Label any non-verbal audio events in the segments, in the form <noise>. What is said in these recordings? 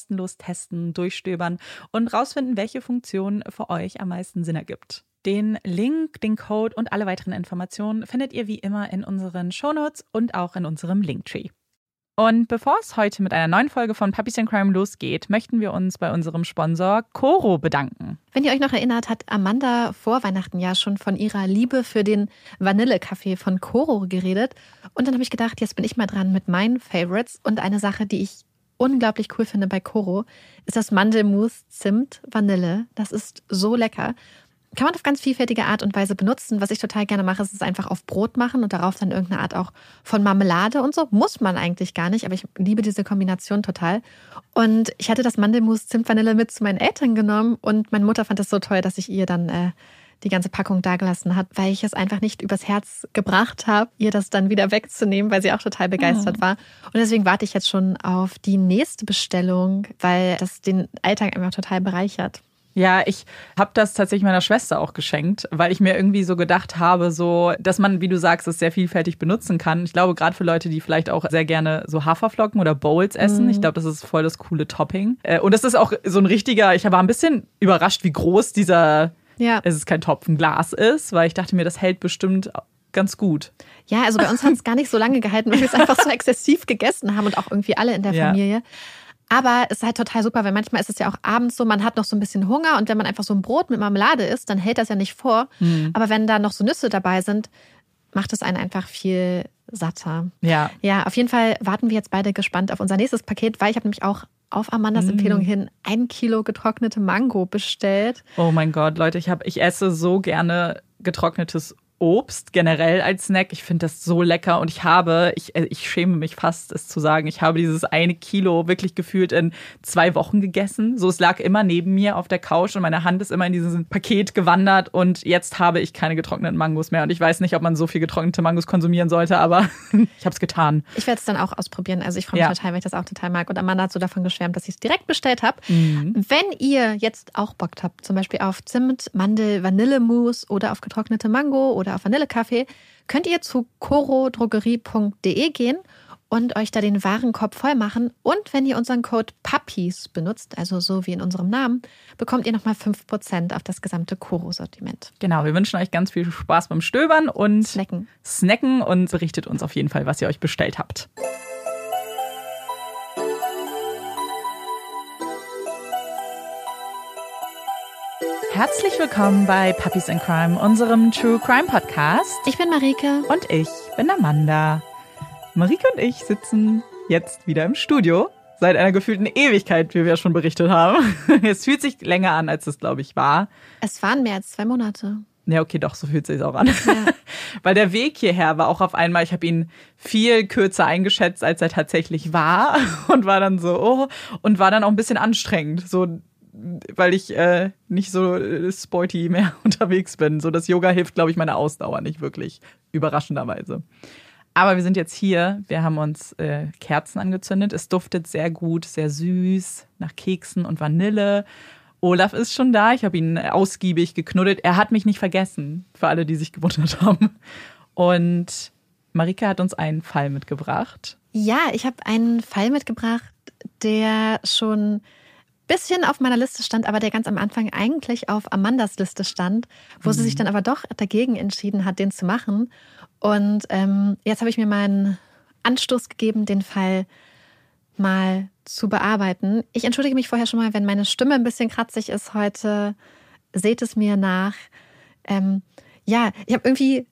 kostenlos testen, durchstöbern und rausfinden, welche Funktion für euch am meisten Sinn ergibt. Den Link, den Code und alle weiteren Informationen findet ihr wie immer in unseren Shownotes und auch in unserem Linktree. Und bevor es heute mit einer neuen Folge von Puppies and Crime losgeht, möchten wir uns bei unserem Sponsor Coro bedanken. Wenn ihr euch noch erinnert, hat Amanda vor Weihnachten ja schon von ihrer Liebe für den Vanillekaffee von Coro geredet. Und dann habe ich gedacht, jetzt bin ich mal dran mit meinen Favorites und eine Sache, die ich unglaublich cool finde bei Koro, ist das Mandelmousse Zimt Vanille. Das ist so lecker. Kann man auf ganz vielfältige Art und Weise benutzen. Was ich total gerne mache, ist es einfach auf Brot machen und darauf dann irgendeine Art auch von Marmelade und so. Muss man eigentlich gar nicht, aber ich liebe diese Kombination total. Und ich hatte das Mandelmus Zimt Vanille mit zu meinen Eltern genommen und meine Mutter fand das so toll, dass ich ihr dann äh, die ganze Packung dagelassen hat, weil ich es einfach nicht übers Herz gebracht habe, ihr das dann wieder wegzunehmen, weil sie auch total begeistert oh. war. Und deswegen warte ich jetzt schon auf die nächste Bestellung, weil das den Alltag einfach total bereichert. Ja, ich habe das tatsächlich meiner Schwester auch geschenkt, weil ich mir irgendwie so gedacht habe, so, dass man, wie du sagst, es sehr vielfältig benutzen kann. Ich glaube, gerade für Leute, die vielleicht auch sehr gerne so Haferflocken oder Bowls essen, mhm. ich glaube, das ist voll das coole Topping. Äh, und das ist auch so ein richtiger, ich war ein bisschen überrascht, wie groß dieser ja. es ist kein Topfen Glas ist, weil ich dachte mir, das hält bestimmt ganz gut. Ja, also bei uns hat es gar nicht so lange gehalten, weil wir es einfach so exzessiv gegessen haben und auch irgendwie alle in der ja. Familie. Aber es ist halt total super, weil manchmal ist es ja auch abends so, man hat noch so ein bisschen Hunger und wenn man einfach so ein Brot mit Marmelade isst, dann hält das ja nicht vor. Mhm. Aber wenn da noch so Nüsse dabei sind, macht es einen einfach viel satter. Ja. Ja, auf jeden Fall warten wir jetzt beide gespannt auf unser nächstes Paket, weil ich habe nämlich auch auf Amandas Mm. Empfehlung hin ein Kilo getrocknete Mango bestellt. Oh mein Gott, Leute, ich habe, ich esse so gerne getrocknetes Obst generell als Snack. Ich finde das so lecker und ich habe, ich, äh, ich schäme mich fast, es zu sagen, ich habe dieses eine Kilo wirklich gefühlt in zwei Wochen gegessen. So, es lag immer neben mir auf der Couch und meine Hand ist immer in dieses Paket gewandert und jetzt habe ich keine getrockneten Mangos mehr und ich weiß nicht, ob man so viel getrocknete Mangos konsumieren sollte, aber <laughs> ich habe es getan. Ich werde es dann auch ausprobieren. Also ich freue mich Ja. total, weil ich das auch total mag. Und Amanda hat so davon geschwärmt, dass ich es direkt bestellt habe. Mhm. Wenn ihr jetzt auch Bock habt, zum Beispiel auf Zimt, Mandel, Vanillemousse oder auf getrocknete Mango oder auf Vanillekaffee, könnt ihr zu corodrogerie.de gehen und euch da den Warenkorb voll machen. Und wenn ihr unseren Code PUPPIES benutzt, also so wie in unserem Namen, bekommt ihr nochmal 5% auf das gesamte Coro-Sortiment. Genau, wir wünschen euch ganz viel Spaß beim Stöbern und Snacken. snacken und berichtet uns auf jeden Fall, was ihr euch bestellt habt. Herzlich willkommen bei Puppies in Crime, unserem True Crime Podcast. Ich bin Marike. Und ich bin Amanda. Marike und ich sitzen jetzt wieder im Studio. Seit einer gefühlten Ewigkeit, wie wir schon berichtet haben. <laughs> Es fühlt sich länger an, als es, glaube ich, war. Es waren mehr als zwei Monate. Ja, okay, doch, so fühlt sich auch an. <laughs> Weil der Weg hierher war auch auf einmal, ich habe ihn viel kürzer eingeschätzt, als er tatsächlich war. <laughs> Und war dann so, oh, und war dann auch ein bisschen anstrengend. So, weil ich äh, nicht so äh, sporty mehr <laughs> unterwegs bin. So, das Yoga hilft, glaube ich, meiner Ausdauer nicht wirklich. Überraschenderweise. Aber wir sind jetzt hier. Wir haben uns äh, Kerzen angezündet. Es duftet sehr gut, sehr süß, nach Keksen und Vanille. Olaf ist schon da. Ich habe ihn ausgiebig geknuddelt. Er hat mich nicht vergessen, für alle, die sich gewundert haben. Und Marika hat uns einen Fall mitgebracht. Ja, ich habe einen Fall mitgebracht, der schon bisschen auf meiner Liste stand, aber der ganz am Anfang eigentlich auf Amandas Liste stand, wo sie sich dann aber doch dagegen entschieden hat, den zu machen. Und ähm, jetzt habe ich mir mal einen Anstoß gegeben, den Fall mal zu bearbeiten. Ich entschuldige mich vorher schon mal, wenn meine Stimme ein bisschen kratzig ist heute. Seht es mir nach. Ähm, ja, ich habe irgendwie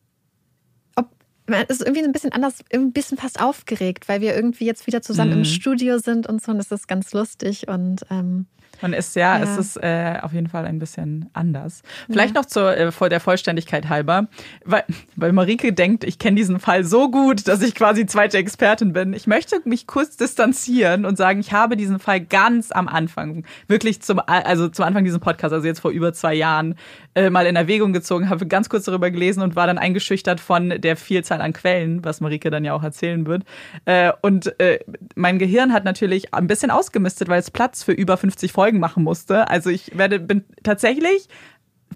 es ist irgendwie ein bisschen anders, ein bisschen fast aufgeregt, weil wir irgendwie jetzt wieder zusammen Mhm. im Studio sind und so und das ist ganz lustig und ähm, Man ist ja, Ja. es ist äh, auf jeden Fall ein bisschen anders. Vielleicht noch zur äh, vor der Vollständigkeit halber, weil, weil Marike denkt, ich kenne diesen Fall so gut, dass ich quasi zweite Expertin bin. Ich möchte mich kurz distanzieren und sagen, ich habe diesen Fall ganz am Anfang, wirklich zum also zum Anfang dieses Podcasts, also jetzt vor über zwei Jahren, äh, mal in Erwägung gezogen, habe ganz kurz darüber gelesen und war dann eingeschüchtert von der Vielzahl an Quellen, was Marike dann ja auch erzählen wird. Äh, und äh, mein Gehirn hat natürlich ein bisschen ausgemistet, weil es Platz für über 50 Folgen machen musste. Also ich werde bin tatsächlich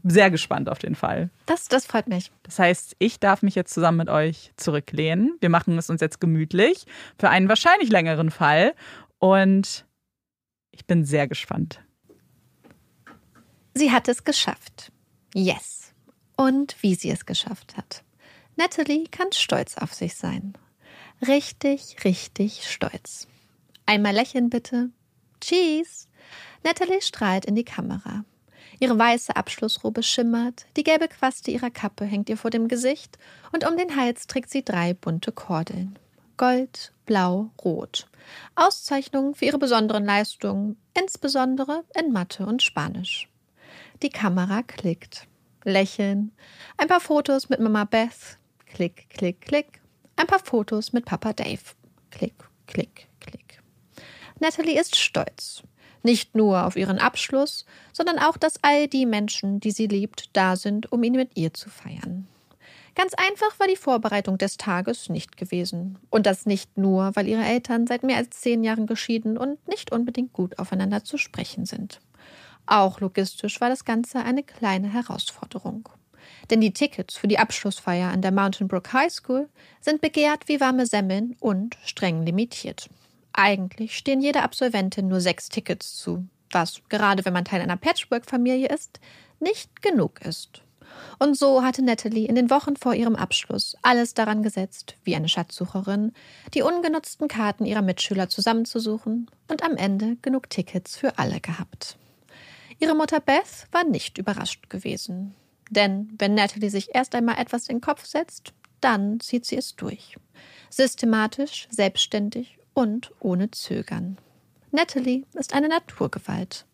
sehr gespannt auf den Fall. das, das freut mich. Das heißt, ich darf mich jetzt zusammen mit euch zurücklehnen. Wir machen es uns jetzt gemütlich für einen wahrscheinlich längeren Fall und ich bin sehr gespannt. Sie hat es geschafft. Yes. Und wie sie es geschafft hat. Natalie kann stolz auf sich sein. Richtig, richtig stolz. Einmal lächeln bitte. Cheese. Natalie strahlt in die Kamera. Ihre weiße Abschlussrobe schimmert, die gelbe Quaste ihrer Kappe hängt ihr vor dem Gesicht und um den Hals trägt sie drei bunte Kordeln. Gold, Blau, Rot. Auszeichnungen für ihre besonderen Leistungen, insbesondere in Mathe und Spanisch. Die Kamera klickt. Lächeln. Ein paar Fotos mit Mama Beth. Klick, klick, klick. Ein paar Fotos mit Papa Dave. Klick, klick, klick. Natalie ist stolz. Nicht nur auf ihren Abschluss, sondern auch, dass all die Menschen, die sie liebt, da sind, um ihn mit ihr zu feiern. Ganz einfach war die Vorbereitung des Tages nicht gewesen. Und das nicht nur, weil ihre Eltern seit mehr als zehn Jahren geschieden und nicht unbedingt gut aufeinander zu sprechen sind. Auch logistisch war das Ganze eine kleine Herausforderung. Denn die Tickets für die Abschlussfeier an der Mountain Brook High School sind begehrt wie warme Semmeln und streng limitiert. Eigentlich stehen jeder Absolventin nur sechs Tickets zu, was, gerade wenn man Teil einer Patchwork-Familie ist, nicht genug ist. Und so hatte Natalie in den Wochen vor ihrem Abschluss alles daran gesetzt, wie eine Schatzsucherin, die ungenutzten Karten ihrer Mitschüler zusammenzusuchen und am Ende genug Tickets für alle gehabt. Ihre Mutter Beth war nicht überrascht gewesen. Denn wenn Natalie sich erst einmal etwas in den Kopf setzt, dann zieht sie es durch. Systematisch, selbstständig und ohne Zögern. Natalie ist eine Naturgewalt.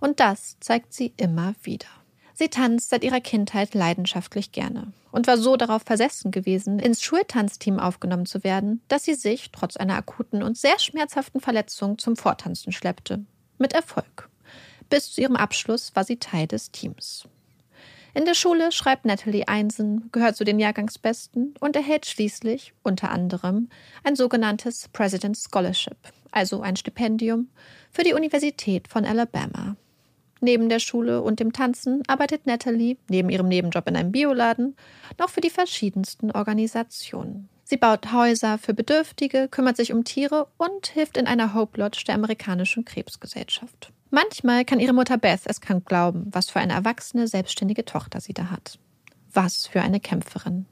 Und das zeigt sie immer wieder. Sie tanzt seit ihrer Kindheit leidenschaftlich gerne und war so darauf versessen gewesen, ins Schultanzteam aufgenommen zu werden, dass sie sich trotz einer akuten und sehr schmerzhaften Verletzung zum Vortanzen schleppte. Mit Erfolg. Bis zu ihrem Abschluss war sie Teil des Teams. In der Schule schreibt Natalie Einsen, gehört zu den Jahrgangsbesten und erhält schließlich unter anderem ein sogenanntes President's Scholarship, also ein Stipendium für die Universität von Alabama. Neben der Schule und dem Tanzen arbeitet Natalie, neben ihrem Nebenjob in einem Bioladen, noch für die verschiedensten Organisationen. Sie baut Häuser für Bedürftige, kümmert sich um Tiere und hilft in einer Hope Lodge der amerikanischen Krebsgesellschaft. Manchmal kann ihre Mutter Beth es kaum glauben, was für eine erwachsene, selbstständige Tochter sie da hat. Was für eine Kämpferin.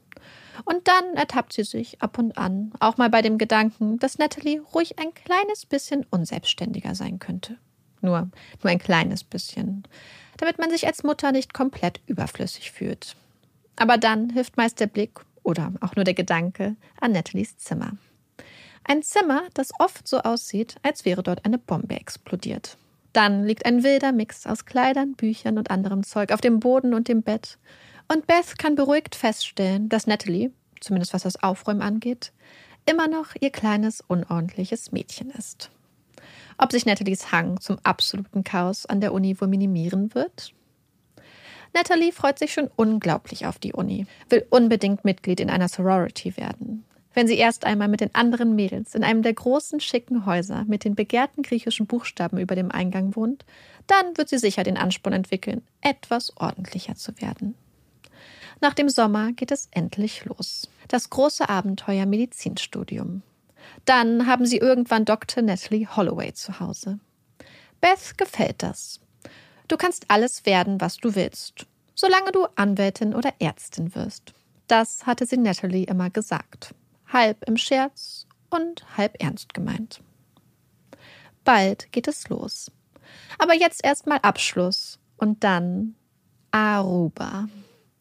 Und dann ertappt sie sich ab und an auch mal bei dem Gedanken, dass Natalie ruhig ein kleines bisschen unselbstständiger sein könnte. Nur, nur ein kleines bisschen. Damit man sich als Mutter nicht komplett überflüssig fühlt. Aber dann hilft meist der Blick oder auch nur der Gedanke an Natalies Zimmer. Ein Zimmer, das oft so aussieht, als wäre dort eine Bombe explodiert. Dann liegt ein wilder Mix aus Kleidern, Büchern und anderem Zeug auf dem Boden und dem Bett. Und Beth kann beruhigt feststellen, dass Natalie, zumindest was das Aufräumen angeht, immer noch ihr kleines, unordentliches Mädchen ist. Ob sich Natalies Hang zum absoluten Chaos an der Uni wohl minimieren wird? Natalie freut sich schon unglaublich auf die Uni, will unbedingt Mitglied in einer Sorority werden. Wenn sie erst einmal mit den anderen Mädels in einem der großen, schicken Häuser mit den begehrten griechischen Buchstaben über dem Eingang wohnt, dann wird sie sicher den Ansporn entwickeln, etwas ordentlicher zu werden. Nach dem Sommer geht es endlich los. Das große Abenteuer Medizinstudium. Dann haben sie irgendwann Dr. Natalie Holloway zu Hause. Beth gefällt das. Du kannst alles werden, was du willst, solange du Anwältin oder Ärztin wirst. Das hatte sie Natalie immer gesagt. Halb im Scherz und halb ernst gemeint. Bald geht es los. Aber jetzt erstmal Abschluss und dann Aruba.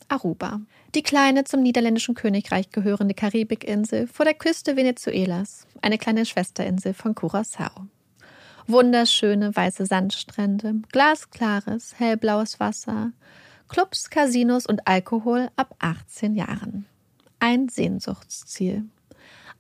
Aruba, die kleine zum niederländischen Königreich gehörende Karibikinsel vor der Küste Venezuelas, eine kleine Schwesterinsel von Curacao. Wunderschöne weiße Sandstrände, glasklares, hellblaues Wasser, Clubs, Casinos und Alkohol ab 18 Jahren. Ein Sehnsuchtsziel.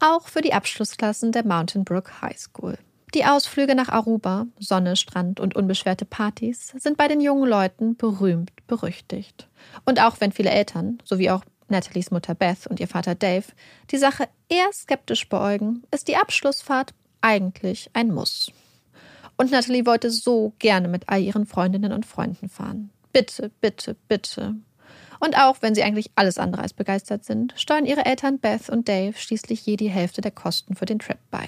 Auch für die Abschlussklassen der Mountain Brook High School. Die Ausflüge nach Aruba, Sonne, Strand und unbeschwerte Partys sind bei den jungen Leuten berühmt berüchtigt. Und auch wenn viele Eltern, sowie auch Nathalies Mutter Beth und ihr Vater Dave, die Sache eher skeptisch beäugen, ist die Abschlussfahrt eigentlich ein Muss. Und Natalie wollte so gerne mit all ihren Freundinnen und Freunden fahren. Bitte, bitte, bitte. Und auch wenn sie eigentlich alles andere als begeistert sind, steuern ihre Eltern Beth und Dave schließlich je die Hälfte der Kosten für den Trip bei.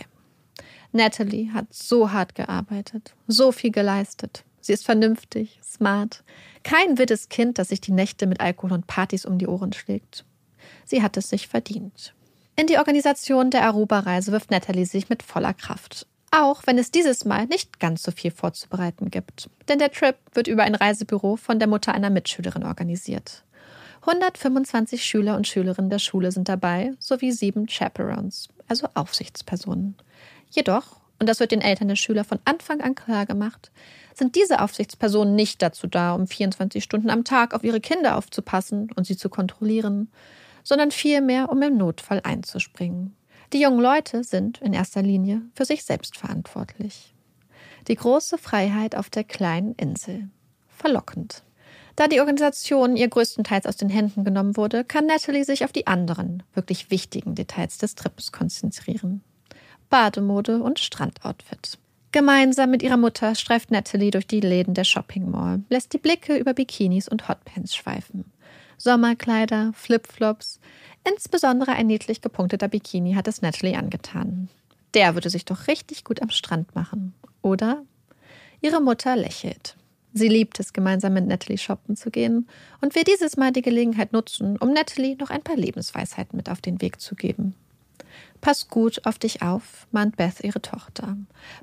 Natalie hat so hart gearbeitet, so viel geleistet. Sie ist vernünftig, smart. Kein wildes Kind, das sich die Nächte mit Alkohol und Partys um die Ohren schlägt. Sie hat es sich verdient. In die Organisation der Aruba-Reise wirft Natalie sich mit voller Kraft. Auch wenn es dieses Mal nicht ganz so viel vorzubereiten gibt. Denn der Trip wird über ein Reisebüro von der Mutter einer Mitschülerin organisiert. 125 Schüler und Schülerinnen der Schule sind dabei, sowie sieben Chaperons, also Aufsichtspersonen. Jedoch, und das wird den Eltern der Schüler von Anfang an klar gemacht, sind diese Aufsichtspersonen nicht dazu da, um 24 Stunden am Tag auf ihre Kinder aufzupassen und sie zu kontrollieren, sondern vielmehr, um im Notfall einzuspringen. Die jungen Leute sind in erster Linie für sich selbst verantwortlich. Die große Freiheit auf der kleinen Insel. Verlockend. Da die Organisation ihr größtenteils aus den Händen genommen wurde, kann Natalie sich auf die anderen, wirklich wichtigen Details des Trips konzentrieren. Bademode und Strandoutfit. Gemeinsam mit ihrer Mutter streift Natalie durch die Läden der Shopping Mall, lässt die Blicke über Bikinis und Hotpants schweifen. Sommerkleider, Flipflops, insbesondere ein niedlich gepunkteter Bikini hat es Natalie angetan. Der würde sich doch richtig gut am Strand machen, oder? Ihre Mutter lächelt. Sie liebt es, gemeinsam mit Natalie shoppen zu gehen und will dieses Mal die Gelegenheit nutzen, um Natalie noch ein paar Lebensweisheiten mit auf den Weg zu geben. Pass gut auf dich auf, mahnt Beth ihre Tochter.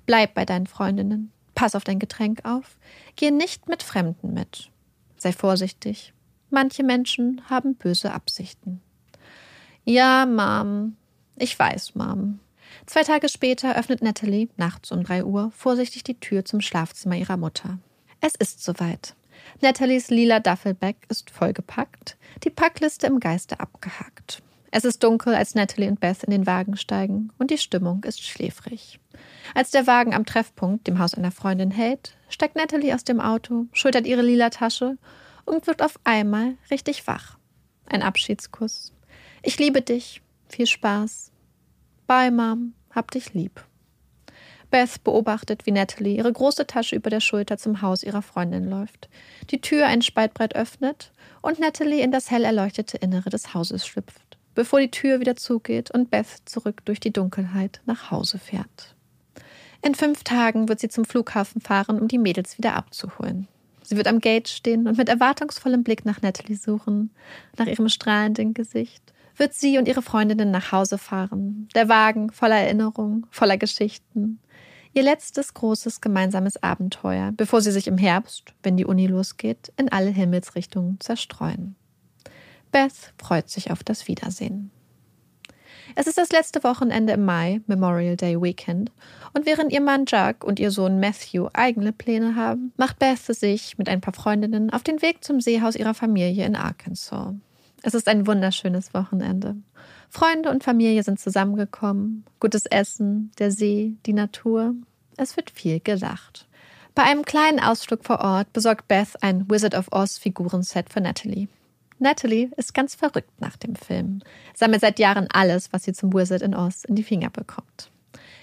Bleib bei deinen Freundinnen. Pass auf dein Getränk auf. Geh nicht mit Fremden mit. Sei vorsichtig. Manche Menschen haben böse Absichten. Ja, Mom. Ich weiß, Mom. Zwei Tage später öffnet Natalie nachts um drei Uhr vorsichtig die Tür zum Schlafzimmer ihrer Mutter. Es ist soweit. Nathalies lila Duffelbag ist vollgepackt, die Packliste im Geiste abgehakt. Es ist dunkel, als Natalie und Beth in den Wagen steigen und die Stimmung ist schläfrig. Als der Wagen am Treffpunkt, dem Haus einer Freundin, hält, steigt Natalie aus dem Auto, schultert ihre lila Tasche und wird auf einmal richtig wach. Ein Abschiedskuss. Ich liebe dich. Viel Spaß. Bye, Mom. Hab dich lieb. Beth beobachtet, wie Natalie ihre große Tasche über der Schulter zum Haus ihrer Freundin läuft, die Tür ein Spalt breit öffnet und Natalie in das hell erleuchtete Innere des Hauses schlüpft, bevor die Tür wieder zugeht und Beth zurück durch die Dunkelheit nach Hause fährt. In fünf Tagen wird sie zum Flughafen fahren, um die Mädels wieder abzuholen. Sie wird am Gate stehen und mit erwartungsvollem Blick nach Natalie suchen, nach ihrem strahlenden Gesicht. Wird sie und ihre Freundinnen nach Hause fahren, der Wagen voller Erinnerungen, voller Geschichten, Ihr letztes großes gemeinsames Abenteuer, bevor sie sich im Herbst, wenn die Uni losgeht, in alle Himmelsrichtungen zerstreuen. Beth freut sich auf das Wiedersehen. Es ist das letzte Wochenende im Mai, Memorial Day Weekend, und während ihr Mann Jack und ihr Sohn Matthew eigene Pläne haben, macht Beth sich mit ein paar Freundinnen auf den Weg zum Seehaus ihrer Familie in Arkansas. Es ist ein wunderschönes Wochenende. Freunde und Familie sind zusammengekommen. Gutes Essen, der See, die Natur. Es wird viel gelacht. Bei einem kleinen Ausflug vor Ort besorgt Beth ein Wizard of Oz Figurenset für Natalie. Natalie ist ganz verrückt nach dem Film, sammelt seit Jahren alles, was sie zum Wizard in Oz in die Finger bekommt.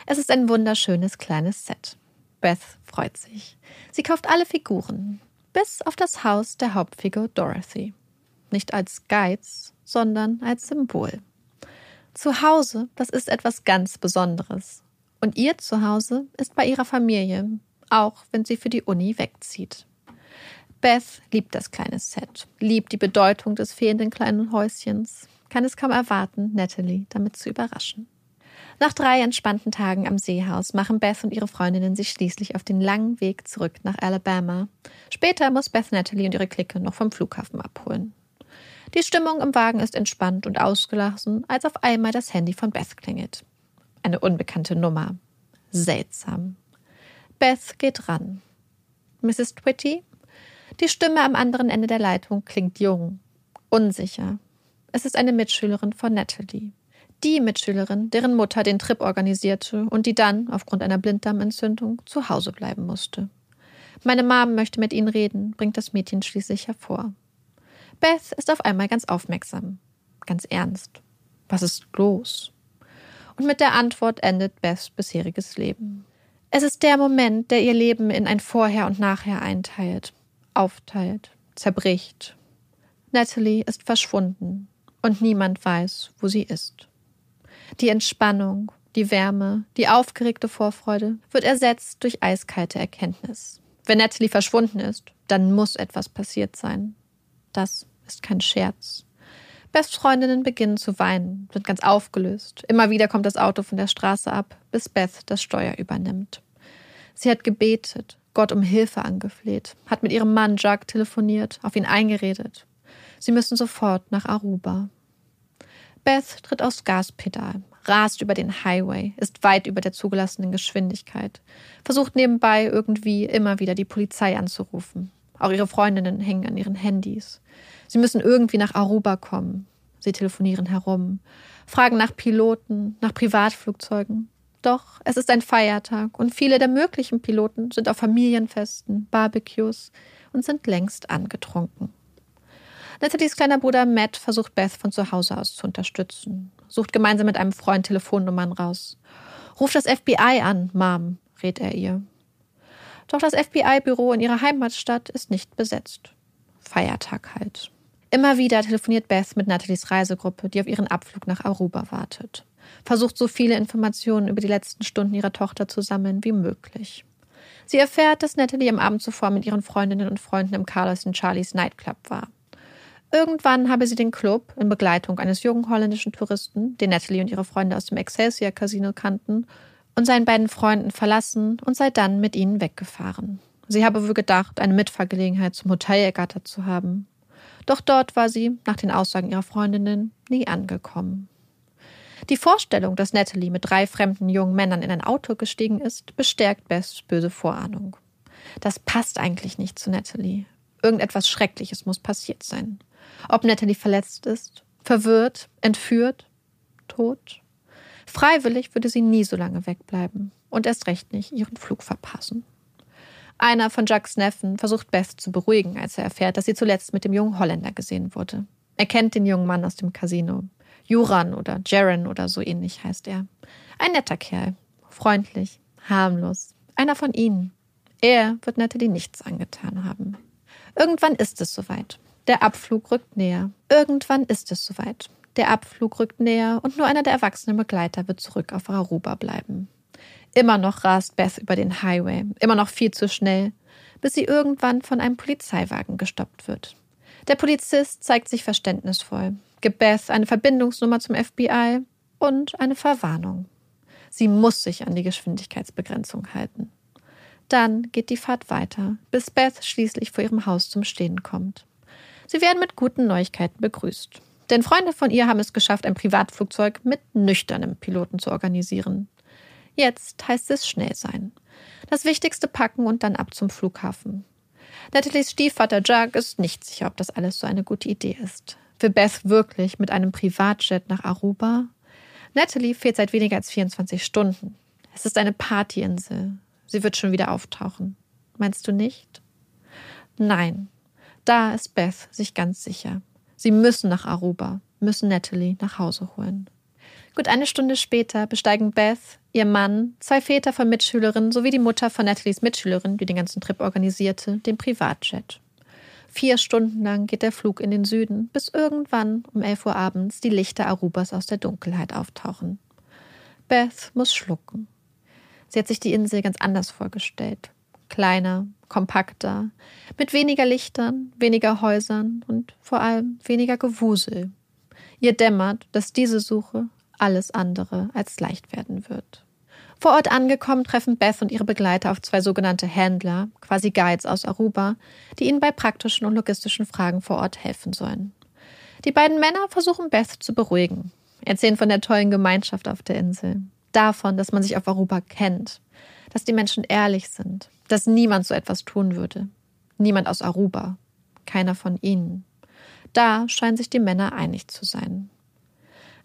Es ist ein wunderschönes kleines Set. Beth freut sich. Sie kauft alle Figuren, bis auf das Haus der Hauptfigur Dorothy. Nicht als Geiz, sondern als Symbol. Zu Hause, das ist etwas ganz Besonderes. Und ihr Zuhause ist bei ihrer Familie, auch wenn sie für die Uni wegzieht. Beth liebt das kleine Set, liebt die Bedeutung des fehlenden kleinen Häuschens, kann es kaum erwarten, Natalie damit zu überraschen. Nach drei entspannten Tagen am Seehaus machen Beth und ihre Freundinnen sich schließlich auf den langen Weg zurück nach Alabama. Später muss Beth Natalie und ihre Clique noch vom Flughafen abholen. Die Stimmung im Wagen ist entspannt und ausgelassen, als auf einmal das Handy von Beth klingelt. Eine unbekannte Nummer. Seltsam. Beth geht ran. Mrs. Twitty? Die Stimme am anderen Ende der Leitung klingt jung, unsicher. Es ist eine Mitschülerin von Natalie. Die Mitschülerin, deren Mutter den Trip organisierte und die dann, aufgrund einer Blinddarmentzündung, zu Hause bleiben musste. Meine Mom möchte mit Ihnen reden, bringt das Mädchen schließlich hervor. Beth ist auf einmal ganz aufmerksam, ganz ernst. Was ist los? Und mit der Antwort endet Beths bisheriges Leben. Es ist der Moment, der ihr Leben in ein Vorher und Nachher einteilt, aufteilt, zerbricht. Natalie ist verschwunden und niemand weiß, wo sie ist. Die Entspannung, die Wärme, die aufgeregte Vorfreude wird ersetzt durch eiskalte Erkenntnis. Wenn Natalie verschwunden ist, dann muss etwas passiert sein. Das ist kein Scherz. Beths-Freundinnen beginnen zu weinen, sind ganz aufgelöst. Immer wieder kommt das Auto von der Straße ab, bis Beth das Steuer übernimmt. Sie hat gebetet, Gott um Hilfe angefleht, hat mit ihrem Mann Jacques telefoniert, auf ihn eingeredet. Sie müssen sofort nach Aruba. Beth tritt aufs Gaspedal, rast über den Highway, ist weit über der zugelassenen Geschwindigkeit, versucht nebenbei irgendwie immer wieder die Polizei anzurufen. Auch ihre Freundinnen hängen an ihren Handys. Sie müssen irgendwie nach Aruba kommen. Sie telefonieren herum, fragen nach Piloten, nach Privatflugzeugen. Doch es ist ein Feiertag und viele der möglichen Piloten sind auf Familienfesten, Barbecues und sind längst angetrunken. Nathalies kleiner Bruder Matt versucht Beth von zu Hause aus zu unterstützen, sucht gemeinsam mit einem Freund Telefonnummern raus. Ruf das FBI an, Mom, rät er ihr. Doch das FBI-Büro in ihrer Heimatstadt ist nicht besetzt. Feiertag halt. Immer wieder telefoniert Beth mit Nathalies Reisegruppe, die auf ihren Abflug nach Aruba wartet. Versucht so viele Informationen über die letzten Stunden ihrer Tochter zu sammeln wie möglich. Sie erfährt, dass Natalie am Abend zuvor mit ihren Freundinnen und Freunden im Carlos in Charlies Nightclub war. Irgendwann habe sie den Club in Begleitung eines jungen holländischen Touristen, den Natalie und ihre Freunde aus dem Excelsior Casino kannten, und seinen beiden Freunden verlassen und sei dann mit ihnen weggefahren. Sie habe wohl gedacht, eine Mitfahrgelegenheit zum Hotel ergattert zu haben. Doch dort war sie, nach den Aussagen ihrer Freundinnen, nie angekommen. Die Vorstellung, dass Natalie mit drei fremden jungen Männern in ein Auto gestiegen ist, bestärkt Beths böse Vorahnung. Das passt eigentlich nicht zu Natalie. Irgendetwas Schreckliches muss passiert sein. Ob Natalie verletzt ist, verwirrt, entführt, tot. Freiwillig würde sie nie so lange wegbleiben und erst recht nicht ihren Flug verpassen. Einer von Jacques Neffen versucht Beth zu beruhigen, als er erfährt, dass sie zuletzt mit dem jungen Holländer gesehen wurde. Er kennt den jungen Mann aus dem Casino. Juran oder Jaren oder so ähnlich heißt er. Ein netter Kerl. Freundlich, harmlos. Einer von ihnen. Er wird Natalie nichts angetan haben. Irgendwann ist es soweit. Der Abflug rückt näher. Irgendwann ist es soweit. Der Abflug rückt näher und nur einer der erwachsenen Begleiter wird zurück auf Aruba bleiben. Immer noch rast Beth über den Highway, immer noch viel zu schnell, bis sie irgendwann von einem Polizeiwagen gestoppt wird. Der Polizist zeigt sich verständnisvoll, gibt Beth eine Verbindungsnummer zum FBI und eine Verwarnung. Sie muss sich an die Geschwindigkeitsbegrenzung halten. Dann geht die Fahrt weiter, bis Beth schließlich vor ihrem Haus zum Stehen kommt. Sie werden mit guten Neuigkeiten begrüßt. Denn Freunde von ihr haben es geschafft, ein Privatflugzeug mit nüchternem Piloten zu organisieren. Jetzt heißt es schnell sein. Das Wichtigste packen und dann ab zum Flughafen. Natalies Stiefvater Jug ist nicht sicher, ob das alles so eine gute Idee ist. Will Beth wirklich mit einem Privatjet nach Aruba? Natalie fehlt seit weniger als 24 Stunden. Es ist eine Partyinsel. Sie wird schon wieder auftauchen. Meinst du nicht? Nein. Da ist Beth sich ganz sicher. Sie müssen nach Aruba, müssen Natalie nach Hause holen. Gut eine Stunde später besteigen Beth, ihr Mann, zwei Väter von Mitschülerinnen sowie die Mutter von Natalies Mitschülerin, die den ganzen Trip organisierte, den Privatjet. Vier Stunden lang geht der Flug in den Süden, bis irgendwann um elf Uhr abends die Lichter Arubas aus der Dunkelheit auftauchen. Beth muss schlucken. Sie hat sich die Insel ganz anders vorgestellt. Kleiner, kompakter, mit weniger Lichtern, weniger Häusern und vor allem weniger Gewusel. Ihr dämmert, dass diese Suche alles andere als leicht werden wird. Vor Ort angekommen, treffen Beth und ihre Begleiter auf zwei sogenannte Händler, quasi Guides aus Aruba, die ihnen bei praktischen und logistischen Fragen vor Ort helfen sollen. Die beiden Männer versuchen Beth zu beruhigen, erzählen von der tollen Gemeinschaft auf der Insel, davon, dass man sich auf Aruba kennt, dass die Menschen ehrlich sind, dass niemand so etwas tun würde. Niemand aus Aruba, keiner von ihnen. Da scheinen sich die Männer einig zu sein.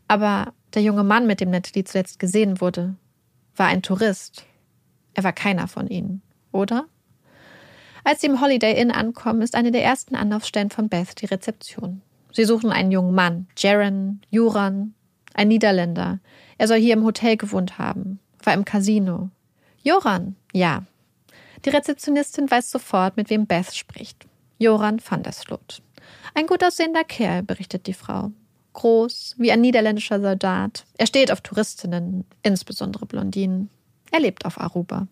Aber der junge Mann, mit dem Natalie zuletzt gesehen wurde, war ein Tourist. Er war keiner von ihnen, oder? Als sie im Holiday Inn ankommen, ist eine der ersten Anlaufstellen von Beth die Rezeption. Sie suchen einen jungen Mann, Jaron, Juran, ein Niederländer. Er soll hier im Hotel gewohnt haben, war im Casino. Joran, ja. Die Rezeptionistin weiß sofort, mit wem Beth spricht. Joran van der Sloot. Ein gut aussehender Kerl, berichtet die Frau groß, wie ein niederländischer Soldat. Er steht auf Touristinnen, insbesondere Blondinen. Er lebt auf Aruba.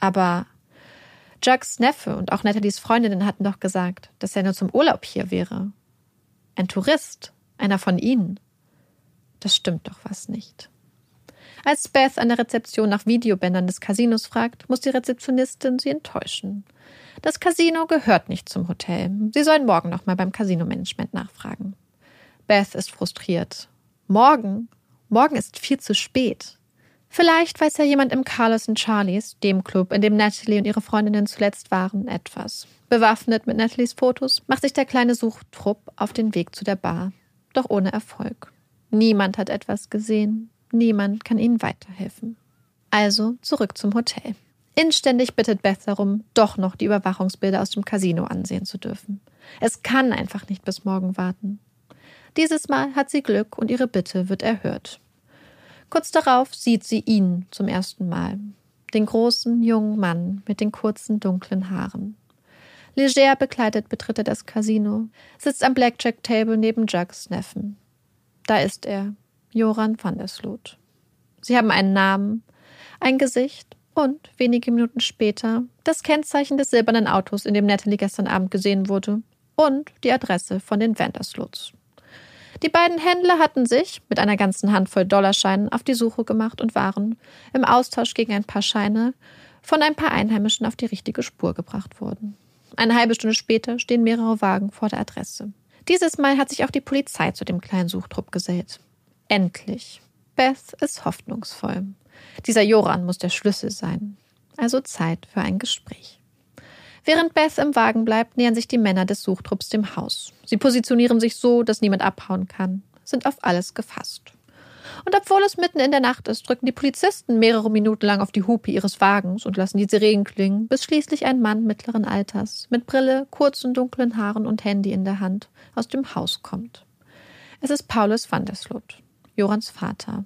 Aber Jugs Neffe und auch Nathalies Freundinnen hatten doch gesagt, dass er nur zum Urlaub hier wäre. Ein Tourist, einer von ihnen. Das stimmt doch was nicht. Als Beth an der Rezeption nach Videobändern des Casinos fragt, muss die Rezeptionistin sie enttäuschen. Das Casino gehört nicht zum Hotel. Sie sollen morgen nochmal beim Casino-Management nachfragen. Beth ist frustriert. Morgen? Morgen ist viel zu spät. Vielleicht weiß ja jemand im Carlos und Charlies, dem Club, in dem Natalie und ihre Freundinnen zuletzt waren, etwas. Bewaffnet mit Natalies Fotos macht sich der kleine Suchtrupp auf den Weg zu der Bar. Doch ohne Erfolg. Niemand hat etwas gesehen. Niemand kann ihnen weiterhelfen. Also zurück zum Hotel. Inständig bittet Beth darum, doch noch die Überwachungsbilder aus dem Casino ansehen zu dürfen. Es kann einfach nicht bis morgen warten. Dieses Mal hat sie Glück und ihre Bitte wird erhört. Kurz darauf sieht sie ihn zum ersten Mal. Den großen, jungen Mann mit den kurzen, dunklen Haaren. Leger bekleidet betritt er das Casino, sitzt am Blackjack-Table neben Jugs Neffen. Da ist er, Joran van der Sloot. Sie haben einen Namen, ein Gesicht und, wenige Minuten später, das Kennzeichen des silbernen Autos, in dem Natalie gestern Abend gesehen wurde, und die Adresse von den Vanderslots. Die beiden Händler hatten sich mit einer ganzen Handvoll Dollarscheinen auf die Suche gemacht und waren, im Austausch gegen ein paar Scheine, von ein paar Einheimischen auf die richtige Spur gebracht worden. Eine halbe Stunde später stehen mehrere Wagen vor der Adresse. Dieses Mal hat sich auch die Polizei zu dem kleinen Suchtrupp gesellt. Endlich. Beth ist hoffnungsvoll. Dieser Joran muss der Schlüssel sein. Also Zeit für ein Gespräch. Während Beth im Wagen bleibt, nähern sich die Männer des Suchtrupps dem Haus. Sie positionieren sich so, dass niemand abhauen kann, sind auf alles gefasst. Und obwohl es mitten in der Nacht ist, drücken die Polizisten mehrere Minuten lang auf die Hupe ihres Wagens und lassen die Sirenen klingen, bis schließlich ein Mann mittleren Alters mit Brille, kurzen dunklen Haaren und Handy in der Hand aus dem Haus kommt. Es ist Paulus van der Sloot, Jorans Vater.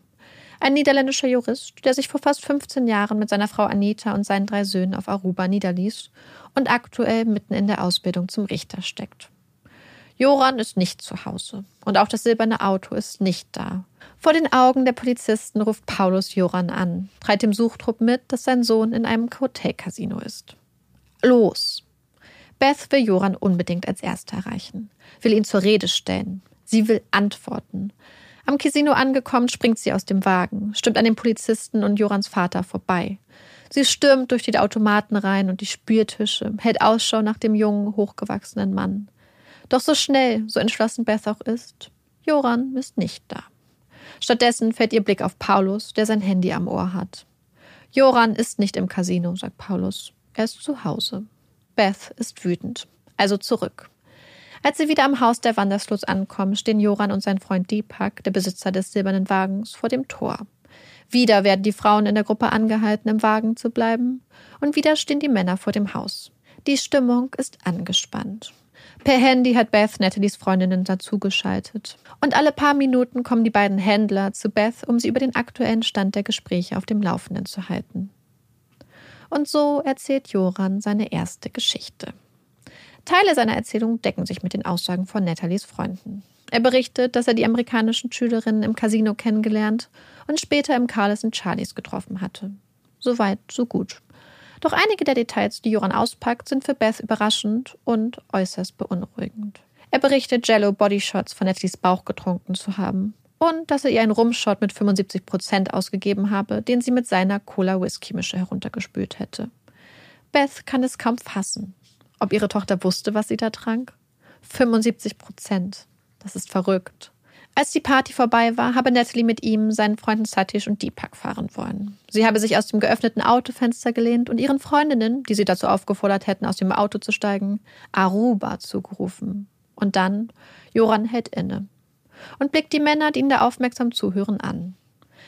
Ein niederländischer Jurist, der sich vor fast 15 Jahren mit seiner Frau Anita und seinen drei Söhnen auf Aruba niederließ und aktuell mitten in der Ausbildung zum Richter steckt. Joran ist nicht zu Hause und auch das silberne Auto ist nicht da. Vor den Augen der Polizisten ruft Paulus Joran an, treibt dem Suchtrupp mit, dass sein Sohn in einem Hotelcasino ist. Los! Beth will Joran unbedingt als Erster erreichen, will ihn zur Rede stellen. Sie will antworten. Am Casino angekommen, springt sie aus dem Wagen, stimmt an den Polizisten und Jorans Vater vorbei. Sie stürmt durch die Automaten rein und die Spieltische, hält Ausschau nach dem jungen, hochgewachsenen Mann. Doch so schnell, so entschlossen Beth auch ist, Joran ist nicht da. Stattdessen fällt ihr Blick auf Paulus, der sein Handy am Ohr hat. Joran ist nicht im Casino, sagt Paulus. Er ist zu Hause. Beth ist wütend. Also zurück. Als sie wieder am Haus der Wanderslots ankommen, stehen Joran und sein Freund Deepak, der Besitzer des silbernen Wagens, vor dem Tor. Wieder werden die Frauen in der Gruppe angehalten, im Wagen zu bleiben, und wieder stehen die Männer vor dem Haus. Die Stimmung ist angespannt. Per Handy hat Beth Nathalies Freundinnen dazugeschaltet. Und alle paar Minuten kommen die beiden Händler zu Beth, um sie über den aktuellen Stand der Gespräche auf dem Laufenden zu halten. Und so erzählt Joran seine erste Geschichte. Teile seiner Erzählung decken sich mit den Aussagen von Nathalies Freunden. Er berichtet, dass er die amerikanischen Schülerinnen im Casino kennengelernt und später im Carlos und Charlies getroffen hatte. Soweit, so gut. Doch einige der Details, die Joran auspackt, sind für Beth überraschend und äußerst beunruhigend. Er berichtet, Jello Bodyshots von Nettys Bauch getrunken zu haben und dass er ihr einen Rumshot mit 75 Prozent ausgegeben habe, den sie mit seiner Cola-Whisky-Mische heruntergespült hätte. Beth kann es kaum fassen. Ob ihre Tochter wusste, was sie da trank? 75 Prozent. Das ist verrückt. Als die Party vorbei war, habe Natalie mit ihm, seinen Freunden Satish und Deepak fahren wollen. Sie habe sich aus dem geöffneten Autofenster gelehnt und ihren Freundinnen, die sie dazu aufgefordert hätten, aus dem Auto zu steigen, Aruba zugerufen. Und dann, Joran hält inne und blickt die Männer, die ihn da aufmerksam zuhören, an.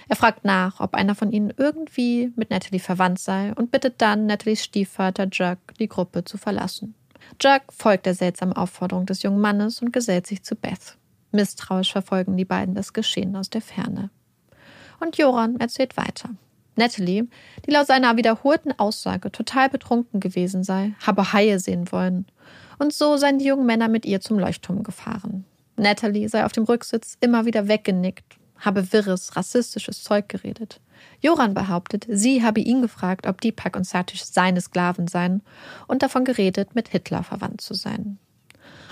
Er fragt nach, ob einer von ihnen irgendwie mit Natalie verwandt sei und bittet dann Natalies Stiefvater Jack, die Gruppe zu verlassen. Jack folgt der seltsamen Aufforderung des jungen Mannes und gesellt sich zu Beth. Misstrauisch verfolgen die beiden das Geschehen aus der Ferne. Und Joran erzählt weiter. Natalie, die laut seiner wiederholten Aussage total betrunken gewesen sei, habe Haie sehen wollen. Und so seien die jungen Männer mit ihr zum Leuchtturm gefahren. Natalie sei auf dem Rücksitz immer wieder weggenickt, habe wirres, rassistisches Zeug geredet. Joran behauptet, sie habe ihn gefragt, ob Deepak und Satish seine Sklaven seien und davon geredet, mit Hitler verwandt zu sein.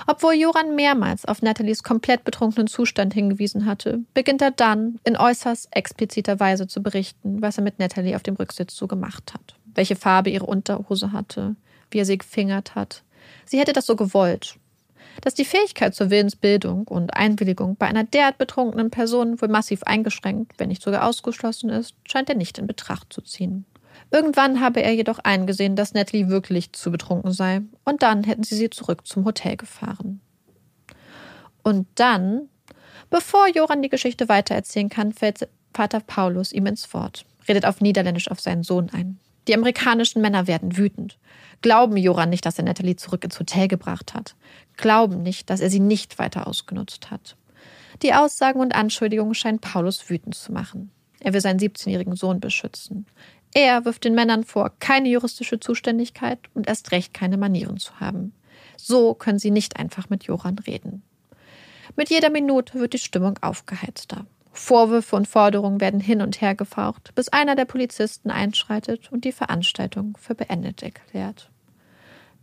Obwohl Joran mehrmals auf Nathalies komplett betrunkenen Zustand hingewiesen hatte, beginnt er dann in äußerst expliziter Weise zu berichten, was er mit Natalie auf dem Rücksitz so gemacht hat. Welche Farbe ihre Unterhose hatte, wie er sie gefingert hat. Sie hätte das so gewollt. Dass die Fähigkeit zur Willensbildung und Einwilligung bei einer derart betrunkenen Person wohl massiv eingeschränkt, wenn nicht sogar ausgeschlossen ist, scheint er nicht in Betracht zu ziehen. Irgendwann habe er jedoch eingesehen, dass Natalie wirklich zu betrunken sei, und dann hätten sie sie zurück zum Hotel gefahren. Und dann, bevor Joran die Geschichte weitererzählen kann, fällt Vater Paulus ihm ins Wort, redet auf Niederländisch auf seinen Sohn ein. Die amerikanischen Männer werden wütend, glauben Joran nicht, dass er Natalie zurück ins Hotel gebracht hat, glauben nicht, dass er sie nicht weiter ausgenutzt hat. Die Aussagen und Anschuldigungen scheinen Paulus wütend zu machen. Er will seinen 17-jährigen Sohn beschützen. Er wirft den Männern vor, keine juristische Zuständigkeit und erst recht keine Manieren zu haben. So können sie nicht einfach mit Joran reden. Mit jeder Minute wird die Stimmung aufgeheizter. Vorwürfe und Forderungen werden hin und her gefaucht, bis einer der Polizisten einschreitet und die Veranstaltung für beendet erklärt.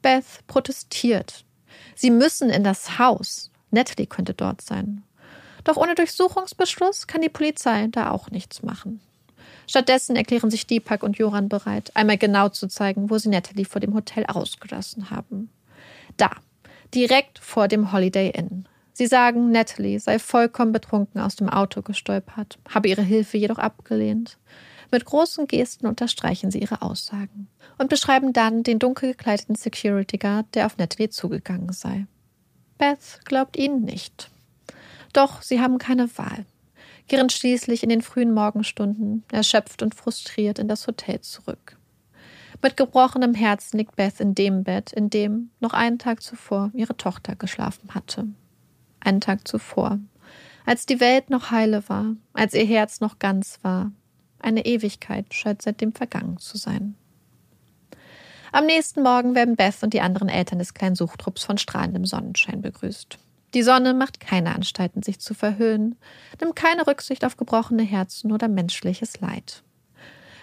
Beth protestiert. Sie müssen in das Haus. Natalie könnte dort sein. Doch ohne Durchsuchungsbeschluss kann die Polizei da auch nichts machen. Stattdessen erklären sich Deepak und Joran bereit, einmal genau zu zeigen, wo sie Natalie vor dem Hotel ausgelassen haben. Da, direkt vor dem Holiday Inn. Sie sagen, Natalie sei vollkommen betrunken aus dem Auto gestolpert, habe ihre Hilfe jedoch abgelehnt. Mit großen Gesten unterstreichen sie ihre Aussagen und beschreiben dann den dunkel gekleideten Security Guard, der auf Natalie zugegangen sei. Beth glaubt ihnen nicht. Doch sie haben keine Wahl, kehren schließlich in den frühen Morgenstunden, erschöpft und frustriert, in das Hotel zurück. Mit gebrochenem Herzen liegt Beth in dem Bett, in dem noch einen Tag zuvor ihre Tochter geschlafen hatte. Einen Tag zuvor, als die Welt noch heile war, als ihr Herz noch ganz war. Eine Ewigkeit scheint seitdem vergangen zu sein. Am nächsten Morgen werden Beth und die anderen Eltern des kleinen Suchtrupps von strahlendem Sonnenschein begrüßt. Die Sonne macht keine Anstalten, sich zu verhöhnen, nimmt keine Rücksicht auf gebrochene Herzen oder menschliches Leid.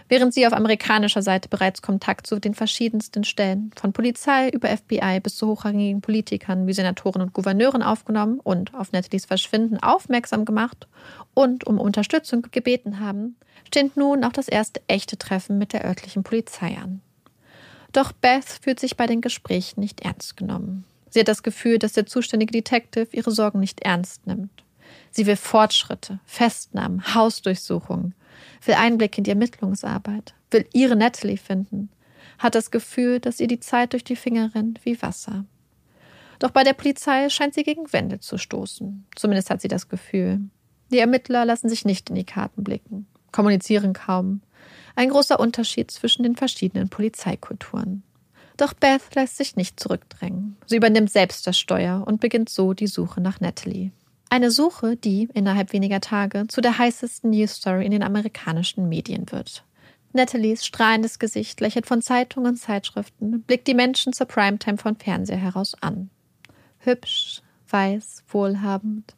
Während sie auf amerikanischer Seite bereits Kontakt zu den verschiedensten Stellen, von Polizei über FBI bis zu hochrangigen Politikern wie Senatoren und Gouverneuren aufgenommen und auf Nathalies Verschwinden aufmerksam gemacht und um Unterstützung gebeten haben, steht nun auch das erste echte Treffen mit der örtlichen Polizei an. Doch Beth fühlt sich bei den Gesprächen nicht ernst genommen. Sie hat das Gefühl, dass der zuständige Detective ihre Sorgen nicht ernst nimmt. Sie will Fortschritte, Festnahmen, Hausdurchsuchungen, will Einblick in die Ermittlungsarbeit, will ihre Natalie finden, hat das Gefühl, dass ihr die Zeit durch die Finger rennt wie Wasser. Doch bei der Polizei scheint sie gegen Wände zu stoßen. Zumindest hat sie das Gefühl. Die Ermittler lassen sich nicht in die Karten blicken, kommunizieren kaum. Ein großer Unterschied zwischen den verschiedenen Polizeikulturen. Doch Beth lässt sich nicht zurückdrängen. Sie übernimmt selbst das Steuer und beginnt so die Suche nach Natalie. Eine Suche, die innerhalb weniger Tage zu der heißesten Newsstory in den amerikanischen Medien wird. Nathalies strahlendes Gesicht lächelt von Zeitungen und Zeitschriften, blickt die Menschen zur Primetime von Fernseher heraus an. Hübsch, weiß, wohlhabend.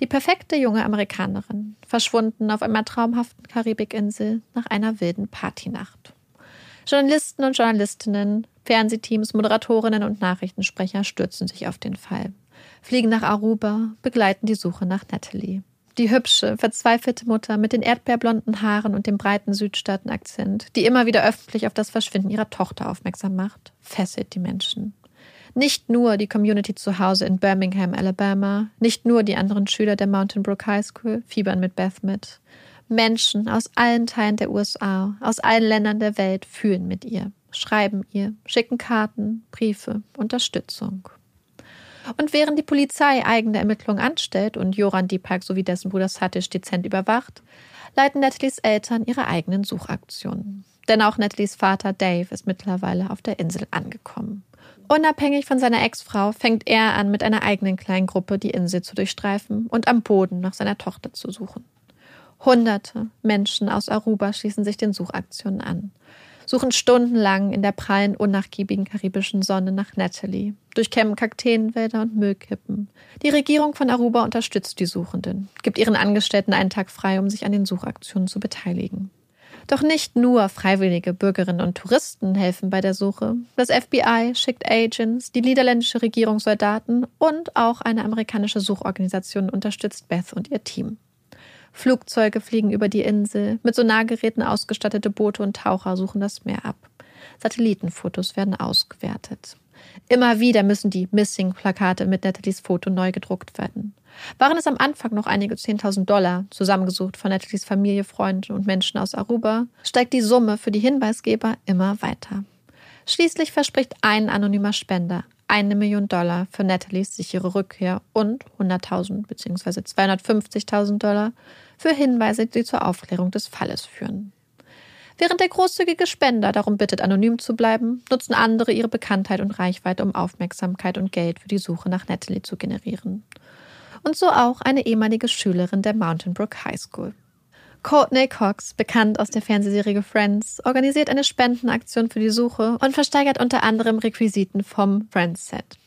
Die perfekte junge Amerikanerin, verschwunden auf einer traumhaften Karibikinsel nach einer wilden Partynacht. Journalisten und Journalistinnen, Fernsehteams, Moderatorinnen und Nachrichtensprecher stürzen sich auf den Fall, fliegen nach Aruba, begleiten die Suche nach Natalie. Die hübsche, verzweifelte Mutter mit den erdbeerblonden Haaren und dem breiten Südstaaten-Akzent, die immer wieder öffentlich auf das Verschwinden ihrer Tochter aufmerksam macht, fesselt die Menschen. Nicht nur die Community zu Hause in Birmingham, Alabama, nicht nur die anderen Schüler der Mountain Brook High School fiebern mit Beth mit. Menschen aus allen Teilen der USA, aus allen Ländern der Welt fühlen mit ihr, schreiben ihr, schicken Karten, Briefe, Unterstützung. Und während die Polizei eigene Ermittlungen anstellt und Joran Deepak sowie dessen Bruder Satish dezent überwacht, leiten Natalies Eltern ihre eigenen Suchaktionen. Denn auch Natalies Vater Dave ist mittlerweile auf der Insel angekommen. Unabhängig von seiner Ex-Frau fängt er an, mit einer eigenen kleinen Gruppe die Insel zu durchstreifen und am Boden nach seiner Tochter zu suchen. Hunderte Menschen aus Aruba schließen sich den Suchaktionen an, suchen stundenlang in der prallen, unnachgiebigen karibischen Sonne nach Natalie, durchkämmen Kakteenwälder und Müllkippen. Die Regierung von Aruba unterstützt die Suchenden, gibt ihren Angestellten einen Tag frei, um sich an den Suchaktionen zu beteiligen. Doch nicht nur freiwillige Bürgerinnen und Touristen helfen bei der Suche. Das FBI schickt Agents, die niederländische Regierung Soldaten und auch eine amerikanische Suchorganisation unterstützt Beth und ihr Team. Flugzeuge fliegen über die Insel, mit Sonargeräten ausgestattete Boote und Taucher suchen das Meer ab. Satellitenfotos werden ausgewertet. Immer wieder müssen die Missing-Plakate mit Nathalies Foto neu gedruckt werden. Waren es am Anfang noch einige 10.000 Dollar, zusammengesucht von Nathalies Familie, Freunden und Menschen aus Aruba, steigt die Summe für die Hinweisgeber immer weiter. Schließlich verspricht ein anonymer Spender eine Million Dollar für Nathalies sichere Rückkehr und 100.000 bzw. 250.000 Dollar für Hinweise, die zur Aufklärung des Falles führen. Während der großzügige Spender darum bittet, anonym zu bleiben, nutzen andere ihre Bekanntheit und Reichweite, um Aufmerksamkeit und Geld für die Suche nach Natalie zu generieren. Und so auch eine ehemalige Schülerin der Mountain Brook High School. Courtney Cox, bekannt aus der Fernsehserie Friends, organisiert eine Spendenaktion für die Suche und versteigert unter anderem Requisiten vom Friends-Set.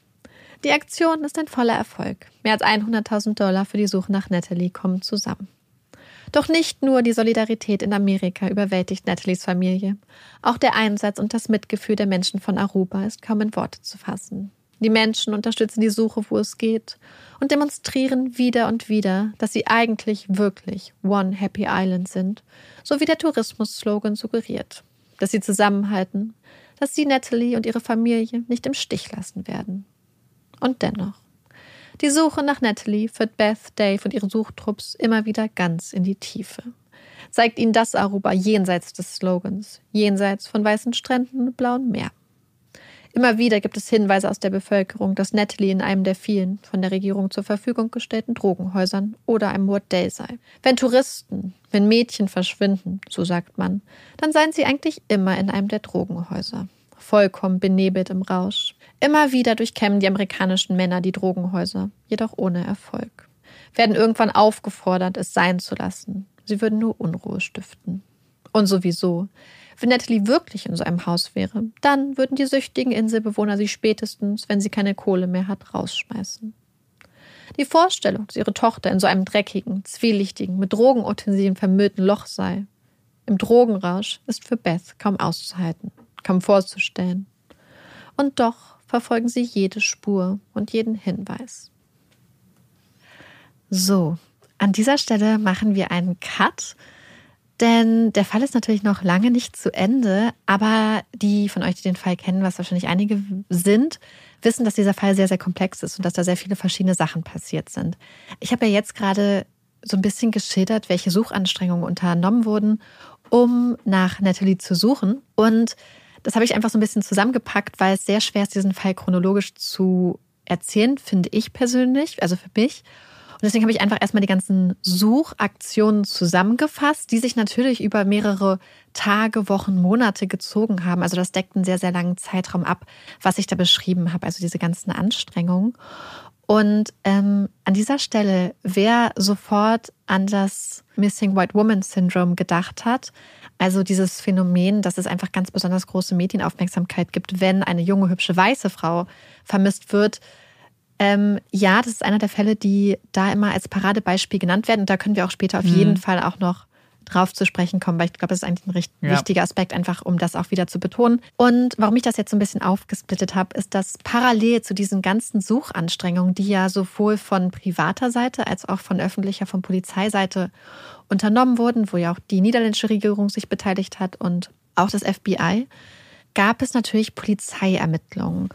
Die Aktion ist ein voller Erfolg. Mehr als 100.000 Dollar für die Suche nach Natalie kommen zusammen. Doch nicht nur die Solidarität in Amerika überwältigt Nathalies Familie. Auch der Einsatz und das Mitgefühl der Menschen von Aruba ist kaum in Worte zu fassen. Die Menschen unterstützen die Suche, wo es geht, und demonstrieren wieder und wieder, dass sie eigentlich wirklich One Happy Island sind, so wie der Tourismus-Slogan suggeriert. Dass sie zusammenhalten, dass sie Natalie und ihre Familie nicht im Stich lassen werden. Und dennoch, Die Suche nach Natalie führt Beth, Dave und ihre Suchtrupps immer wieder ganz in die Tiefe. Zeigt ihnen das Aruba jenseits des Slogans, jenseits von weißen Stränden und blauem Meer. Immer wieder gibt es Hinweise aus der Bevölkerung, dass Natalie in einem der vielen von der Regierung zur Verfügung gestellten Drogenhäusern oder einem Bordell sei. Wenn Touristen, wenn Mädchen verschwinden, so sagt man, dann seien sie eigentlich immer in einem der Drogenhäuser. Vollkommen benebelt im Rausch. Immer wieder durchkämmen die amerikanischen Männer die Drogenhäuser, jedoch ohne Erfolg. Werden irgendwann aufgefordert, es sein zu lassen. Sie würden nur Unruhe stiften. Und sowieso, wenn Natalie wirklich in so einem Haus wäre, dann würden die süchtigen Inselbewohner sie spätestens, wenn sie keine Kohle mehr hat, rausschmeißen. Die Vorstellung, dass ihre Tochter in so einem dreckigen, zwielichtigen, mit Drogenutensilien vermüllten Loch sei, im Drogenrausch, ist für Beth kaum auszuhalten, kaum vorzustellen. Und doch verfolgen sie jede Spur und jeden Hinweis. So, an dieser Stelle machen wir einen Cut denn der Fall ist natürlich noch lange nicht zu Ende, aber die von euch, die den Fall kennen, was wahrscheinlich einige sind, wissen, dass dieser Fall sehr, sehr komplex ist und dass da sehr viele verschiedene Sachen passiert sind. Ich habe ja jetzt gerade so ein bisschen geschildert, welche Suchanstrengungen unternommen wurden, um nach Natalie zu suchen. Und das habe ich einfach so ein bisschen zusammengepackt, weil es sehr schwer ist, diesen Fall chronologisch zu erzählen, finde ich persönlich, also für mich. Und deswegen habe ich einfach erstmal die ganzen Suchaktionen zusammengefasst, die sich natürlich über mehrere Tage, Wochen, Monate gezogen haben. Also das deckt einen sehr, sehr langen Zeitraum ab, was ich da beschrieben habe, also diese ganzen Anstrengungen. Und ähm, an dieser Stelle, wer sofort an das Missing White Woman Syndrome gedacht hat, also dieses Phänomen, dass es einfach ganz besonders große Medienaufmerksamkeit gibt, wenn eine junge, hübsche, weiße Frau vermisst wird, ähm, ja, das ist einer der Fälle, die da immer als Paradebeispiel genannt werden. Und da können wir auch später auf mhm. jeden Fall auch noch drauf zu sprechen kommen, weil ich glaube, das ist eigentlich ein recht ja. wichtiger Aspekt, einfach um das auch wieder zu betonen. Und warum ich das jetzt so ein bisschen aufgesplittet habe, ist, dass parallel zu diesen ganzen Suchanstrengungen, die ja sowohl von privater Seite als auch von öffentlicher, von Polizeiseite unternommen wurden, wo ja auch die niederländische Regierung sich beteiligt hat und auch das FBI, gab es natürlich Polizeiermittlungen.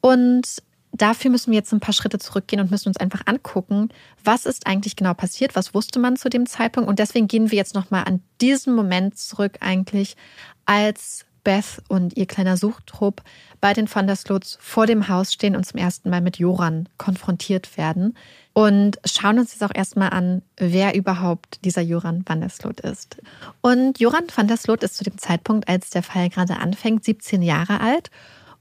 Und dafür müssen wir jetzt ein paar Schritte zurückgehen und müssen uns einfach angucken, was ist eigentlich genau passiert, was wusste man zu dem Zeitpunkt. Und deswegen gehen wir jetzt nochmal an diesen Moment zurück, eigentlich, als Beth und ihr kleiner Suchtrupp bei den Van der Sloots vor dem Haus stehen und zum ersten Mal mit Joran konfrontiert werden. Und schauen uns jetzt auch erstmal an, wer überhaupt dieser Joran van der Sloot ist. Und Joran van der Sloot ist zu dem Zeitpunkt, als der Fall gerade anfängt, 17 Jahre alt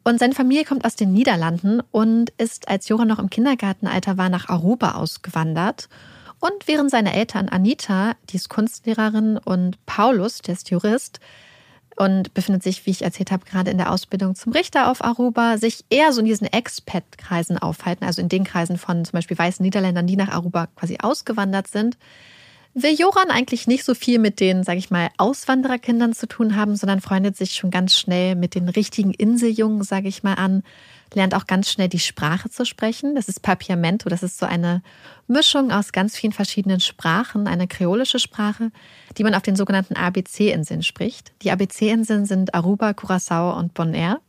und seine Familie kommt aus den Niederlanden und ist, als Joran noch im Kindergartenalter war, nach Aruba ausgewandert. Und während seine Eltern Anita, die ist Kunstlehrerin, und Paulus, der ist Jurist, und befindet sich, wie ich erzählt habe, gerade in der Ausbildung zum Richter auf Aruba, sich eher so in diesen Expat-Kreisen aufhalten, also in den Kreisen von zum Beispiel weißen Niederländern, die nach Aruba quasi ausgewandert sind, will Joran eigentlich nicht so viel mit den, sage ich mal, Auswandererkindern zu tun haben, sondern freundet sich schon ganz schnell mit den richtigen Inseljungen, sage ich mal, an, lernt auch ganz schnell die Sprache zu sprechen. Das ist Papiamento, das ist so eine Mischung aus ganz vielen verschiedenen Sprachen, eine kreolische Sprache, die man auf den sogenannten ABC-Inseln spricht. Die ABC-Inseln sind Aruba, Curaçao und Bonaire.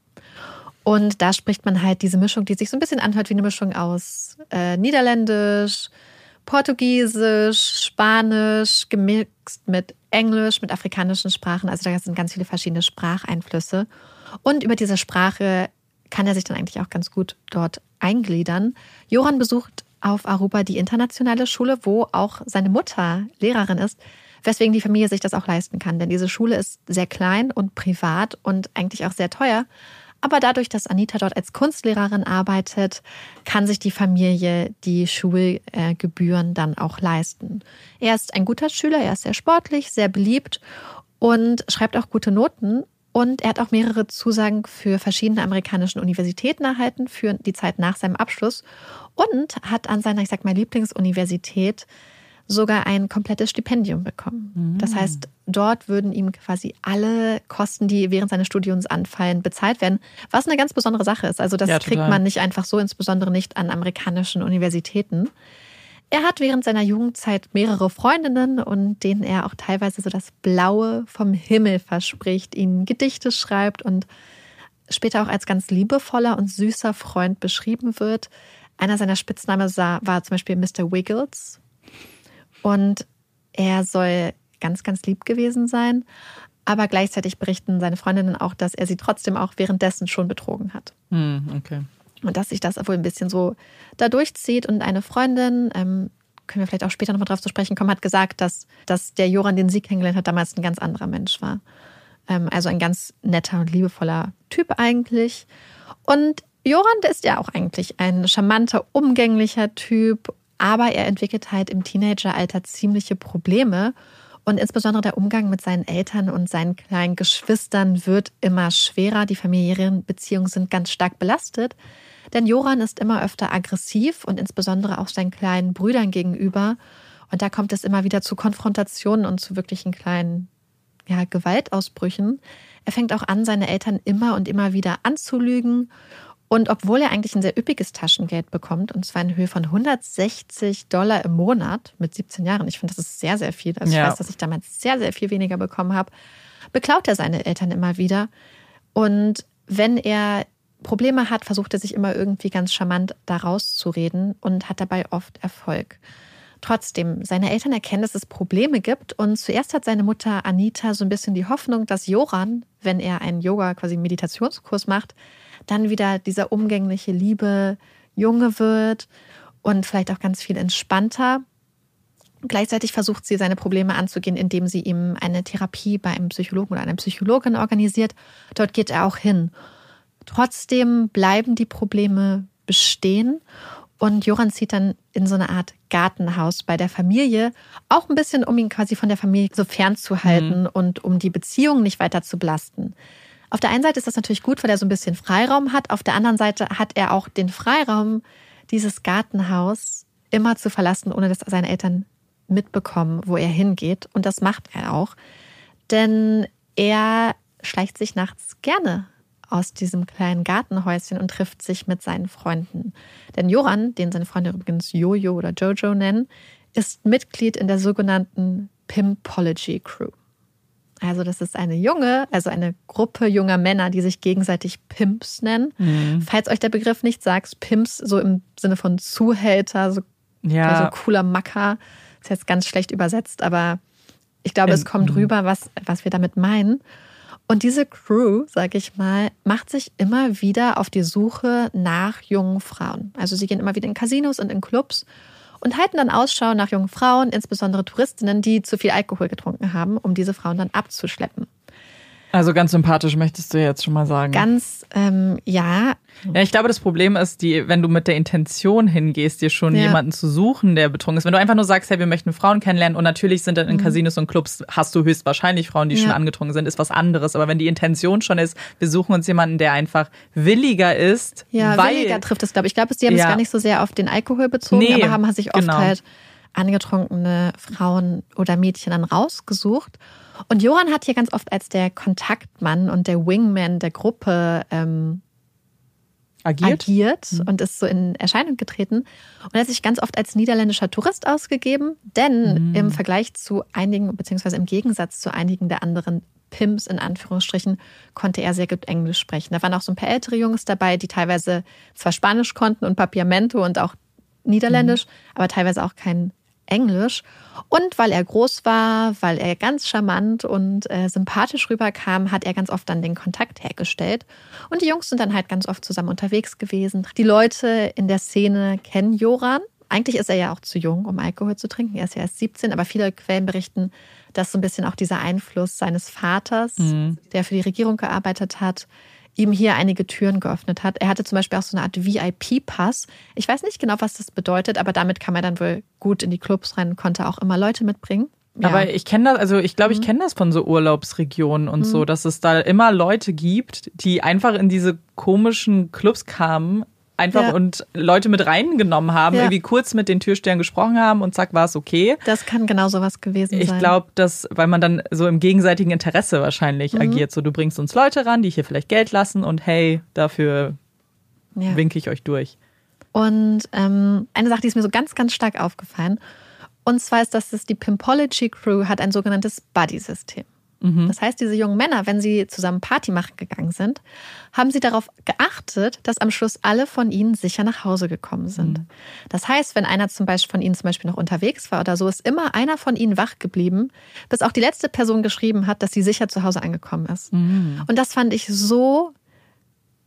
Und da spricht man halt diese Mischung, die sich so ein bisschen anhört wie eine Mischung aus äh, Niederländisch, Portugiesisch, Spanisch, gemixt mit Englisch, mit afrikanischen Sprachen. Also da sind ganz viele verschiedene Spracheinflüsse. Und über diese Sprache kann er sich dann eigentlich auch ganz gut dort eingliedern. Joran besucht auf Aruba die internationale Schule, wo auch seine Mutter Lehrerin ist, weswegen die Familie sich das auch leisten kann. Denn diese Schule ist sehr klein und privat und eigentlich auch sehr teuer. Aber dadurch, dass Anita dort als Kunstlehrerin arbeitet, kann sich die Familie die Schulgebühren dann auch leisten. Er ist ein guter Schüler, er ist sehr sportlich, sehr beliebt und schreibt auch gute Noten. Und er hat auch mehrere Zusagen für verschiedene amerikanische Universitäten erhalten für die Zeit nach seinem Abschluss und hat an seiner, ich sag mal, Lieblingsuniversität sogar ein komplettes Stipendium bekommen. Mhm. Das heißt, dort würden ihm quasi alle Kosten, die während seines Studiums anfallen, bezahlt werden, was eine ganz besondere Sache ist. Also das ja, kriegt man nicht einfach so, insbesondere nicht an amerikanischen Universitäten. Er hat während seiner Jugendzeit mehrere Freundinnen und denen er auch teilweise so das Blaue vom Himmel verspricht, ihnen Gedichte schreibt und später auch als ganz liebevoller und süßer Freund beschrieben wird. Einer seiner Spitznamen war zum Beispiel Mr. Wiggles. Und er soll ganz, ganz lieb gewesen sein. Aber gleichzeitig berichten seine Freundinnen auch, dass er sie trotzdem auch währenddessen schon betrogen hat. Hm, okay. Und dass sich das wohl ein bisschen so da durchzieht. Und eine Freundin, ähm, können wir vielleicht auch später nochmal drauf zu sprechen kommen, hat gesagt, dass, dass der Joran, den sie kennengelernt hat, damals ein ganz anderer Mensch war. Ähm, also ein ganz netter und liebevoller Typ eigentlich. Und Joran, der ist ja auch eigentlich ein charmanter, umgänglicher Typ, aber er entwickelt halt im Teenageralter ziemliche Probleme. Und insbesondere der Umgang mit seinen Eltern und seinen kleinen Geschwistern wird immer schwerer. Die familiären Beziehungen sind ganz stark belastet. Denn Joran ist immer öfter aggressiv und insbesondere auch seinen kleinen Brüdern gegenüber. Und da kommt es immer wieder zu Konfrontationen und zu wirklichen kleinen ja, Gewaltausbrüchen. Er fängt auch an, seine Eltern immer und immer wieder anzulügen. Und obwohl er eigentlich ein sehr üppiges Taschengeld bekommt, und zwar in Höhe von 160 Dollar im Monat mit 17 Jahren, ich finde, das ist sehr, sehr viel. Also ja. ich weiß, dass ich damals sehr, sehr viel weniger bekommen habe, beklaut er seine Eltern immer wieder. Und wenn er Probleme hat, versucht er sich immer irgendwie ganz charmant da rauszureden und hat dabei oft Erfolg. Trotzdem, seine Eltern erkennen, dass es Probleme gibt und zuerst hat seine Mutter Anita so ein bisschen die Hoffnung, dass Joran, wenn er einen Yoga, quasi Meditationskurs macht, dann wieder dieser umgängliche, liebe Junge wird und vielleicht auch ganz viel entspannter. Gleichzeitig versucht sie, seine Probleme anzugehen, indem sie ihm eine Therapie bei einem Psychologen oder einer Psychologin organisiert. Dort geht er auch hin. Trotzdem bleiben die Probleme bestehen und Joran zieht dann in so eine Art Gartenhaus bei der Familie, auch ein bisschen, um ihn quasi von der Familie so fernzuhalten mhm. und um die Beziehung nicht weiter zu belasten. Auf der einen Seite ist das natürlich gut, weil er so ein bisschen Freiraum hat. Auf der anderen Seite hat er auch den Freiraum, dieses Gartenhaus immer zu verlassen, ohne dass seine Eltern mitbekommen, wo er hingeht. Und das macht er auch. Denn er schleicht sich nachts gerne aus diesem kleinen Gartenhäuschen und trifft sich mit seinen Freunden. Denn Joran, den seine Freunde übrigens Jojo oder Jojo nennen, ist Mitglied in der sogenannten Pimpology Crew. Also das ist eine junge, also eine Gruppe junger Männer, die sich gegenseitig Pimps nennen. Mhm. Falls euch der Begriff nicht sagt, Pimps so im Sinne von Zuhälter, so, ja. so cooler Macker, ist jetzt ganz schlecht übersetzt, aber ich glaube, es kommt mhm. rüber, was, was wir damit meinen. Und diese Crew, sag ich mal, macht sich immer wieder auf die Suche nach jungen Frauen. Also sie gehen immer wieder in Casinos und in Clubs und halten dann Ausschau nach jungen Frauen, insbesondere Touristinnen, die zu viel Alkohol getrunken haben, um diese Frauen dann abzuschleppen. Also ganz sympathisch möchtest du jetzt schon mal sagen. Ganz, ähm, ja. Ja, ich glaube, das Problem ist, die, wenn du mit der Intention hingehst, dir schon ja. jemanden zu suchen, der betrunken ist. Wenn du einfach nur sagst, hey, wir möchten Frauen kennenlernen und natürlich sind dann in mhm. Casinos und Clubs, hast du höchstwahrscheinlich Frauen, die ja. schon angetrunken sind, ist was anderes. Aber wenn die Intention schon ist, wir suchen uns jemanden, der einfach williger ist. Ja, weil, williger trifft es, glaube ich. Ich glaube, sie haben ja. es gar nicht so sehr auf den Alkohol bezogen, nee, aber haben sich oft genau. halt angetrunkene Frauen oder Mädchen dann rausgesucht. Und Johann hat hier ganz oft als der Kontaktmann und der Wingman der Gruppe ähm, agiert, agiert mhm. und ist so in Erscheinung getreten. Und er hat sich ganz oft als niederländischer Tourist ausgegeben, denn mhm. im Vergleich zu einigen, beziehungsweise im Gegensatz zu einigen der anderen Pimps in Anführungsstrichen, konnte er sehr gut Englisch sprechen. Da waren auch so ein paar ältere Jungs dabei, die teilweise zwar Spanisch konnten und Papiamento und auch Niederländisch, mhm. aber teilweise auch kein Englisch. Und weil er groß war, weil er ganz charmant und äh, sympathisch rüberkam, hat er ganz oft dann den Kontakt hergestellt. Und die Jungs sind dann halt ganz oft zusammen unterwegs gewesen. Die Leute in der Szene kennen Joran. Eigentlich ist er ja auch zu jung, um Alkohol zu trinken. Er ist ja erst 17, aber viele Quellen berichten, dass so ein bisschen auch dieser Einfluss seines Vaters, mhm. der für die Regierung gearbeitet hat, ihm hier einige Türen geöffnet hat. Er hatte zum Beispiel auch so eine Art VIP-Pass. Ich weiß nicht genau, was das bedeutet, aber damit kam er dann wohl gut in die Clubs rein, konnte auch immer Leute mitbringen. Ja. Aber ich kenne das, also ich glaube, ich mhm. kenne das von so Urlaubsregionen und mhm. so, dass es da immer Leute gibt, die einfach in diese komischen Clubs kamen, einfach ja. und Leute mit reingenommen haben, ja. irgendwie kurz mit den Türstern gesprochen haben und zack, war es okay. Das kann genau sowas gewesen ich sein. Ich glaube, dass, weil man dann so im gegenseitigen Interesse wahrscheinlich mhm. agiert. So, du bringst uns Leute ran, die hier vielleicht Geld lassen und hey, dafür ja. winke ich euch durch. Und ähm, eine Sache, die ist mir so ganz, ganz stark aufgefallen. Und zwar ist, dass es die Pimpology Crew hat ein sogenanntes Buddy-System. Mhm. Das heißt, diese jungen Männer, wenn sie zusammen Party machen gegangen sind, haben sie darauf geachtet, dass am Schluss alle von ihnen sicher nach Hause gekommen sind. Mhm. Das heißt, wenn einer zum Beispiel von ihnen zum Beispiel noch unterwegs war oder so, ist immer einer von ihnen wach geblieben, bis auch die letzte Person geschrieben hat, dass sie sicher zu Hause angekommen ist. Mhm. Und das fand ich so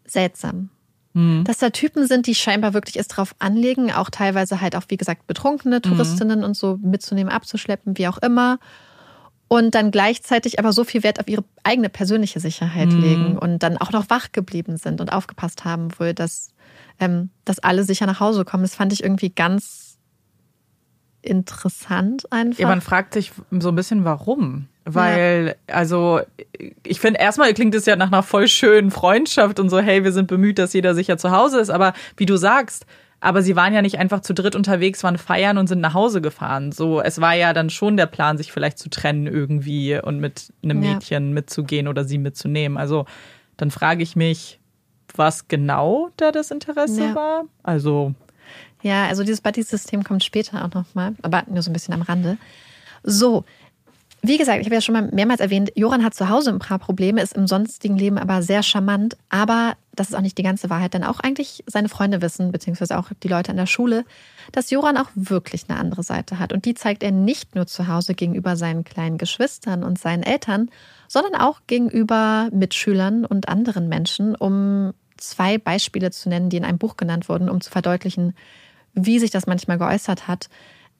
seltsam. Mhm. Dass da Typen sind, die scheinbar wirklich es drauf anlegen, auch teilweise halt auch, wie gesagt, betrunkene Touristinnen mhm. und so mitzunehmen, abzuschleppen, wie auch immer. Und dann gleichzeitig aber so viel Wert auf ihre eigene persönliche Sicherheit mhm. legen und dann auch noch wach geblieben sind und aufgepasst haben wohl, dass, ähm, dass alle sicher nach Hause kommen. Das fand ich irgendwie ganz interessant einfach. Ja, man fragt sich so ein bisschen, warum. Weil, ja. also, ich finde, erstmal klingt es ja nach einer voll schönen Freundschaft und so, hey, wir sind bemüht, dass jeder sicher zu Hause ist. Aber wie du sagst, aber sie waren ja nicht einfach zu dritt unterwegs, waren feiern und sind nach Hause gefahren. So, es war ja dann schon der Plan, sich vielleicht zu trennen irgendwie und mit einem Mädchen ja. mitzugehen oder sie mitzunehmen. Also, dann frage ich mich, was genau da das Interesse ja. war. Also. Ja, also dieses Buddy-System kommt später auch nochmal, aber nur so ein bisschen am Rande. So, wie gesagt, ich habe ja schon mal mehrmals erwähnt, Joran hat zu Hause ein paar Probleme, ist im sonstigen Leben aber sehr charmant. Aber das ist auch nicht die ganze Wahrheit, denn auch eigentlich seine Freunde wissen, beziehungsweise auch die Leute an der Schule, dass Joran auch wirklich eine andere Seite hat. Und die zeigt er nicht nur zu Hause gegenüber seinen kleinen Geschwistern und seinen Eltern, sondern auch gegenüber Mitschülern und anderen Menschen, um zwei Beispiele zu nennen, die in einem Buch genannt wurden, um zu verdeutlichen, wie sich das manchmal geäußert hat.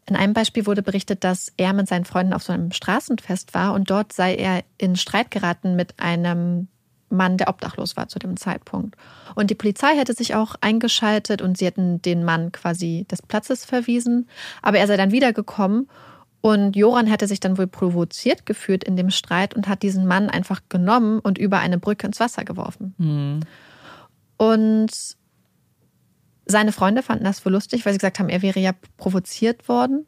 In einem Beispiel wurde berichtet, dass er mit seinen Freunden auf so einem Straßenfest war und dort sei er in Streit geraten mit einem Mann, der obdachlos war zu dem Zeitpunkt. Und die Polizei hätte sich auch eingeschaltet und sie hätten den Mann quasi des Platzes verwiesen. Aber er sei dann wiedergekommen und Joran hätte sich dann wohl provoziert gefühlt in dem Streit und hat diesen Mann einfach genommen und über eine Brücke ins Wasser geworfen. Mhm. Und seine Freunde fanden das wohl lustig, weil sie gesagt haben, er wäre ja provoziert worden.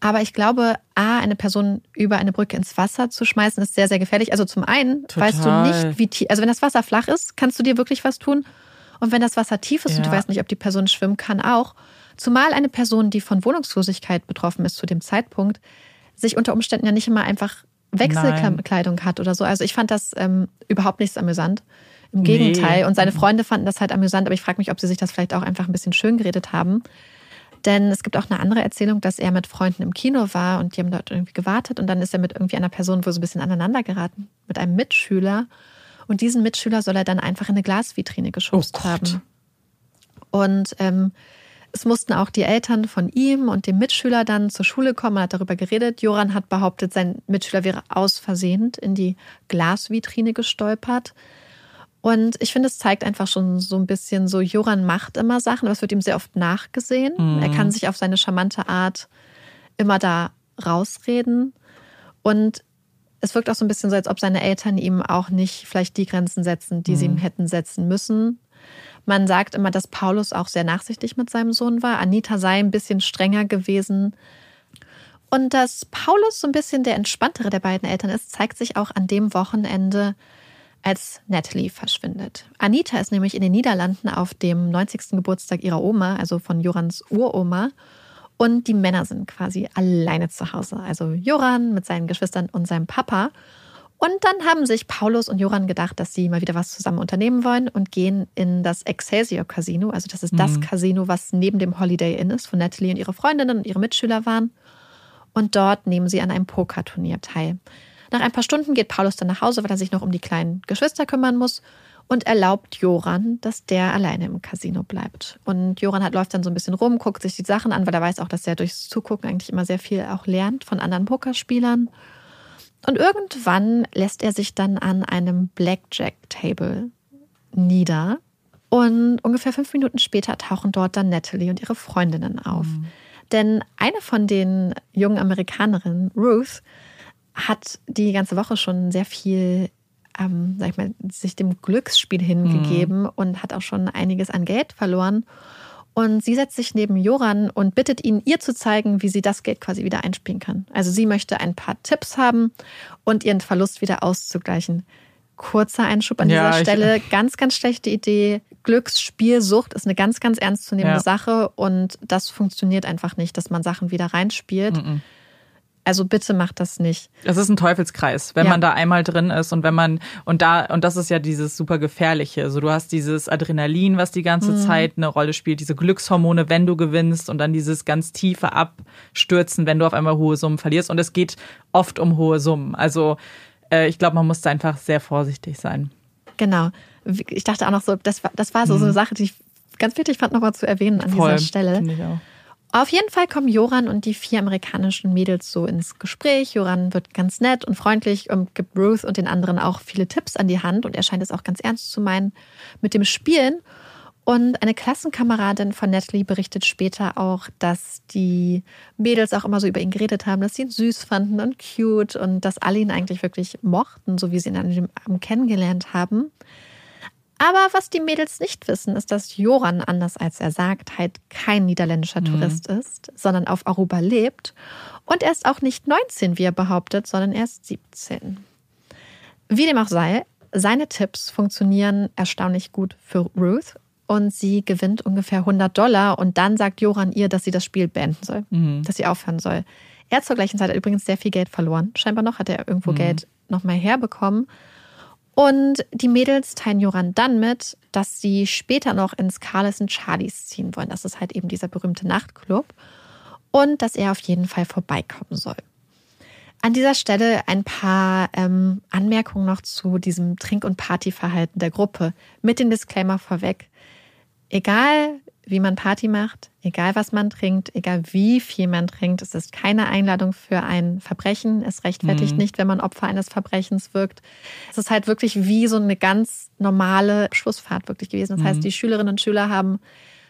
Aber ich glaube, A, eine Person über eine Brücke ins Wasser zu schmeißen, ist sehr, sehr gefährlich. Also zum einen Total. weißt du nicht, wie tief, also wenn das Wasser flach ist, kannst du dir wirklich was tun. Und wenn das Wasser tief ist ja. und du weißt nicht, ob die Person schwimmen kann, auch. Zumal eine Person, die von Wohnungslosigkeit betroffen ist zu dem Zeitpunkt, sich unter Umständen ja nicht immer einfach Wechselkleidung hat oder so. Also ich fand das ähm, überhaupt nichts amüsant. Im Gegenteil. Nee. Und seine Freunde fanden das halt amüsant, aber ich frage mich, ob sie sich das vielleicht auch einfach ein bisschen schön geredet haben. Denn es gibt auch eine andere Erzählung, dass er mit Freunden im Kino war und die haben dort irgendwie gewartet und dann ist er mit irgendwie einer Person wohl so ein bisschen aneinander geraten, mit einem Mitschüler. Und diesen Mitschüler soll er dann einfach in eine Glasvitrine geschubst oh haben. Und ähm, es mussten auch die Eltern von ihm und dem Mitschüler dann zur Schule kommen. Man hat darüber geredet. Joran hat behauptet, sein Mitschüler wäre aus Versehen in die Glasvitrine gestolpert. Und ich finde, es zeigt einfach schon so ein bisschen so, Joran macht immer Sachen, aber es wird ihm sehr oft nachgesehen. Mhm. Er kann sich auf seine charmante Art immer da rausreden. Und es wirkt auch so ein bisschen so, als ob seine Eltern ihm auch nicht vielleicht die Grenzen setzen, die mhm. sie ihm hätten setzen müssen. Man sagt immer, dass Paulus auch sehr nachsichtig mit seinem Sohn war. Anita sei ein bisschen strenger gewesen. Und dass Paulus so ein bisschen der entspanntere der beiden Eltern ist, zeigt sich auch an dem Wochenende, als Natalie verschwindet. Anita ist nämlich in den Niederlanden auf dem 90. Geburtstag ihrer Oma, also von Jorans Uroma. Und die Männer sind quasi alleine zu Hause. Also Joran mit seinen Geschwistern und seinem Papa. Und dann haben sich Paulus und Joran gedacht, dass sie mal wieder was zusammen unternehmen wollen und gehen in das Excelsior Casino. Also das ist mhm. das Casino, was neben dem Holiday Inn ist, wo Natalie und ihre Freundinnen und ihre Mitschüler waren. Und dort nehmen sie an einem Pokerturnier teil. Nach ein paar Stunden geht Paulus dann nach Hause, weil er sich noch um die kleinen Geschwister kümmern muss und erlaubt Joran, dass der alleine im Casino bleibt. Und Joran hat, läuft dann so ein bisschen rum, guckt sich die Sachen an, weil er weiß auch, dass er durchs Zugucken eigentlich immer sehr viel auch lernt von anderen Pokerspielern. Und irgendwann lässt er sich dann an einem Blackjack-Table nieder. Und ungefähr fünf Minuten später tauchen dort dann Natalie und ihre Freundinnen auf. Mhm. Denn eine von den jungen Amerikanerinnen, Ruth, hat die ganze Woche schon sehr viel, ähm, sag ich mal, sich dem Glücksspiel hingegeben mhm. und hat auch schon einiges an Geld verloren. Und sie setzt sich neben Joran und bittet ihn, ihr zu zeigen, wie sie das Geld quasi wieder einspielen kann. Also sie möchte ein paar Tipps haben und ihren Verlust wieder auszugleichen. Kurzer Einschub an ja, dieser Stelle. Ganz, ganz schlechte Idee. Glücksspielsucht ist eine ganz, ganz ernstzunehmende ja. Sache und das funktioniert einfach nicht, dass man Sachen wieder reinspielt. Mhm Also bitte macht das nicht. Das ist ein Teufelskreis, wenn Ja. man da einmal drin ist und wenn man und da und das ist ja dieses super gefährliche. So du hast dieses Adrenalin, was die ganze Mhm. Zeit eine Rolle spielt, diese Glückshormone, wenn du gewinnst und dann dieses ganz tiefe Abstürzen, wenn du auf einmal hohe Summen verlierst und es geht oft um hohe Summen. Also äh, ich glaube, man muss da einfach sehr vorsichtig sein. Genau. Ich dachte auch noch so, das war, das war so, so eine Sache, die ich ganz wichtig fand, nochmal zu erwähnen an Mhm. Voll, dieser Stelle. ich auch. Auf jeden Fall kommen Joran und die vier amerikanischen Mädels so ins Gespräch. Joran wird ganz nett und freundlich und gibt Ruth und den anderen auch viele Tipps an die Hand und er scheint es auch ganz ernst zu meinen mit dem Spielen. Und eine Klassenkameradin von Natalie berichtet später auch, dass die Mädels auch immer so über ihn geredet haben, dass sie ihn süß fanden und cute und dass alle ihn eigentlich wirklich mochten, so wie sie ihn an dem Abend kennengelernt haben. Aber was die Mädels nicht wissen, ist, dass Joran, anders als er sagt, halt kein niederländischer Tourist ist, sondern auf Aruba lebt. Und er ist auch nicht 19, wie er behauptet, sondern er ist 17. Wie dem auch sei, seine Tipps funktionieren erstaunlich gut für Ruth und sie gewinnt ungefähr 100 Dollar und dann sagt Joran ihr, dass sie das Spiel beenden soll, dass sie aufhören soll. Er hat zur gleichen Zeit übrigens sehr viel Geld verloren. Scheinbar noch hat er irgendwo Geld nochmal herbekommen. Und die Mädels teilen Joran dann mit, dass sie später noch ins Carlos and Charlies ziehen wollen. Das ist halt eben dieser berühmte Nachtclub. Und dass er auf jeden Fall vorbeikommen soll. An dieser Stelle ein paar ähm, Anmerkungen noch zu diesem Trink- und Partyverhalten der Gruppe. Mit dem Disclaimer vorweg. Egal, wie man Party macht, egal was man trinkt, egal wie viel man trinkt, es ist keine Einladung für ein Verbrechen. Es rechtfertigt nicht, wenn man Opfer eines Verbrechens wirkt. Es ist halt wirklich wie so eine ganz normale Schlussfahrt wirklich gewesen. Das heißt, die Schülerinnen und Schüler haben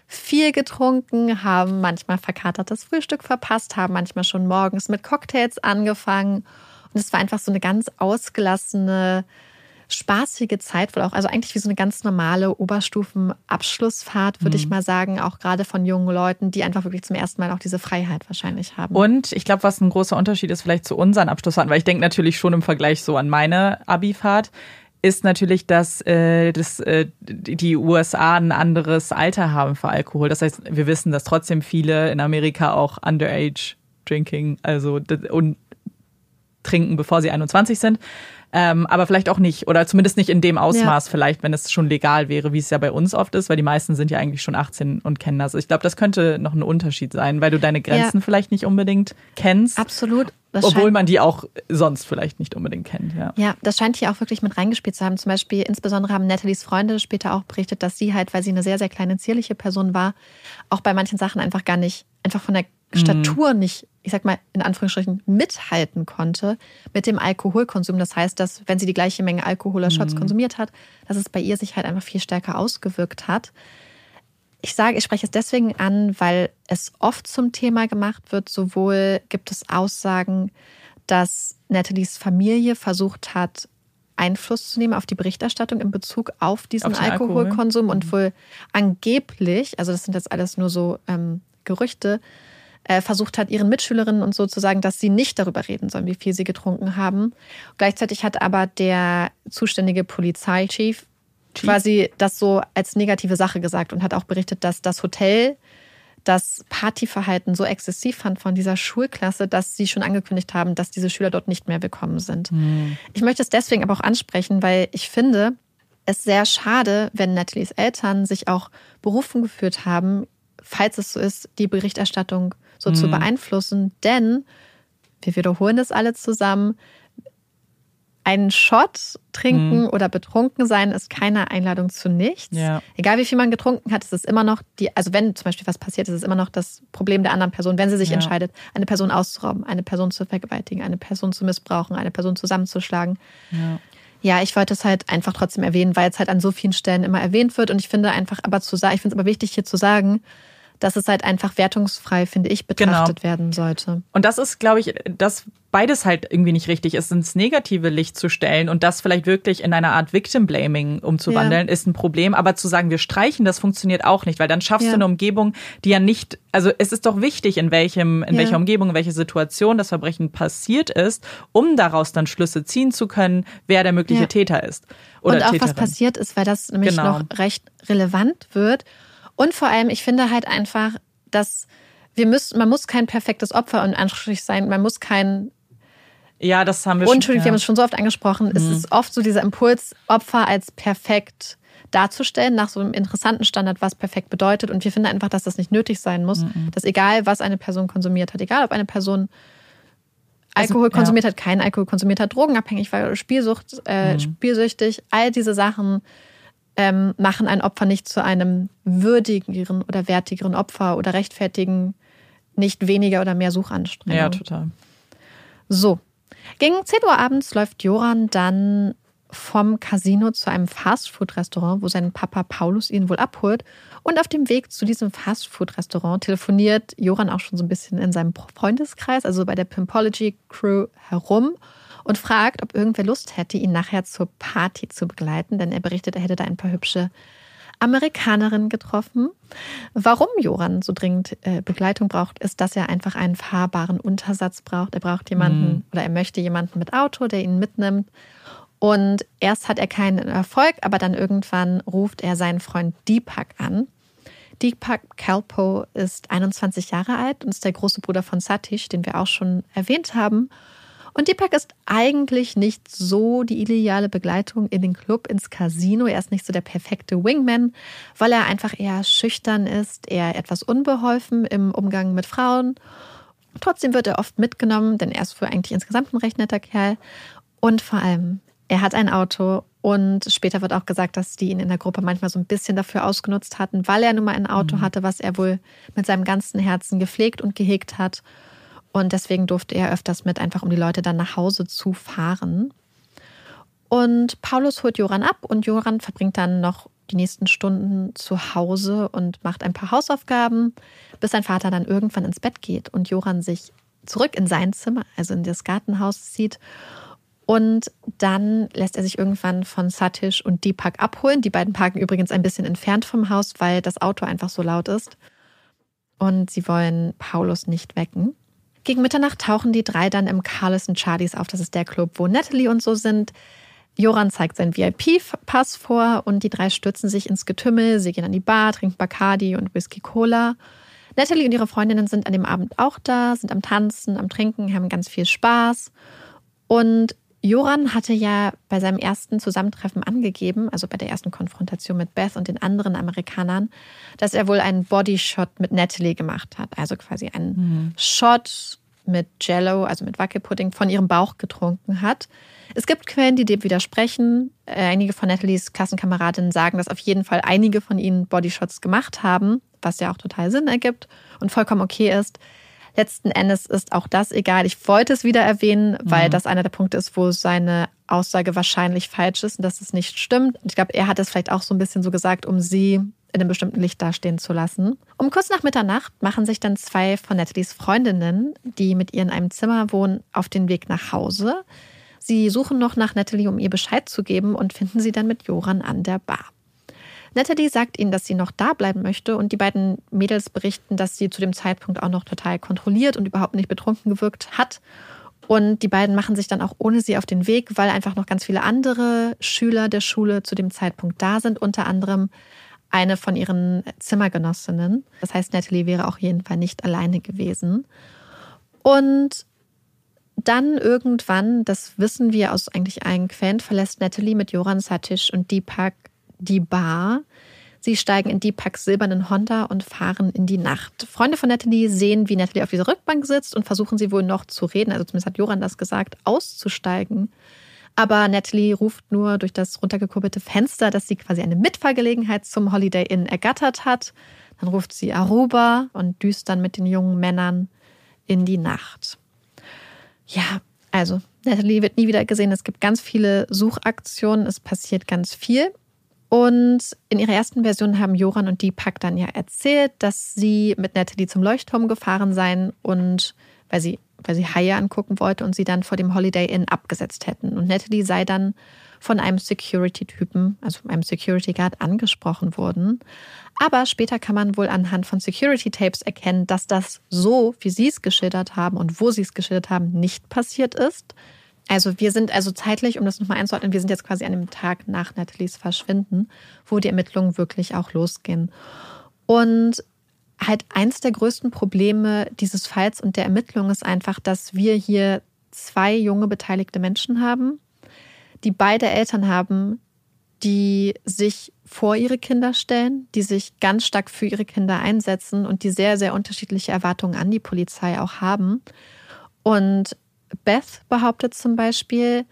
viel getrunken, haben manchmal verkatertes Frühstück verpasst, haben manchmal schon morgens mit Cocktails angefangen. Und es war einfach so eine ganz ausgelassene, spaßige Zeit, wohl auch, also eigentlich wie so eine ganz normale Oberstufenabschlussfahrt, würde ich mal sagen, auch gerade von jungen Leuten, die einfach wirklich zum ersten Mal auch diese Freiheit wahrscheinlich haben. Und ich glaube, was ein großer Unterschied ist vielleicht zu unseren Abschlussfahrten, weil ich denke natürlich schon im Vergleich so an meine Abifahrt, ist natürlich, dass äh, das, äh, die USA ein anderes Alter haben für Alkohol. Das heißt, wir wissen, dass trotzdem viele in Amerika auch Underage Drinking, also und trinken, bevor sie 21 sind. Ähm, aber vielleicht auch nicht, oder zumindest nicht in dem Ausmaß, vielleicht, wenn es schon legal wäre, wie es ja bei uns oft ist, weil die meisten sind ja eigentlich schon 18 und kennen das. Ich glaube, das könnte noch ein Unterschied sein, weil du deine Grenzen Ja. vielleicht nicht unbedingt kennst. Absolut. Das Obwohl man die auch sonst vielleicht nicht unbedingt kennt, ja. Ja, das scheint hier auch wirklich mit reingespielt zu haben. Zum Beispiel, insbesondere haben Nathalies Freunde später auch berichtet, dass sie halt, weil sie eine sehr, sehr kleine, zierliche Person war, auch bei manchen Sachen einfach gar nicht, einfach von der Statur nicht, ich sag mal, in Anführungsstrichen, mithalten konnte mit dem Alkoholkonsum. Das heißt, dass, wenn sie die gleiche Menge Alkohol oder Shots konsumiert hat, dass es bei ihr sich halt einfach viel stärker ausgewirkt hat. Ich sage, ich spreche es deswegen an, weil es oft zum Thema gemacht wird. Sowohl gibt es Aussagen, dass Nathalies Familie versucht hat, Einfluss zu nehmen auf die Berichterstattung in Bezug auf diesen Auf den Alkohol. Alkoholkonsum und wohl angeblich, also das sind jetzt alles nur so ähm, Gerüchte, äh, versucht hat, ihren Mitschülerinnen und so zu sagen, dass sie nicht darüber reden sollen, wie viel sie getrunken haben. Gleichzeitig hat aber der zuständige Polizeichef quasi das so als negative Sache gesagt und hat auch berichtet, dass das Hotel das Partyverhalten so exzessiv fand von dieser Schulklasse, dass sie schon angekündigt haben, dass diese Schüler dort nicht mehr willkommen sind. Ich möchte es deswegen aber auch ansprechen, weil ich finde es sehr schade, wenn Nathalies Eltern sich auch berufen geführt haben, falls es so ist, die Berichterstattung so zu beeinflussen. Denn, wir wiederholen es alle zusammen, einen Shot trinken oder betrunken sein ist keine Einladung zu nichts. Ja. Egal wie viel man getrunken hat, ist es immer noch die, also wenn zum Beispiel was passiert, ist es immer noch das Problem der anderen Person, wenn sie sich Ja. entscheidet, eine Person auszurauben, eine Person zu vergewaltigen, eine Person zu missbrauchen, eine Person zusammenzuschlagen. Ja. Ja, ich wollte es halt einfach trotzdem erwähnen, weil es halt an so vielen Stellen immer erwähnt wird. Und ich finde einfach aber zu sagen, ich finde es aber wichtig hier zu sagen, dass es halt einfach wertungsfrei, finde ich, betrachtet werden sollte. Und das ist, glaube ich, dass beides halt irgendwie nicht richtig ist, ins negative Licht zu stellen und das vielleicht wirklich in einer Art Victim Blaming umzuwandeln, ist ein Problem. Aber zu sagen, wir streichen, das funktioniert auch nicht, weil dann schaffst Ja. du eine Umgebung, die ja nicht, also es ist doch wichtig, in welchem, in Ja. welcher Umgebung, in welcher Situation das Verbrechen passiert ist, um daraus dann Schlüsse ziehen zu können, wer der mögliche Ja. Täter ist. Oder und auch was Täterin. passiert ist, weil das nämlich Genau. noch recht relevant wird. Und vor allem, ich finde halt einfach, dass wir müssen, man muss kein perfektes Opfer in Anführungsstrichen sein, man muss kein ja, das haben wir Unschuldig, schon. wir haben es schon so oft angesprochen. Mhm. Es ist oft so dieser Impuls, Opfer als perfekt darzustellen, nach so einem interessanten Standard, was perfekt bedeutet. Und wir finden einfach, dass das nicht nötig sein muss. Mhm. Dass egal, was eine Person konsumiert hat, egal ob eine Person also, Alkohol also, konsumiert ja. hat, kein Alkohol konsumiert hat, drogenabhängig war, Spielsucht, äh, mhm. spielsüchtig, all diese Sachen ähm, machen ein Opfer nicht zu einem würdigeren oder wertigeren Opfer oder rechtfertigen nicht weniger oder mehr Suchanstrengungen. Ja, total. So, gegen 10 Uhr abends läuft Joran dann vom Casino zu einem Fastfood-Restaurant, wo sein Papa Paulus ihn wohl abholt. Und auf dem Weg zu diesem Fastfood-Restaurant telefoniert Joran auch schon so ein bisschen in seinem Freundeskreis, also bei der Pimpology-Crew herum und fragt, ob irgendwer Lust hätte, ihn nachher zur Party zu begleiten, denn er berichtet, er hätte da ein paar hübsche Amerikanerin getroffen. Warum Joran so dringend äh, Begleitung braucht, ist, dass er einfach einen fahrbaren Untersatz braucht. Er braucht jemanden mhm. oder er möchte jemanden mit Auto, der ihn mitnimmt. Und erst hat er keinen Erfolg, aber dann irgendwann ruft er seinen Freund Deepak an. Deepak Kalpo ist 21 Jahre alt und ist der große Bruder von Satish, den wir auch schon erwähnt haben. Und Deepak ist eigentlich nicht so die ideale Begleitung in den Club, ins Casino. Er ist nicht so der perfekte Wingman, weil er einfach eher schüchtern ist, eher etwas unbeholfen im Umgang mit Frauen. Trotzdem wird er oft mitgenommen, denn er ist für eigentlich insgesamt ein recht netter Kerl. Und vor allem, er hat ein Auto und später wird auch gesagt, dass die ihn in der Gruppe manchmal so ein bisschen dafür ausgenutzt hatten, weil er nun mal ein Auto mhm. hatte, was er wohl mit seinem ganzen Herzen gepflegt und gehegt hat. Und deswegen durfte er öfters mit, einfach um die Leute dann nach Hause zu fahren. Und Paulus holt Joran ab und Joran verbringt dann noch die nächsten Stunden zu Hause und macht ein paar Hausaufgaben, bis sein Vater dann irgendwann ins Bett geht und Joran sich zurück in sein Zimmer, also in das Gartenhaus zieht. Und dann lässt er sich irgendwann von Satish und Deepak abholen. Die beiden parken übrigens ein bisschen entfernt vom Haus, weil das Auto einfach so laut ist. Und sie wollen Paulus nicht wecken. Gegen Mitternacht tauchen die drei dann im Carlos Charlies auf. Das ist der Club, wo Natalie und so sind. Joran zeigt seinen VIP-Pass vor und die drei stürzen sich ins Getümmel. Sie gehen an die Bar, trinken Bacardi und Whisky Cola. Natalie und ihre Freundinnen sind an dem Abend auch da, sind am Tanzen, am Trinken, haben ganz viel Spaß. Und Joran hatte ja bei seinem ersten Zusammentreffen angegeben, also bei der ersten Konfrontation mit Beth und den anderen Amerikanern, dass er wohl einen Bodyshot mit Natalie gemacht hat. Also quasi einen mhm. Shot mit Jello, also mit Wackelpudding, von ihrem Bauch getrunken hat. Es gibt Quellen, die dem widersprechen. Äh, einige von Natalies Klassenkameradinnen sagen, dass auf jeden Fall einige von ihnen Bodyshots gemacht haben, was ja auch total Sinn ergibt und vollkommen okay ist. Letzten Endes ist auch das egal. Ich wollte es wieder erwähnen, weil mhm. das einer der Punkte ist, wo seine Aussage wahrscheinlich falsch ist und dass es nicht stimmt. Und ich glaube, er hat es vielleicht auch so ein bisschen so gesagt, um sie in einem bestimmten Licht dastehen zu lassen. Um kurz nach Mitternacht machen sich dann zwei von Natalies Freundinnen, die mit ihr in einem Zimmer wohnen, auf den Weg nach Hause. Sie suchen noch nach Natalie, um ihr Bescheid zu geben und finden sie dann mit Joran an der Bar. Natalie sagt ihnen, dass sie noch da bleiben möchte und die beiden Mädels berichten, dass sie zu dem Zeitpunkt auch noch total kontrolliert und überhaupt nicht betrunken gewirkt hat. Und die beiden machen sich dann auch ohne sie auf den Weg, weil einfach noch ganz viele andere Schüler der Schule zu dem Zeitpunkt da sind, unter anderem eine von ihren Zimmergenossinnen. Das heißt, Natalie wäre auch jeden Fall nicht alleine gewesen. Und dann irgendwann, das wissen wir aus eigentlich allen Quellen, verlässt Natalie mit Joran Satish und Deepak die Bar. Sie steigen in Deepaks silbernen Honda und fahren in die Nacht. Freunde von Natalie sehen, wie Natalie auf dieser Rückbank sitzt und versuchen sie wohl noch zu reden, also zumindest hat Joran das gesagt, auszusteigen. Aber Natalie ruft nur durch das runtergekurbelte Fenster, dass sie quasi eine Mitfahrgelegenheit zum Holiday Inn ergattert hat. Dann ruft sie Aruba und düst dann mit den jungen Männern in die Nacht. Ja, also Natalie wird nie wieder gesehen. Es gibt ganz viele Suchaktionen. Es passiert ganz viel. Und in ihrer ersten Version haben Joran und Deepak dann ja erzählt, dass sie mit Natalie zum Leuchtturm gefahren seien und weil sie, weil sie Haie angucken wollte und sie dann vor dem Holiday Inn abgesetzt hätten. Und Natalie sei dann von einem Security-Typen, also einem Security Guard, angesprochen worden. Aber später kann man wohl anhand von Security-Tapes erkennen, dass das so, wie sie es geschildert haben und wo sie es geschildert haben, nicht passiert ist. Also wir sind also zeitlich, um das nochmal einzuordnen, wir sind jetzt quasi an dem Tag nach Nathalies Verschwinden, wo die Ermittlungen wirklich auch losgehen. Und halt eins der größten Probleme dieses Falls und der Ermittlung ist einfach, dass wir hier zwei junge beteiligte Menschen haben, die beide Eltern haben, die sich vor ihre Kinder stellen, die sich ganz stark für ihre Kinder einsetzen und die sehr, sehr unterschiedliche Erwartungen an die Polizei auch haben. Und Beth behauptet zum Beispiel,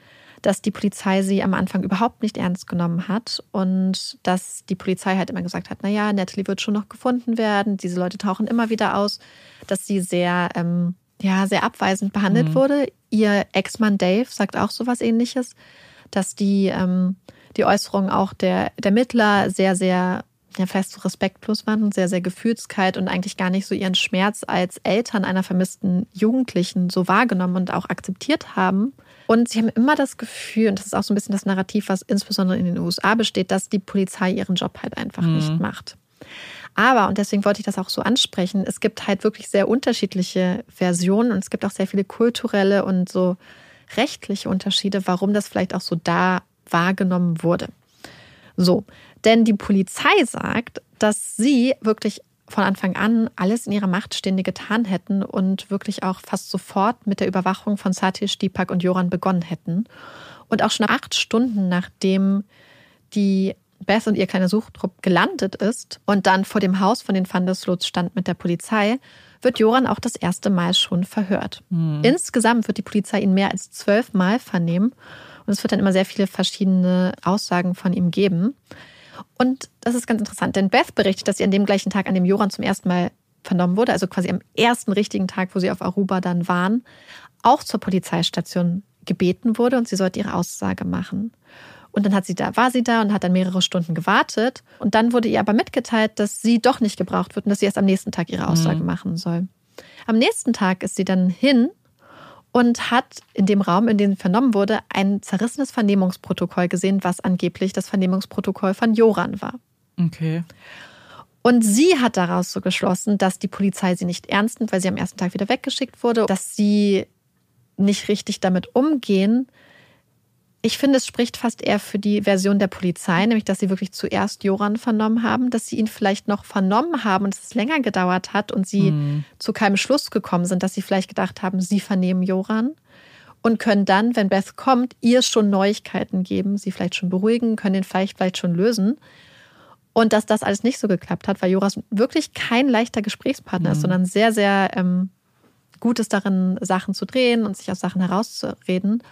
dass die Polizei sie am Anfang überhaupt nicht ernst genommen hat und dass die Polizei halt immer gesagt hat, naja, Natalie wird schon noch gefunden werden, diese Leute tauchen immer wieder aus, dass sie sehr, ähm, ja, sehr abweisend behandelt mhm. wurde. Ihr Ex-Mann Dave sagt auch sowas ähnliches, dass die, ähm, die Äußerungen auch der, der Mittler sehr, sehr ja, fest respektlos waren und sehr, sehr gefühlskalt und eigentlich gar nicht so ihren Schmerz als Eltern einer vermissten Jugendlichen so wahrgenommen und auch akzeptiert haben. Und sie haben immer das Gefühl, und das ist auch so ein bisschen das Narrativ, was insbesondere in den USA besteht, dass die Polizei ihren Job halt einfach mhm. nicht macht. Aber, und deswegen wollte ich das auch so ansprechen, es gibt halt wirklich sehr unterschiedliche Versionen und es gibt auch sehr viele kulturelle und so rechtliche Unterschiede, warum das vielleicht auch so da wahrgenommen wurde. So, denn die Polizei sagt, dass sie wirklich von Anfang an alles in ihrer Macht Stehende getan hätten und wirklich auch fast sofort mit der Überwachung von Satish, Deepak und Joran begonnen hätten. Und auch schon acht Stunden nachdem die Beth und ihr kleiner Suchtrupp gelandet ist und dann vor dem Haus von den Vandeslots stand mit der Polizei, wird Joran auch das erste Mal schon verhört. Mhm. Insgesamt wird die Polizei ihn mehr als zwölf Mal vernehmen und es wird dann immer sehr viele verschiedene Aussagen von ihm geben. Und das ist ganz interessant, denn Beth berichtet, dass sie an dem gleichen Tag, an dem Joran zum ersten Mal vernommen wurde, also quasi am ersten richtigen Tag, wo sie auf Aruba dann waren, auch zur Polizeistation gebeten wurde und sie sollte ihre Aussage machen. Und dann hat sie da, war sie da und hat dann mehrere Stunden gewartet. Und dann wurde ihr aber mitgeteilt, dass sie doch nicht gebraucht wird und dass sie erst am nächsten Tag ihre Aussage mhm. machen soll. Am nächsten Tag ist sie dann hin und hat in dem Raum, in dem sie vernommen wurde, ein zerrissenes Vernehmungsprotokoll gesehen, was angeblich das Vernehmungsprotokoll von Joran war. Okay. Und sie hat daraus so geschlossen, dass die Polizei sie nicht ernst nimmt, weil sie am ersten Tag wieder weggeschickt wurde, dass sie nicht richtig damit umgehen, ich finde, es spricht fast eher für die Version der Polizei, nämlich dass sie wirklich zuerst Joran vernommen haben, dass sie ihn vielleicht noch vernommen haben und es länger gedauert hat und sie mhm. zu keinem Schluss gekommen sind, dass sie vielleicht gedacht haben, sie vernehmen Joran und können dann, wenn Beth kommt, ihr schon Neuigkeiten geben, sie vielleicht schon beruhigen, können den vielleicht vielleicht schon lösen. Und dass das alles nicht so geklappt hat, weil Joras wirklich kein leichter Gesprächspartner mhm. ist, sondern sehr, sehr ähm, gut ist darin, Sachen zu drehen und sich aus Sachen herauszureden.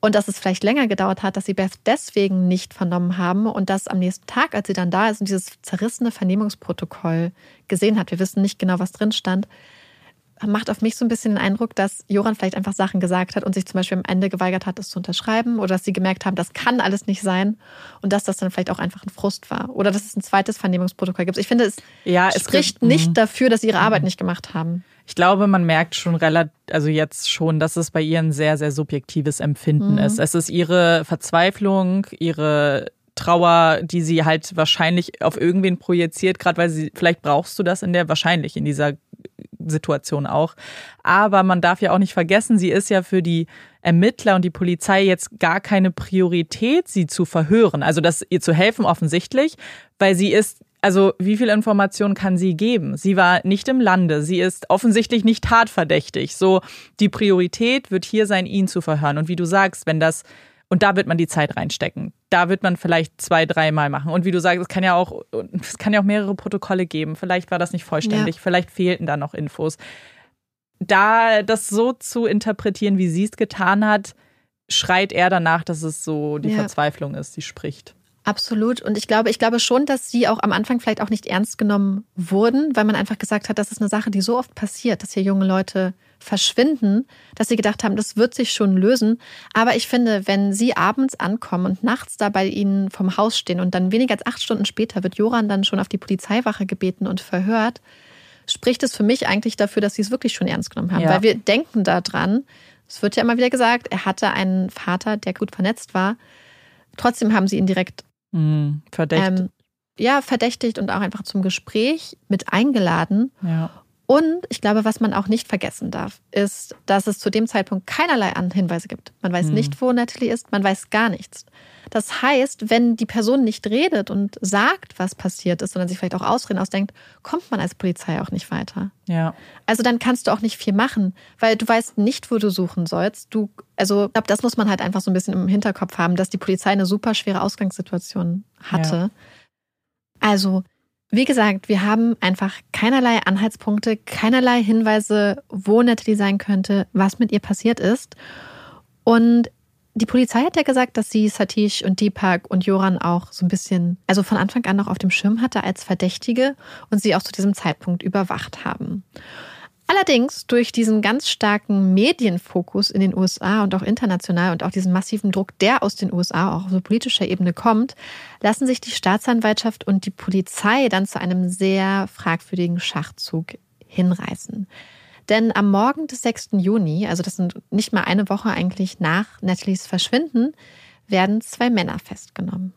Und dass es vielleicht länger gedauert hat, dass sie Beth deswegen nicht vernommen haben und dass am nächsten Tag, als sie dann da ist und dieses zerrissene Vernehmungsprotokoll gesehen hat, wir wissen nicht genau, was drin stand, macht auf mich so ein bisschen den Eindruck, dass Joran vielleicht einfach Sachen gesagt hat und sich zum Beispiel am Ende geweigert hat, es zu unterschreiben oder dass sie gemerkt haben, das kann alles nicht sein und dass das dann vielleicht auch einfach ein Frust war oder dass es ein zweites Vernehmungsprotokoll gibt. Ich finde, es, ja, es spricht gibt, nicht mhm. dafür, dass sie ihre Arbeit mhm. nicht gemacht haben. Ich glaube, man merkt schon relativ, also jetzt schon, dass es bei ihr ein sehr, sehr subjektives Empfinden mhm. ist. Es ist ihre Verzweiflung, ihre Trauer, die sie halt wahrscheinlich auf irgendwen projiziert, gerade weil sie, vielleicht brauchst du das in der, wahrscheinlich in dieser Situation auch. Aber man darf ja auch nicht vergessen, sie ist ja für die Ermittler und die Polizei jetzt gar keine Priorität, sie zu verhören. Also das ihr zu helfen offensichtlich, weil sie ist also wie viel Information kann sie geben? Sie war nicht im Lande, sie ist offensichtlich nicht tatverdächtig. So, die Priorität wird hier sein, ihn zu verhören. Und wie du sagst, wenn das, und da wird man die Zeit reinstecken. Da wird man vielleicht zwei, dreimal machen. Und wie du sagst, es kann ja auch, es kann ja auch mehrere Protokolle geben. Vielleicht war das nicht vollständig, ja. vielleicht fehlten da noch Infos. Da das so zu interpretieren, wie sie es getan hat, schreit er danach, dass es so die ja. Verzweiflung ist, die spricht. Absolut. Und ich glaube, ich glaube schon, dass sie auch am Anfang vielleicht auch nicht ernst genommen wurden, weil man einfach gesagt hat, das ist eine Sache, die so oft passiert, dass hier junge Leute verschwinden, dass sie gedacht haben, das wird sich schon lösen. Aber ich finde, wenn sie abends ankommen und nachts da bei ihnen vom Haus stehen und dann weniger als acht Stunden später wird Joran dann schon auf die Polizeiwache gebeten und verhört, spricht es für mich eigentlich dafür, dass sie es wirklich schon ernst genommen haben. Ja. Weil wir denken daran, es wird ja immer wieder gesagt, er hatte einen Vater, der gut vernetzt war. Trotzdem haben sie ihn direkt Mhm, verdächtigt. Ähm, ja, verdächtigt und auch einfach zum Gespräch mit eingeladen. Ja. Und ich glaube, was man auch nicht vergessen darf, ist, dass es zu dem Zeitpunkt keinerlei Hinweise gibt. Man weiß nicht, wo Natalie ist, man weiß gar nichts. Das heißt, wenn die Person nicht redet und sagt, was passiert ist, sondern sich vielleicht auch Ausreden ausdenkt, kommt man als Polizei auch nicht weiter. Ja. Also dann kannst du auch nicht viel machen, weil du weißt nicht, wo du suchen sollst. Du, also ich glaube, das muss man halt einfach so ein bisschen im Hinterkopf haben, dass die Polizei eine super schwere Ausgangssituation hatte. Ja. Also, wie gesagt, wir haben einfach keinerlei Anhaltspunkte, keinerlei Hinweise, wo Natalie sein könnte, was mit ihr passiert ist. Und die Polizei hat ja gesagt, dass sie Satish und Deepak und Joran auch so ein bisschen, also von Anfang an noch auf dem Schirm hatte als Verdächtige und sie auch zu diesem Zeitpunkt überwacht haben. Allerdings durch diesen ganz starken Medienfokus in den USA und auch international und auch diesen massiven Druck, der aus den USA auch auf politischer Ebene kommt, lassen sich die Staatsanwaltschaft und die Polizei dann zu einem sehr fragwürdigen Schachzug hinreißen. Denn am Morgen des 6. Juni, also das sind nicht mal eine Woche eigentlich nach Natalies Verschwinden, werden zwei Männer festgenommen.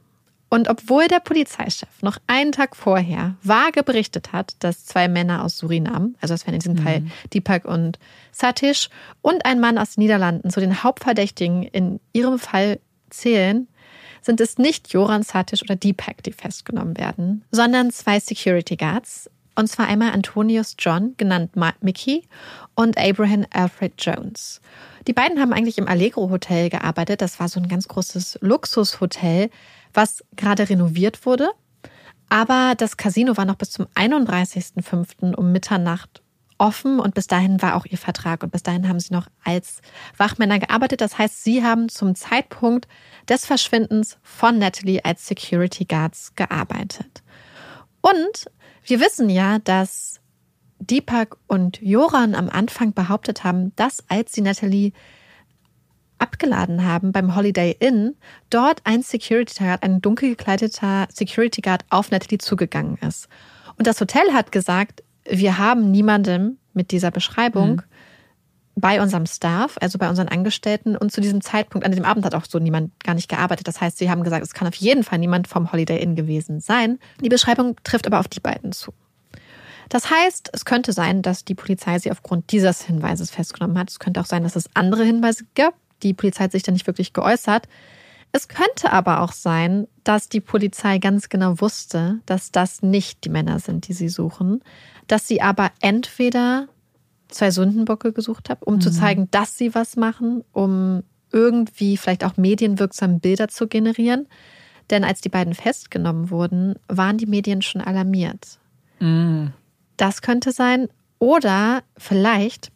Und obwohl der Polizeichef noch einen Tag vorher vage berichtet hat, dass zwei Männer aus Surinam, also das wären in diesem Mhm. Fall Deepak und Satish, und ein Mann aus den Niederlanden zu den Hauptverdächtigen in ihrem Fall zählen, sind es nicht Joran Satish oder Deepak, die festgenommen werden, sondern zwei Security Guards. Und zwar einmal Antonius John, genannt Mickey, und Abraham Alfred Jones. Die beiden haben eigentlich im Allegro Hotel gearbeitet. Das war so ein ganz großes Luxushotel, was gerade renoviert wurde. Aber das Casino war noch bis zum 31.05. um Mitternacht offen und bis dahin war auch ihr Vertrag und bis dahin haben sie noch als Wachmänner gearbeitet. Das heißt, sie haben zum Zeitpunkt des Verschwindens von Natalie als Security Guards gearbeitet. Und wir wissen ja, dass Deepak und Joran am Anfang behauptet haben, dass als sie Natalie abgeladen haben beim Holiday Inn, dort ein Security Guard, ein dunkel gekleideter Security Guard auf Natalie zugegangen ist. Und das Hotel hat gesagt, wir haben niemanden mit dieser Beschreibung bei unserem Staff, also bei unseren Angestellten. Und zu diesem Zeitpunkt, an dem Abend hat auch so niemand gar nicht gearbeitet. Das heißt, sie haben gesagt, es kann auf jeden Fall niemand vom Holiday Inn gewesen sein. Die Beschreibung trifft aber auf die beiden zu. Das heißt, es könnte sein, dass die Polizei sie aufgrund dieses Hinweises festgenommen hat. Es könnte auch sein, dass es andere Hinweise gab. Die Polizei hat sich da nicht wirklich geäußert. Es könnte aber auch sein, dass die Polizei ganz genau wusste, dass das nicht die Männer sind, die sie suchen, dass sie aber entweder zwei Sündenbocke gesucht hat, um zu zeigen, dass sie was machen, um irgendwie vielleicht auch medienwirksam Bilder zu generieren. Denn als die beiden festgenommen wurden, waren die Medien schon alarmiert. Das könnte sein. Oder vielleicht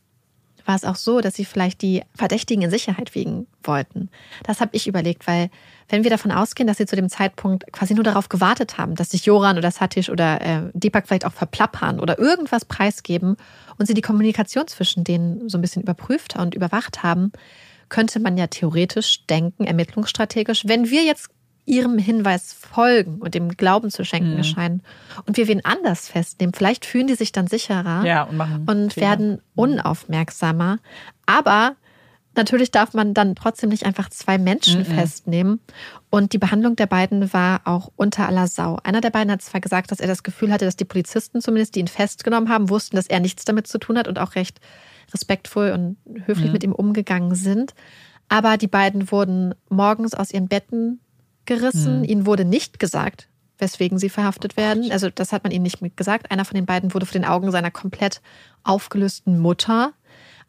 war es auch so, dass sie vielleicht die Verdächtigen in Sicherheit wiegen wollten. Das habe ich überlegt, weil wenn wir davon ausgehen, dass sie zu dem Zeitpunkt quasi nur darauf gewartet haben, dass sich Joran oder Satish oder äh, Deepak vielleicht auch verplappern oder irgendwas preisgeben und sie die Kommunikation zwischen denen so ein bisschen überprüft und überwacht haben, könnte man ja theoretisch denken, ermittlungsstrategisch, wenn wir jetzt ihrem Hinweis folgen und dem Glauben zu schenken Mhm. scheinen und wir wen anders festnehmen, vielleicht fühlen die sich dann sicherer Ja, und machen und Fehler. werden unaufmerksamer. Aber natürlich darf man dann trotzdem nicht einfach zwei Menschen Mhm. festnehmen. Und die Behandlung der beiden war auch unter aller Sau. Einer der beiden hat zwar gesagt, dass er das Gefühl hatte, dass die Polizisten zumindest, die ihn festgenommen haben, wussten, dass er nichts damit zu tun hat und auch recht respektvoll und höflich Mhm. mit ihm umgegangen sind. Aber die beiden wurden morgens aus ihren Betten gerissen. Mhm. Ihnen wurde nicht gesagt, weswegen sie verhaftet werden. Also das hat man ihnen nicht mitgesagt. Einer von den beiden wurde vor den Augen seiner komplett aufgelösten Mutter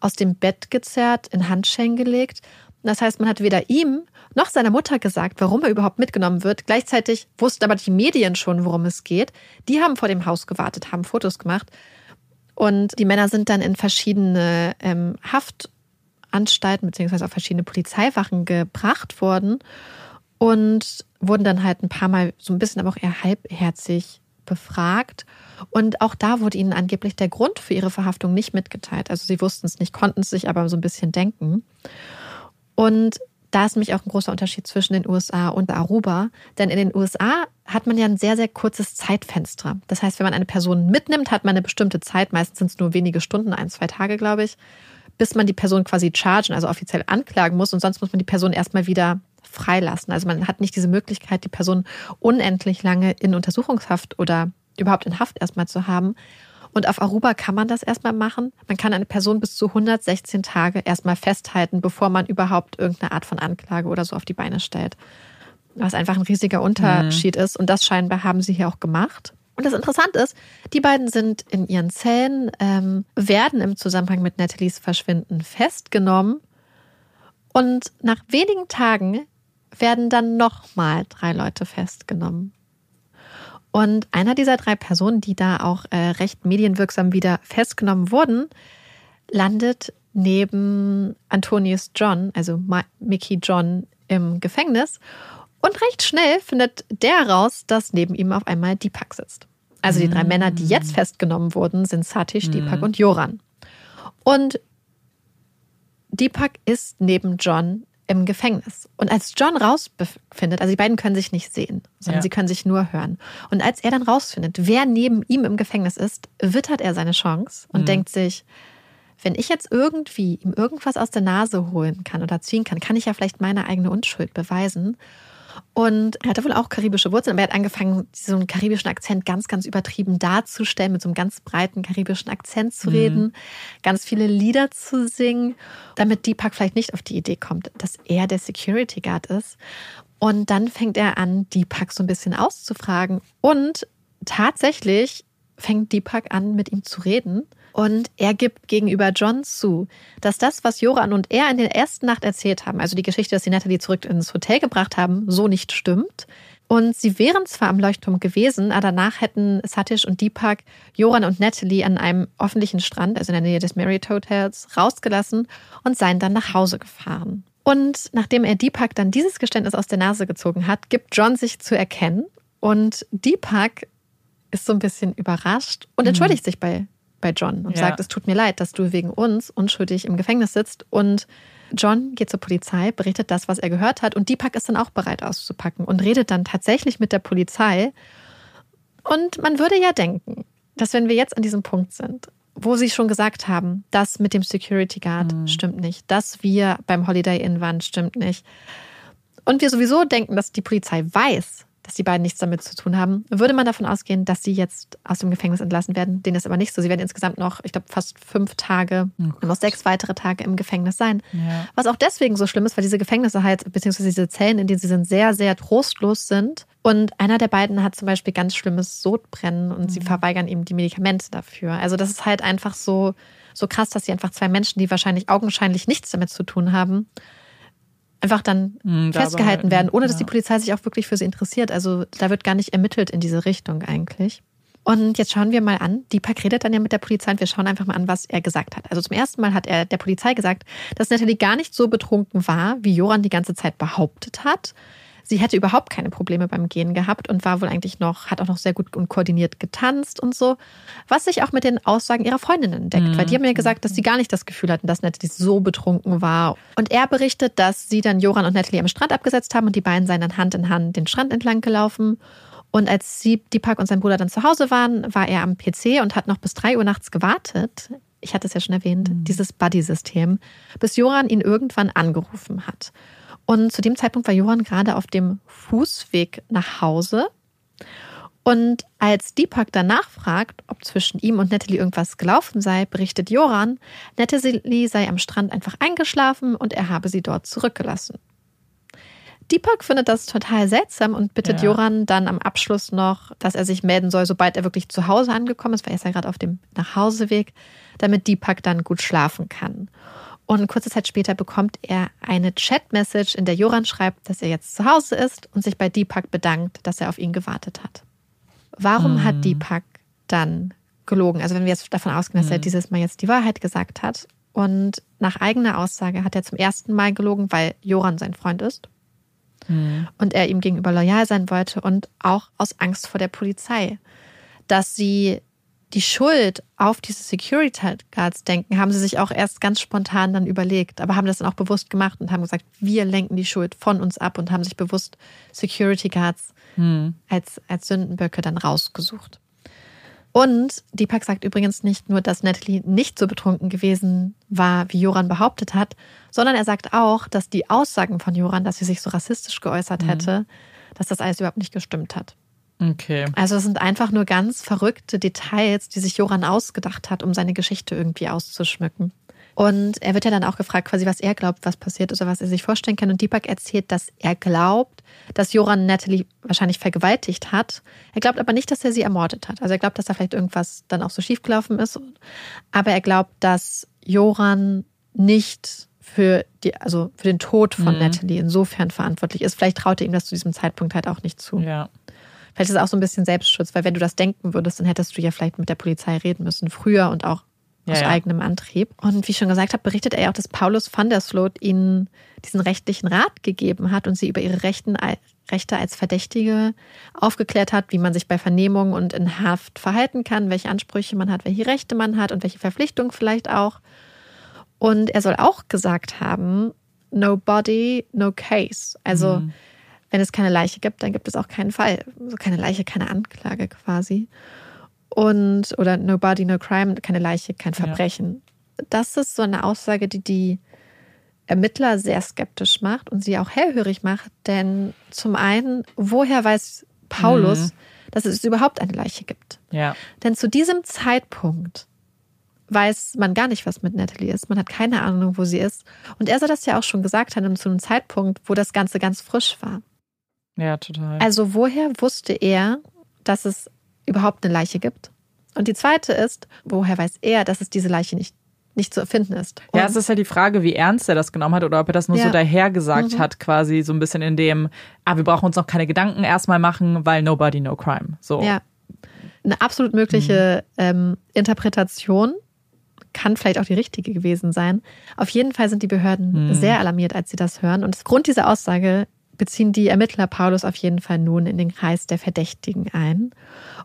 aus dem Bett gezerrt, in Handschellen gelegt. Das heißt, man hat weder ihm noch seiner Mutter gesagt, warum er überhaupt mitgenommen wird. Gleichzeitig wussten aber die Medien schon, worum es geht. Die haben vor dem Haus gewartet, haben Fotos gemacht. Und die Männer sind dann in verschiedene ähm, Haftanstalten beziehungsweise auf verschiedene Polizeiwachen gebracht worden und wurden dann halt ein paar Mal so ein bisschen aber auch eher halbherzig befragt. Und auch da wurde ihnen angeblich der Grund für ihre Verhaftung nicht mitgeteilt. Also sie wussten es nicht, konnten es sich aber so ein bisschen denken. Und da ist nämlich auch ein großer Unterschied zwischen den USA und Aruba. Denn in den USA hat man ja ein sehr, sehr kurzes Zeitfenster. Das heißt, wenn man eine Person mitnimmt, hat man eine bestimmte Zeit, meistens sind es nur wenige Stunden, ein, zwei Tage, glaube ich, bis man die Person quasi chargen, also offiziell anklagen muss. Und sonst muss man die Person erstmal wieder freilassen. Also man hat nicht diese Möglichkeit, die Person unendlich lange in Untersuchungshaft oder überhaupt in Haft erstmal zu haben. Und auf Aruba kann man das erstmal machen. Man kann eine Person bis zu 116 Tage erstmal festhalten, bevor man überhaupt irgendeine Art von Anklage oder so auf die Beine stellt. Was einfach ein riesiger Unterschied mhm. ist. Und das scheinbar haben sie hier auch gemacht. Und das Interessante ist, die beiden sind in ihren Zellen, ähm, werden im Zusammenhang mit Nathalies Verschwinden festgenommen. Und nach wenigen Tagen werden dann nochmal drei Leute festgenommen. Und einer dieser drei Personen, die da auch äh, recht medienwirksam wieder festgenommen wurden, landet neben Antonius John, also Mickey John, im Gefängnis. Und recht schnell findet der heraus, dass neben ihm auf einmal Deepak sitzt. Also die drei mm. Männer, die jetzt festgenommen wurden, sind Satish, mm. Deepak und Joran. Und Deepak ist neben John im Gefängnis. Und als John rausfindet, also die beiden können sich nicht sehen, sondern ja. sie können sich nur hören. Und als er dann rausfindet, wer neben ihm im Gefängnis ist, wittert er seine Chance und mhm. denkt sich, wenn ich jetzt irgendwie ihm irgendwas aus der Nase holen kann oder ziehen kann, kann ich ja vielleicht meine eigene Unschuld beweisen. Und er hatte wohl auch karibische Wurzeln, aber er hat angefangen, so einen karibischen Akzent ganz, ganz übertrieben darzustellen, mit so einem ganz breiten karibischen Akzent zu reden, mhm. ganz viele Lieder zu singen, damit Deepak vielleicht nicht auf die Idee kommt, dass er der Security Guard ist. Und dann fängt er an, Deepak so ein bisschen auszufragen. Und tatsächlich fängt Deepak an, mit ihm zu reden. Und er gibt gegenüber John zu, dass das, was Joran und er in der ersten Nacht erzählt haben, also die Geschichte, dass sie Natalie zurück ins Hotel gebracht haben, so nicht stimmt. Und sie wären zwar am Leuchtturm gewesen, aber danach hätten Satish und Deepak Joran und Natalie an einem öffentlichen Strand, also in der Nähe des Marriott Hotels, rausgelassen und seien dann nach Hause gefahren. Und nachdem er Deepak dann dieses Geständnis aus der Nase gezogen hat, gibt John sich zu erkennen. Und Deepak ist so ein bisschen überrascht und entschuldigt mhm. sich bei bei John und ja. sagt, es tut mir leid, dass du wegen uns unschuldig im Gefängnis sitzt. Und John geht zur Polizei, berichtet das, was er gehört hat. Und Deepak ist dann auch bereit auszupacken und redet dann tatsächlich mit der Polizei. Und man würde ja denken, dass wenn wir jetzt an diesem Punkt sind, wo sie schon gesagt haben, das mit dem Security Guard mhm. stimmt nicht, dass wir beim Holiday Inn waren, stimmt nicht. Und wir sowieso denken, dass die Polizei weiß, dass die beiden nichts damit zu tun haben, würde man davon ausgehen, dass sie jetzt aus dem Gefängnis entlassen werden. Denen ist aber nicht so. Sie werden insgesamt noch, ich glaube, fast fünf Tage, oh noch sechs weitere Tage im Gefängnis sein. Ja. Was auch deswegen so schlimm ist, weil diese Gefängnisse halt, beziehungsweise diese Zellen, in denen sie sind, sehr, sehr trostlos sind. Und einer der beiden hat zum Beispiel ganz schlimmes Sodbrennen und mhm. sie verweigern ihm die Medikamente dafür. Also das ist halt einfach so, so krass, dass sie einfach zwei Menschen, die wahrscheinlich augenscheinlich nichts damit zu tun haben, einfach dann mhm, festgehalten werden, ohne dass ja. die Polizei sich auch wirklich für sie interessiert. Also da wird gar nicht ermittelt in diese Richtung eigentlich. Und jetzt schauen wir mal an. Deepak redet dann ja mit der Polizei und wir schauen einfach mal an, was er gesagt hat. Also zum ersten Mal hat er der Polizei gesagt, dass Natalie gar nicht so betrunken war, wie Joran die ganze Zeit behauptet hat. Sie hätte überhaupt keine Probleme beim Gehen gehabt und war wohl eigentlich noch, hat auch noch sehr gut und koordiniert getanzt und so. Was sich auch mit den Aussagen ihrer Freundinnen deckt, mhm. weil die haben ja gesagt, dass sie gar nicht das Gefühl hatten, dass Natalie so betrunken war. Und er berichtet, dass sie dann Joran und Natalie am Strand abgesetzt haben und die beiden seien dann Hand in Hand den Strand entlang gelaufen. Und als sie, Deepak und sein Bruder dann zu Hause waren, war er am PC und hat noch bis drei Uhr nachts gewartet. Ich hatte es ja schon erwähnt, mhm. dieses Buddy-System, bis Joran ihn irgendwann angerufen hat. Und zu dem Zeitpunkt war Johann gerade auf dem Fußweg nach Hause. Und als Deepak danach fragt, ob zwischen ihm und Natalie irgendwas gelaufen sei, berichtet Joran, Natalie sei am Strand einfach eingeschlafen und er habe sie dort zurückgelassen. Deepak findet das total seltsam und bittet ja. Joran dann am Abschluss noch, dass er sich melden soll, sobald er wirklich zu Hause angekommen ist, weil er ist ja gerade auf dem Nachhauseweg, damit Deepak dann gut schlafen kann. Und kurze Zeit später bekommt er eine Chat-Message, in der Joran schreibt, dass er jetzt zu Hause ist und sich bei Deepak bedankt, dass er auf ihn gewartet hat. Warum mhm. hat Deepak dann gelogen? Also wenn wir jetzt davon ausgehen, dass mhm. er dieses Mal jetzt die Wahrheit gesagt hat. Und nach eigener Aussage hat er zum ersten Mal gelogen, weil Joran sein Freund ist. Mhm. Und er ihm gegenüber loyal sein wollte und auch aus Angst vor der Polizei. Dass sie die Schuld auf diese Security Guards denken, haben sie sich auch erst ganz spontan dann überlegt, aber haben das dann auch bewusst gemacht und haben gesagt, wir lenken die Schuld von uns ab und haben sich bewusst Security Guards hm. als, als Sündenböcke dann rausgesucht. Und Deepak sagt übrigens nicht nur, dass Natalie nicht so betrunken gewesen war, wie Joran behauptet hat, sondern er sagt auch, dass die Aussagen von Joran, dass sie sich so rassistisch geäußert hm. hätte, dass das alles überhaupt nicht gestimmt hat. Okay. Also es sind einfach nur ganz verrückte Details, die sich Joran ausgedacht hat, um seine Geschichte irgendwie auszuschmücken. Und er wird ja dann auch gefragt, quasi, was er glaubt, was passiert ist oder was er sich vorstellen kann. Und Deepak erzählt, dass er glaubt, dass Joran Natalie wahrscheinlich vergewaltigt hat. Er glaubt aber nicht, dass er sie ermordet hat. Also er glaubt, dass da vielleicht irgendwas dann auch so schiefgelaufen ist. Aber er glaubt, dass Joran nicht für die, also für den Tod von mhm. Natalie insofern verantwortlich ist. Vielleicht traut er ihm das zu diesem Zeitpunkt halt auch nicht zu. Ja. Vielleicht ist es auch so ein bisschen Selbstschutz, weil wenn du das denken würdest, dann hättest du ja vielleicht mit der Polizei reden müssen, früher und auch aus ja. eigenem Antrieb. Und wie ich schon gesagt habe, berichtet er ja auch, dass Paulus van der Sloot ihnen diesen rechtlichen Rat gegeben hat und sie über ihre Rechten, Rechte als Verdächtige aufgeklärt hat, wie man sich bei Vernehmungen und in Haft verhalten kann, welche Ansprüche man hat, welche Rechte man hat und welche Verpflichtungen vielleicht auch. Und er soll auch gesagt haben, no body, no case. Also mhm. Wenn es keine Leiche gibt, dann gibt es auch keinen Fall. Also keine Leiche, keine Anklage quasi. Und, oder no body, no crime, keine Leiche, kein Verbrechen. Ja. Das ist so eine Aussage, die die Ermittler sehr skeptisch macht und sie auch hellhörig macht, denn zum einen, woher weiß Paulus, mhm. dass es überhaupt eine Leiche gibt? Ja. Denn zu diesem Zeitpunkt weiß man gar nicht, was mit Natalie ist. Man hat keine Ahnung, wo sie ist. Und er soll das ja auch schon gesagt haben, zu einem Zeitpunkt, wo das Ganze ganz frisch war. Ja, total. Also woher wusste er, dass es überhaupt eine Leiche gibt? Und die zweite ist, woher weiß er, dass es diese Leiche nicht nicht zu erfinden ist. Und ja, es ist ja die Frage, wie ernst er das genommen hat oder ob er das nur ja. so dahergesagt mhm. hat, quasi so ein bisschen in dem, ah, wir brauchen uns noch keine Gedanken erstmal machen, weil nobody, no crime. So. Ja. Eine absolut mögliche mhm. ähm, Interpretation kann vielleicht auch die richtige gewesen sein. Auf jeden Fall sind die Behörden mhm. sehr alarmiert, als sie das hören. Und aufgrund dieser Aussage beziehen die Ermittler Paulus auf jeden Fall nun in den Kreis der Verdächtigen ein.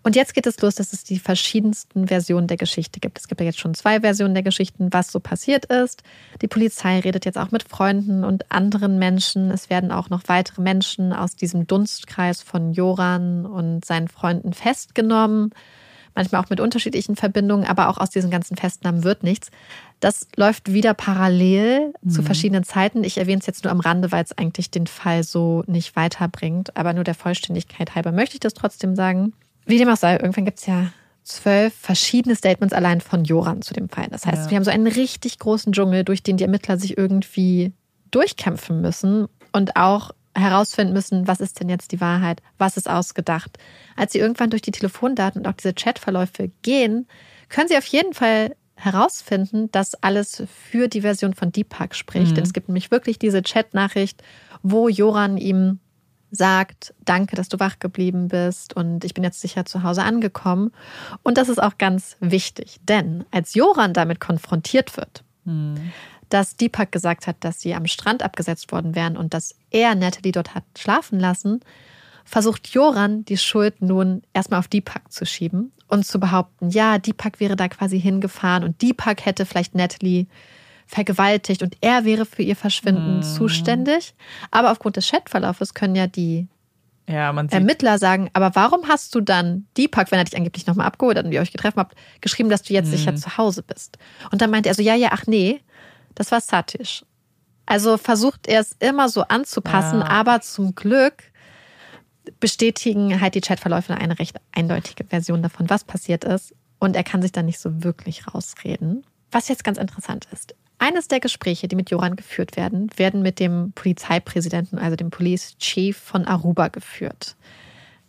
Und jetzt geht es los, dass es die verschiedensten Versionen der Geschichte gibt. Es gibt ja jetzt schon zwei Versionen der Geschichten, was so passiert ist. Die Polizei redet jetzt auch mit Freunden und anderen Menschen. Es werden auch noch weitere Menschen aus diesem Dunstkreis von Joran und seinen Freunden festgenommen. Manchmal auch mit unterschiedlichen Verbindungen, aber auch aus diesen ganzen Festnahmen wird nichts. Das läuft wieder parallel mhm. zu verschiedenen Zeiten. Ich erwähne es jetzt nur am Rande, weil es eigentlich den Fall so nicht weiterbringt. Aber nur der Vollständigkeit halber möchte ich das trotzdem sagen. Wie dem auch sei, irgendwann gibt es ja zwölf verschiedene Statements allein von Joran zu dem Fall. Das heißt, ja. wir haben so einen richtig großen Dschungel, durch den die Ermittler sich irgendwie durchkämpfen müssen und auch herausfinden müssen, was ist denn jetzt die Wahrheit, was ist ausgedacht. Als sie irgendwann durch die Telefondaten und auch diese Chatverläufe gehen, können sie auf jeden Fall herausfinden, dass alles für die Version von Deepak spricht. Mhm. Denn es gibt nämlich wirklich diese Chatnachricht, wo Joran ihm sagt, danke, dass du wach geblieben bist und ich bin jetzt sicher zu Hause angekommen. Und das ist auch ganz wichtig, denn als Joran damit konfrontiert wird, mhm. dass Deepak gesagt hat, dass sie am Strand abgesetzt worden wären und dass er Natalie dort hat schlafen lassen, versucht Joran die Schuld nun erstmal auf Deepak zu schieben und zu behaupten, ja, Deepak wäre da quasi hingefahren und Deepak hätte vielleicht Natalie vergewaltigt und er wäre für ihr Verschwinden mhm. zuständig. Aber aufgrund des Chatverlaufes können ja die ja, Ermittler sagen, aber warum hast du dann Deepak, wenn er dich angeblich nochmal abgeholt hat und ihr euch getroffen habt, geschrieben, dass du jetzt mhm. sicher zu Hause bist? Und dann meinte er so, ja, ja, ach nee, das war Satish. Also versucht er es immer so anzupassen, ja. aber zum Glück bestätigen halt die Chatverläufe eine recht eindeutige Version davon, was passiert ist. Und er kann sich dann nicht so wirklich rausreden. Was jetzt ganz interessant ist. Eines der Gespräche, die mit Joran geführt werden, werden mit dem Polizeipräsidenten, also dem Police Chief von Aruba geführt.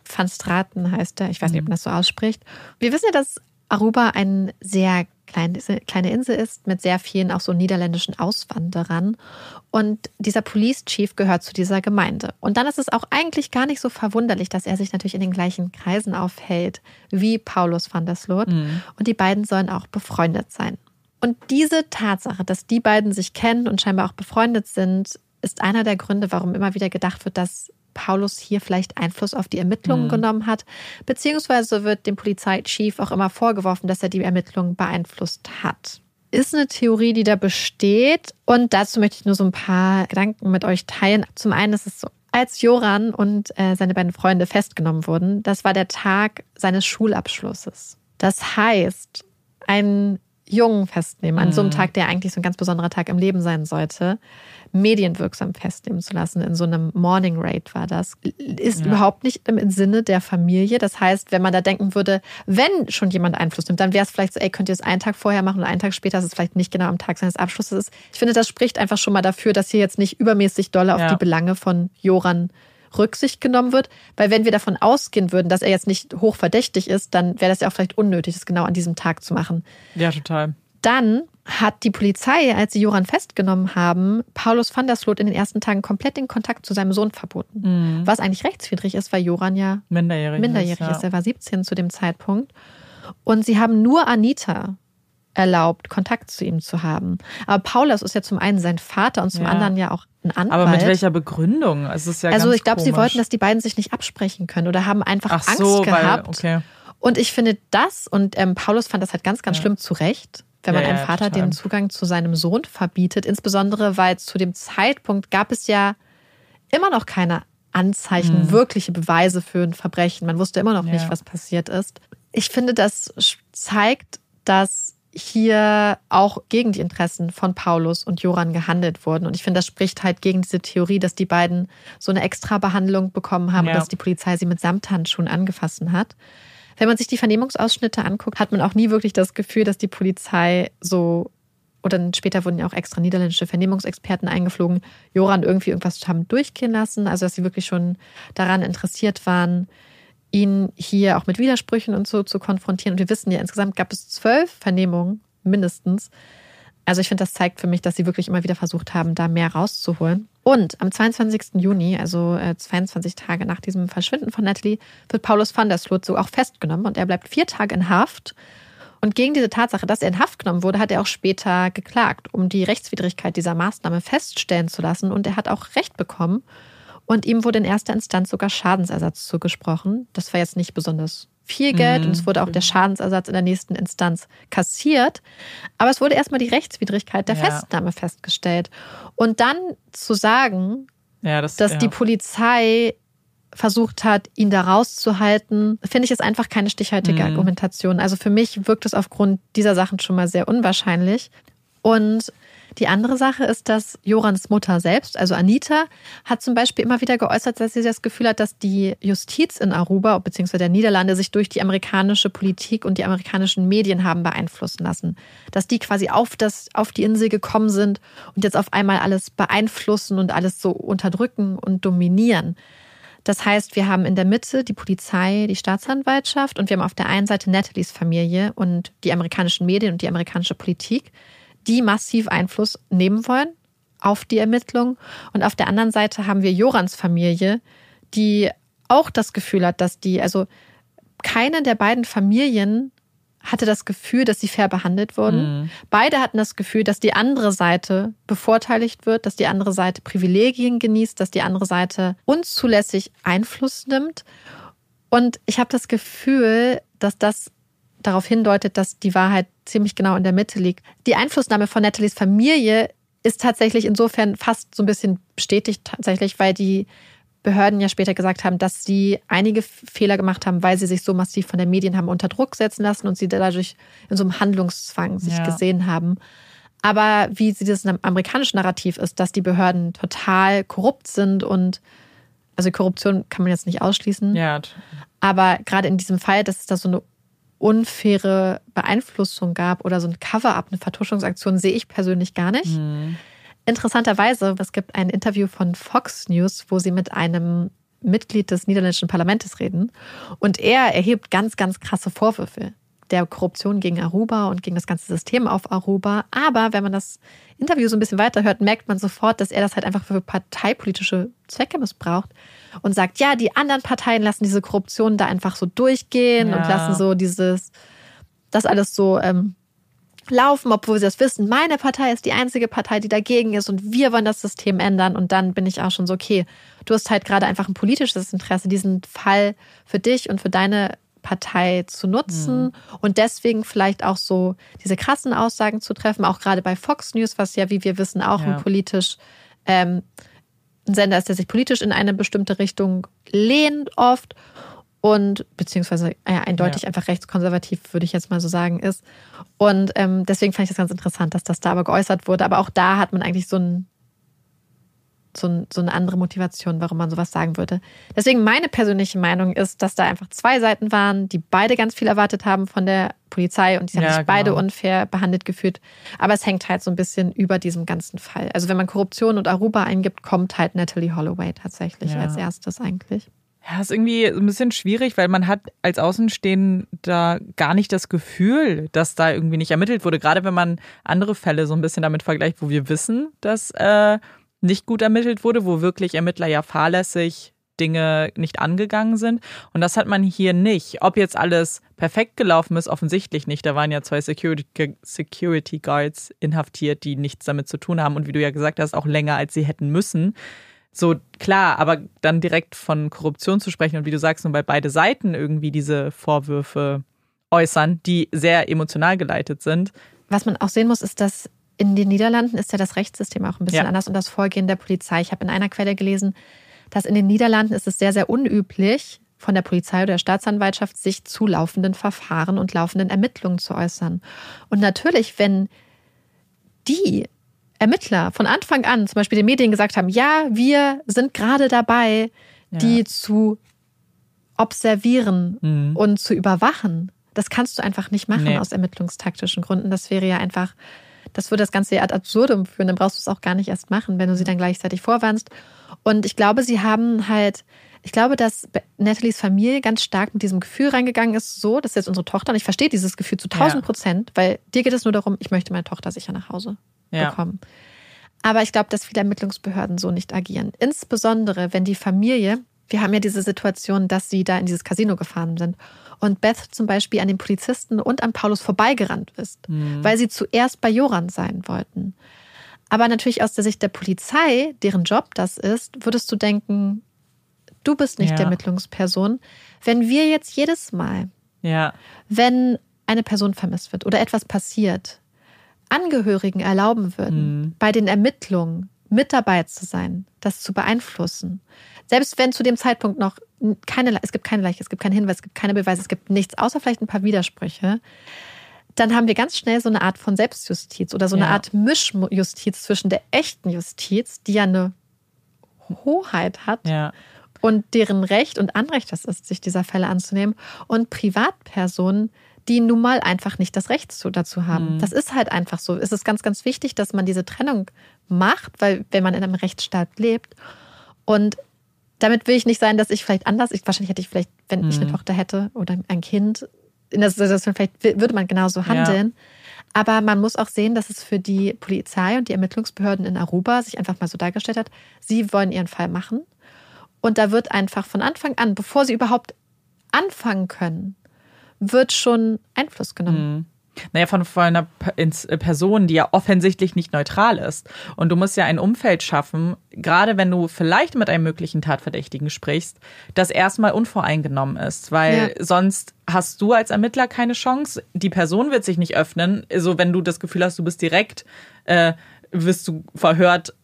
Van Straten heißt er, ich weiß nicht, ob man das so ausspricht. Wir wissen ja, dass Aruba ein sehr kleine, kleine Insel ist mit sehr vielen auch so niederländischen Auswanderern. Und dieser Police Chief gehört zu dieser Gemeinde. Und dann ist es auch eigentlich gar nicht so verwunderlich, dass er sich natürlich in den gleichen Kreisen aufhält wie Paulus van der Sloot. Mhm. Und die beiden sollen auch befreundet sein. Und diese Tatsache, dass die beiden sich kennen und scheinbar auch befreundet sind, ist einer der Gründe, warum immer wieder gedacht wird, dass Paulus hier vielleicht Einfluss auf die Ermittlungen mhm. genommen hat. Beziehungsweise wird dem Polizeichief auch immer vorgeworfen, dass er die Ermittlungen beeinflusst hat. Ist eine Theorie, die da besteht. Und dazu möchte ich nur so ein paar Gedanken mit euch teilen. Zum einen ist es so, als Joran und äh, seine beiden Freunde festgenommen wurden, das war der Tag seines Schulabschlusses. Das heißt, ein Jungen festnehmen, an so einem Tag, der eigentlich so ein ganz besonderer Tag im Leben sein sollte, medienwirksam festnehmen zu lassen. In so einem Morning Raid war das. Ist ja. überhaupt nicht im Sinne der Familie. Das heißt, wenn man da denken würde, wenn schon jemand Einfluss nimmt, dann wäre es vielleicht so, ey, könnt ihr es einen Tag vorher machen und einen Tag später, dass es vielleicht nicht genau am Tag seines Abschlusses ist. Ich finde, das spricht einfach schon mal dafür, dass hier jetzt nicht übermäßig dolle auf ja. die Belange von Joran Rücksicht genommen wird. Weil wenn wir davon ausgehen würden, dass er jetzt nicht hochverdächtig ist, dann wäre das ja auch vielleicht unnötig, das genau an diesem Tag zu machen. Ja, total. Dann hat die Polizei, als sie Joran festgenommen haben, Paulus van der Sloot in den ersten Tagen komplett den Kontakt zu seinem Sohn verboten. Mhm. Was eigentlich rechtswidrig ist, weil Joran ja minderjährig, minderjährig ist. Ja. ist. Er war 17 zu dem Zeitpunkt. Und sie haben nur Anita erlaubt, Kontakt zu ihm zu haben. Aber Paulus ist ja zum einen sein Vater und zum ja. anderen ja auch ein Anwalt. Aber mit welcher Begründung? Es ist ja also ich glaube, sie wollten, dass die beiden sich nicht absprechen können oder haben einfach Ach Angst so, gehabt. Weil, okay. Und ich finde das, und ähm, Paulus fand das halt ganz, ganz ja. schlimm zu Recht, wenn man ja, einem Vater den Zugang zu seinem Sohn verbietet. Insbesondere, weil zu dem Zeitpunkt gab es ja immer noch keine Anzeichen, mhm. wirkliche Beweise für ein Verbrechen. Man wusste immer noch nicht, was passiert ist. Ich finde, das zeigt, dass hier auch gegen die Interessen von Paulus und Joran gehandelt wurden. Und ich finde, das spricht halt gegen diese Theorie, dass die beiden so eine extra Behandlung bekommen haben ja. und dass die Polizei sie mit Samthandschuhen angefasst hat. Wenn man sich die Vernehmungsausschnitte anguckt, hat man auch nie wirklich das Gefühl, dass die Polizei so oder später wurden ja auch extra niederländische Vernehmungsexperten eingeflogen, Joran irgendwie irgendwas haben durchgehen lassen, also dass sie wirklich schon daran interessiert waren, ihn hier auch mit Widersprüchen und so zu konfrontieren. Und wir wissen ja, insgesamt gab es zwölf Vernehmungen mindestens. Also ich finde, das zeigt für mich, dass sie wirklich immer wieder versucht haben, da mehr rauszuholen. Und am 22. Juni, also 22 äh, Tage nach diesem Verschwinden von Natalie, wird Paulus van der Sloot so auch festgenommen und er bleibt vier Tage in Haft. Und gegen diese Tatsache, dass er in Haft genommen wurde, hat er auch später geklagt, um die Rechtswidrigkeit dieser Maßnahme feststellen zu lassen. Und er hat auch Recht bekommen. Und ihm wurde in erster Instanz sogar Schadensersatz zugesprochen. Das war jetzt nicht besonders viel Geld mhm. und es wurde auch der Schadensersatz in der nächsten Instanz kassiert. Aber es wurde erstmal die Rechtswidrigkeit der ja. Festnahme festgestellt. Und dann zu sagen, ja, das, dass ja. die Polizei versucht hat, ihn da rauszuhalten, finde ich es einfach keine stichhaltige mhm. Argumentation. Also für mich wirkt es aufgrund dieser Sachen schon mal sehr unwahrscheinlich. Und die andere Sache ist, dass Jorans Mutter selbst, also Anita, hat zum Beispiel immer wieder geäußert, dass sie das Gefühl hat, dass die Justiz in Aruba bzw. der Niederlande sich durch die amerikanische Politik und die amerikanischen Medien haben beeinflussen lassen. Dass die quasi auf, das, auf die Insel gekommen sind und jetzt auf einmal alles beeinflussen und alles so unterdrücken und dominieren. Das heißt, wir haben in der Mitte die Polizei, die Staatsanwaltschaft und wir haben auf der einen Seite Nathalies Familie und die amerikanischen Medien und die amerikanische Politik die massiv Einfluss nehmen wollen auf die Ermittlung. Und auf der anderen Seite haben wir Jorans Familie, die auch das Gefühl hat, dass die, also keine der beiden Familien hatte das Gefühl, dass sie fair behandelt wurden. Mhm. Beide hatten das Gefühl, dass die andere Seite bevorteiligt wird, dass die andere Seite Privilegien genießt, dass die andere Seite unzulässig Einfluss nimmt. Und ich habe das Gefühl, dass das darauf hindeutet, dass die Wahrheit ziemlich genau in der Mitte liegt. Die Einflussnahme von Nathalies Familie ist tatsächlich insofern fast so ein bisschen bestätigt tatsächlich, weil die Behörden ja später gesagt haben, dass sie einige Fehler gemacht haben, weil sie sich so massiv von den Medien haben unter Druck setzen lassen und sie dadurch in so einem Handlungszwang sich ja. gesehen haben. Aber wie sie das amerikanische Narrativ ist, dass die Behörden total korrupt sind und also Korruption kann man jetzt nicht ausschließen. Ja. Aber gerade in diesem Fall, dass es da so eine unfaire Beeinflussung gab oder so ein Cover-up, eine Vertuschungsaktion, sehe ich persönlich gar nicht. Mhm. Interessanterweise, es gibt ein Interview von Fox News, wo sie mit einem Mitglied des niederländischen Parlaments reden. Und er erhebt ganz, ganz krasse Vorwürfe der Korruption gegen Aruba und gegen das ganze System auf Aruba. Aber wenn man das Interview so ein bisschen weiterhört, merkt man sofort, dass er das halt einfach für parteipolitische Zwecke missbraucht und sagt, ja, die anderen Parteien lassen diese Korruption da einfach so durchgehen ja. und lassen so dieses, das alles so ähm, laufen, obwohl sie das wissen. Meine Partei ist die einzige Partei, die dagegen ist und wir wollen das System ändern. Und dann bin ich auch schon so, okay, du hast halt gerade einfach ein politisches Interesse, diesen Fall für dich und für deine Partei zu nutzen mhm. und deswegen vielleicht auch so diese krassen Aussagen zu treffen, auch gerade bei Fox News, was ja, wie wir wissen, auch ja. ein politisch ähm, ein Sender ist, der sich politisch in eine bestimmte Richtung lehnt oft. und beziehungsweise ja, eindeutig Ja. einfach rechtskonservativ, würde ich jetzt mal so sagen, ist. Und ähm, deswegen fand ich das ganz interessant, dass das da aber geäußert wurde. Aber auch da hat man eigentlich so, ein, so, so eine andere Motivation, warum man sowas sagen würde. Deswegen meine persönliche Meinung ist, dass da einfach zwei Seiten waren, die beide ganz viel erwartet haben von der Polizei und die haben Ja, sich beide genau. unfair behandelt gefühlt. Aber es hängt halt so ein bisschen über diesem ganzen Fall. Also wenn man Korruption und Aruba eingibt, kommt halt Natalie Holloway tatsächlich Ja. als erstes eigentlich. Ja, ist irgendwie ein bisschen schwierig, weil man hat als Außenstehender gar nicht das Gefühl, dass da irgendwie nicht ermittelt wurde. Gerade wenn man andere Fälle so ein bisschen damit vergleicht, wo wir wissen, dass äh, nicht gut ermittelt wurde, wo wirklich Ermittler ja fahrlässig Dinge nicht angegangen sind. Und das hat man hier nicht. Ob jetzt alles perfekt gelaufen ist, offensichtlich nicht. Da waren ja zwei Security, Security Guards inhaftiert, die nichts damit zu tun haben und wie du ja gesagt hast, auch länger als sie hätten müssen. So, klar, aber dann direkt von Korruption zu sprechen und wie du sagst, nur weil beide Seiten irgendwie diese Vorwürfe äußern, die sehr emotional geleitet sind. Was man auch sehen muss, ist, dass in den Niederlanden ist ja das Rechtssystem auch ein bisschen Ja. anders und das Vorgehen der Polizei. Ich habe in einer Quelle gelesen, dass in den Niederlanden ist es sehr, sehr unüblich, von der Polizei oder der Staatsanwaltschaft sich zu laufenden Verfahren und laufenden Ermittlungen zu äußern. Und natürlich, wenn die Ermittler von Anfang an zum Beispiel den Medien gesagt haben, ja, wir sind gerade dabei, die Ja. zu observieren Mhm. und zu überwachen. Das kannst du einfach nicht machen Nee. aus ermittlungstaktischen Gründen. Das wäre ja einfach, das würde das Ganze ja ad absurdum führen. Dann brauchst du es auch gar nicht erst machen, wenn du sie dann gleichzeitig vorwarnst. Und ich glaube, sie haben halt, ich glaube, dass Nathalies Familie ganz stark mit diesem Gefühl reingegangen ist, so, das ist jetzt unsere Tochter. Und ich verstehe dieses Gefühl zu 1000 Prozent, weil dir geht es nur darum, ich möchte meine Tochter sicher nach Hause Ja. bekommen. Aber ich glaube, dass viele Ermittlungsbehörden so nicht agieren. Insbesondere, wenn die Familie, wir haben ja diese Situation, dass sie da in dieses Casino gefahren sind und Beth zum Beispiel an den Polizisten und an Paulus vorbeigerannt ist, weil sie zuerst bei Joran sein wollten. Aber natürlich aus der Sicht der Polizei, deren Job das ist, würdest du denken, du bist nicht Ja. die Ermittlungsperson. Wenn wir jetzt jedes Mal Ja, wenn eine Person vermisst wird oder etwas passiert, Angehörigen erlauben würden, bei den Ermittlungen mit dabei zu sein, das zu beeinflussen. Selbst wenn zu dem Zeitpunkt noch keine, es gibt keine Leiche, es gibt keinen Hinweis, es gibt keine Beweise, es gibt nichts, außer vielleicht ein paar Widersprüche, dann haben wir ganz schnell so eine Art von Selbstjustiz oder so eine Ja. Art Mischjustiz zwischen der echten Justiz, die ja eine Hoheit hat, ja. und deren Recht und Anrecht es ist, sich dieser Fälle anzunehmen und Privatpersonen, die nun mal einfach nicht das Recht zu, dazu haben. Das ist halt einfach so. Es ist ganz, ganz wichtig, dass man diese Trennung macht, weil wenn man in einem Rechtsstaat lebt und damit will ich nicht sein, dass ich vielleicht anders, ich, wahrscheinlich hätte ich vielleicht, wenn ich eine Tochter hätte oder ein Kind, in der Situation vielleicht würde man genauso handeln. Aber man muss auch sehen, dass es für die Polizei und die Ermittlungsbehörden in Aruba sich einfach mal so dargestellt hat, sie wollen ihren Fall machen. Und da wird einfach von Anfang an, bevor sie überhaupt anfangen können, wird schon Einfluss genommen. Naja, von, von einer äh, Person, die ja offensichtlich nicht neutral ist. Und du musst ja ein Umfeld schaffen, gerade wenn du vielleicht mit einem möglichen Tatverdächtigen sprichst, das erstmal unvoreingenommen ist. Weil sonst hast du als Ermittler keine Chance. Die Person wird sich nicht öffnen. So, wenn du das Gefühl hast, du bist direkt, äh, wirst du verhört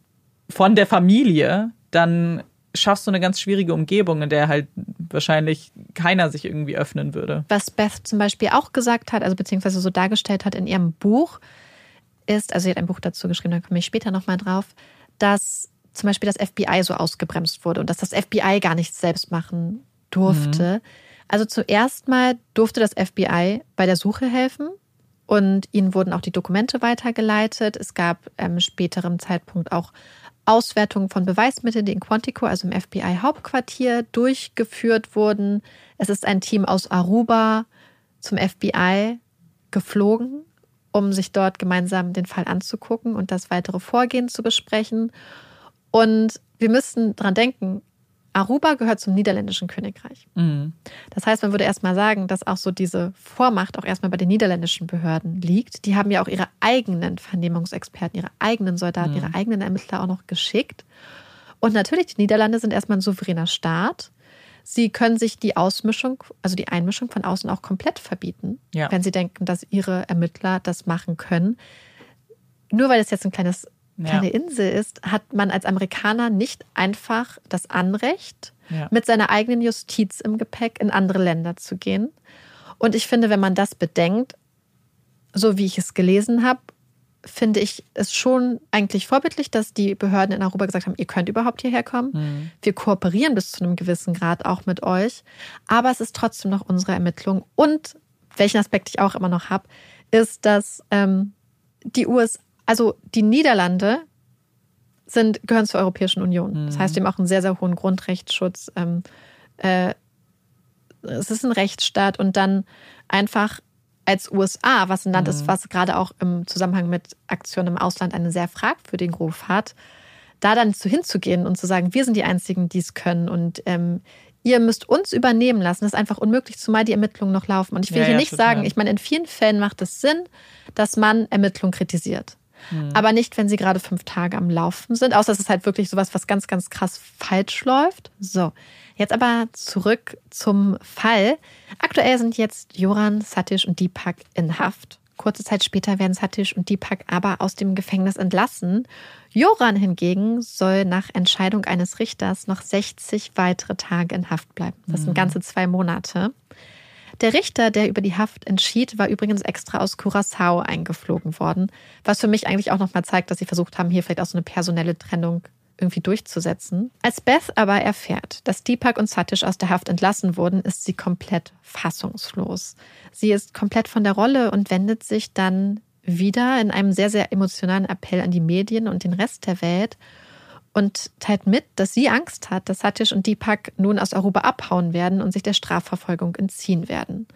von der Familie, dann schaffst du eine ganz schwierige Umgebung, in der halt wahrscheinlich keiner sich irgendwie öffnen würde. Was Beth zum Beispiel auch gesagt hat, also beziehungsweise so dargestellt hat in ihrem Buch, ist, also sie hat ein Buch dazu geschrieben, da komme ich später nochmal drauf, dass zum Beispiel das FBI so ausgebremst wurde und dass das FBI gar nichts selbst machen durfte. Also zuerst mal durfte das FBI bei der Suche helfen und ihnen wurden auch die Dokumente weitergeleitet. Es gab ähm, späterem Zeitpunkt auch Auswertungen von Beweismitteln, die in Quantico, also im FBI-Hauptquartier, durchgeführt wurden. Es ist ein Team aus Aruba zum FBI geflogen, um sich dort gemeinsam den Fall anzugucken und das weitere Vorgehen zu besprechen. Und wir müssen dran denken, Aruba gehört zum niederländischen Königreich. Mhm. Das heißt, man würde erstmal sagen, dass auch so diese Vormacht auch erstmal bei den niederländischen Behörden liegt. Die haben ja auch ihre eigenen Vernehmungsexperten, ihre eigenen Soldaten, ihre eigenen Ermittler auch noch geschickt. Und natürlich, die Niederlande sind erstmal ein souveräner Staat. Sie können sich die Ausmischung, also die Einmischung von außen auch komplett verbieten, Ja. wenn sie denken, dass ihre Ermittler das machen können. Nur weil es jetzt ein kleines, Ja. kleine Insel ist, hat man als Amerikaner nicht einfach das Anrecht, Ja. mit seiner eigenen Justiz im Gepäck in andere Länder zu gehen. Und ich finde, wenn man das bedenkt, so wie ich es gelesen habe, finde ich es schon eigentlich vorbildlich, dass die Behörden in Aruba gesagt haben, ihr könnt überhaupt hierher kommen. Mhm. Wir kooperieren bis zu einem gewissen Grad auch mit euch. Aber es ist trotzdem noch unsere Ermittlung. Und welchen Aspekt ich auch immer noch habe, ist, dass ähm, die US, also die Niederlande sind, gehören zur Europäischen Union. Das heißt, die haben auch einen sehr, sehr hohen Grundrechtsschutz. Ähm, äh, es ist ein Rechtsstaat und dann einfach als USA, was ein Land ist, was gerade auch im Zusammenhang mit Aktionen im Ausland einen sehr fragwürdigen Ruf hat, da dann zu hinzugehen und zu sagen, wir sind die Einzigen, die es können und ähm, ihr müsst uns übernehmen lassen, ist einfach unmöglich, zumal die Ermittlungen noch laufen. Und ich will Ja, hier ja, nicht total. sagen, ich meine, in vielen Fällen macht es Sinn, dass man Ermittlungen kritisiert. Aber nicht, wenn sie gerade fünf Tage am Laufen sind, außer es ist halt wirklich sowas, was ganz, ganz krass falsch läuft. So, jetzt aber zurück zum Fall. Aktuell sind jetzt Joran, Satish und Deepak in Haft. Kurze Zeit später werden Satish und Deepak aber aus dem Gefängnis entlassen. Joran hingegen soll nach Entscheidung eines Richters noch 60 weitere Tage in Haft bleiben. Das sind ganze zwei Monate. Der Richter, der über die Haft entschied, war übrigens extra aus Curacao eingeflogen worden, was für mich eigentlich auch nochmal zeigt, dass sie versucht haben, hier vielleicht auch so eine personelle Trennung irgendwie durchzusetzen. Als Beth aber erfährt, dass Deepak und Satish aus der Haft entlassen wurden, ist sie komplett fassungslos. Sie ist komplett von der Rolle und wendet sich dann wieder in einem sehr, sehr emotionalen Appell an die Medien und den Rest der Welt und teilt mit, dass sie Angst hat, dass Satish und Deepak nun aus Aruba abhauen werden und sich der Strafverfolgung entziehen werden.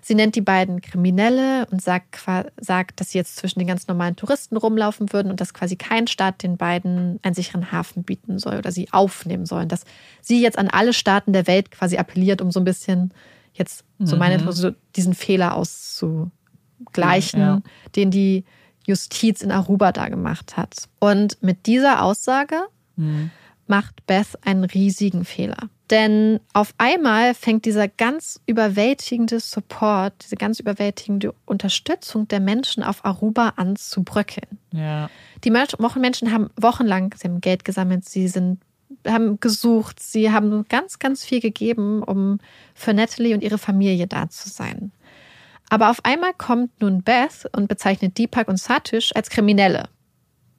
Sie nennt die beiden Kriminelle und sagt, sagt, dass sie jetzt zwischen den ganz normalen Touristen rumlaufen würden und dass quasi kein Staat den beiden einen sicheren Hafen bieten soll oder sie aufnehmen sollen. Dass sie jetzt an alle Staaten der Welt quasi appelliert, um so ein bisschen jetzt, so meine Mhm. Interpretation, so diesen Fehler auszugleichen, Ja. den die Justiz in Aruba da gemacht hat. Und mit dieser Aussage Mhm. macht Beth einen riesigen Fehler. Denn auf einmal fängt dieser ganz überwältigende Support, diese ganz überwältigende Unterstützung der Menschen auf Aruba an zu bröckeln. Ja. Die Men- Wochenmenschen haben wochenlang, sie haben Geld gesammelt, sie sind, haben gesucht, sie haben ganz, ganz viel gegeben, um für Natalie und ihre Familie da zu sein. Aber auf einmal kommt nun Beth und bezeichnet Deepak und Satish als Kriminelle.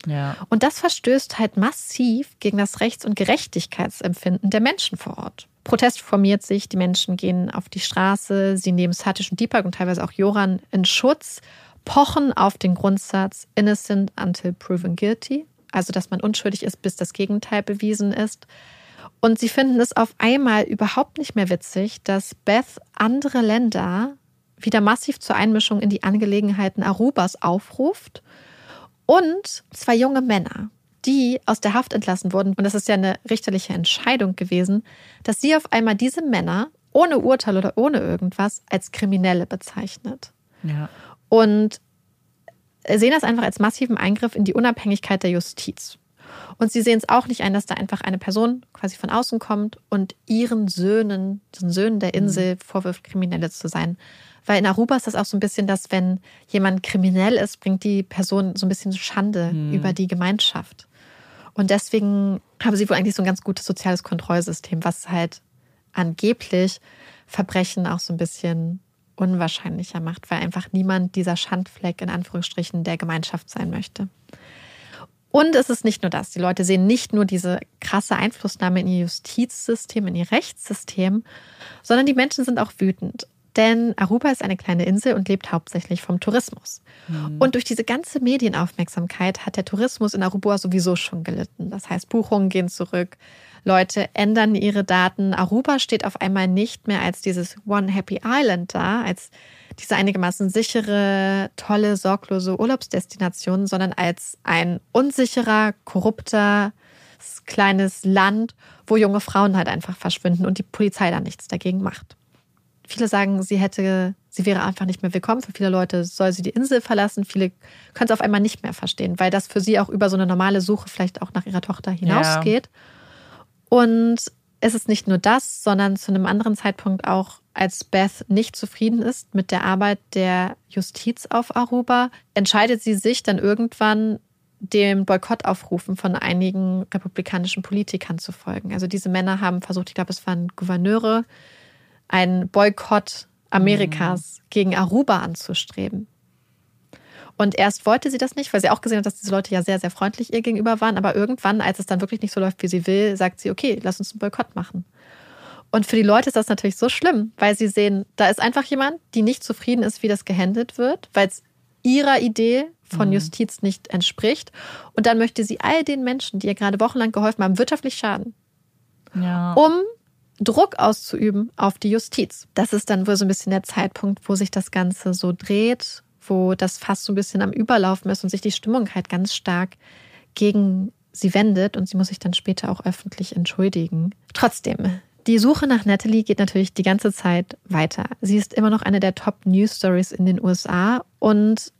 Ja. Und das verstößt halt massiv gegen das Rechts- und Gerechtigkeitsempfinden der Menschen vor Ort. Protest formiert sich, die Menschen gehen auf die Straße, sie nehmen Satish und Deepak und teilweise auch Joran in Schutz, pochen auf den Grundsatz innocent until proven guilty, also dass man unschuldig ist, bis das Gegenteil bewiesen ist. Und sie finden es auf einmal überhaupt nicht mehr witzig, dass Beth andere Länder wieder massiv zur Einmischung in die Angelegenheiten Arubas aufruft und zwei junge Männer, die aus der Haft entlassen wurden. Und das ist ja eine richterliche Entscheidung gewesen, dass sie auf einmal diese Männer ohne Urteil oder ohne irgendwas als Kriminelle bezeichnet. Ja. Und sehen das einfach als massiven Eingriff in die Unabhängigkeit der Justiz. Und sie sehen es auch nicht ein, dass da einfach eine Person quasi von außen kommt und ihren Söhnen, den Söhnen der Insel vorwirft, Kriminelle zu sein. Weil in Aruba ist das auch so ein bisschen, dass wenn jemand kriminell ist, bringt die Person so ein bisschen Schande über die Gemeinschaft. Und deswegen haben sie wohl eigentlich so ein ganz gutes soziales Kontrollsystem, was halt angeblich Verbrechen auch so ein bisschen unwahrscheinlicher macht, weil einfach niemand dieser Schandfleck in Anführungsstrichen der Gemeinschaft sein möchte. Und es ist nicht nur das. Die Leute sehen nicht nur diese krasse Einflussnahme in ihr Justizsystem, in ihr Rechtssystem, sondern die Menschen sind auch wütend. Denn Aruba ist eine kleine Insel und lebt hauptsächlich vom Tourismus. Und durch diese ganze Medienaufmerksamkeit hat der Tourismus in Aruba sowieso schon gelitten. Das heißt, Buchungen gehen zurück, Leute ändern ihre Daten. Aruba steht auf einmal nicht mehr als dieses One Happy Island da, als diese einigermaßen sichere, tolle, sorglose Urlaubsdestination, sondern als ein unsicherer, korrupter, kleines Land, wo junge Frauen halt einfach verschwinden und die Polizei da nichts dagegen macht. Viele sagen, sie hätte, sie wäre einfach nicht mehr willkommen. Für viele Leute soll sie die Insel verlassen. Viele können es auf einmal nicht mehr verstehen, weil das für sie auch über so eine normale Suche vielleicht auch nach ihrer Tochter hinausgeht. Und es ist nicht nur das, sondern zu einem anderen Zeitpunkt auch, als Beth nicht zufrieden ist mit der Arbeit der Justiz auf Aruba, entscheidet sie sich dann irgendwann dem Boykott aufrufen von einigen republikanischen Politikern zu folgen. Also diese Männer haben versucht, ich glaube, es waren Gouverneure, einen Boykott Amerikas mhm. gegen Aruba anzustreben. Und erst wollte sie das nicht, weil sie auch gesehen hat, dass diese Leute ja sehr, sehr freundlich ihr gegenüber waren. Aber irgendwann, als es dann wirklich nicht so läuft, wie sie will, sagt sie, okay, lass uns einen Boykott machen. Und für die Leute ist das natürlich so schlimm, weil sie sehen, da ist einfach jemand, die nicht zufrieden ist, wie das gehandelt wird, weil es ihrer Idee von mhm. Justiz nicht entspricht. Und dann möchte sie all den Menschen, die ihr gerade wochenlang geholfen haben, wirtschaftlich schaden. Ja. Um Druck auszuüben auf die Justiz. Das ist dann wohl so ein bisschen der Zeitpunkt, wo sich das Ganze so dreht, wo das fast so ein bisschen am Überlaufen ist und sich die Stimmung halt ganz stark gegen sie wendet und sie muss sich dann später auch öffentlich entschuldigen. Trotzdem, die Suche nach Natalie geht natürlich die ganze Zeit weiter. Sie ist immer noch eine der Top News Stories in den USA und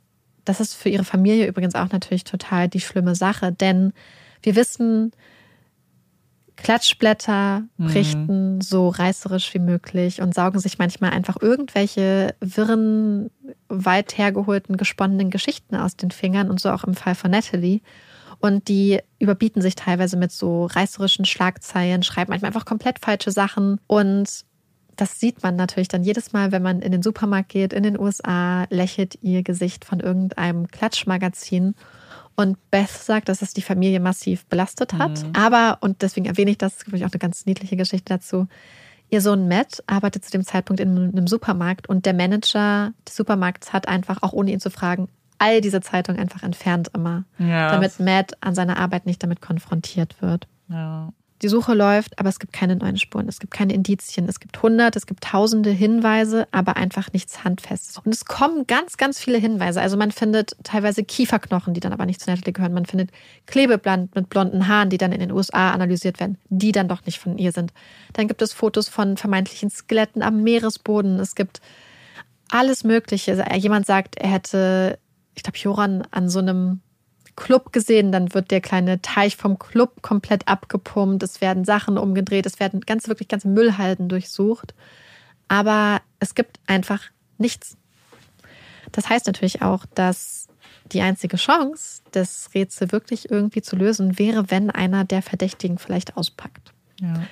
das ist für ihre Familie übrigens auch natürlich total die schlimme Sache, denn wir wissen, Klatschblätter mhm. berichten mhm. so reißerisch wie möglich und saugen sich manchmal einfach irgendwelche wirren, weit hergeholten, gesponnenen Geschichten aus den Fingern und so auch im Fall von Natalie. Und die überbieten sich teilweise mit so reißerischen Schlagzeilen, schreiben manchmal einfach komplett falsche Sachen. Und das sieht man natürlich dann jedes Mal, wenn man in den Supermarkt geht, in den USA, lächelt ihr Gesicht von irgendeinem Klatschmagazin. Und Beth sagt, dass es die Familie massiv belastet hat. Mhm. Aber, und deswegen erwähne ich das, es gibt auch eine ganz niedliche Geschichte dazu. Ihr Sohn Matt arbeitet zu dem Zeitpunkt in einem Supermarkt und der Manager des Supermarkts hat einfach, auch ohne ihn zu fragen, all diese Zeitungen einfach entfernt immer, ja. damit Matt an seiner Arbeit nicht damit konfrontiert wird. Ja. Die Suche läuft, aber es gibt keine neuen Spuren, es gibt keine Indizien. Es gibt hundert, es gibt tausende Hinweise, aber einfach nichts Handfestes. Und es kommen ganz, ganz viele Hinweise. Also man findet teilweise Kieferknochen, die dann aber nicht zu Natalie gehören. Man findet Klebeband mit blonden Haaren, die dann in den USA analysiert werden, die dann doch nicht von ihr sind. Dann gibt es Fotos von vermeintlichen Skeletten am Meeresboden. Es gibt alles Mögliche. Jemand sagt, er hätte ich glaube, Joran an so einem Club gesehen, dann wird der kleine Teich vom Club komplett abgepumpt, es werden Sachen umgedreht, es werden ganz wirklich ganze Müllhalden durchsucht. Aber es gibt einfach nichts. Das heißt natürlich auch, dass die einzige Chance, das Rätsel wirklich irgendwie zu lösen, wäre, wenn einer der Verdächtigen vielleicht auspackt. Ja.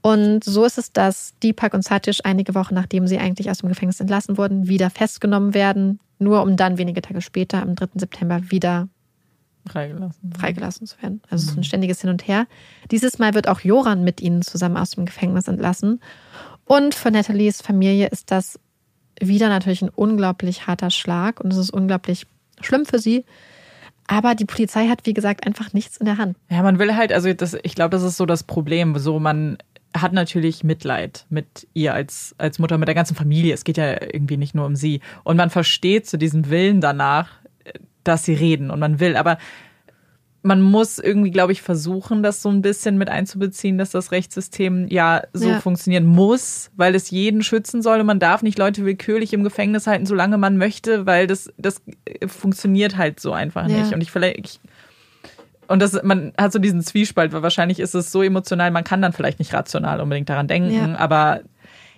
Und so ist es, dass Deepak und Satish einige Wochen nachdem sie eigentlich aus dem Gefängnis entlassen wurden, wieder festgenommen werden, nur um dann wenige Tage später, am 3. September, wieder freigelassen, freigelassen zu werden. Also es ist ein mhm. ständiges Hin und Her. Dieses Mal wird auch Joran mit ihnen zusammen aus dem Gefängnis entlassen. Und für Nathalies Familie ist das wieder natürlich ein unglaublich harter Schlag und es ist unglaublich schlimm für sie. Aber die Polizei hat, wie gesagt, einfach nichts in der Hand. Ja, man will halt, also das, ich glaube, das ist so das Problem. So, man hat natürlich Mitleid mit ihr als, als Mutter, mit der ganzen Familie. Es geht ja irgendwie nicht nur um sie. Und man versteht zu so diesem Willen danach, dass sie reden und man will. Aber man muss irgendwie, glaube ich, versuchen, das so ein bisschen mit einzubeziehen, dass das Rechtssystem ja so ja. funktionieren muss, weil es jeden schützen soll. Und man darf nicht Leute willkürlich im Gefängnis halten, solange man möchte, weil das, das funktioniert halt so einfach ja. nicht. Und ich vielleicht, und das, man hat so diesen Zwiespalt, weil wahrscheinlich ist es so emotional, man kann dann vielleicht nicht rational unbedingt daran denken, ja. aber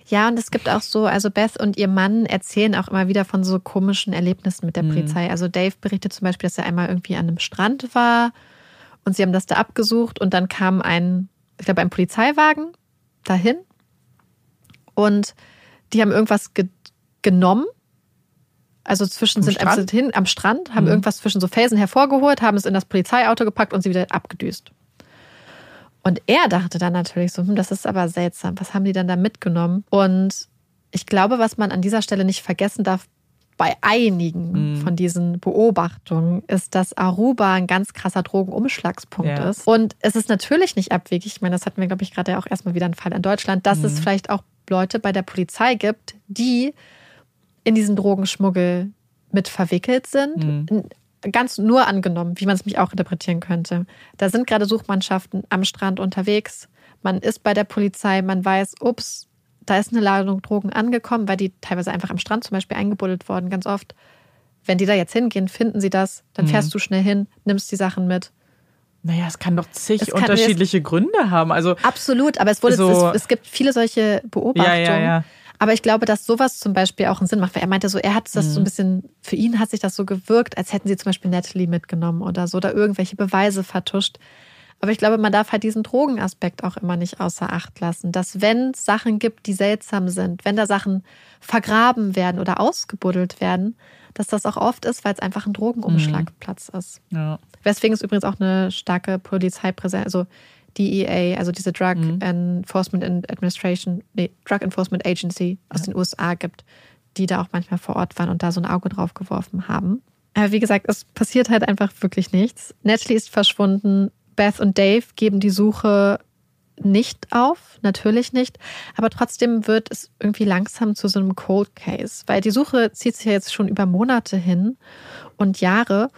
ja, und es gibt auch so, also Beth und ihr Mann erzählen auch immer wieder von so komischen Erlebnissen mit der mhm. Polizei. Also Dave berichtet zum Beispiel, dass er einmal irgendwie an einem Strand war und sie haben das da abgesucht und dann kam ein, ich glaube, ein Polizeiwagen dahin und die haben irgendwas ge genommen also zwischen am sind Strand? einfach hin am Strand, haben mhm. irgendwas zwischen so Felsen hervorgeholt, haben es in das Polizeiauto gepackt und sie wieder abgedüst. Und er dachte dann natürlich so, hm, das ist aber seltsam. Was haben die dann da mitgenommen? Und ich glaube, was man an dieser Stelle nicht vergessen darf, bei einigen mhm. von diesen Beobachtungen ist, dass Aruba ein ganz krasser Drogenumschlagspunkt ja. ist. Und es ist natürlich nicht abwegig. Ich meine, das hatten wir, glaube ich, gerade auch erstmal wieder einen Fall in Deutschland, dass mhm. es vielleicht auch Leute bei der Polizei gibt, die in diesen Drogenschmuggel mit verwickelt sind. Mhm. Ganz nur angenommen, wie man es mich auch interpretieren könnte. Da sind gerade Suchmannschaften am Strand unterwegs. Man ist bei der Polizei, man weiß, ups, da ist eine Ladung Drogen angekommen, weil die teilweise einfach am Strand zum Beispiel eingebuddelt worden, ganz oft. Wenn die da jetzt hingehen, finden sie das, dann fährst mhm. du schnell hin, nimmst die Sachen mit. Naja, es kann doch zig kann, unterschiedliche Gründe haben. Also absolut, aber es wurde so, es, es, gibt viele solche Beobachtungen. Ja, ja, ja. Aber ich glaube, dass sowas zum Beispiel auch einen Sinn macht, weil er meinte so, er hat das mhm. so ein bisschen, für ihn hat sich das so gewirkt, als hätten sie zum Beispiel Natalie mitgenommen oder so oder irgendwelche Beweise vertuscht. Aber ich glaube, man darf halt diesen Drogenaspekt auch immer nicht außer Acht lassen, dass wenn es Sachen gibt, die seltsam sind, wenn da Sachen vergraben werden oder ausgebuddelt werden, dass das auch oft ist, weil es einfach ein Drogenumschlagplatz mhm. ist. Ja. Weswegen es übrigens auch eine starke Polizeipräsenz, also DEA, also diese Drug mhm. Enforcement Administration, nee, Drug Enforcement Agency aus ja. den USA gibt, die da auch manchmal vor Ort waren und da so ein Auge drauf geworfen haben. Aber wie gesagt, es passiert halt einfach wirklich nichts. Natalie ist verschwunden. Beth und Dave geben die Suche nicht auf, natürlich nicht. Aber trotzdem wird es irgendwie langsam zu so einem Cold Case, weil die Suche zieht sich ja jetzt schon über Monate hin und Jahre.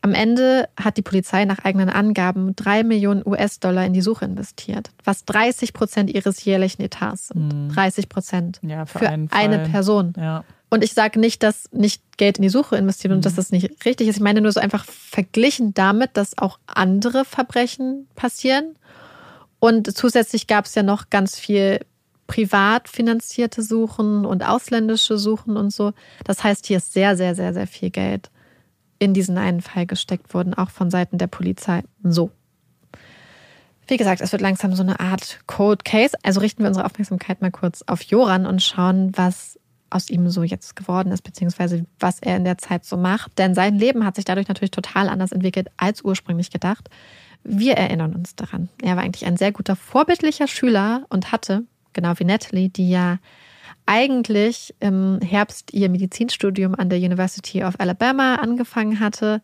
Am Ende hat die Polizei nach eigenen Angaben drei Millionen US-Dollar in die Suche investiert, was 30 Prozent ihres jährlichen Etats sind. 30 hm. Prozent ja, für, für eine Person. Ja. Und ich sage nicht, dass nicht Geld in die Suche investiert und mhm. dass das nicht richtig ist. Ich meine nur so einfach verglichen damit, dass auch andere Verbrechen passieren. Und zusätzlich gab es ja noch ganz viel privat finanzierte Suchen und ausländische Suchen und so. Das heißt, hier ist sehr, sehr, sehr, sehr viel Geld in diesen einen Fall gesteckt worden, auch von Seiten der Polizei. So. Wie gesagt, es wird langsam so eine Art Cold Case. Also richten wir unsere Aufmerksamkeit mal kurz auf Joran und schauen, was aus ihm so jetzt geworden ist, beziehungsweise was er in der Zeit so macht. Denn sein Leben hat sich dadurch natürlich total anders entwickelt als ursprünglich gedacht. Wir erinnern uns daran. Er war eigentlich ein sehr guter, vorbildlicher Schüler und hatte, genau wie Natalie, die ja eigentlich im Herbst ihr Medizinstudium an der University of Alabama angefangen hatte,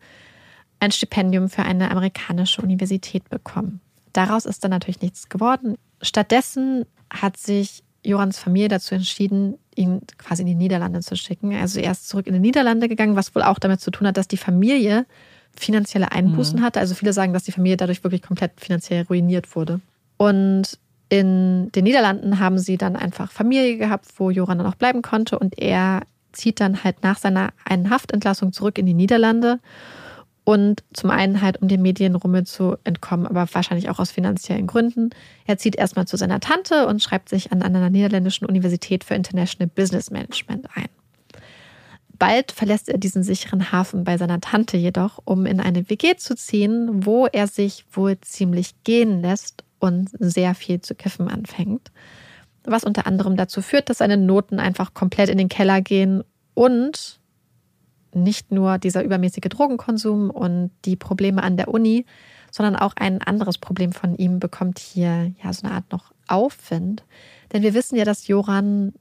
ein Stipendium für eine amerikanische Universität bekommen. Daraus ist dann natürlich nichts geworden. Stattdessen hat sich Jorans Familie dazu entschieden, ihn quasi in die Niederlande zu schicken. Also er ist zurück in die Niederlande gegangen, was wohl auch damit zu tun hat, dass die Familie finanzielle Einbußen mhm. hatte. Also viele sagen, dass die Familie dadurch wirklich komplett finanziell ruiniert wurde. Und in den Niederlanden haben sie dann einfach Familie gehabt, wo Joran dann auch bleiben konnte. Und er zieht dann halt nach seiner einen Haftentlassung zurück in die Niederlande. Und zum einen halt, um dem Medienrummel zu entkommen, aber wahrscheinlich auch aus finanziellen Gründen. Er zieht erstmal zu seiner Tante und schreibt sich an einer niederländischen Universität für International Business Management ein. Bald verlässt er diesen sicheren Hafen bei seiner Tante jedoch, um in eine WG zu ziehen, wo er sich wohl ziemlich gehen lässt und sehr viel zu kiffen anfängt. Was unter anderem dazu führt, dass seine Noten einfach komplett in den Keller gehen und nicht nur dieser übermäßige Drogenkonsum und die Probleme an der Uni, sondern auch ein anderes Problem von ihm bekommt hier ja so eine Art noch Aufwind. Denn wir wissen ja, dass Joran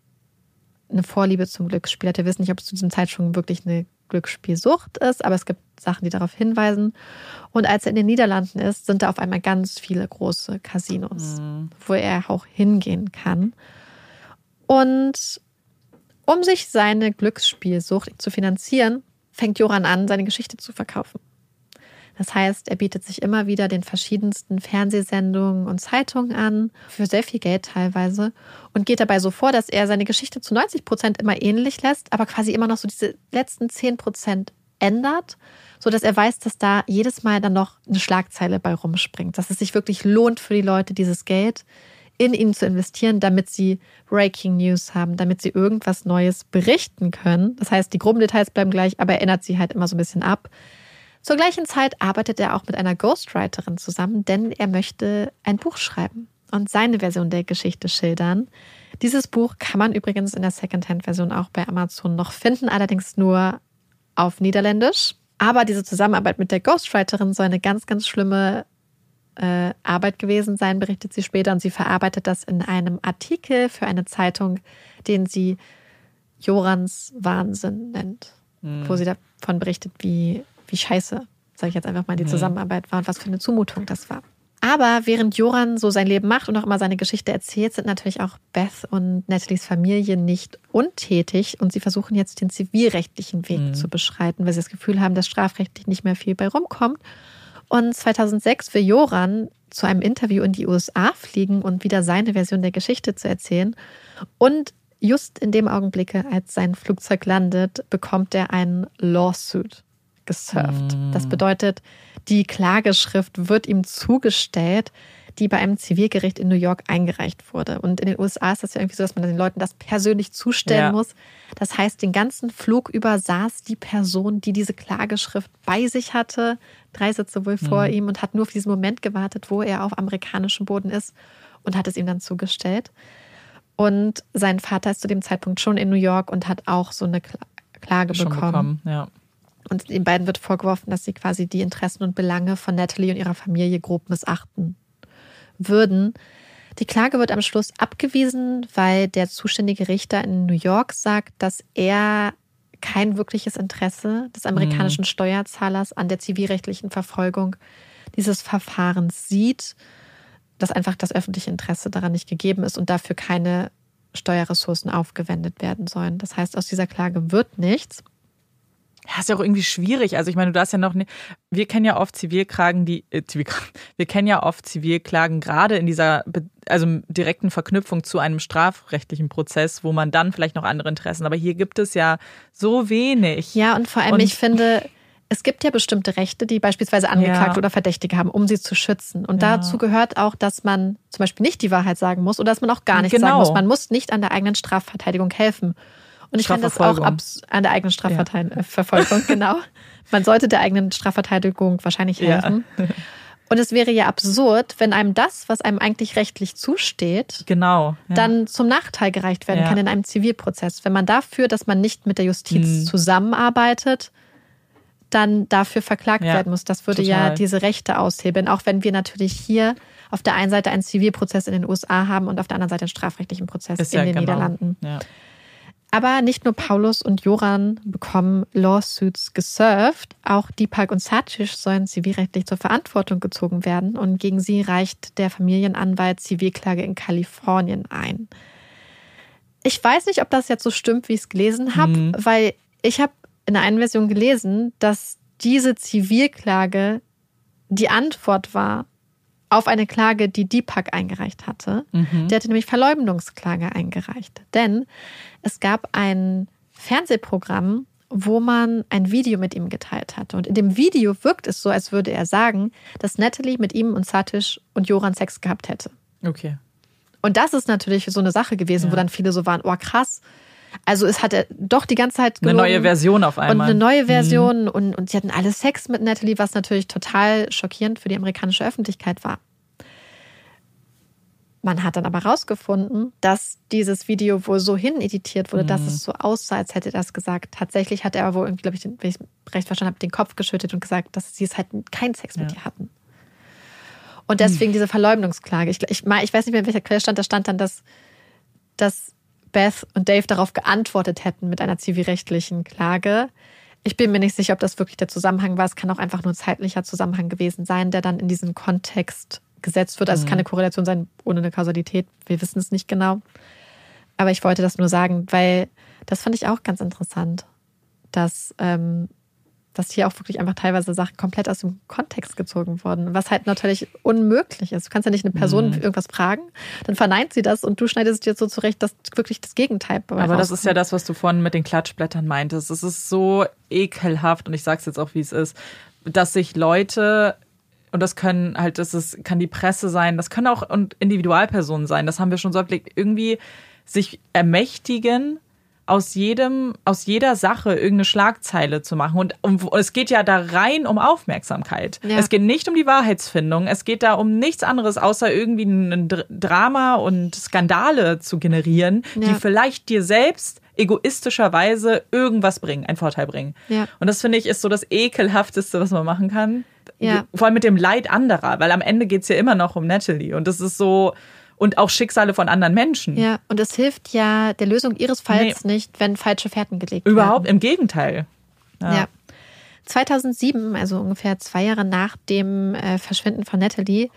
eine Vorliebe zum Glücksspiel hat. Wir wissen nicht, ob es zu diesem Zeitpunkt wirklich eine Glücksspielsucht ist, aber es gibt Sachen, die darauf hinweisen. Und als er in den Niederlanden ist, sind da auf einmal ganz viele große Casinos, mhm. wo er auch hingehen kann. Und um sich seine Glücksspielsucht zu finanzieren, fängt Joran an, seine Geschichte zu verkaufen. Das heißt, er bietet sich immer wieder den verschiedensten Fernsehsendungen und Zeitungen an, für sehr viel Geld teilweise, und geht dabei so vor, dass er seine Geschichte zu 90 Prozent immer ähnlich lässt, aber quasi immer noch so diese letzten 10 Prozent ändert, sodass er weiß, dass da jedes Mal dann noch eine Schlagzeile bei rumspringt, dass es sich wirklich lohnt für die Leute, dieses Geld in ihn zu investieren, damit sie Breaking News haben, damit sie irgendwas Neues berichten können. Das heißt, die groben Details bleiben gleich, aber er ändert sie halt immer so ein bisschen ab. Zur gleichen Zeit arbeitet er auch mit einer Ghostwriterin zusammen, denn er möchte ein Buch schreiben und seine Version der Geschichte schildern. Dieses Buch kann man übrigens in der Secondhand-Version auch bei Amazon noch finden, allerdings nur auf Niederländisch. Aber diese Zusammenarbeit mit der Ghostwriterin soll eine ganz, ganz schlimme äh, Arbeit gewesen sein, berichtet sie später. Und sie verarbeitet das in einem Artikel für eine Zeitung, den sie Jorans Wahnsinn nennt, mhm. wo sie davon berichtet, wie wie scheiße, sage ich jetzt einfach mal, die Zusammenarbeit war und was für eine Zumutung das war. Aber während Joran so sein Leben macht und auch immer seine Geschichte erzählt, sind natürlich auch Beth und Nathalies Familie nicht untätig und sie versuchen jetzt den zivilrechtlichen Weg mhm. zu beschreiten, weil sie das Gefühl haben, dass strafrechtlich nicht mehr viel bei rumkommt. Und 2006 will Joran zu einem Interview in die USA fliegen und wieder seine Version der Geschichte zu erzählen. Und just in dem Augenblick, als sein Flugzeug landet, bekommt er einen Lawsuit gesurft. Das mm. bedeutet, die Klageschrift wird ihm zugestellt, die bei einem Zivilgericht in New York eingereicht wurde. Und in den USA ist das ja irgendwie so, dass man den Leuten das persönlich zustellen Ja. muss. Das heißt, den ganzen Flug über saß die Person, die diese Klageschrift bei sich hatte, drei Sitze wohl vor ihm und hat nur auf diesen Moment gewartet, wo er auf amerikanischem Boden ist und hat es ihm dann zugestellt. Und sein Vater ist zu dem Zeitpunkt schon in New York und hat auch so eine Kla- Klage Schon bekommen. bekommen. Ja. Und den beiden wird vorgeworfen, dass sie quasi die Interessen und Belange von Natalie und ihrer Familie grob missachten würden. Die Klage wird am Schluss abgewiesen, weil der zuständige Richter in New York sagt, dass er kein wirkliches Interesse des amerikanischen Steuerzahlers an der zivilrechtlichen Verfolgung dieses Verfahrens sieht, dass einfach das öffentliche Interesse daran nicht gegeben ist und dafür keine Steuerressourcen aufgewendet werden sollen. Das heißt, aus dieser Klage wird nichts. Ja, ist ja auch irgendwie schwierig. Also ich meine, du hast ja noch nicht, wir kennen ja oft Zivilklagen, die, äh, Zivilklagen, <laughs> wir kennen ja oft Zivilklagen gerade in dieser, also direkten Verknüpfung zu einem strafrechtlichen Prozess, wo man dann vielleicht noch andere Interessen, aber hier gibt es ja so wenig. Ja, und vor allem, Und- ich finde, es gibt ja bestimmte Rechte, die beispielsweise Angeklagte Ja. oder Verdächtige haben, um sie zu schützen. Und dazu gehört auch, dass man zum Beispiel nicht die Wahrheit sagen muss oder dass man auch gar nichts sagen Genau. muss. Man muss nicht an der eigenen Strafverteidigung helfen. Und ich finde das auch an der eigenen Strafverfolgung, <laughs> genau. Man sollte der eigenen Strafverteidigung wahrscheinlich Ja. helfen. Und es wäre ja absurd, wenn einem das, was einem eigentlich rechtlich zusteht, Genau. Ja. dann zum Nachteil gereicht werden Ja. kann in einem Zivilprozess. Wenn man dafür, dass man nicht mit der Justiz Hm. zusammenarbeitet, dann dafür verklagt Ja, werden muss. Das würde ja total. diese Rechte aushebeln, auch wenn wir natürlich hier auf der einen Seite einen Zivilprozess in den USA haben und auf der anderen Seite einen strafrechtlichen Prozess ist in ja den genau. Niederlanden. Aber nicht nur Paulus und Joran bekommen Lawsuits gesurft, auch Deepak und Satish sollen zivilrechtlich zur Verantwortung gezogen werden und gegen sie reicht der Familienanwalt Zivilklage in Kalifornien ein. Ich weiß nicht, ob das jetzt so stimmt, wie ich es gelesen habe, Mhm. weil ich habe in der einen Version gelesen, dass diese Zivilklage die Antwort war auf eine Klage, die Deepak eingereicht hatte. Mhm. Der hatte nämlich Verleumdungsklage eingereicht. Denn es gab ein Fernsehprogramm, wo man ein Video mit ihm geteilt hatte. Und in dem Video wirkt es so, als würde er sagen, dass Natalie mit ihm und Satish und Joran Sex gehabt hätte. Okay. Und das ist natürlich so eine Sache gewesen, Ja. wo dann viele so waren, oh krass. Also es hat er doch die ganze Zeit Eine gelogen. neue Version auf Und einmal. eine neue Mhm. Version und, und sie hatten alle Sex mit Natalie, was natürlich total schockierend für die amerikanische Öffentlichkeit war. Man hat dann aber rausgefunden, dass dieses Video wohl so hin editiert wurde, dass Mhm. es so aussah, als hätte er das gesagt. Tatsächlich hat er aber wohl irgendwie, glaube ich, den, wenn ich recht verstanden habe, den Kopf geschüttet und gesagt, dass sie es halt keinen Sex mit Ja. ihr hatten. Und deswegen diese Verleumdungsklage. Ich, ich, ich weiß nicht mehr, in welcher Quelle stand, da stand dann, dass, dass Beth und Dave darauf geantwortet hätten mit einer zivilrechtlichen Klage. Ich bin mir nicht sicher, ob das wirklich der Zusammenhang war. Es kann auch einfach nur ein zeitlicher Zusammenhang gewesen sein, der dann in diesen Kontext gesetzt wird. Also es kann eine Korrelation sein ohne eine Kausalität. Wir wissen es nicht genau. Aber ich wollte das nur sagen, weil das fand ich auch ganz interessant, dass, ähm, dass hier auch wirklich einfach teilweise Sachen komplett aus dem Kontext gezogen wurden, was halt natürlich unmöglich ist. Du kannst ja nicht eine Person Mhm. irgendwas fragen, dann verneint sie das und du schneidest es dir so zurecht, dass wirklich das Gegenteil Aber das ist ja rauskommt. das, was du vorhin mit den Klatschblättern meintest. Es ist so ekelhaft, und ich sag's jetzt auch, wie es ist, dass sich Leute, und das können halt, das ist, kann die Presse sein, das können auch und Individualpersonen sein, das haben wir schon so erlebt, irgendwie sich ermächtigen, aus jedem, aus jeder Sache irgendeine Schlagzeile zu machen. Und, um, es geht ja da rein um Aufmerksamkeit. Ja. Es geht nicht um die Wahrheitsfindung. Es geht da um nichts anderes, außer irgendwie ein Dr- Drama und Skandale zu generieren, die Ja. vielleicht dir selbst egoistischerweise irgendwas bringen, einen Vorteil bringen. Ja. Und das finde ich ist so das ekelhafteste, was man machen kann. Ja. Vor allem mit dem Leid anderer, weil am Ende geht's ja immer noch um Natalie. Und das ist so, und auch Schicksale von anderen Menschen. Ja, und es hilft ja der Lösung ihres Falls nicht, wenn falsche Fährten gelegt Überhaupt werden. im Gegenteil. Ja. 2007, also ungefähr zwei Jahre nach dem äh, Verschwinden von Natalie,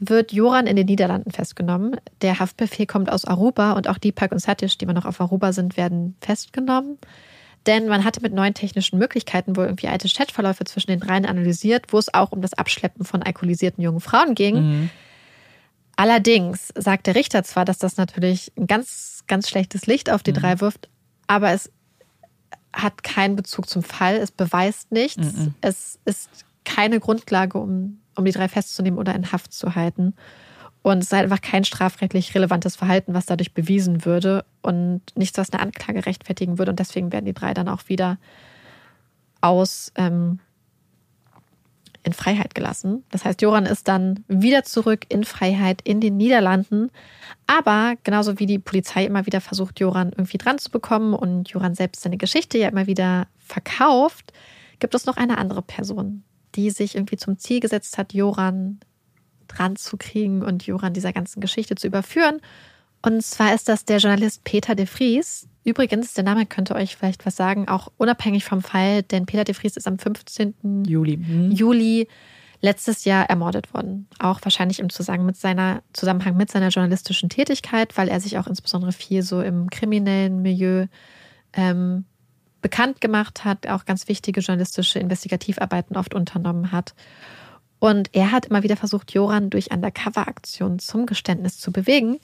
wird Joran in den Niederlanden festgenommen. Der Haftbefehl kommt aus Aruba und auch Deepak und Satish, die immer noch auf Aruba sind, werden festgenommen. Denn man hatte mit neuen technischen Möglichkeiten wohl irgendwie alte Chatverläufe zwischen den dreien analysiert, wo es auch um das Abschleppen von alkoholisierten jungen Frauen ging. Mhm. Allerdings sagt der Richter zwar, dass das natürlich ein ganz, ganz schlechtes Licht auf die drei wirft, aber es hat keinen Bezug zum Fall, es beweist nichts, Mhm. es ist keine Grundlage, um, um die drei festzunehmen oder in Haft zu halten. Und es sei einfach kein strafrechtlich relevantes Verhalten, was dadurch bewiesen würde und nichts, was eine Anklage rechtfertigen würde. Und deswegen werden die drei dann auch wieder aus ähm, in Freiheit gelassen. Das heißt, Joran ist dann wieder zurück in Freiheit in den Niederlanden. Aber genauso wie die Polizei immer wieder versucht, Joran irgendwie dran zu bekommen und Joran selbst seine Geschichte ja immer wieder verkauft, gibt es noch eine andere Person, die sich irgendwie zum Ziel gesetzt hat, Joran dran zu kriegen und Joran dieser ganzen Geschichte zu überführen. Und zwar ist das der Journalist Peter de Vries. Übrigens, der Name könnte euch vielleicht was sagen, auch unabhängig vom Fall, denn Peter de Vries ist am 15. Juli, hm. Juli letztes Jahr ermordet worden. Auch wahrscheinlich im Zusammenhang mit seiner, Zusammenhang mit seiner journalistischen Tätigkeit, weil er sich auch insbesondere viel so im kriminellen Milieu ähm, bekannt gemacht hat, auch ganz wichtige journalistische Investigativarbeiten oft unternommen hat. Und er hat immer wieder versucht, Joran durch Undercover-Aktionen zum Geständnis zu bewegen.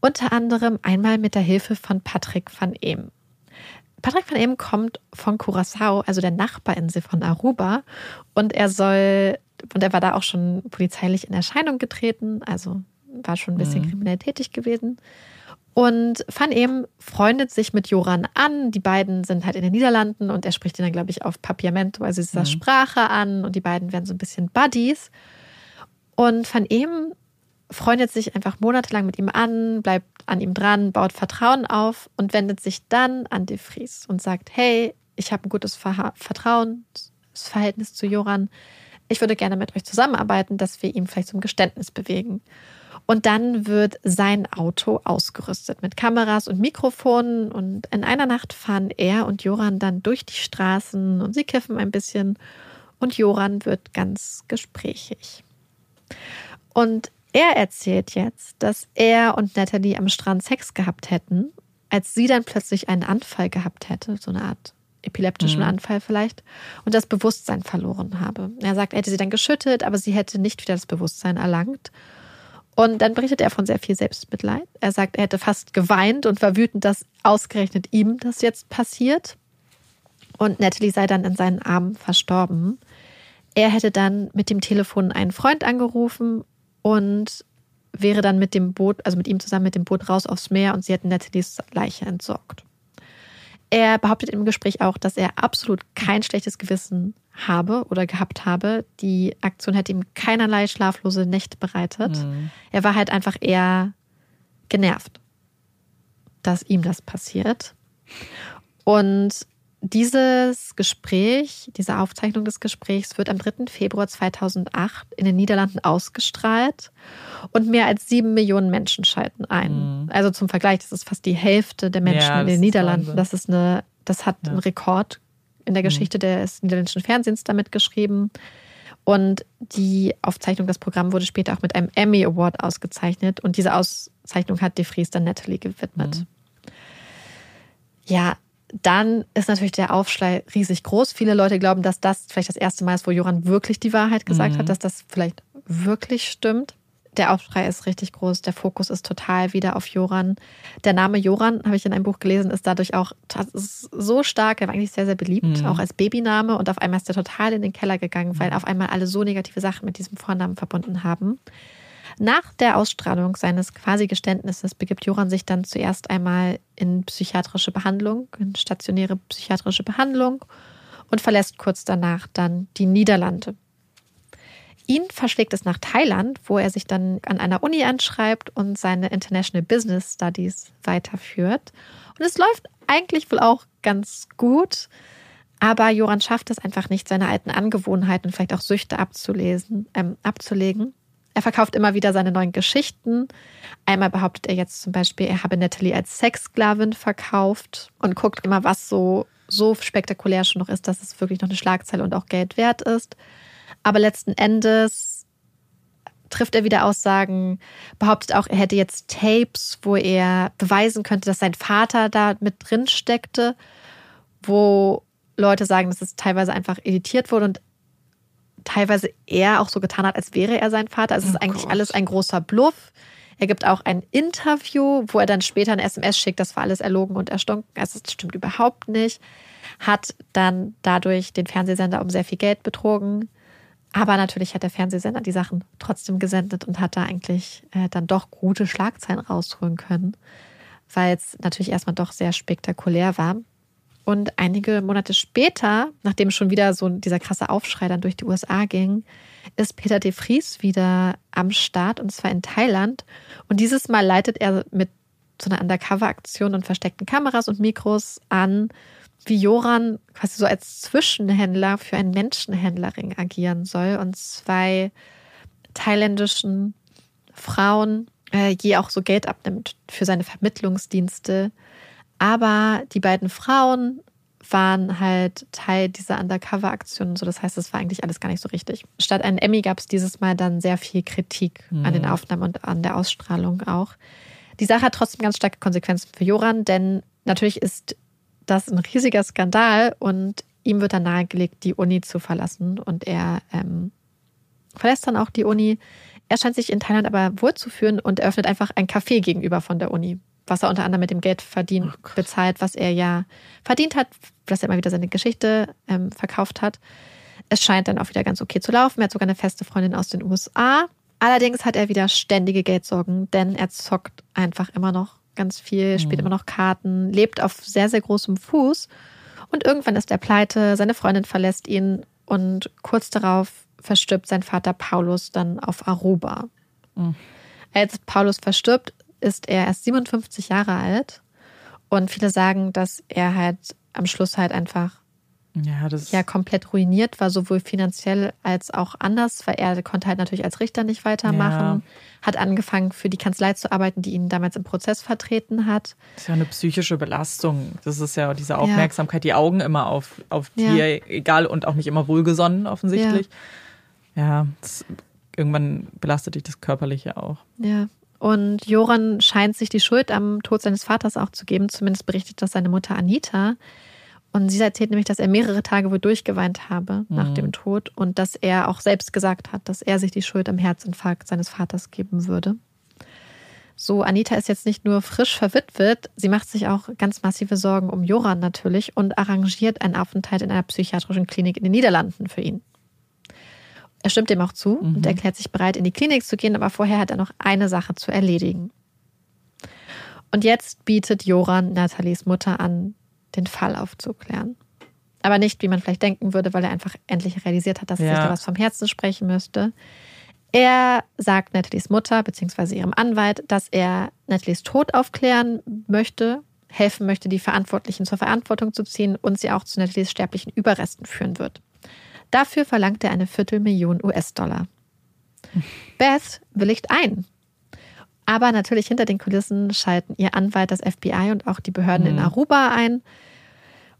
Unter anderem einmal mit der Hilfe von Patrick van Eem. Patrick van Eem kommt von Curacao, also der Nachbarinsel von Aruba. Und er soll, und er war da auch schon polizeilich in Erscheinung getreten, also war schon ein bisschen mhm. kriminell tätig gewesen. Und Van Eem freundet sich mit Joran an. Die beiden sind halt in den Niederlanden und er spricht ihn dann, glaube ich, auf Papiamento, also dieser mhm. Sprache an. Und die beiden werden so ein bisschen Buddies. Und Van Eem freundet sich einfach monatelang mit ihm an, bleibt an ihm dran, baut Vertrauen auf und wendet sich dann an De Vries und sagt: Hey, ich habe ein gutes Ver Verhältnis zu Joran. Ich würde gerne mit euch zusammenarbeiten, dass wir ihm vielleicht zum Geständnis bewegen. Und dann wird sein Auto ausgerüstet mit Kameras und Mikrofonen. Und in einer Nacht fahren er und Joran dann durch die Straßen und sie kiffen ein bisschen. Und Joran wird ganz gesprächig. Und er erzählt jetzt, dass er und Natalie am Strand Sex gehabt hätten, als sie dann plötzlich einen Anfall gehabt hätte, so eine Art epileptischen mhm. Anfall vielleicht, und das Bewusstsein verloren habe. Er sagt, er hätte sie dann geschüttet, aber sie hätte nicht wieder das Bewusstsein erlangt. Und dann berichtet er von sehr viel Selbstmitleid. Er sagt, er hätte fast geweint und war wütend, dass ausgerechnet ihm das jetzt passiert. Und Natalie sei dann in seinen Armen verstorben. Er hätte dann mit dem Telefon einen Freund angerufen und wäre dann mit dem Boot, also mit ihm zusammen mit dem Boot raus aufs Meer und sie hätten Natalies Leiche entsorgt. Er behauptet im Gespräch auch, dass er absolut kein schlechtes Gewissen habe oder gehabt habe. Die Aktion hätte ihm keinerlei schlaflose Nächte bereitet. Mhm. Er war halt einfach eher genervt, dass ihm das passiert. Und dieses Gespräch, diese Aufzeichnung des Gesprächs wird am 3. Februar 2008 in den Niederlanden ausgestrahlt und mehr als sieben Millionen Menschen schalten ein. Mhm. Also zum Vergleich, das ist fast die Hälfte der Menschen ja, in den Niederlanden. Das ist eine, das hat ja. einen Rekord in der mhm. Geschichte des niederländischen Fernsehens damit geschrieben. Und die Aufzeichnung, das Programm wurde später auch mit einem Emmy Award ausgezeichnet. Und diese Auszeichnung hat De Vries dann Natalie gewidmet. Mhm. Ja, dann ist natürlich der Aufschrei riesig groß. Viele Leute glauben, dass das vielleicht das erste Mal ist, wo Joran wirklich die Wahrheit gesagt mhm. hat, dass das vielleicht wirklich stimmt. Der Aufschrei ist richtig groß, der Fokus ist total wieder auf Joran. Der Name Joran, habe ich in einem Buch gelesen, ist dadurch auch ist so stark, er war eigentlich sehr, sehr beliebt, mhm. auch als Babyname. Und auf einmal ist er total in den Keller gegangen, weil mhm. auf einmal alle so negative Sachen mit diesem Vornamen verbunden haben. Nach der Ausstrahlung seines quasi Geständnisses begibt Joran sich dann zuerst einmal in psychiatrische Behandlung, in stationäre psychiatrische Behandlung und verlässt kurz danach dann die Niederlande. Ihn verschlägt es nach Thailand, wo er sich dann an einer Uni anschreibt und seine International Business Studies weiterführt. Und es läuft eigentlich wohl auch ganz gut. Aber Joran schafft es einfach nicht, seine alten Angewohnheiten und vielleicht auch Süchte abzulesen, ähm, abzulegen. Er verkauft immer wieder seine neuen Geschichten. Einmal behauptet er jetzt zum Beispiel, er habe Natalie als Sexsklavin verkauft und guckt immer, was so, so spektakulär schon noch ist, dass es wirklich noch eine Schlagzeile und auch Geld wert ist. Aber letzten Endes trifft er wieder Aussagen, behauptet auch, er hätte jetzt Tapes, wo er beweisen könnte, dass sein Vater da mit drin steckte, wo Leute sagen, dass es teilweise einfach editiert wurde und teilweise er auch so getan hat, als wäre er sein Vater. Also es ist oh eigentlich Gott. alles ein großer Bluff. Er gibt auch ein Interview, wo er dann später ein SMS schickt, das war alles erlogen und erstunken. Also das stimmt überhaupt nicht. Hat dann dadurch den Fernsehsender um sehr viel Geld betrogen Aber natürlich hat der Fernsehsender die Sachen trotzdem gesendet und hat da eigentlich äh, dann doch gute Schlagzeilen rausholen können, weil es natürlich erstmal doch sehr spektakulär war. Und einige Monate später, nachdem schon wieder so dieser krasse Aufschrei dann durch die USA ging, ist Peter de Vries wieder am Start und zwar in Thailand. Und dieses Mal leitet er mit so einer Undercover-Aktion und versteckten Kameras und Mikros an, wie Joran quasi so als Zwischenhändler für einen Menschenhändlerring agieren soll und zwei thailändischen Frauen äh, je auch so Geld abnimmt für seine Vermittlungsdienste. Aber die beiden Frauen waren halt Teil dieser Undercover-Aktion. So, das heißt, es war eigentlich alles gar nicht so richtig. Statt einen Emmy gab es dieses Mal dann sehr viel Kritik mhm. an den mhm. Aufnahmen und an der Ausstrahlung auch. Die Sache hat trotzdem ganz starke Konsequenzen für Joran, denn natürlich ist das ein riesiger Skandal und ihm wird dann nahegelegt, die Uni zu verlassen. Und er ähm, verlässt dann auch die Uni. Er scheint sich in Thailand aber wohlzuführen und eröffnet einfach ein Café gegenüber von der Uni, was er unter anderem mit dem Geld verdient, oh bezahlt, was er ja verdient hat, dass er immer wieder seine Geschichte ähm, verkauft hat. Es scheint dann auch wieder ganz okay zu laufen. Er hat sogar eine feste Freundin aus den USA. Allerdings hat er wieder ständige Geldsorgen, denn er zockt einfach immer noch ganz viel, spielt mhm. immer noch Karten, lebt auf sehr, sehr großem Fuß. Und irgendwann ist er pleite, seine Freundin verlässt ihn und kurz darauf verstirbt sein Vater Paulus dann auf Aruba. Mhm. Als Paulus verstirbt, ist er erst 57 Jahre alt. Und viele sagen, dass er halt am Schluss halt einfach ja, das ja komplett ruiniert war, sowohl finanziell als auch anders, weil er konnte halt natürlich als Richter nicht weitermachen, ja. hat angefangen für die Kanzlei zu arbeiten, die ihn damals im Prozess vertreten hat. Das ist ja eine psychische Belastung. Das ist ja diese Aufmerksamkeit, ja. die Augen immer auf, auf ja. egal und auch nicht immer wohlgesonnen offensichtlich. Ja, das, irgendwann belastet dich das Körperliche auch. Ja. Und Joran scheint sich die Schuld am Tod seines Vaters auch zu geben. Zumindest berichtet das seine Mutter Anita. Und sie erzählt nämlich, dass er mehrere Tage wohl durchgeweint habe mhm. nach dem Tod und dass er auch selbst gesagt hat, dass er sich die Schuld am Herzinfarkt seines Vaters geben würde. So, Anita ist jetzt nicht nur frisch verwitwet, sie macht sich auch ganz massive Sorgen um Joran natürlich und arrangiert einen Aufenthalt in einer psychiatrischen Klinik in den Niederlanden für ihn. Er stimmt dem auch zu mhm. und erklärt sich bereit, in die Klinik zu gehen, aber vorher hat er noch eine Sache zu erledigen. Und jetzt bietet Joran Nathalies Mutter an, den Fall aufzuklären. Aber nicht, wie man vielleicht denken würde, weil er einfach endlich realisiert hat, dass er sich da was vom Herzen sprechen müsste. Er sagt Nathalies Mutter bzw. ihrem Anwalt, dass er Nathalies Tod aufklären möchte, helfen möchte, die Verantwortlichen zur Verantwortung zu ziehen und sie auch zu Nathalies sterblichen Überresten führen wird. Dafür verlangt er eine Viertelmillion US-Dollar. <laughs> Beth willigt ein. Aber natürlich hinter den Kulissen schalten ihr Anwalt, das FBI und auch die Behörden mhm. in Aruba ein.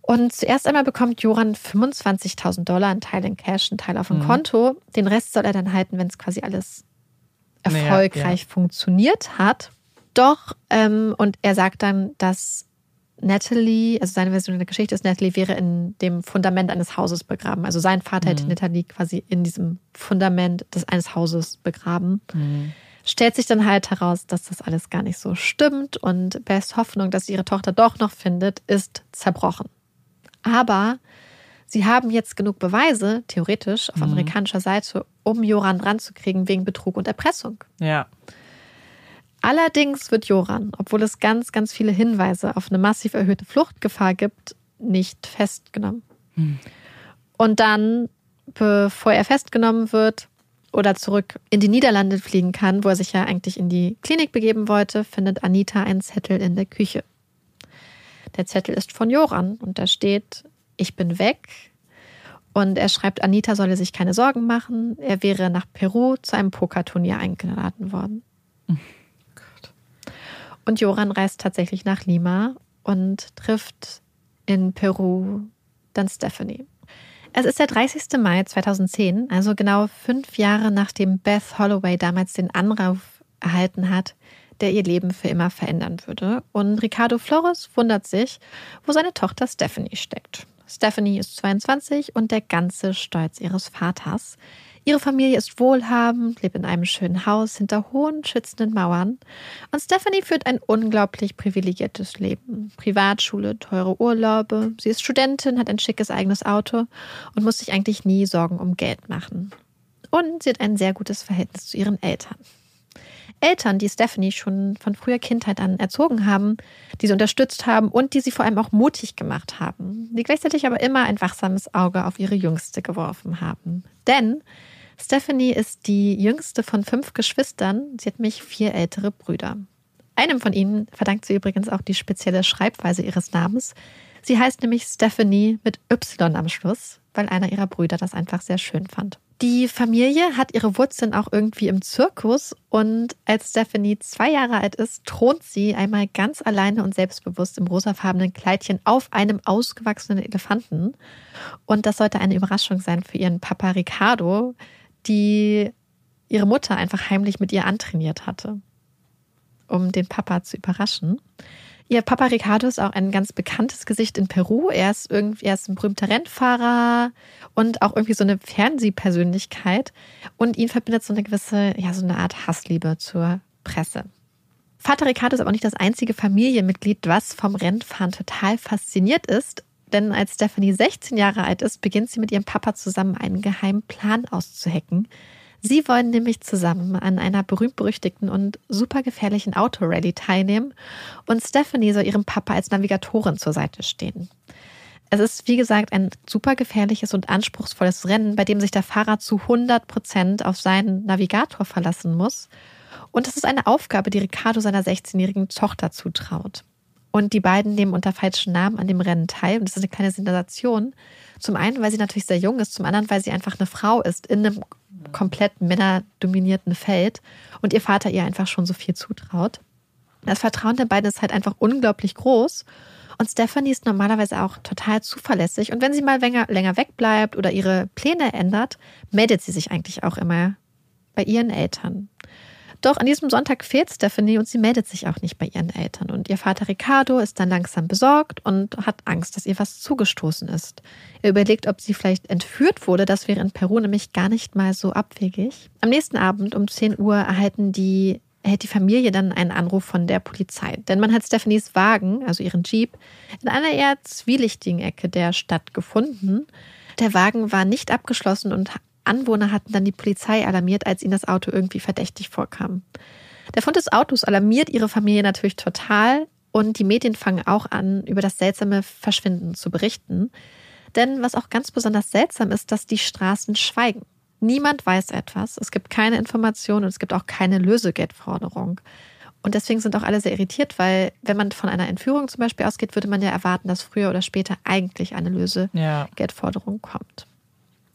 Und zuerst einmal bekommt Joran 25.000 Dollar, ein Teil in Cash, ein Teil auf dem mhm. Konto. Den Rest soll er dann halten, wenn es quasi alles erfolgreich ja, ja. funktioniert hat. Doch, ähm, und er sagt dann, dass Natalie, also seine Version der Geschichte ist, Natalie wäre in dem Fundament eines Hauses begraben. Also sein Vater mhm. hätte Natalie quasi in diesem Fundament des eines Hauses begraben. Mhm. Stellt sich dann halt heraus, dass das alles gar nicht so stimmt und Beths Hoffnung, dass sie ihre Tochter doch noch findet, ist zerbrochen. Aber sie haben jetzt genug Beweise, theoretisch, auf mhm. amerikanischer Seite, um Joran ranzukriegen wegen Betrug und Erpressung. Ja. Allerdings wird Joran, obwohl es ganz, ganz viele Hinweise auf eine massiv erhöhte Fluchtgefahr gibt, nicht festgenommen. Hm. Und dann, bevor er festgenommen wird oder zurück in die Niederlande fliegen kann, wo er sich ja eigentlich in die Klinik begeben wollte, findet Anita einen Zettel in der Küche. Der Zettel ist von Joran und da steht, ich bin weg. Und er schreibt, Anita solle sich keine Sorgen machen. Er wäre nach Peru zu einem Pokerturnier eingeladen worden. Hm. Und Joran reist tatsächlich nach Lima und trifft in Peru dann Stephanie. Es ist der 30. Mai 2010, also genau fünf Jahre nachdem Beth Holloway damals den Anruf erhalten hat, der ihr Leben für immer verändern würde. Und Ricardo Flores wundert sich, wo seine Tochter Stephanie steckt. Stephanie ist 22 und der ganze Stolz ihres Vaters. Ihre Familie ist wohlhabend, lebt in einem schönen Haus hinter hohen, schützenden Mauern. Und Stephanie führt ein unglaublich privilegiertes Leben. Privatschule, teure Urlaube. Sie ist Studentin, hat ein schickes eigenes Auto und muss sich eigentlich nie Sorgen um Geld machen. Und sie hat ein sehr gutes Verhältnis zu ihren Eltern. Eltern, die Stephanie schon von früher Kindheit an erzogen haben, die sie unterstützt haben und die sie vor allem auch mutig gemacht haben, die gleichzeitig aber immer ein wachsames Auge auf ihre Jüngste geworfen haben. Denn Stephanie ist die jüngste von fünf Geschwistern. Sie hat mich vier ältere Brüder. Einem von ihnen verdankt sie übrigens auch die spezielle Schreibweise ihres Namens. Sie heißt nämlich Stephanie mit Y am Schluss, weil einer ihrer Brüder das einfach sehr schön fand. Die Familie hat ihre Wurzeln auch irgendwie im Zirkus und als Stephanie zwei Jahre alt ist, thront sie einmal ganz alleine und selbstbewusst im rosafarbenen Kleidchen auf einem ausgewachsenen Elefanten. Und das sollte eine Überraschung sein für ihren Papa Ricardo, die ihre Mutter einfach heimlich mit ihr antrainiert hatte, um den Papa zu überraschen. Ihr Papa Ricardo ist auch ein ganz bekanntes Gesicht in Peru. Er ist irgendwie, er ist ein berühmter Rennfahrer und auch irgendwie so eine Fernsehpersönlichkeit. Und ihn verbindet so eine gewisse, ja, so eine Art Hassliebe zur Presse. Vater Ricardo ist aber nicht das einzige Familienmitglied, was vom Rennfahren total fasziniert ist. Denn als Stephanie 16 Jahre alt ist, beginnt sie mit ihrem Papa zusammen einen geheimen Plan auszuhacken. Sie wollen nämlich zusammen an einer berühmt-berüchtigten und super gefährlichen Autorally teilnehmen und Stephanie soll ihrem Papa als Navigatorin zur Seite stehen. Es ist, wie gesagt, ein super gefährliches und anspruchsvolles Rennen, bei dem sich der Fahrer zu 100 Prozent auf seinen Navigator verlassen muss. Und es ist eine Aufgabe, die Ricardo seiner 16-jährigen Tochter zutraut. Und die beiden nehmen unter falschen Namen an dem Rennen teil. Und das ist eine kleine Sensation. Zum einen, weil sie natürlich sehr jung ist, zum anderen, weil sie einfach eine Frau ist in einem komplett männerdominierten Feld und ihr Vater ihr einfach schon so viel zutraut. Das Vertrauen der beiden ist halt einfach unglaublich groß. Und Stephanie ist normalerweise auch total zuverlässig. Und wenn sie mal länger, länger wegbleibt oder ihre Pläne ändert, meldet sie sich eigentlich auch immer bei ihren Eltern. Doch an diesem Sonntag fehlt Stephanie und sie meldet sich auch nicht bei ihren Eltern. Und ihr Vater Ricardo ist dann langsam besorgt und hat Angst, dass ihr was zugestoßen ist. Er überlegt, ob sie vielleicht entführt wurde. Das wäre in Peru nämlich gar nicht mal so abwegig. Am nächsten Abend um 10 Uhr erhalten die erhält die Familie dann einen Anruf von der Polizei. Denn man hat Stephanies Wagen, also ihren Jeep, in einer eher zwielichtigen Ecke der Stadt gefunden. Der Wagen war nicht abgeschlossen und Anwohner hatten dann die Polizei alarmiert, als ihnen das Auto irgendwie verdächtig vorkam. Der Fund des Autos alarmiert ihre Familie natürlich total und die Medien fangen auch an, über das seltsame Verschwinden zu berichten. Denn was auch ganz besonders seltsam ist, dass die Straßen schweigen. Niemand weiß etwas, es gibt keine Informationen und es gibt auch keine Lösegeldforderung. Und deswegen sind auch alle sehr irritiert, weil wenn man von einer Entführung zum Beispiel ausgeht, würde man ja erwarten, dass früher oder später eigentlich eine Lösegeldforderung kommt.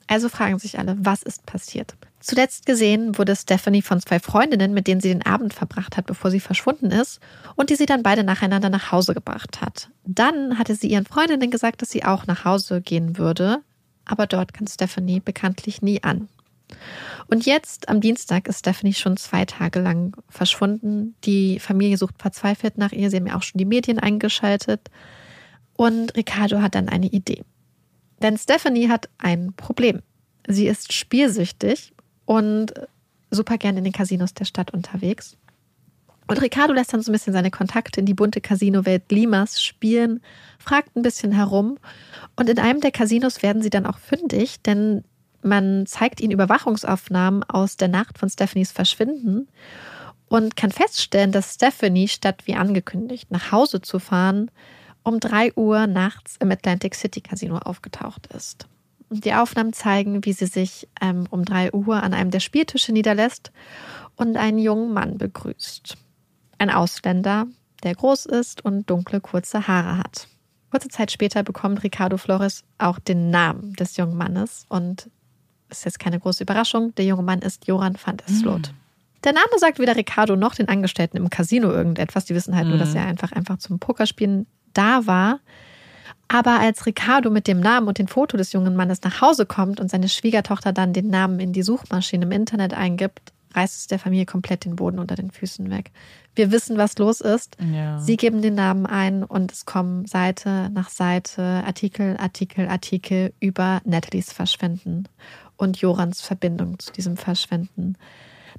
Also fragen sich alle, was ist passiert? Zuletzt gesehen wurde Stephanie von zwei Freundinnen, mit denen sie den Abend verbracht hat, bevor sie verschwunden ist, und die sie dann beide nacheinander nach Hause gebracht hat. Dann hatte sie ihren Freundinnen gesagt, dass sie auch nach Hause gehen würde, aber dort kann Stephanie bekanntlich nie an. Und jetzt, am Dienstag, ist Stephanie schon zwei Tage lang verschwunden. Die Familie sucht verzweifelt nach ihr. Sie haben ja auch schon die Medien eingeschaltet. Und Ricardo hat dann eine Idee. Denn Stephanie hat ein Problem. Sie ist spielsüchtig und super gern in den Casinos der Stadt unterwegs. Und Ricardo lässt dann so ein bisschen seine Kontakte in die bunte Casino-Welt Limas spielen, fragt ein bisschen herum. Und in einem der Casinos werden sie dann auch fündig, denn man zeigt ihnen Überwachungsaufnahmen aus der Nacht von Stephanies Verschwinden und kann feststellen, dass Stephanie, statt wie angekündigt nach Hause zu fahren, um 3 Uhr nachts im Atlantic City Casino aufgetaucht ist. Die Aufnahmen zeigen, wie sie sich ähm, um 3 Uhr an einem der Spieltische niederlässt und einen jungen Mann begrüßt. Ein Ausländer, der groß ist und dunkle, kurze Haare hat. Kurze Zeit später bekommt Ricardo Flores auch den Namen des jungen Mannes und ist jetzt keine große Überraschung, der junge Mann ist Joran van der Sloot. Mhm. Der Name sagt weder Ricardo noch den Angestellten im Casino irgendetwas. Die wissen halt mhm. nur, dass hm. er einfach, einfach zum Pokerspielen da war. Aber als Ricardo mit dem Namen und dem Foto des jungen Mannes nach Hause kommt und seine Schwiegertochter dann den Namen in die Suchmaschine im Internet eingibt, reißt es der Familie komplett den Boden unter den Füßen weg. Wir wissen, was los ist. Ja. Sie geben den Namen ein und es kommen Seite nach Seite, Artikel, Artikel, Artikel über Natalies Verschwinden und Jorans Verbindung zu diesem Verschwinden.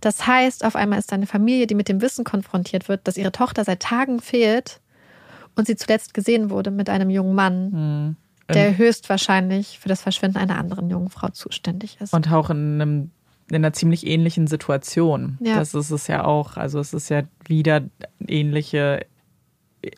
Das heißt, auf einmal ist eine Familie, die mit dem Wissen konfrontiert wird, dass ihre Tochter seit Tagen fehlt und sie zuletzt gesehen wurde mit einem jungen Mann, mhm. der höchstwahrscheinlich für das Verschwinden einer anderen jungen Frau zuständig ist. Und auch in einem in einer ziemlich ähnlichen Situation. Ja. Das ist es ja auch. Also es ist ja wieder ähnliche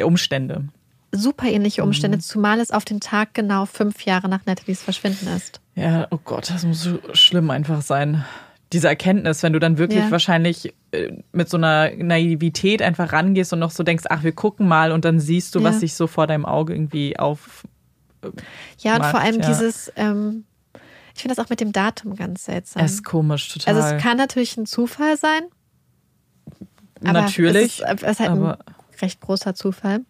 Umstände. Super ähnliche Mhm. Umstände, zumal es auf den Tag genau fünf Jahre nach Nathalies Verschwinden ist. Ja, oh Gott, das muss so schlimm einfach sein. Diese Erkenntnis, wenn du dann wirklich Ja. wahrscheinlich äh, mit so einer Naivität einfach rangehst und noch so denkst, ach, wir gucken mal und dann siehst du, Ja. was sich so vor deinem Auge irgendwie auf. Ja, und vor allem ja. dieses, ähm, ich finde das auch mit dem Datum ganz seltsam. Es ist komisch, total. also es kann natürlich ein Zufall sein. Aber Natürlich. Es ist, es ist halt ein recht großer Zufall.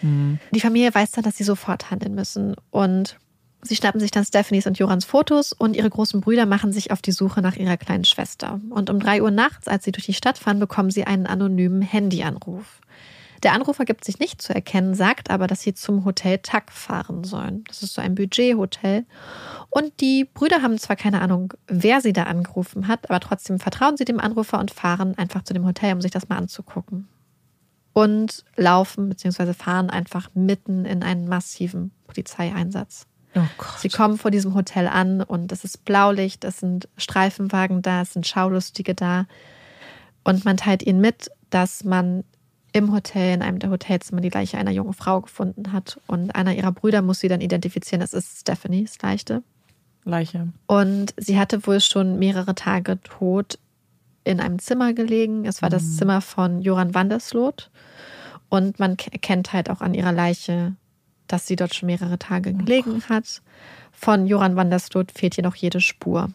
Hm. Die Familie weiß dann, dass sie sofort handeln müssen. Und sie schnappen sich dann Stephanies und Jorans Fotos und ihre großen Brüder machen sich auf die Suche nach ihrer kleinen Schwester. Und um drei Uhr nachts, als sie durch die Stadt fahren, bekommen sie einen anonymen Handyanruf. Der Anrufer gibt sich nicht zu erkennen, sagt aber, dass sie zum Hotel Tack fahren sollen. Das ist so ein Budgethotel. Und die Brüder haben zwar keine Ahnung, wer sie da angerufen hat, aber trotzdem vertrauen sie dem Anrufer und fahren einfach zu dem Hotel, um sich das mal anzugucken. Und laufen bzw. fahren einfach mitten in einen massiven Polizeieinsatz. Oh. Sie kommen vor diesem Hotel an und es ist Blaulicht, es sind Streifenwagen da, es sind Schaulustige da. Und man teilt ihnen mit, dass man im Hotel, in einem der Hotelzimmer, die Leiche einer jungen Frau gefunden hat. Und einer ihrer Brüder muss sie dann identifizieren. Das ist Stephanies Leiche. Leiche. Und sie hatte wohl schon mehrere Tage tot in einem Zimmer gelegen. Es war das Zimmer von Joran Wandersloot. Und man ke- kennt halt auch an ihrer Leiche, dass sie dort schon mehrere Tage gelegen hat. Von Joran Wandersloot fehlt hier noch jede Spur.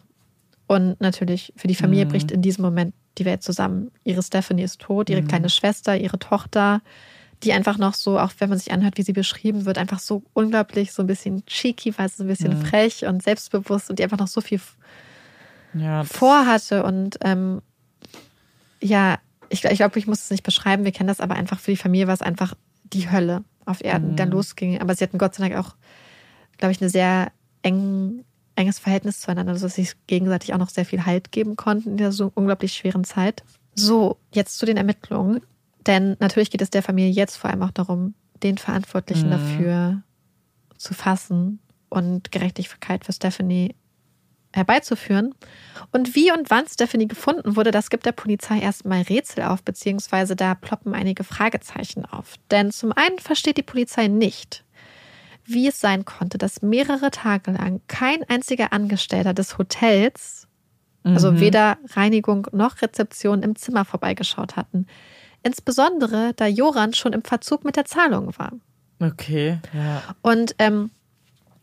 Und natürlich für die Familie Mhm. bricht in diesem Moment die Welt zusammen. Ihre Stephanie ist tot, ihre kleine Schwester, ihre Tochter, die einfach noch so, auch wenn man sich anhört, wie sie beschrieben wird, einfach so unglaublich so ein bisschen cheeky, weil sie so ein bisschen Mhm. frech und selbstbewusst und die einfach noch so viel Ja, vorhatte. Und ähm, ja, ich, ich glaube, ich muss es nicht beschreiben, wir kennen das, aber einfach für die Familie war es einfach die Hölle auf Erden, die dann losging. Aber sie hatten Gott sei Dank auch, glaube ich, eine sehr eng, enges Verhältnis zueinander, sodass sie sich gegenseitig auch noch sehr viel Halt geben konnten in dieser so unglaublich schweren Zeit. So, jetzt zu den Ermittlungen. Denn natürlich geht es der Familie jetzt vor allem auch darum, den Verantwortlichen Mhm. dafür zu fassen und Gerechtigkeit für Stephanie herbeizuführen. Und wie und wann Stephanie gefunden wurde, das gibt der Polizei erstmal Rätsel auf, beziehungsweise da ploppen einige Fragezeichen auf. Denn zum einen versteht die Polizei nicht, wie es sein konnte, dass mehrere Tage lang kein einziger Angestellter des Hotels, also Mhm. weder Reinigung noch Rezeption im Zimmer vorbeigeschaut hatten. Insbesondere, da Joran schon im Verzug mit der Zahlung war. Okay, ja. Und ähm,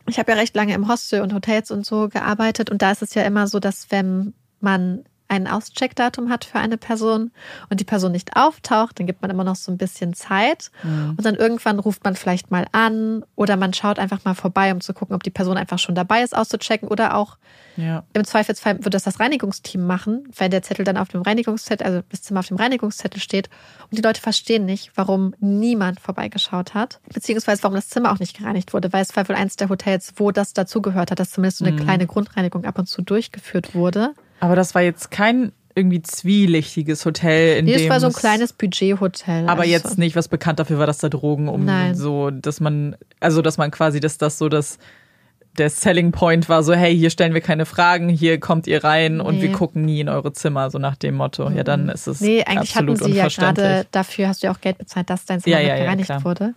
ich habe ja recht lange im Hostel und Hotels und so gearbeitet und da ist es ja immer so, dass wenn man ein Auscheckdatum hat für eine Person und die Person nicht auftaucht, dann gibt man immer noch so ein bisschen Zeit und dann irgendwann ruft man vielleicht mal an oder man schaut einfach mal vorbei, um zu gucken, ob die Person einfach schon dabei ist, auszuchecken oder auch Ja. im Zweifelsfall wird das das Reinigungsteam machen, weil der Zettel dann auf dem Reinigungszettel, also das Zimmer auf dem Reinigungszettel steht. Und die Leute verstehen nicht, warum niemand vorbeigeschaut hat, beziehungsweise warum das Zimmer auch nicht gereinigt wurde, weil es war wohl eins der Hotels, wo das dazugehört hat, dass zumindest so eine kleine Grundreinigung ab und zu durchgeführt wurde. Aber das war jetzt kein irgendwie zwielichtiges Hotel, in Nee, es war so ein es- kleines Budgethotel. aber also jetzt nicht, was bekannt dafür war, dass da Drogen um Nein. so, dass man, also dass man quasi, dass das so das der Selling Point war, so hey, hier stellen wir keine Fragen, hier kommt ihr rein und Nee. Mhm. wir gucken nie in eure Zimmer, so nach dem Motto. Ja, dann ist es Nee, eigentlich hatten absolut sie ja gerade, dafür hast du ja auch Geld bezahlt, dass dein Zimmer Ja, ja, ja, gereinigt klar. wurde.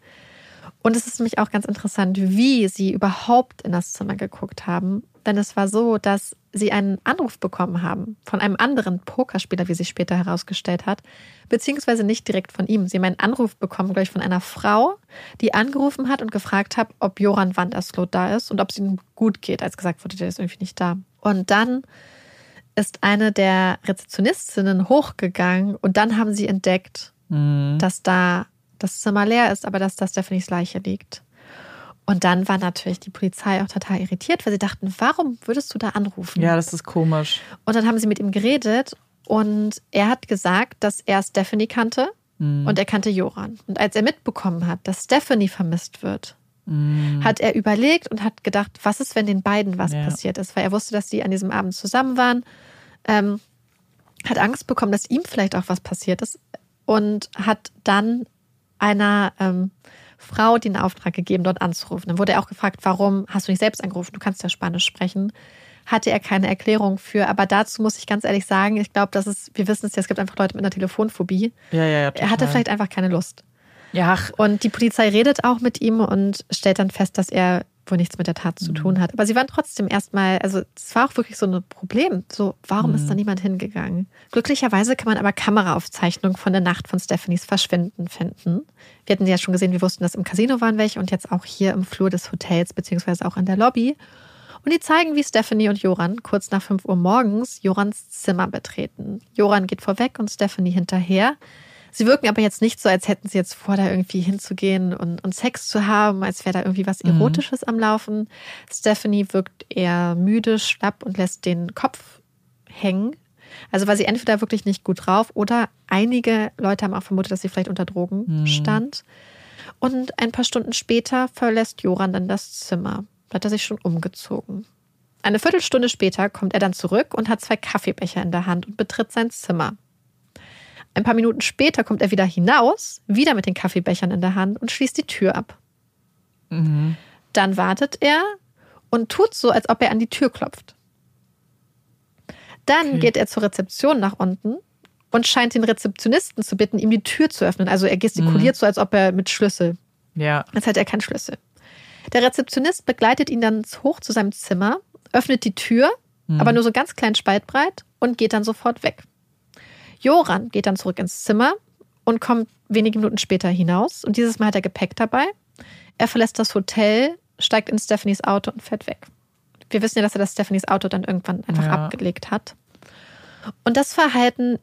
Und es ist nämlich auch ganz interessant, wie sie überhaupt in das Zimmer geguckt haben. Denn es war so, dass sie einen Anruf bekommen haben von einem anderen Pokerspieler, wie sich später herausgestellt hat, beziehungsweise nicht direkt von ihm. Sie haben einen Anruf bekommen, glaube ich, von einer Frau, die angerufen hat und gefragt hat, ob Joran Wandersloot da ist und ob es ihm gut geht, als gesagt wurde, der ist irgendwie nicht da. Und dann ist eine der Rezeptionistinnen hochgegangen und dann haben sie entdeckt, Mhm. dass da das Zimmer leer ist, aber dass da Stephanies Leiche liegt. Und dann war natürlich die Polizei auch total irritiert, weil sie dachten, warum würdest du da anrufen? Ja, das ist komisch. Und dann haben sie mit ihm geredet und er hat gesagt, dass er Stephanie kannte Mhm. und er kannte Joran. Und als er mitbekommen hat, dass Stephanie vermisst wird, Mhm. hat er überlegt und hat gedacht, was ist, wenn den beiden was Ja. passiert ist, weil er wusste, dass die an diesem Abend zusammen waren, ähm, hat Angst bekommen, dass ihm vielleicht auch was passiert ist und hat dann einer ähm, Frau den Auftrag gegeben, dort anzurufen. Dann wurde er auch gefragt, warum hast du nicht selbst angerufen? Du kannst ja Spanisch sprechen. hatte er keine Erklärung für. Aber dazu muss ich ganz ehrlich sagen, ich glaube, dass es, wir wissen es ja, es gibt einfach Leute mit einer Telefonphobie. Ja, ja, ja. Er hatte vielleicht einfach keine Lust. Ja, ach, Und die Polizei redet auch mit ihm und stellt dann fest, dass er wohl nichts mit der Tat zu tun hat. Aber sie waren trotzdem erstmal, also es war auch wirklich so ein Problem. So, warum ist da niemand hingegangen? Glücklicherweise kann man aber Kameraaufzeichnungen von der Nacht von Stephanies Verschwinden finden. Wir hatten ja schon gesehen, wir wussten, dass im Casino waren welche und jetzt auch hier im Flur des Hotels, beziehungsweise auch in der Lobby. Und die zeigen, wie Stephanie und Joran kurz nach 5 Uhr morgens Jorans Zimmer betreten. Joran geht vorweg und Stephanie hinterher. Sie wirken aber jetzt nicht so, als hätten sie jetzt vor, da irgendwie hinzugehen und, und Sex zu haben, als wäre da irgendwie was Erotisches am Laufen. Stephanie wirkt eher müde, schlapp und lässt den Kopf hängen. Also war sie entweder wirklich nicht gut drauf oder einige Leute haben auch vermutet, dass sie vielleicht unter Drogen stand. Und ein paar Stunden später verlässt Joran dann das Zimmer. Da hat er sich schon umgezogen. Eine Viertelstunde später kommt er dann zurück und hat zwei Kaffeebecher in der Hand und betritt sein Zimmer. Ein paar Minuten später kommt er wieder hinaus, wieder mit den Kaffeebechern in der Hand und schließt die Tür ab. Dann wartet er und tut so, als ob er an die Tür klopft. Dann Okay. geht er zur Rezeption nach unten und scheint den Rezeptionisten zu bitten, ihm die Tür zu öffnen. Also er gestikuliert so, als ob er mit Schlüssel ja. Jetzt hat er keinen Schlüssel. Der Rezeptionist begleitet ihn dann hoch zu seinem Zimmer, öffnet die Tür, aber nur so ganz klein spaltbreit und geht dann sofort weg. Joran geht dann zurück ins Zimmer und kommt wenige Minuten später hinaus. Und dieses Mal hat er Gepäck dabei. Er verlässt das Hotel, steigt in Stephanies Auto und fährt weg. Wir wissen ja, dass er das Stephanies Auto dann irgendwann einfach Ja. abgelegt hat. Und das Verhalten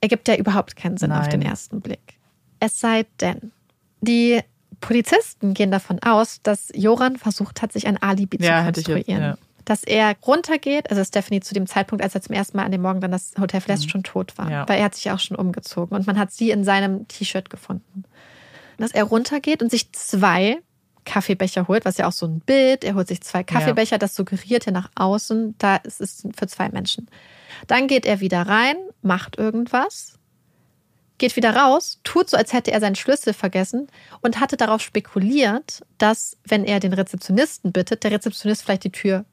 ergibt ja überhaupt keinen Sinn auf Nein. den ersten Blick. Es sei denn, die Polizisten gehen davon aus, dass Joran versucht hat, sich ein Alibi Ja, zu hätte ich jetzt, konstruieren. ja. Dass er runtergeht, also Stephanie zu dem Zeitpunkt, als er zum ersten Mal an dem Morgen dann das Hotel verlässt, schon tot war. Mhm. Ja. Weil er hat sich ja auch schon umgezogen und man hat sie in seinem T-Shirt gefunden. Dass er runtergeht und sich zwei Kaffeebecher holt, was ja auch so ein Bild, er holt sich zwei Kaffeebecher, das suggeriert ja nach außen, da ist es für zwei Menschen. Dann geht er wieder rein, macht irgendwas, geht wieder raus, tut so, als hätte er seinen Schlüssel vergessen und hatte darauf spekuliert, dass, wenn er den Rezeptionisten bittet, der Rezeptionist vielleicht die Tür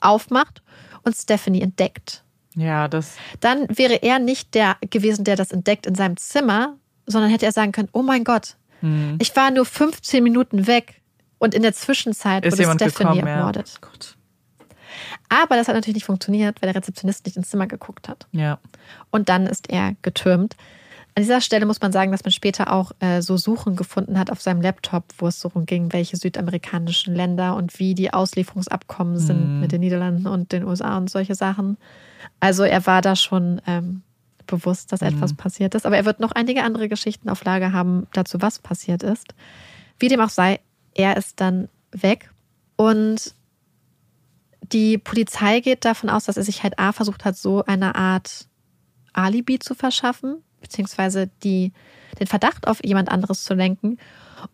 aufmacht und Stephanie entdeckt. Ja, das. Dann wäre er nicht der gewesen, der das entdeckt in seinem Zimmer, sondern hätte er sagen können, oh mein Gott, Hm. ich war nur 15 Minuten weg und in der Zwischenzeit Ist wurde Stephanie gekommen, ja. ermordet. Gott. Aber das hat natürlich nicht funktioniert, weil der Rezeptionist nicht ins Zimmer geguckt hat. Ja. Und dann ist er getürmt. An dieser Stelle muss man sagen, dass man später auch äh, so Suchen gefunden hat auf seinem Laptop, wo es so ging, welche südamerikanischen Länder und wie die Auslieferungsabkommen sind mit den Niederlanden und den USA und solche Sachen. Also er war da schon ähm, bewusst, dass etwas passiert ist. Aber er wird noch einige andere Geschichten auf Lager haben dazu, was passiert ist. Wie dem auch sei, er ist dann weg und die Polizei geht davon aus, dass er sich halt A versucht hat, so eine Art Alibi zu verschaffen, beziehungsweise die, den Verdacht auf jemand anderes zu lenken.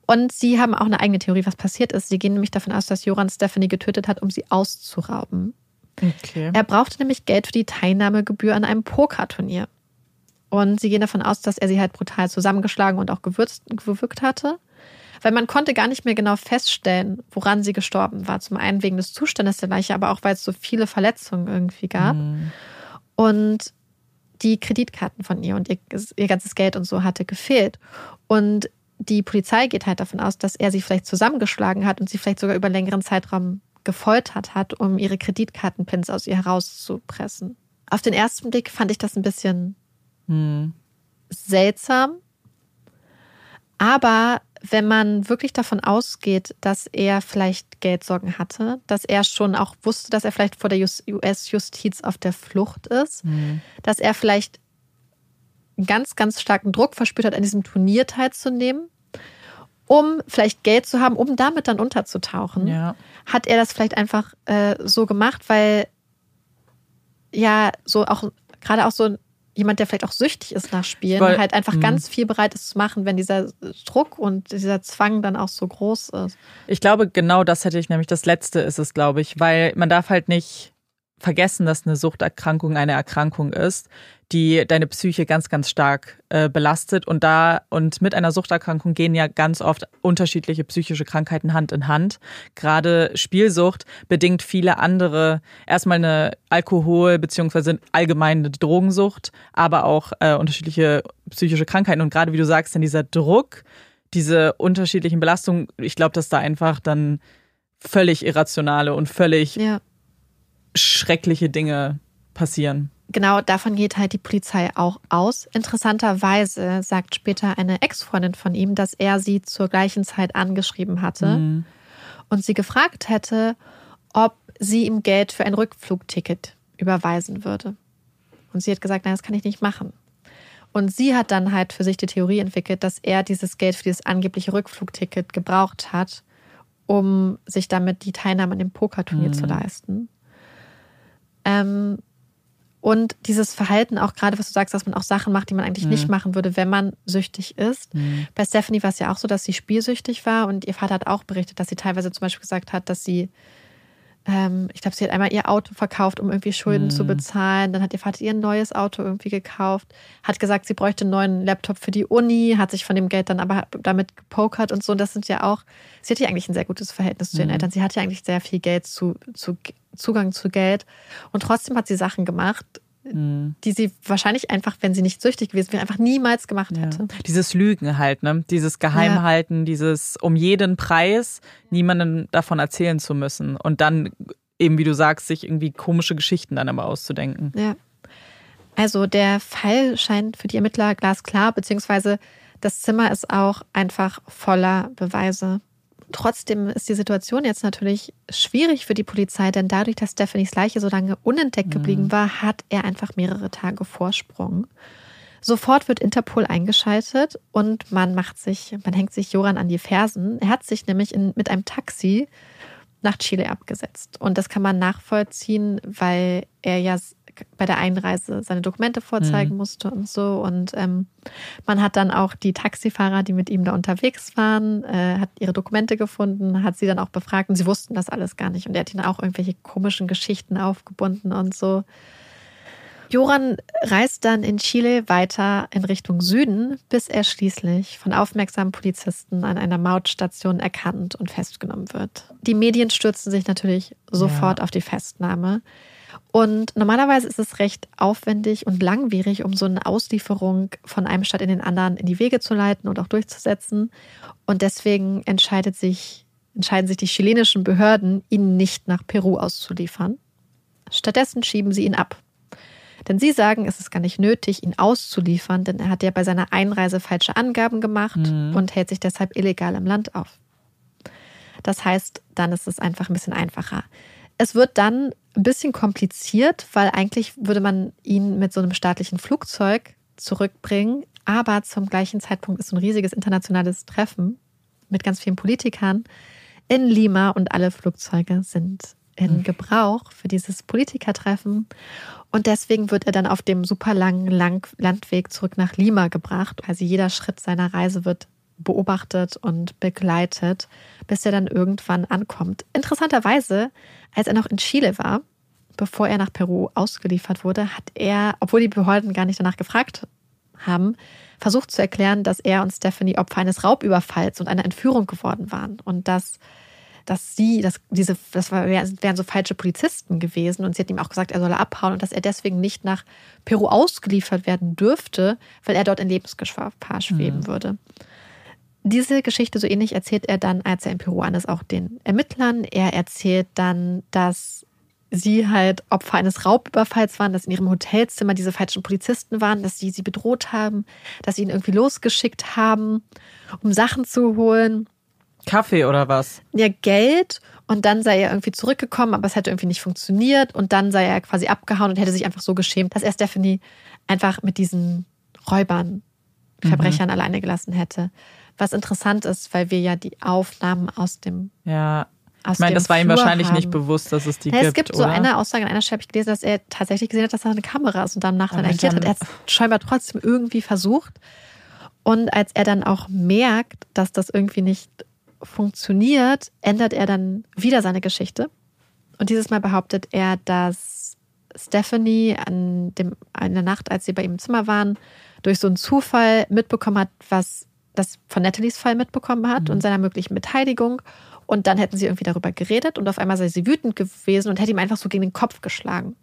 Und sie haben auch eine eigene Theorie, was passiert ist. Sie gehen nämlich davon aus, dass Joran Stephanie getötet hat, um sie auszurauben. Okay. Er brauchte nämlich Geld für die Teilnahmegebühr an einem Pokerturnier. Und sie gehen davon aus, dass er sie halt brutal zusammengeschlagen und auch gewürzt, gewürgt hatte. Weil man konnte gar nicht mehr genau feststellen, woran sie gestorben war. Zum einen wegen des Zustandes der Leiche, aber auch weil es so viele Verletzungen irgendwie gab. Und die Kreditkarten von ihr und ihr, ihr ganzes Geld und so hatte gefehlt. Und die Polizei geht halt davon aus, dass er sie vielleicht zusammengeschlagen hat und sie vielleicht sogar über einen längeren Zeitraum gefoltert hat, um ihre Kreditkartenpins aus ihr herauszupressen. Auf den ersten Blick fand ich das ein bisschen Hm. seltsam. Aber wenn man wirklich davon ausgeht, dass er vielleicht Geldsorgen hatte, dass er schon auch wusste, dass er vielleicht vor der US-Justiz auf der Flucht ist, dass er vielleicht ganz, ganz starken Druck verspürt hat, an diesem Turnier teilzunehmen, um vielleicht Geld zu haben, um damit dann unterzutauchen, Ja. hat er das vielleicht einfach äh, so gemacht, weil ja so auch gerade auch so jemand, der vielleicht auch süchtig ist nach Spielen, Weil- halt einfach Mhm. ganz viel bereit ist zu machen, wenn dieser Druck und dieser Zwang dann auch so groß ist. Ich glaube, genau das hätte ich nämlich. Das letzte ist es, glaube ich, weil man darf halt nicht vergessen, dass eine Suchterkrankung eine Erkrankung ist, die deine Psyche ganz, ganz stark äh, belastet. Und da und mit einer Suchterkrankung gehen ja ganz oft unterschiedliche psychische Krankheiten Hand in Hand. Gerade Spielsucht bedingt viele andere, erstmal eine Alkohol- beziehungsweise allgemeine Drogensucht, aber auch äh, unterschiedliche psychische Krankheiten. Und gerade wie du sagst, dann dieser Druck, diese unterschiedlichen Belastungen, ich glaube, dass da einfach dann völlig irrationale und völlig Ja. Schreckliche Dinge passieren. Genau, davon geht halt die Polizei auch aus. Interessanterweise sagt später eine Ex-Freundin von ihm, dass er sie zur gleichen Zeit angeschrieben hatte Mhm. und sie gefragt hätte, ob sie ihm Geld für ein Rückflugticket überweisen würde. Und sie hat gesagt, nein, das kann ich nicht machen. Und sie hat dann halt für sich die Theorie entwickelt, dass er dieses Geld für dieses angebliche Rückflugticket gebraucht hat, um sich damit die Teilnahme an dem Pokerturnier zu leisten. Ähm, und dieses Verhalten auch gerade, was du sagst, dass man auch Sachen macht, die man eigentlich nicht machen würde, wenn man süchtig ist. Bei Stephanie war es ja auch so, dass sie spielsüchtig war und ihr Vater hat auch berichtet, dass sie teilweise zum Beispiel gesagt hat, dass sie, ähm, ich glaube, sie hat einmal ihr Auto verkauft, um irgendwie Schulden zu bezahlen. Dann hat ihr Vater ihr ein neues Auto irgendwie gekauft, hat gesagt, sie bräuchte einen neuen Laptop für die Uni, hat sich von dem Geld dann aber damit gepokert und so. Und das sind ja auch, sie hatte ja eigentlich ein sehr gutes Verhältnis zu ihren Eltern. Sie hatte ja eigentlich sehr viel Geld zu, zu Zugang zu Geld. Und trotzdem hat sie Sachen gemacht, die sie wahrscheinlich einfach, wenn sie nicht süchtig gewesen wäre, einfach niemals gemacht Ja. hätte. Dieses Lügen halt, ne? Dieses Geheimhalten, dieses um jeden Preis niemandem davon erzählen zu müssen und dann eben, wie du sagst, sich irgendwie komische Geschichten dann aber auszudenken. Ja. Also der Fall scheint für die Ermittler glasklar, beziehungsweise das Zimmer ist auch einfach voller Beweise. Trotzdem ist die Situation jetzt natürlich schwierig für die Polizei, denn dadurch, dass Stephanies Leiche so lange unentdeckt geblieben war, hat er einfach mehrere Tage Vorsprung. Sofort wird Interpol eingeschaltet und man macht sich, man hängt sich Joran an die Fersen. Er hat sich nämlich in, mit einem Taxi nach Chile abgesetzt. Und das kann man nachvollziehen, weil er ja bei der Einreise seine Dokumente vorzeigen musste und so. Und ähm, man hat dann auch die Taxifahrer, die mit ihm da unterwegs waren, äh, hat ihre Dokumente gefunden, hat sie dann auch befragt und sie wussten das alles gar nicht. Und er hat ihnen auch irgendwelche komischen Geschichten aufgebunden und so. Joran reist dann in Chile weiter in Richtung Süden, bis er schließlich von aufmerksamen Polizisten an einer Mautstation erkannt und festgenommen wird. Die Medien stürzen sich natürlich sofort auf die Festnahme. Und normalerweise ist es recht aufwendig und langwierig, um so eine Auslieferung von einem Stadt in den anderen in die Wege zu leiten und auch durchzusetzen. Und deswegen entscheidet sich, entscheiden sich die chilenischen Behörden, ihn nicht nach Peru auszuliefern. Stattdessen schieben sie ihn ab. Denn sie sagen, es ist gar nicht nötig, ihn auszuliefern, denn er hat ja bei seiner Einreise falsche Angaben gemacht und hält sich deshalb illegal im Land auf. Das heißt, dann ist es einfach ein bisschen einfacher. Es wird dann ein bisschen kompliziert, weil eigentlich würde man ihn mit so einem staatlichen Flugzeug zurückbringen, aber zum gleichen Zeitpunkt ist so ein riesiges internationales Treffen mit ganz vielen Politikern in Lima und alle Flugzeuge sind in Gebrauch für dieses Politikertreffen. Und deswegen wird er dann auf dem super langen Lang Landweg zurück nach Lima gebracht. Also jeder Schritt seiner Reise wird beobachtet und begleitet, bis er dann irgendwann ankommt. Interessanterweise, als er noch in Chile war, bevor er nach Peru ausgeliefert wurde, hat er, obwohl die Behörden gar nicht danach gefragt haben, versucht zu erklären, dass er und Stephanie Opfer eines Raubüberfalls und einer Entführung geworden waren und dass dass sie, dass diese, das wären so falsche Polizisten gewesen und sie hat ihm auch gesagt, er solle abhauen und dass er deswegen nicht nach Peru ausgeliefert werden dürfte, weil er dort in Lebensgefahr schweben würde. Diese Geschichte so ähnlich erzählt er dann, als er in Peru an ist, auch den Ermittlern. Er erzählt dann, dass sie halt Opfer eines Raubüberfalls waren, dass in ihrem Hotelzimmer diese falschen Polizisten waren, dass sie sie bedroht haben, dass sie ihn irgendwie losgeschickt haben, um Sachen zu holen Kaffee oder was? ja Geld und dann sei er irgendwie zurückgekommen, aber es hätte irgendwie nicht funktioniert und dann sei er quasi abgehauen und hätte sich einfach so geschämt, dass er Stephanie einfach mit diesen Räubern, Verbrechern alleine gelassen hätte. Was interessant ist, weil wir ja die Aufnahmen aus dem Ja. aus Ich meine, das war ihm Flur wahrscheinlich haben. nicht bewusst, dass es die Ja, gibt. es gibt so oder? eine Aussage, an einer Stelle habe ich gelesen, dass er tatsächlich gesehen hat, dass da eine Kamera ist und dann nachher Aber agiert hat. dann- Er hat es scheinbar trotzdem irgendwie versucht. Und als er dann auch merkt, dass das irgendwie nicht funktioniert, ändert er dann wieder seine Geschichte Und dieses Mal behauptet er, dass Stephanie an, dem, an der Nacht, als sie bei ihm im Zimmer waren, durch so einen Zufall mitbekommen hat, was das von Nathalies Fall mitbekommen hat mhm. und seiner möglichen Beteiligung. Und dann hätten sie irgendwie darüber geredet und auf einmal sei sie wütend gewesen und hätte ihm einfach so gegen den Kopf geschlagen.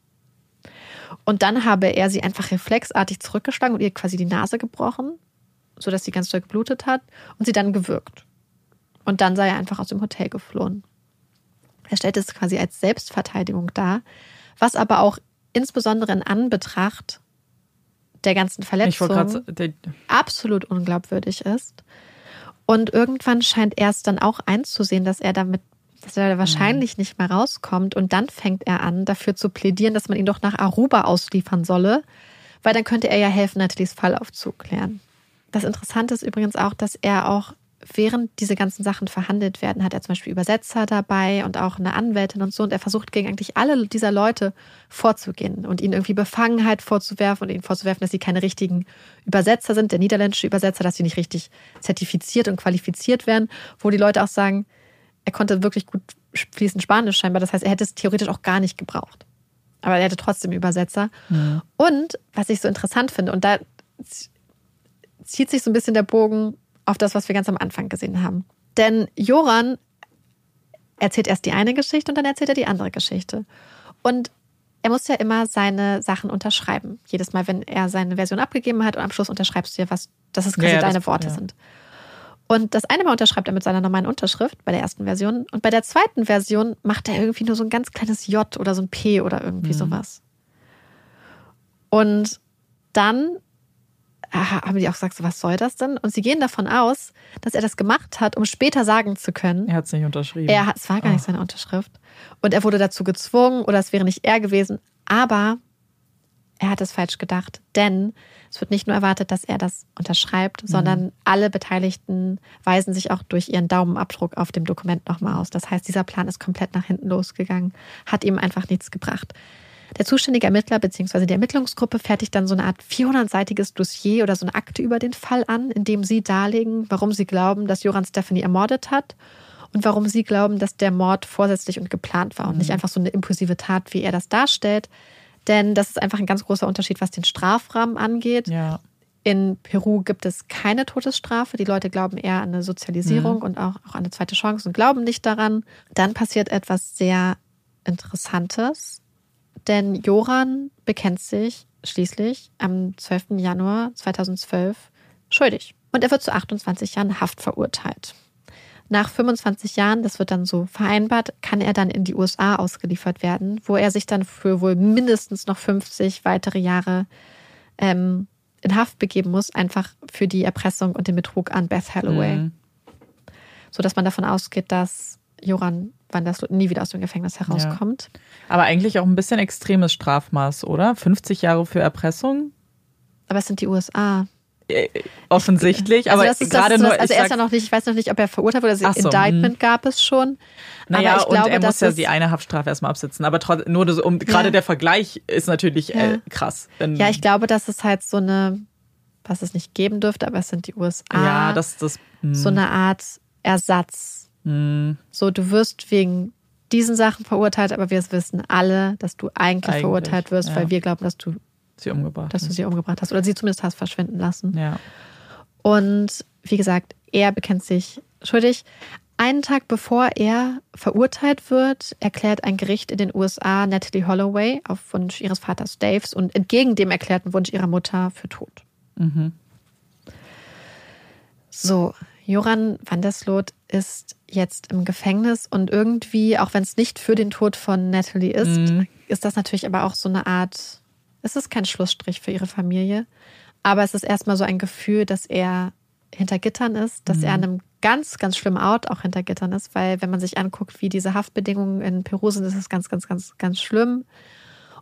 Und dann habe er sie einfach reflexartig zurückgeschlagen und ihr quasi die Nase gebrochen, sodass sie ganz doll geblutet hat und sie dann gewürgt. Und dann sei er einfach aus dem Hotel geflohen. Er stellt es quasi als Selbstverteidigung dar, was aber auch insbesondere in Anbetracht der ganzen Verletzung absolut unglaubwürdig ist. Und irgendwann scheint er es dann auch einzusehen, dass er damit, dass er wahrscheinlich mhm. nicht mehr rauskommt. Und dann fängt er an, dafür zu plädieren, dass man ihn doch nach Aruba ausliefern solle, weil dann könnte er ja helfen, Nathalies Fall aufzuklären. Das Interessante ist übrigens auch, dass er auch während diese ganzen Sachen verhandelt werden, hat er zum Beispiel Übersetzer dabei und auch eine Anwältin und so. Und er versucht gegen eigentlich alle dieser Leute vorzugehen und ihnen irgendwie Befangenheit vorzuwerfen und ihnen vorzuwerfen, dass sie keine richtigen Übersetzer sind, der niederländische Übersetzer, dass sie nicht richtig zertifiziert und qualifiziert werden, wo die Leute auch sagen, er konnte wirklich gut fließend Spanisch scheinbar. Das heißt, er hätte es theoretisch auch gar nicht gebraucht. Aber er hatte trotzdem Übersetzer. Ja. Und was ich so interessant finde, und da zieht sich so ein bisschen der Bogen auf das, was wir ganz am Anfang gesehen haben. Denn Joran erzählt erst die eine Geschichte und dann erzählt er die andere Geschichte. Und er muss ja immer seine Sachen unterschreiben. Jedes Mal, wenn er seine Version abgegeben hat und am Schluss unterschreibst du ja was, dass es quasi ja, deine das, Worte ja. sind. Und das eine Mal unterschreibt er mit seiner normalen Unterschrift bei der ersten Version. Und bei der zweiten Version macht er irgendwie nur so ein ganz kleines J oder so ein P oder irgendwie mhm. sowas. Und dann haben die auch gesagt, so, was soll das denn? Und sie gehen davon aus, dass er das gemacht hat, um später sagen zu können. Er hat es nicht unterschrieben. Er, es war gar nicht seine Unterschrift. Und er wurde dazu gezwungen oder es wäre nicht er gewesen. Aber er hat es falsch gedacht, denn es wird nicht nur erwartet, dass er das unterschreibt, mhm. sondern alle Beteiligten weisen sich auch durch ihren Daumenabdruck auf dem Dokument nochmal aus. Das heißt, dieser Plan ist komplett nach hinten losgegangen, hat ihm einfach nichts gebracht. Der zuständige Ermittler bzw. die Ermittlungsgruppe fertigt dann so eine Art 400-seitiges Dossier oder so eine Akte über den Fall an, in dem sie darlegen, warum sie glauben, dass Joran Stephanie ermordet hat und warum sie glauben, dass der Mord vorsätzlich und geplant war und mhm. nicht einfach so eine impulsive Tat, wie er das darstellt. Denn das ist einfach ein ganz großer Unterschied, was den Strafrahmen angeht. Ja. In Peru gibt es keine Todesstrafe. Die Leute glauben eher an eine Sozialisierung mhm. und auch, auch an eine zweite Chance und glauben nicht daran. Dann passiert etwas sehr Interessantes. Denn Joran bekennt sich schließlich am 12. Januar 2012 schuldig. Und er wird zu 28 Jahren Haft verurteilt. Nach 25 Jahren, das wird dann so vereinbart, kann er dann in die USA ausgeliefert werden, wo er sich dann für wohl mindestens noch 50 weitere Jahre ähm, in Haft begeben muss, einfach für die Erpressung und den Betrug an Beth Holloway. Mhm. So dass man davon ausgeht, dass Joran wann das nie wieder aus dem Gefängnis herauskommt. Ja. Aber eigentlich auch ein bisschen extremes Strafmaß, oder? 50 Jahre für Erpressung? Aber es sind die USA. Äh, offensichtlich, also aber das ist, gerade das, nur. Also er ist ja noch nicht, ich weiß noch nicht, ob er verurteilt wurde. Also so, Indictment mh. gab es schon. Naja, und glaube, er muss ja die eine Haftstrafe erstmal absitzen. Aber trotz, nur das, um, gerade der Vergleich ist natürlich ja. äh, krass. ja, ich glaube, dass es halt so eine, was es nicht geben dürfte, aber es sind die USA. Ja, das, das. Mh. So eine Art Ersatz Mhm. So, du wirst wegen diesen Sachen verurteilt, aber wir wissen alle, dass du eigentlich, eigentlich verurteilt wirst, ja. weil wir glauben, dass du sie umgebracht dass du sie umgebracht hast oder sie zumindest hast verschwinden lassen. Ja. Und wie gesagt, er bekennt sich schuldig. Einen Tag bevor er verurteilt wird, erklärt ein Gericht in den USA Natalie Holloway auf Wunsch ihres Vaters Daves und entgegen dem erklärten Wunsch ihrer Mutter für tot. Mhm. So, Joran van der Sloot ist jetzt im Gefängnis und irgendwie, auch wenn es nicht für den Tod von Natalie ist, mhm. ist das natürlich aber auch so eine Art, es ist kein Schlussstrich für ihre Familie, aber es ist erstmal so ein Gefühl, dass er hinter Gittern ist, dass mhm. er an einem ganz, ganz schlimmen Ort auch hinter Gittern ist, weil wenn man sich anguckt, wie diese Haftbedingungen in Peru sind, ist es ganz, ganz, ganz, ganz schlimm.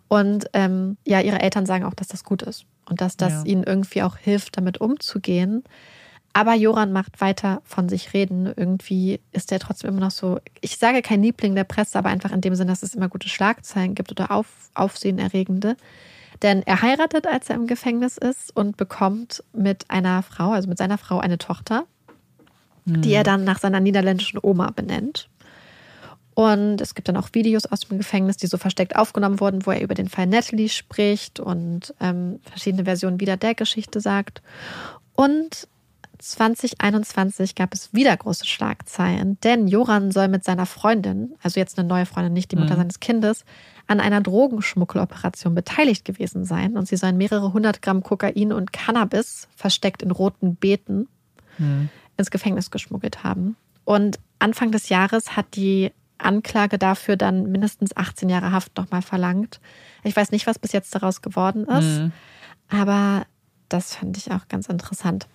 Und ähm, ja, ihre Eltern sagen auch, dass das gut ist und dass das ja. ihnen irgendwie auch hilft, damit umzugehen. Aber Joran macht weiter von sich reden. Irgendwie ist er trotzdem immer noch so, ich sage kein Liebling der Presse, aber einfach in dem Sinne, dass es immer gute Schlagzeilen gibt oder auf, aufsehenerregende. Denn er heiratet, als er im Gefängnis ist und bekommt mit einer Frau, also mit seiner Frau, eine Tochter, mhm. die er dann nach seiner niederländischen Oma benennt. Und es gibt dann auch Videos aus dem Gefängnis, die so versteckt aufgenommen wurden, wo er über den Fall Natalie spricht und ähm, verschiedene Versionen wieder der Geschichte sagt. Und 2021 gab es wieder große Schlagzeilen, denn Joran soll mit seiner Freundin, also jetzt eine neue Freundin, nicht die Mutter mhm. seines Kindes, an einer Drogenschmuggeloperation beteiligt gewesen sein. Und sie sollen mehrere hundert Gramm Kokain und Cannabis versteckt in roten Beeten mhm. ins Gefängnis geschmuggelt haben. Und Anfang des Jahres hat die Anklage dafür dann mindestens 18 Jahre Haft nochmal verlangt. Ich weiß nicht, was bis jetzt daraus geworden ist, mhm. aber das fand ich auch ganz interessant.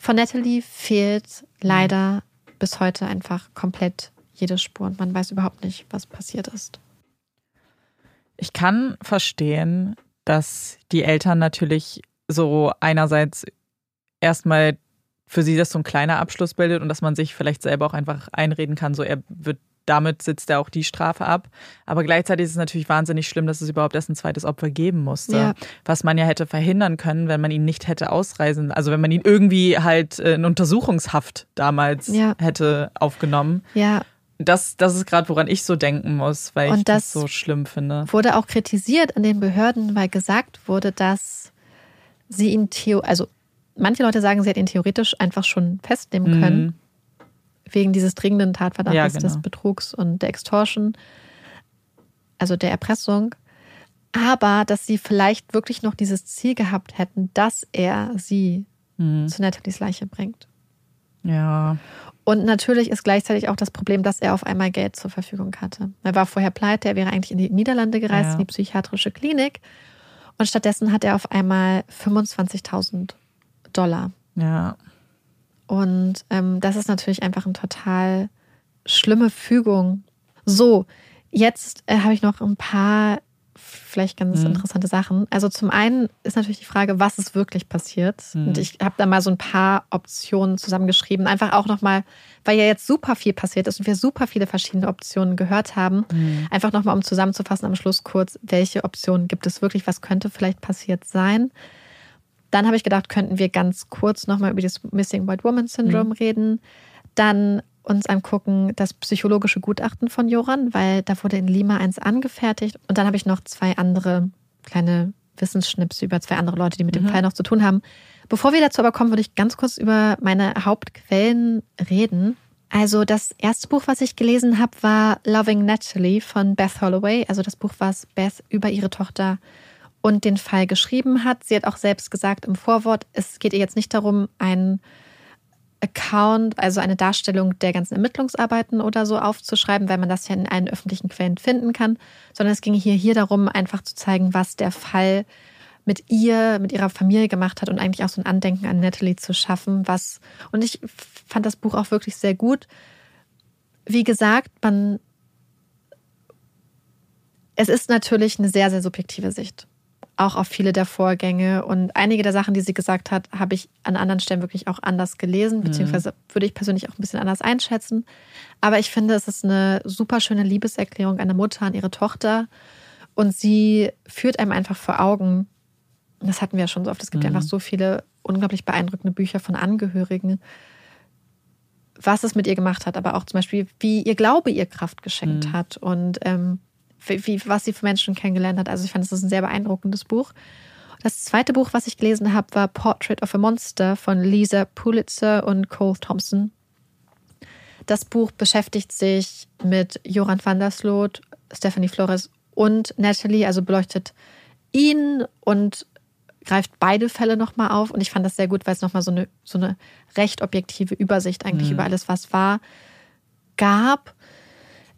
Von Natalie fehlt leider bis heute einfach komplett jede Spur und man weiß überhaupt nicht, was passiert ist. Ich kann verstehen, dass die Eltern natürlich so einerseits erstmal für sie das so ein kleiner Abschluss bildet und dass man sich vielleicht selber auch einfach einreden kann, so er wird damit sitzt er auch die Strafe ab. Aber gleichzeitig ist es natürlich wahnsinnig schlimm, dass es überhaupt erst ein zweites Opfer geben musste. Ja. Was man ja hätte verhindern können, wenn man ihn nicht hätte ausreisen, also wenn man ihn irgendwie halt in Untersuchungshaft damals ja. hätte aufgenommen. Ja. Das, das ist gerade, woran ich so denken muss, weil Und ich das, das so schlimm finde. Wurde auch kritisiert an den Behörden, weil gesagt wurde, dass sie ihn theo, also manche Leute sagen, sie hätten ihn theoretisch einfach schon festnehmen können. Mhm wegen dieses dringenden Tatverdachts ja, genau. des Betrugs und der Extortion, also der Erpressung. Aber dass sie vielleicht wirklich noch dieses Ziel gehabt hätten, dass er sie mhm. zu Nathalies Leiche bringt. Ja. Und natürlich ist gleichzeitig auch das Problem, dass er auf einmal Geld zur Verfügung hatte. Er war vorher pleite, er wäre eigentlich in die Niederlande gereist, ja. in die psychiatrische Klinik. Und stattdessen hat er auf einmal 25.000 Dollar. Ja. Und ähm, das ist natürlich einfach eine total schlimme Fügung. So, jetzt äh, habe ich noch ein paar vielleicht ganz mhm. interessante Sachen. Also zum einen ist natürlich die Frage, was ist wirklich passiert? Mhm. Und ich habe da mal so ein paar Optionen zusammengeschrieben. Einfach auch nochmal, weil ja jetzt super viel passiert ist und wir super viele verschiedene Optionen gehört haben. Mhm. Einfach nochmal, um zusammenzufassen am Schluss kurz, welche Optionen gibt es wirklich, was könnte vielleicht passiert sein. Dann habe ich gedacht, könnten wir ganz kurz nochmal über das Missing White Woman Syndrome mhm. reden. Dann uns angucken das psychologische Gutachten von Joran, weil da wurde in Lima eins angefertigt. Und dann habe ich noch zwei andere kleine Wissensschnipse über zwei andere Leute, die mit dem mhm. Fall noch zu tun haben. Bevor wir dazu aber kommen, würde ich ganz kurz über meine Hauptquellen reden. Also das erste Buch, was ich gelesen habe, war Loving Natalie von Beth Holloway. Also das Buch, was Beth über ihre Tochter und den Fall geschrieben hat. Sie hat auch selbst gesagt im Vorwort, es geht ihr jetzt nicht darum, einen Account, also eine Darstellung der ganzen Ermittlungsarbeiten oder so aufzuschreiben, weil man das ja in allen öffentlichen Quellen finden kann, sondern es ging hier, hier darum, einfach zu zeigen, was der Fall mit ihr, mit ihrer Familie gemacht hat und eigentlich auch so ein Andenken an Natalie zu schaffen, was, und ich fand das Buch auch wirklich sehr gut. Wie gesagt, man, es ist natürlich eine sehr, sehr subjektive Sicht auch auf viele der Vorgänge. Und einige der Sachen, die sie gesagt hat, habe ich an anderen Stellen wirklich auch anders gelesen, mhm. beziehungsweise würde ich persönlich auch ein bisschen anders einschätzen. Aber ich finde, es ist eine super schöne Liebeserklärung einer Mutter an ihre Tochter. Und sie führt einem einfach vor Augen, das hatten wir ja schon so oft, es gibt mhm. einfach so viele unglaublich beeindruckende Bücher von Angehörigen, was es mit ihr gemacht hat, aber auch zum Beispiel, wie ihr Glaube ihr Kraft geschenkt mhm. hat. Und ähm, wie, was sie für Menschen kennengelernt hat. Also ich fand, das ist ein sehr beeindruckendes Buch. Das zweite Buch, was ich gelesen habe, war Portrait of a Monster von Lisa Pulitzer und Cole Thompson. Das Buch beschäftigt sich mit Joran van der Sloot, Stephanie Flores und Natalie, also beleuchtet ihn und greift beide Fälle nochmal auf. Und ich fand das sehr gut, weil es nochmal so eine, so eine recht objektive Übersicht eigentlich mhm. über alles, was war, gab.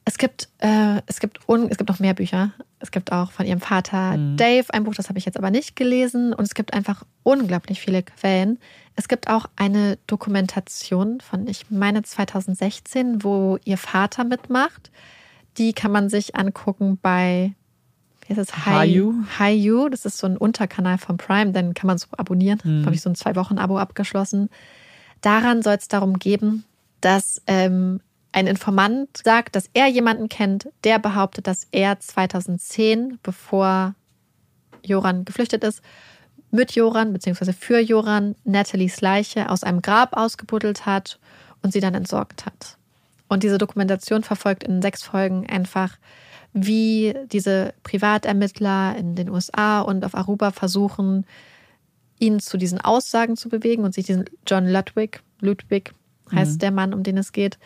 Es gibt, äh, es, gibt un, es gibt noch mehr Bücher. Es gibt auch von ihrem Vater mhm. Dave ein Buch, das habe ich jetzt aber nicht gelesen. Und es gibt einfach unglaublich viele Quellen. Es gibt auch eine Dokumentation von, ich meine, 2016, wo ihr Vater mitmacht. Die kann man sich angucken bei wie heißt es? Hayu. Hayu. Das ist so ein Unterkanal von Prime. Dann kann man so abonnieren. Mhm. habe ich so ein Zwei-Wochen-Abo abgeschlossen. Daran soll es darum geben, dass ähm, ein Informant sagt, dass er jemanden kennt, der behauptet, dass er 2010, bevor Joran geflüchtet ist, mit Joran bzw. für Joran Nathalies Leiche aus einem Grab ausgebuddelt hat und sie dann entsorgt hat. Und diese Dokumentation verfolgt in sechs Folgen einfach, wie diese Privatermittler in den USA und auf Aruba versuchen, ihn zu diesen Aussagen zu bewegen und sich diesen John Ludwig, Ludwig heißt mhm. der Mann, um den es geht,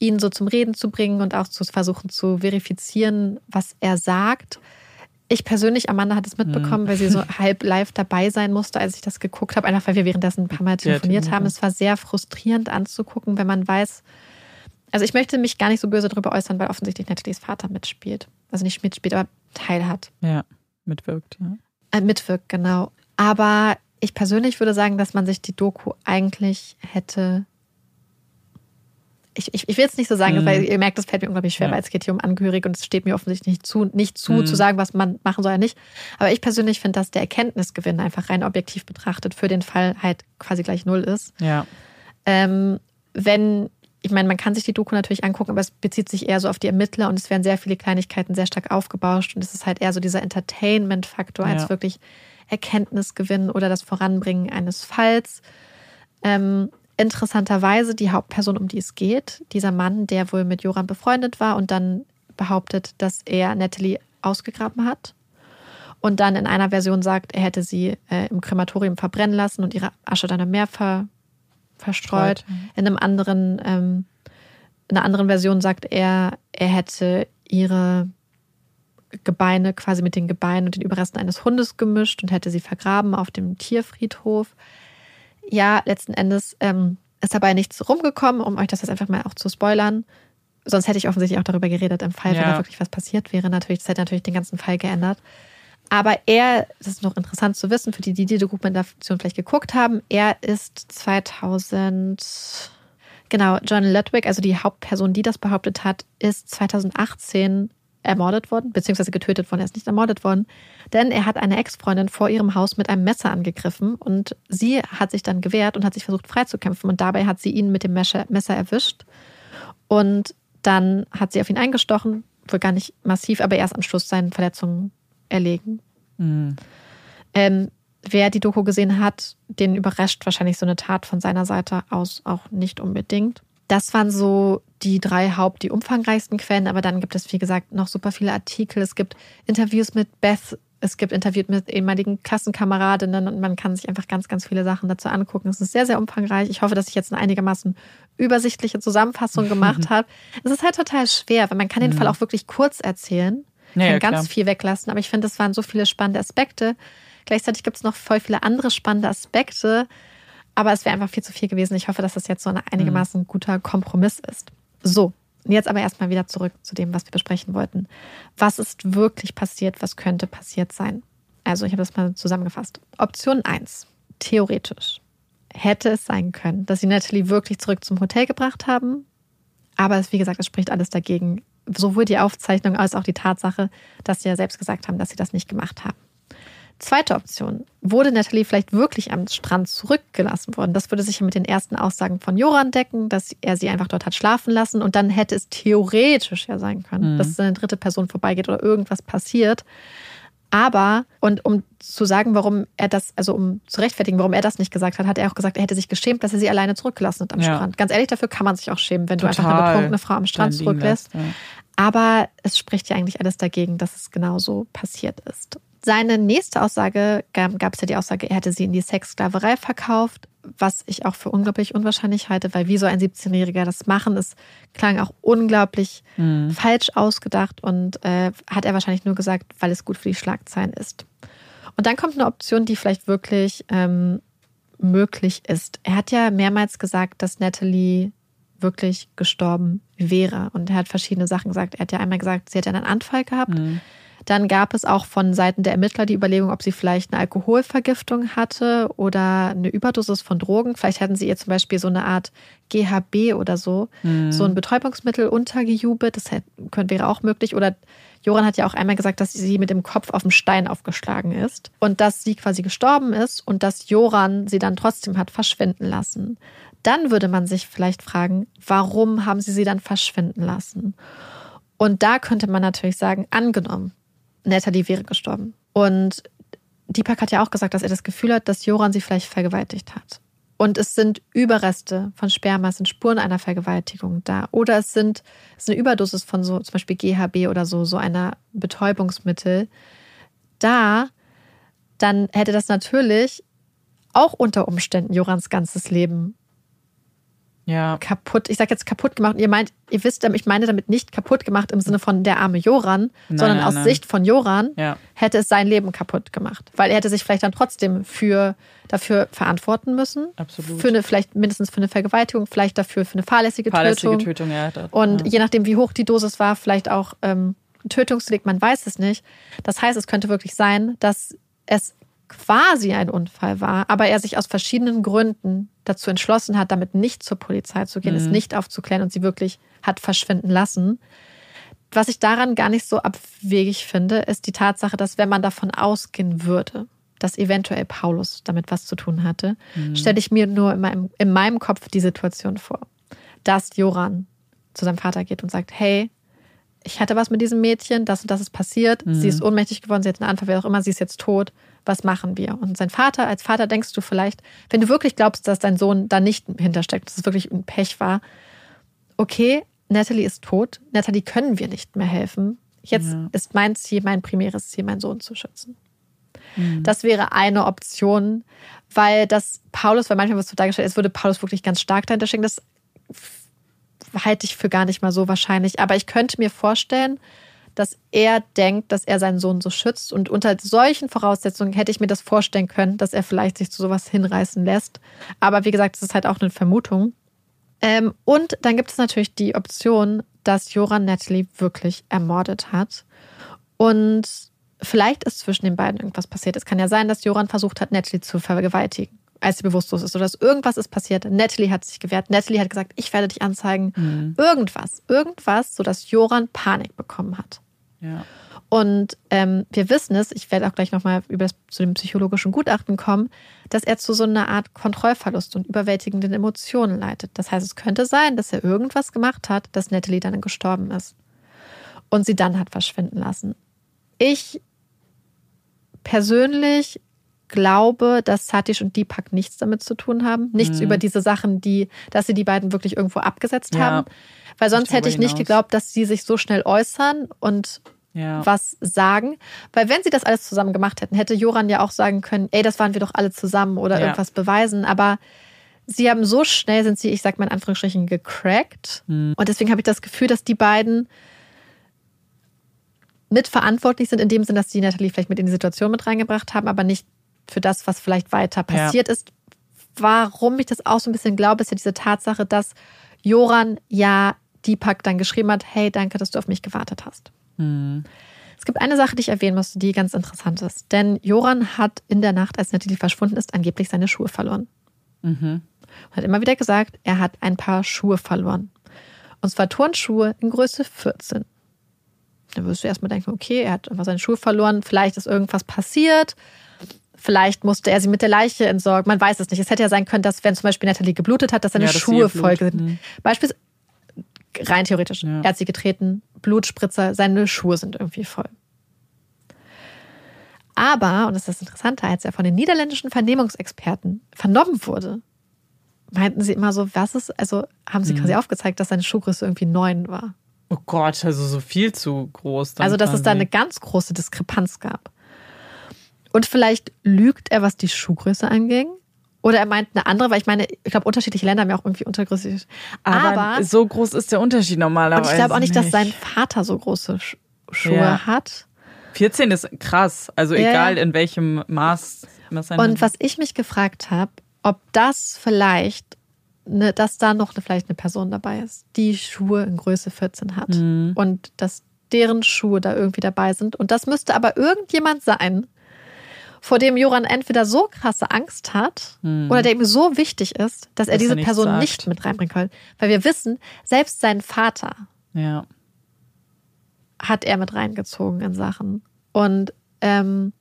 ihn so zum Reden zu bringen und auch zu versuchen zu verifizieren, was er sagt. Ich persönlich, Amanda hat es mitbekommen, mhm. weil sie so <laughs> halb live dabei sein musste, als ich das geguckt habe, einfach weil wir währenddessen ein paar Mal telefoniert ja, haben. Es war sehr frustrierend anzugucken, wenn man weiß, also ich möchte mich gar nicht so böse darüber äußern, weil offensichtlich Nathalies Vater mitspielt. Also nicht mitspielt, aber Teil hat. Ja, mitwirkt, ja. Äh, mitwirkt, genau. Aber ich persönlich würde sagen, dass man sich die Doku eigentlich hätte ich, ich, ich will es nicht so sagen, mhm. weil ihr merkt, das fällt mir unglaublich schwer, ja. weil es geht hier um Angehörige und es steht mir offensichtlich nicht zu, nicht zu, mhm. zu sagen, was man machen soll oder nicht. Aber ich persönlich finde, dass der Erkenntnisgewinn einfach rein objektiv betrachtet für den Fall halt quasi gleich null ist. Ja. Ähm, wenn, ich meine, man kann sich die Doku natürlich angucken, aber es bezieht sich eher so auf die Ermittler und es werden sehr viele Kleinigkeiten sehr stark aufgebauscht und es ist halt eher so dieser Entertainment-Faktor ja. als wirklich Erkenntnisgewinn oder das Voranbringen eines Falls. Ähm, interessanterweise die Hauptperson, um die es geht, dieser Mann, der wohl mit Joran befreundet war und dann behauptet, dass er Natalie ausgegraben hat. Und dann in einer Version sagt, er hätte sie äh, im Krematorium verbrennen lassen und ihre Asche dann im Meer ver, verstreut. Mhm. In einem anderen, ähm, in einer anderen Version sagt er, er hätte ihre Gebeine quasi mit den Gebeinen und den Überresten eines Hundes gemischt und hätte sie vergraben auf dem Tierfriedhof ja, letzten Endes ähm, ist dabei nichts rumgekommen, um euch das jetzt einfach mal auch zu spoilern. Sonst hätte ich offensichtlich auch darüber geredet im Fall, ja. wenn da wirklich was passiert wäre. Natürlich, das hätte natürlich den ganzen Fall geändert. Aber er, das ist noch interessant zu wissen, für die, die die Dokumentation vielleicht geguckt haben, er ist 2000, genau, John Ludwig, also die Hauptperson, die das behauptet hat, ist 2018 ermordet worden, beziehungsweise getötet worden. Er ist nicht ermordet worden, denn er hat eine Ex-Freundin vor ihrem Haus mit einem Messer angegriffen und sie hat sich dann gewehrt und hat sich versucht freizukämpfen und dabei hat sie ihn mit dem Messer, erwischt und dann hat sie auf ihn eingestochen, wohl gar nicht massiv, aber erst am Schluss seinen Verletzungen erlegen. Mhm. Ähm, wer die Doku gesehen hat, den überrascht wahrscheinlich so eine Tat von seiner Seite aus auch nicht unbedingt. Das waren so die drei Haupt, die umfangreichsten Quellen, aber dann gibt es, wie gesagt, noch super viele Artikel. Es gibt Interviews mit Beth, es gibt Interviews mit ehemaligen Klassenkameradinnen und man kann sich einfach ganz, ganz viele Sachen dazu angucken. Es ist sehr, sehr umfangreich. Ich hoffe, dass ich jetzt eine einigermaßen übersichtliche Zusammenfassung gemacht <laughs> habe. Es ist halt total schwer, weil man kann den. Fall auch wirklich kurz erzählen, kann ja, ganz viel weglassen, aber ich finde, es waren so viele spannende Aspekte. Gleichzeitig gibt es noch voll viele andere spannende Aspekte, aber es wäre einfach viel zu viel gewesen. Ich hoffe, dass das jetzt so ein einigermaßen guter Kompromiss ist. So, jetzt aber erstmal wieder zurück zu dem, was wir besprechen wollten. Was ist wirklich passiert? Was könnte passiert sein? Also, ich habe das mal zusammengefasst. Option 1. Theoretisch hätte es sein können, dass sie Natalie wirklich zurück zum Hotel gebracht haben. Aber es, wie gesagt, es spricht alles dagegen. Sowohl die Aufzeichnung als auch die Tatsache, dass sie ja selbst gesagt haben, dass sie das nicht gemacht haben. Zweite Option. Wurde Natalie vielleicht wirklich am Strand zurückgelassen worden? Das würde sich mit den ersten Aussagen von Joran decken, dass er sie einfach dort hat schlafen lassen. Und dann hätte es theoretisch ja sein können, mhm. dass eine dritte Person vorbeigeht oder irgendwas passiert. Aber, und um zu sagen, warum er das, also um zu rechtfertigen, warum er das nicht gesagt hat, hat er auch gesagt, er hätte sich geschämt, dass er sie alleine zurückgelassen hat am ja. Strand. Ganz ehrlich, dafür kann man sich auch schämen, wenn Total. du einfach eine betrunkene Frau am Strand zurücklässt. Ja. Aber es spricht ja eigentlich alles dagegen, dass es genauso passiert ist. Seine nächste Aussage gab, es ja die Aussage, er hätte sie in die Sexsklaverei verkauft, was ich auch für unglaublich unwahrscheinlich halte, weil wie soll ein 17-Jähriger das machen? Es klang auch unglaublich mhm. falsch ausgedacht und äh, hat er wahrscheinlich nur gesagt, weil es gut für die Schlagzeilen ist. Und dann kommt eine Option, die vielleicht wirklich ähm, möglich ist. Er hat ja mehrmals gesagt, dass Natalie wirklich gestorben wäre. Und er hat verschiedene Sachen gesagt. Er hat ja einmal gesagt, sie hätte einen Anfall gehabt. Mhm. Dann gab es auch von Seiten der Ermittler die Überlegung, ob sie vielleicht eine Alkoholvergiftung hatte oder eine Überdosis von Drogen. Vielleicht hatten sie ihr zum Beispiel so eine Art GHB oder so, mhm. so ein Betäubungsmittel untergejubelt. Das könnte, wäre auch möglich. Oder Joran hat ja auch einmal gesagt, dass sie mit dem Kopf auf dem Stein aufgeschlagen ist und dass sie quasi gestorben ist und dass Joran sie dann trotzdem hat verschwinden lassen. Dann würde man sich vielleicht fragen, warum haben sie sie dann verschwinden lassen? Und da könnte man natürlich sagen, angenommen, Natalie wäre gestorben. Und Deepak hat ja auch gesagt, dass er das Gefühl hat, dass Joran sie vielleicht vergewaltigt hat. und es sind Überreste von Sperma, es sind Spuren einer Vergewaltigung da. Oder es sind es ist eine Überdosis von so zum Beispiel GHB oder so, so einer Betäubungsmittel da, dann hätte das natürlich auch unter Umständen Jorans ganzes Leben Ja. kaputt. Ich sage jetzt kaputt gemacht. Und ihr meint, ihr wisst, ich meine damit nicht kaputt gemacht im Sinne von der arme Joran, Nein, sondern nein, aus nein. Sicht von Joran Ja. hätte es sein Leben kaputt gemacht, weil er hätte sich vielleicht dann trotzdem für dafür verantworten müssen. Absolut. Für eine vielleicht mindestens für eine Vergewaltigung, vielleicht dafür für eine fahrlässige, Fahrlässige Tötung. Tötung, ja. Das, Und ja. je nachdem, wie hoch die Dosis war, vielleicht auch ähm, ein Tötungsdelikt, man weiß es nicht. Das heißt, es könnte wirklich sein, dass es quasi ein Unfall war, aber er sich aus verschiedenen Gründen dazu entschlossen hat, damit nicht zur Polizei zu gehen, es Mhm. nicht aufzuklären und sie wirklich hat verschwinden lassen. Was ich daran gar nicht so abwegig finde, ist die Tatsache, dass wenn man davon ausgehen würde, dass eventuell Paulus damit was zu tun hatte, Mhm. stelle ich mir nur in meinem, in meinem Kopf die Situation vor, dass Joran zu seinem Vater geht und sagt, hey, ich hatte was mit diesem Mädchen, das und das ist passiert, sie ist ohnmächtig geworden, sie hat einen Anfall, wer auch immer, sie ist jetzt tot, was machen wir? Und sein Vater, als Vater denkst du vielleicht, wenn du wirklich glaubst, dass dein Sohn da nicht hintersteckt, dass es wirklich ein Pech war, okay, Natalie ist tot, Natalie können wir nicht mehr helfen. Jetzt Ja. ist mein Ziel, mein primäres Ziel, meinen Sohn zu schützen. Das wäre eine Option, weil das Paulus, weil manchmal wird so dargestellt, es würde Paulus wirklich ganz stark dahinter stecken. Das halte ich für gar nicht mal so wahrscheinlich. Aber ich könnte mir vorstellen, dass er denkt, dass er seinen Sohn so schützt. Und unter solchen Voraussetzungen hätte ich mir das vorstellen können, dass er vielleicht sich zu sowas hinreißen lässt. Aber wie gesagt, das ist halt auch eine Vermutung. Ähm, und dann gibt es natürlich die Option, dass Joran Natalie wirklich ermordet hat. Und vielleicht ist zwischen den beiden irgendwas passiert. Es kann ja sein, dass Joran versucht hat, Natalie zu vergewaltigen, als sie bewusstlos ist. Oder dass irgendwas ist passiert. Natalie hat sich gewehrt. Natalie hat gesagt, ich werde dich anzeigen. Irgendwas. Irgendwas, sodass Joran Panik bekommen hat. ja. Und ähm, wir wissen es, ich werde auch gleich nochmal über das, zu dem psychologischen Gutachten kommen, dass er zu so einer Art Kontrollverlust und überwältigenden Emotionen leitet. Das heißt, es könnte sein, dass er irgendwas gemacht hat, dass Natalie dann gestorben ist und sie dann hat verschwinden lassen. Ich persönlich glaube, dass Satish und Deepak nichts damit zu tun haben. Nichts über diese Sachen, die, dass sie die beiden wirklich irgendwo abgesetzt Ja. haben. Weil sonst darüber hätte ich nicht hinaus. geglaubt, dass sie sich so schnell äußern und Ja. was sagen. Weil wenn sie das alles zusammen gemacht hätten, hätte Joran ja auch sagen können, ey, das waren wir doch alle zusammen oder Ja. irgendwas beweisen. Aber sie haben so schnell, sind sie, ich sag mal in Anführungsstrichen, gecrackt. Hm. Und deswegen habe ich das Gefühl, dass die beiden mitverantwortlich sind, in dem Sinn, dass die Natalie vielleicht mit in die Situation mit reingebracht haben, aber nicht für das, was vielleicht weiter Ja. passiert ist. Warum ich das auch so ein bisschen glaube, ist ja diese Tatsache, dass Joran ja Deepak dann geschrieben hat, hey, danke, dass du auf mich gewartet hast. Hm. Es gibt eine Sache, die ich erwähnen musste, die ganz interessant ist. Denn Joran hat in der Nacht, als Natalie verschwunden ist, angeblich seine Schuhe verloren. Mhm. Und hat immer wieder gesagt, er hat ein paar Schuhe verloren. Und zwar Turnschuhe in Größe 14. Dann wirst du erstmal denken, okay, er hat einfach seine Schuhe verloren, vielleicht ist irgendwas passiert, vielleicht musste er sie mit der Leiche entsorgen, man weiß es nicht. Es hätte ja sein können, dass wenn zum Beispiel Natalie geblutet hat, dass seine Ja, dass Schuhe voll sind. Mhm. Beispielsweise, rein theoretisch, Ja. er hat sie getreten, Blutspritzer, seine Schuhe sind irgendwie voll. Aber, und das ist das Interessante, als er von den niederländischen Vernehmungsexperten vernommen wurde, meinten sie immer so, was ist, also haben Mhm. sie quasi aufgezeigt, dass seine Schuhgröße irgendwie neun war. Oh Gott, also so viel zu groß. Also, dass es da quasi. eine ganz große Diskrepanz gab. Und vielleicht lügt er, was die Schuhgröße anging. Oder er meint eine andere, weil ich meine, ich glaube, unterschiedliche Länder haben ja auch irgendwie untergröße. Aber, Aber, so groß ist der Unterschied normalerweise. und ich glaube auch nicht, dass sein Vater so große Sch- Schuhe Ja. hat. 14 ist krass. Also Ja. egal in welchem Maß. was Und was ich mich gefragt habe, ob das vielleicht, ne, dass da noch eine, vielleicht eine Person dabei ist, die Schuhe in Größe 14 hat. Mhm. Und dass deren Schuhe da irgendwie dabei sind. Und das müsste aber irgendjemand sein, vor dem Joran entweder so krasse Angst hat oder der ihm so wichtig ist, dass er. Dass er diese nichts Person sagt. nicht mit reinbringen kann. Weil wir wissen, selbst sein Vater Ja. hat er mit reingezogen in Sachen. Und ähm,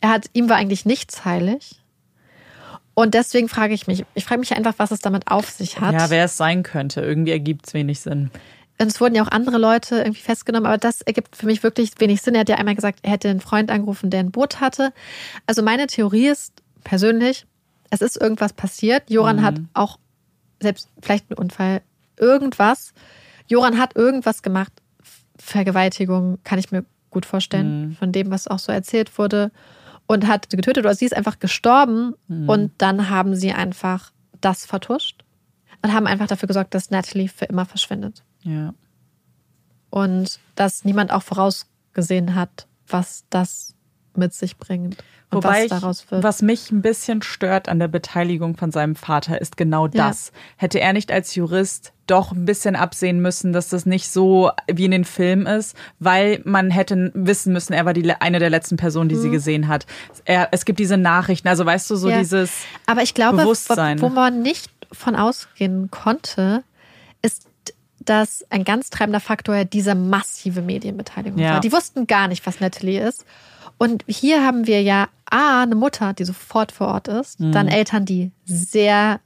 er hat, ihm war eigentlich nichts heilig. Und deswegen frage ich mich, ich frage mich einfach, was es damit auf sich hat. ja, wer es sein könnte. Irgendwie ergibt es wenig Sinn. Und es wurden ja auch andere Leute irgendwie festgenommen, aber das ergibt für mich wirklich wenig Sinn. Er hat ja einmal gesagt, er hätte einen Freund angerufen, der ein Boot hatte. Also meine Theorie ist persönlich, es ist irgendwas passiert. Joran hat auch selbst vielleicht einen Unfall, irgendwas. Joran hat irgendwas gemacht. Vergewaltigung kann ich mir gut vorstellen, von dem, was auch so erzählt wurde. Und hat getötet oder sie ist einfach gestorben. Und dann haben sie einfach das vertuscht und haben einfach dafür gesorgt, dass Natalie für immer verschwindet. Ja. Und dass niemand auch vorausgesehen hat, was das mit sich bringt. Und Wobei was ich, daraus wird. was mich ein bisschen stört an der Beteiligung von seinem Vater, ist genau Ja. das. Hätte er nicht als Jurist doch ein bisschen absehen müssen, dass das nicht so wie in den Filmen ist, weil man hätte wissen müssen, er war die, eine der letzten Personen, die sie gesehen hat. Er, es gibt diese Nachrichten, also weißt du, so Mhm. Ja. dieses Aber ich glaube, Bewusstsein. wo man nicht von ausgehen konnte, dass ein ganz treibender Faktor diese massive Medienbeteiligung Ja. war. Die wussten gar nicht, was Natalie ist. Und hier haben wir ja A, eine Mutter, die sofort vor Ort ist, Mhm. dann Eltern, die sehr,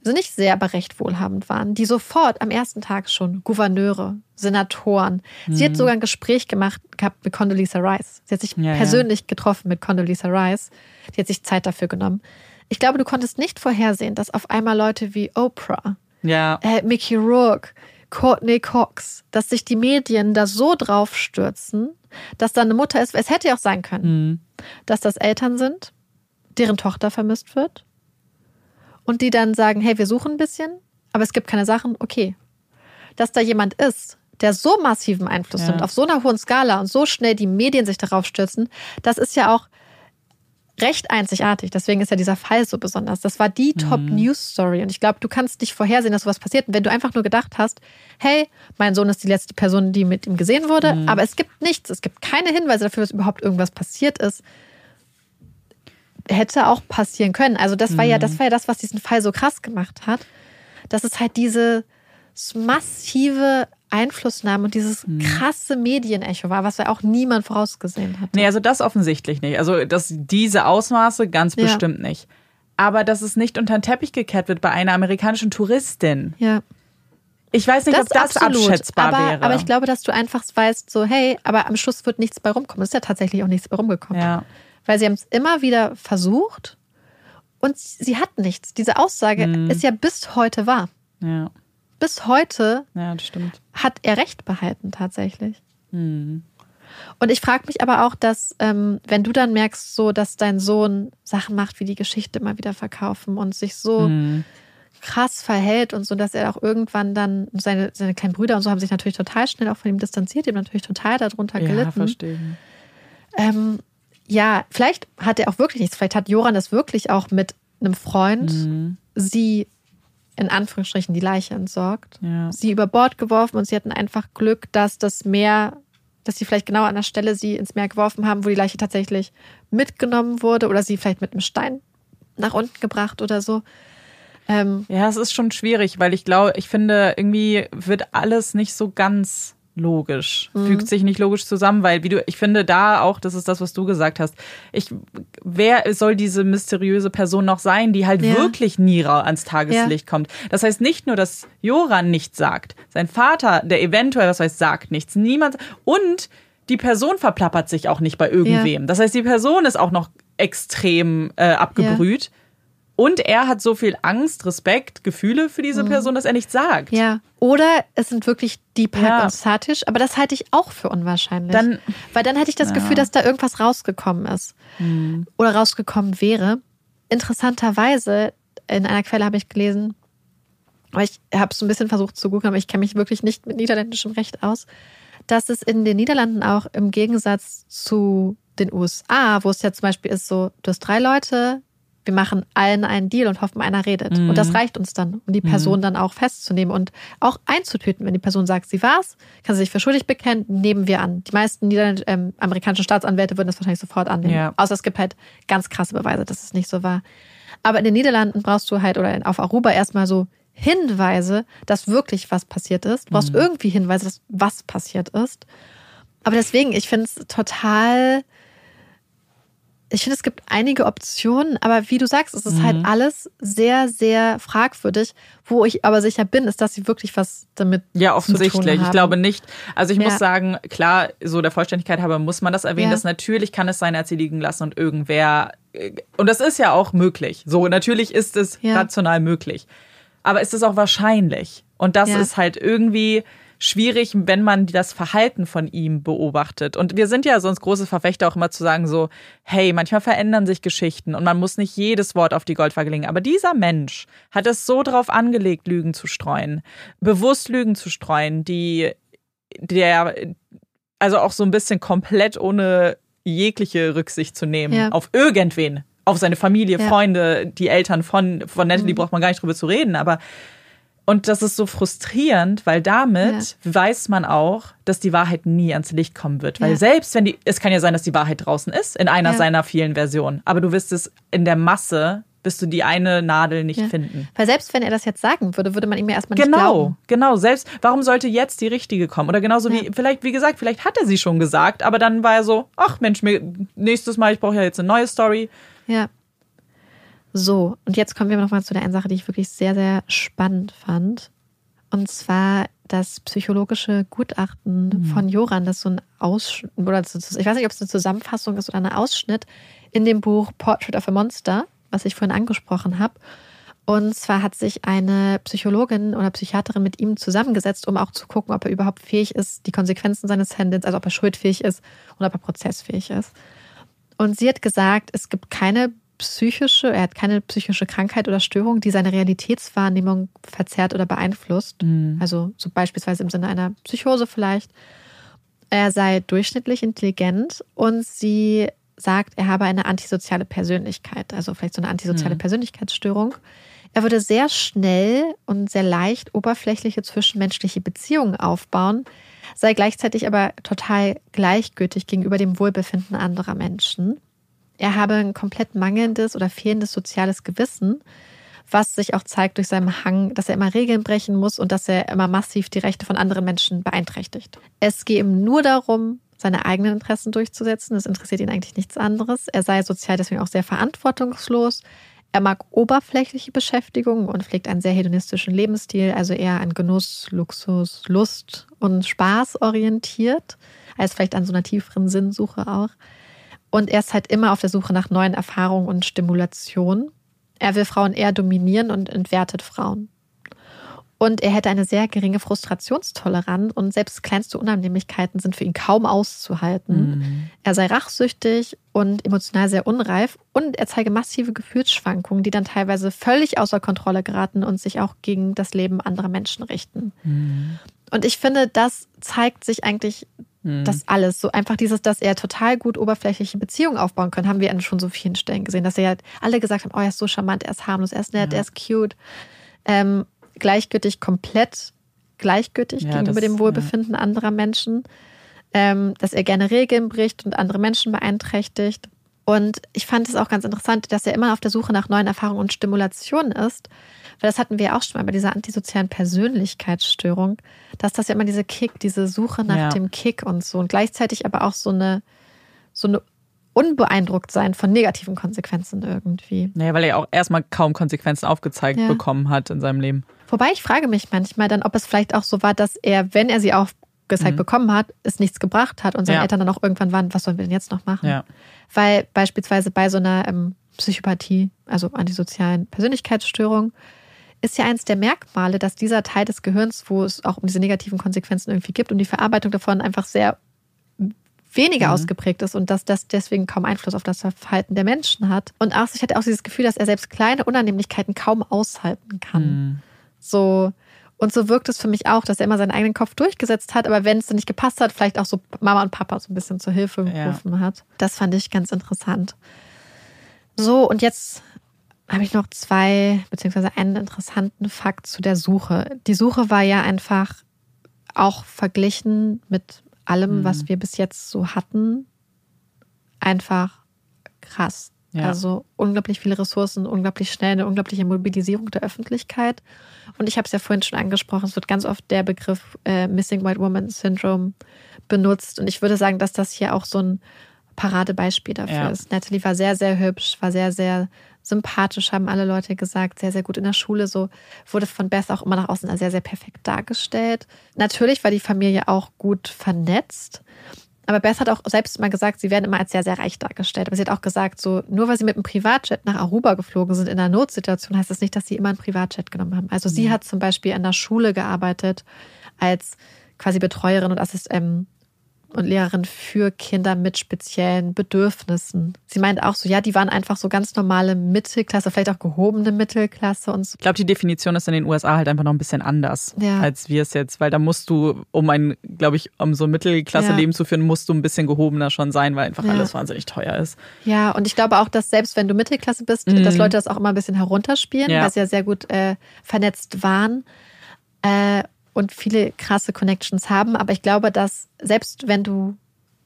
also nicht sehr, aber recht wohlhabend waren, die sofort am ersten Tag schon Gouverneure, Senatoren. Sie Mhm. hat sogar ein Gespräch gemacht gehabt mit Condoleezza Rice. Sie hat sich Ja, ja. persönlich getroffen mit Condoleezza Rice. Die hat sich Zeit dafür genommen. Ich glaube, du konntest nicht vorhersehen, dass auf einmal Leute wie Oprah, ja, äh, Mickey Rourke, Courtney Cox, dass sich die Medien da so drauf stürzen, dass da eine Mutter ist. Es hätte ja auch sein können, dass das Eltern sind, deren Tochter vermisst wird und die dann sagen, hey, wir suchen ein bisschen, aber es gibt keine Sachen, okay. Dass da jemand ist, der so massiven Einfluss Ja. nimmt, auf so einer hohen Skala und so schnell die Medien sich darauf stürzen, das ist ja auch recht einzigartig. Deswegen ist ja dieser Fall so besonders. Das war die Top-News-Story. Und ich glaube, du kannst nicht vorhersehen, dass sowas passiert. Und wenn du einfach nur gedacht hast, hey, mein Sohn ist die letzte Person, die mit ihm gesehen wurde, aber es gibt nichts, es gibt keine Hinweise dafür, dass überhaupt irgendwas passiert ist, hätte auch passieren können. Also das war ja, das war ja das, was diesen Fall so krass gemacht hat. Dass es halt diese massive Einflussnahme und dieses krasse Medienecho war, was ja auch niemand vorausgesehen hat. Nee, also das offensichtlich nicht. Also das, diese Ausmaße ganz Ja. bestimmt nicht. Aber dass es nicht unter den Teppich gekehrt wird bei einer amerikanischen Touristin. Ja. Ich weiß nicht, ob das absolut. abschätzbar aber, wäre. Aber ich glaube, dass du einfach weißt, so, hey, aber am Schluss wird nichts bei rumkommen. Es ist ja tatsächlich auch nichts bei rumgekommen. ja. Weil sie haben es immer wieder versucht und sie hat nichts. Diese Aussage Mhm. ist ja bis heute wahr. Ja, Bis heute ja, hat er Recht behalten, tatsächlich. Mhm. Und ich frage mich aber auch, dass, ähm, wenn du dann merkst, so, dass dein Sohn Sachen macht, wie die Geschichte immer wieder verkaufen und sich so Mhm. krass verhält und so, dass er auch irgendwann dann, seine, seine kleinen Brüder und so haben sich natürlich total schnell auch von ihm distanziert, die haben natürlich total darunter Ja, gelitten. verstehe. Ähm, ja, vielleicht hat er auch wirklich nichts. Vielleicht hat Joran das wirklich auch mit einem Freund Mhm. sie in Anführungsstrichen die Leiche entsorgt, Ja. sie über Bord geworfen und sie hatten einfach Glück, dass das Meer, dass sie vielleicht genau an der Stelle sie ins Meer geworfen haben, wo die Leiche tatsächlich mitgenommen wurde oder sie vielleicht mit einem Stein nach unten gebracht oder so. Ähm, Ja, es ist schon schwierig, weil ich glaube, ich finde, irgendwie wird alles nicht so ganz logisch, Mhm. fügt sich nicht logisch zusammen, weil wie du, ich finde da auch, das ist das, was du gesagt hast. Ich, wer soll diese mysteriöse Person noch sein, die halt Ja. wirklich nie ans Tageslicht kommt? Das heißt nicht nur, dass Joran nichts sagt, sein Vater, der eventuell was weiß, sagt nichts, niemand und die Person verplappert sich auch nicht bei irgendwem. Das heißt, die Person ist auch noch extrem äh, abgebrüht. Und er hat so viel Angst, Respekt, Gefühle für diese Person, dass er nichts sagt. Mhm. ja. Oder es sind wirklich Deepak Ja. und Satish, aber das halte ich auch für unwahrscheinlich. Dann- Weil dann hätte ich das Gefühl, dass da irgendwas rausgekommen ist. Oder rausgekommen wäre. Interessanterweise, in einer Quelle habe ich gelesen, aber ich habe es so ein bisschen versucht zu googeln, aber ich kenne mich wirklich nicht mit niederländischem Recht aus, dass es in den Niederlanden auch im Gegensatz zu den USA, wo es ja zum Beispiel ist so, du hast drei Leute, wir machen allen einen Deal und hoffen, einer redet. Und das reicht uns dann, um die Person dann auch festzunehmen und auch einzutüten. Wenn die Person sagt, sie war's, kann sie sich für schuldig bekennen, nehmen wir an. Die meisten ähm, amerikanischen Staatsanwälte würden das wahrscheinlich sofort annehmen. Ja. Außer es gibt halt ganz krasse Beweise, dass es nicht so war. Aber in den Niederlanden brauchst du halt, oder auf Aruba erstmal so Hinweise, dass wirklich was passiert ist. Du brauchst irgendwie Hinweise, dass was passiert ist. Aber deswegen, ich finde es total ich finde, es gibt einige Optionen, aber wie du sagst, es ist halt Mhm. alles sehr, sehr fragwürdig. Wo ich aber sicher bin, ist, dass sie wirklich was damit Ja, offensichtlich. Ich glaube nicht. Also ich Ja. muss sagen, klar, so der Vollständigkeit halber muss man das erwähnen, Ja. dass natürlich kann es sein, er hat sie liegen lassen und irgendwer. äh, Und das ist ja auch möglich. So, natürlich ist es Ja. rational möglich. Aber ist es auch wahrscheinlich? Und das ist halt irgendwie schwierig, wenn man das Verhalten von ihm beobachtet. Und wir sind ja sonst große Verfechter auch immer zu sagen so, hey, manchmal verändern sich Geschichten und man muss nicht jedes Wort auf die Goldwaage legen. Aber dieser Mensch hat es so drauf angelegt, Lügen zu streuen, bewusst Lügen zu streuen, die der, also auch so ein bisschen komplett ohne jegliche Rücksicht zu nehmen Ja. auf irgendwen, auf seine Familie, Ja. Freunde, die Eltern von, von Natalie Mhm. braucht man gar nicht drüber zu reden, aber und das ist so frustrierend, weil damit weiß man auch, dass die Wahrheit nie ans Licht kommen wird. Weil Ja. selbst wenn die, es kann ja sein, dass die Wahrheit draußen ist, in einer Ja. seiner vielen Versionen, aber du wirst es in der Masse, wirst du die eine Nadel nicht Ja. finden. Weil selbst wenn er das jetzt sagen würde, würde man ihm ja erstmal nicht Genau, glauben. genau. Selbst, warum sollte jetzt die richtige kommen? Oder genauso wie, Ja. vielleicht, wie gesagt, vielleicht hat er sie schon gesagt, aber dann war er so, ach Mensch, mir, nächstes Mal, ich brauche ja jetzt eine neue Story. Ja. So, und jetzt kommen wir noch mal zu der einen Sache, die ich wirklich sehr, sehr spannend fand. Und zwar das psychologische Gutachten von Joran, das so ein Ausschnitt, oder ich weiß nicht, ob es eine Zusammenfassung ist oder ein Ausschnitt in dem Buch Portrait of a Monster, was ich vorhin angesprochen habe. Und zwar hat sich eine Psychologin oder Psychiaterin mit ihm zusammengesetzt, um auch zu gucken, ob er überhaupt fähig ist, die Konsequenzen seines Handelns, also ob er schuldfähig ist und ob er prozessfähig ist. Und sie hat gesagt, es gibt keine psychische, er hat keine psychische Krankheit oder Störung, die seine Realitätswahrnehmung verzerrt oder beeinflusst. Also so beispielsweise im Sinne einer Psychose vielleicht. Er sei durchschnittlich intelligent und sie sagt, er habe eine antisoziale Persönlichkeit, also vielleicht so eine antisoziale Persönlichkeitsstörung. Er würde sehr schnell und sehr leicht oberflächliche zwischenmenschliche Beziehungen aufbauen, sei gleichzeitig aber total gleichgültig gegenüber dem Wohlbefinden anderer Menschen. Er habe ein komplett mangelndes oder fehlendes soziales Gewissen, was sich auch zeigt durch seinen Hang, dass er immer Regeln brechen muss und dass er immer massiv die Rechte von anderen Menschen beeinträchtigt. Es gehe ihm nur darum, seine eigenen Interessen durchzusetzen. Es interessiert ihn eigentlich nichts anderes. Er sei sozial deswegen auch sehr verantwortungslos. Er mag oberflächliche Beschäftigung und pflegt einen sehr hedonistischen Lebensstil, also eher an Genuss, Luxus, Lust und Spaß orientiert, als vielleicht an so einer tieferen Sinnsuche auch. Und er ist halt immer auf der Suche nach neuen Erfahrungen und Stimulation. Er will Frauen eher dominieren und entwertet Frauen. Und er hätte eine sehr geringe Frustrationstoleranz und selbst kleinste Unannehmlichkeiten sind für ihn kaum auszuhalten. Er sei rachsüchtig und emotional sehr unreif und er zeige massive Gefühlsschwankungen, die dann teilweise völlig außer Kontrolle geraten und sich auch gegen das Leben anderer Menschen richten. Und ich finde, das zeigt sich eigentlich das alles. So einfach dieses, dass er total gut oberflächliche Beziehungen aufbauen kann, haben wir an schon so vielen Stellen gesehen, dass er halt alle gesagt haben, oh, er ist so charmant, er ist harmlos, er ist nett, Ja. er ist cute. Ähm, gleichgültig, komplett gleichgültig Ja, gegenüber das- dem Wohlbefinden anderer Menschen. Ähm, dass er gerne Regeln bricht und andere Menschen beeinträchtigt. Und ich fand es auch ganz interessant, dass er immer auf der Suche nach neuen Erfahrungen und Stimulationen ist. Weil das hatten wir auch schon mal bei dieser antisozialen Persönlichkeitsstörung, dass das ja immer diese Kick, diese Suche nach Ja. dem Kick und so und gleichzeitig aber auch so eine, so eine unbeeindruckt sein von negativen Konsequenzen irgendwie. Naja, weil er auch erstmal kaum Konsequenzen aufgezeigt Ja. bekommen hat in seinem Leben. Wobei ich frage mich manchmal dann, ob es vielleicht auch so war, dass er, wenn er sie aufgezeigt bekommen hat, es nichts gebracht hat und seine Mhm. Ja. Eltern dann auch irgendwann waren, was sollen wir denn jetzt noch machen? Ja. Weil beispielsweise bei so einer ähm, Psychopathie, also antisozialen Persönlichkeitsstörung, ist ja eins der Merkmale, dass dieser Teil des Gehirns, wo es auch um diese negativen Konsequenzen irgendwie gibt und die Verarbeitung davon einfach sehr weniger ausgeprägt ist und dass das deswegen kaum Einfluss auf das Verhalten der Menschen hat. Und auch ich hatte auch dieses Gefühl, dass er selbst kleine Unannehmlichkeiten kaum aushalten kann. So und so wirkt es für mich auch, dass er immer seinen eigenen Kopf durchgesetzt hat, aber wenn es dann nicht gepasst hat, vielleicht auch so Mama und Papa so ein bisschen zur Hilfe Ja. gerufen hat. Das fand ich ganz interessant. So, und jetzt habe ich noch zwei, beziehungsweise einen interessanten Fakt zu der Suche. Die Suche war ja einfach auch verglichen mit allem, was wir bis jetzt so hatten, einfach krass. Ja. Also unglaublich viele Ressourcen, unglaublich schnell, eine unglaubliche Mobilisierung der Öffentlichkeit. Und ich habe es ja vorhin schon angesprochen, es wird ganz oft der Begriff äh, Missing White Woman Syndrome benutzt. Und ich würde sagen, dass das hier auch so ein Paradebeispiel dafür Ja. ist. Natalie war sehr, sehr hübsch, war sehr, sehr sympathisch, haben alle Leute gesagt, sehr, sehr gut in der Schule. So wurde von Beth auch immer nach außen sehr, sehr perfekt dargestellt. Natürlich war die Familie auch gut vernetzt. Aber Beth hat auch selbst mal gesagt, sie werden immer als sehr, sehr reich dargestellt. Aber sie hat auch gesagt, so nur weil sie mit einem Privatjet nach Aruba geflogen sind in einer Notsituation, heißt das nicht, dass sie immer einen Privatjet genommen haben. Also sie hat zum Beispiel an der Schule gearbeitet als quasi Betreuerin und Assist ähm, und Lehrerin für Kinder mit speziellen Bedürfnissen. Sie meint auch so, ja, die waren einfach so ganz normale Mittelklasse, vielleicht auch gehobene Mittelklasse und so. Ich glaube, die Definition ist in den USA halt einfach noch ein bisschen anders, Ja. als wir es jetzt, weil da musst du, um ein, glaube ich, um so Mittelklasse-Leben zu führen, musst du ein bisschen gehobener schon sein, weil einfach Ja. alles wahnsinnig teuer ist. Ja, und ich glaube auch, dass selbst wenn du Mittelklasse bist, dass Leute das auch immer ein bisschen herunterspielen, Mhm. Ja. weil sie ja sehr gut äh, vernetzt waren äh, und viele krasse Connections haben. Aber ich glaube, dass selbst wenn du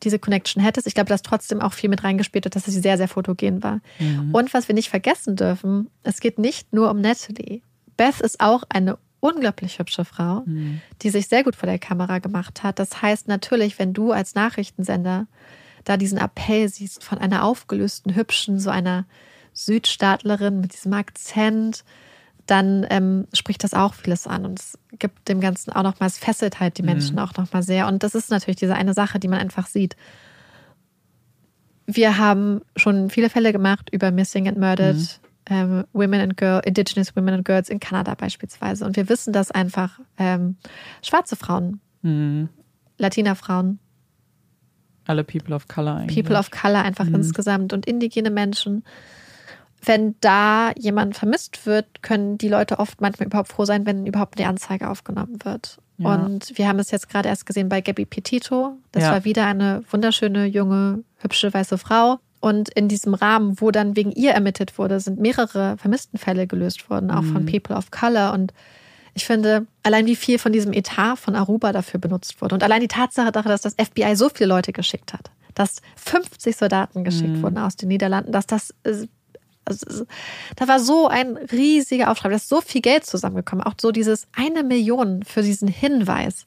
diese Connection hättest, ich glaube, dass trotzdem auch viel mit reingespielt hat, dass sie sehr, sehr fotogen war. Mhm. Und was wir nicht vergessen dürfen, es geht nicht nur um Natalie. Beth ist auch eine unglaublich hübsche Frau, Mhm. die sich sehr gut vor der Kamera gemacht hat. Das heißt natürlich, wenn du als Nachrichtensender da diesen Appell siehst von einer aufgelösten, hübschen, so einer Südstaatlerin mit diesem Akzent, dann ähm, spricht das auch vieles an und es gibt dem Ganzen auch nochmal, es fesselt halt die Menschen auch nochmal sehr. Und das ist natürlich diese eine Sache, die man einfach sieht. Wir haben schon viele Fälle gemacht über Missing and Murdered ähm, Women and Girls, Indigenous Women and Girls in Kanada beispielsweise. Und wir wissen, dass einfach ähm, schwarze Frauen, Mhm. Latina-Frauen, Alle People of Color eigentlich. People of Color einfach insgesamt und indigene Menschen. Wenn da jemand vermisst wird, können die Leute oft manchmal überhaupt froh sein, wenn überhaupt eine Anzeige aufgenommen wird. Ja. Und wir haben es jetzt gerade erst gesehen bei Gabby Petito. Das Ja. war wieder eine wunderschöne, junge, hübsche, weiße Frau. Und in diesem Rahmen, wo dann wegen ihr ermittelt wurde, sind mehrere Vermisstenfälle gelöst worden, auch Mhm. von People of Color. Und ich finde, allein wie viel von diesem Etat von Aruba dafür benutzt wurde und allein die Tatsache, dass das FBI so viele Leute geschickt hat, dass 50 Soldaten geschickt Mhm. wurden aus den Niederlanden, dass das, äh, also, da war so ein riesiger Aufschrei, da ist so viel Geld zusammengekommen, auch so dieses eine Million für diesen Hinweis.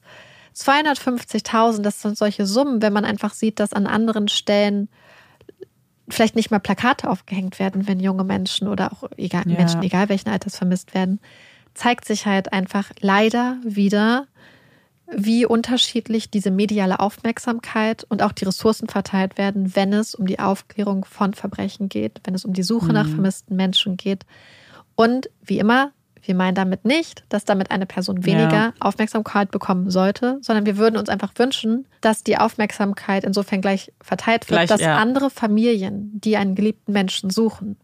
250.000, das sind solche Summen, wenn man einfach sieht, dass an anderen Stellen vielleicht nicht mal Plakate aufgehängt werden, wenn junge Menschen oder auch egal, Ja. Menschen, egal welchen Alters, vermisst werden, zeigt sich halt einfach leider wieder, wie unterschiedlich diese mediale Aufmerksamkeit und auch die Ressourcen verteilt werden, wenn es um die Aufklärung von Verbrechen geht, wenn es um die Suche nach vermissten Menschen geht. Und wie immer, wir meinen damit nicht, dass damit eine Person weniger Ja. Aufmerksamkeit bekommen sollte, sondern wir würden uns einfach wünschen, dass die Aufmerksamkeit insofern gleich verteilt wird, Gleich, dass ja. andere Familien, die einen geliebten Menschen suchen,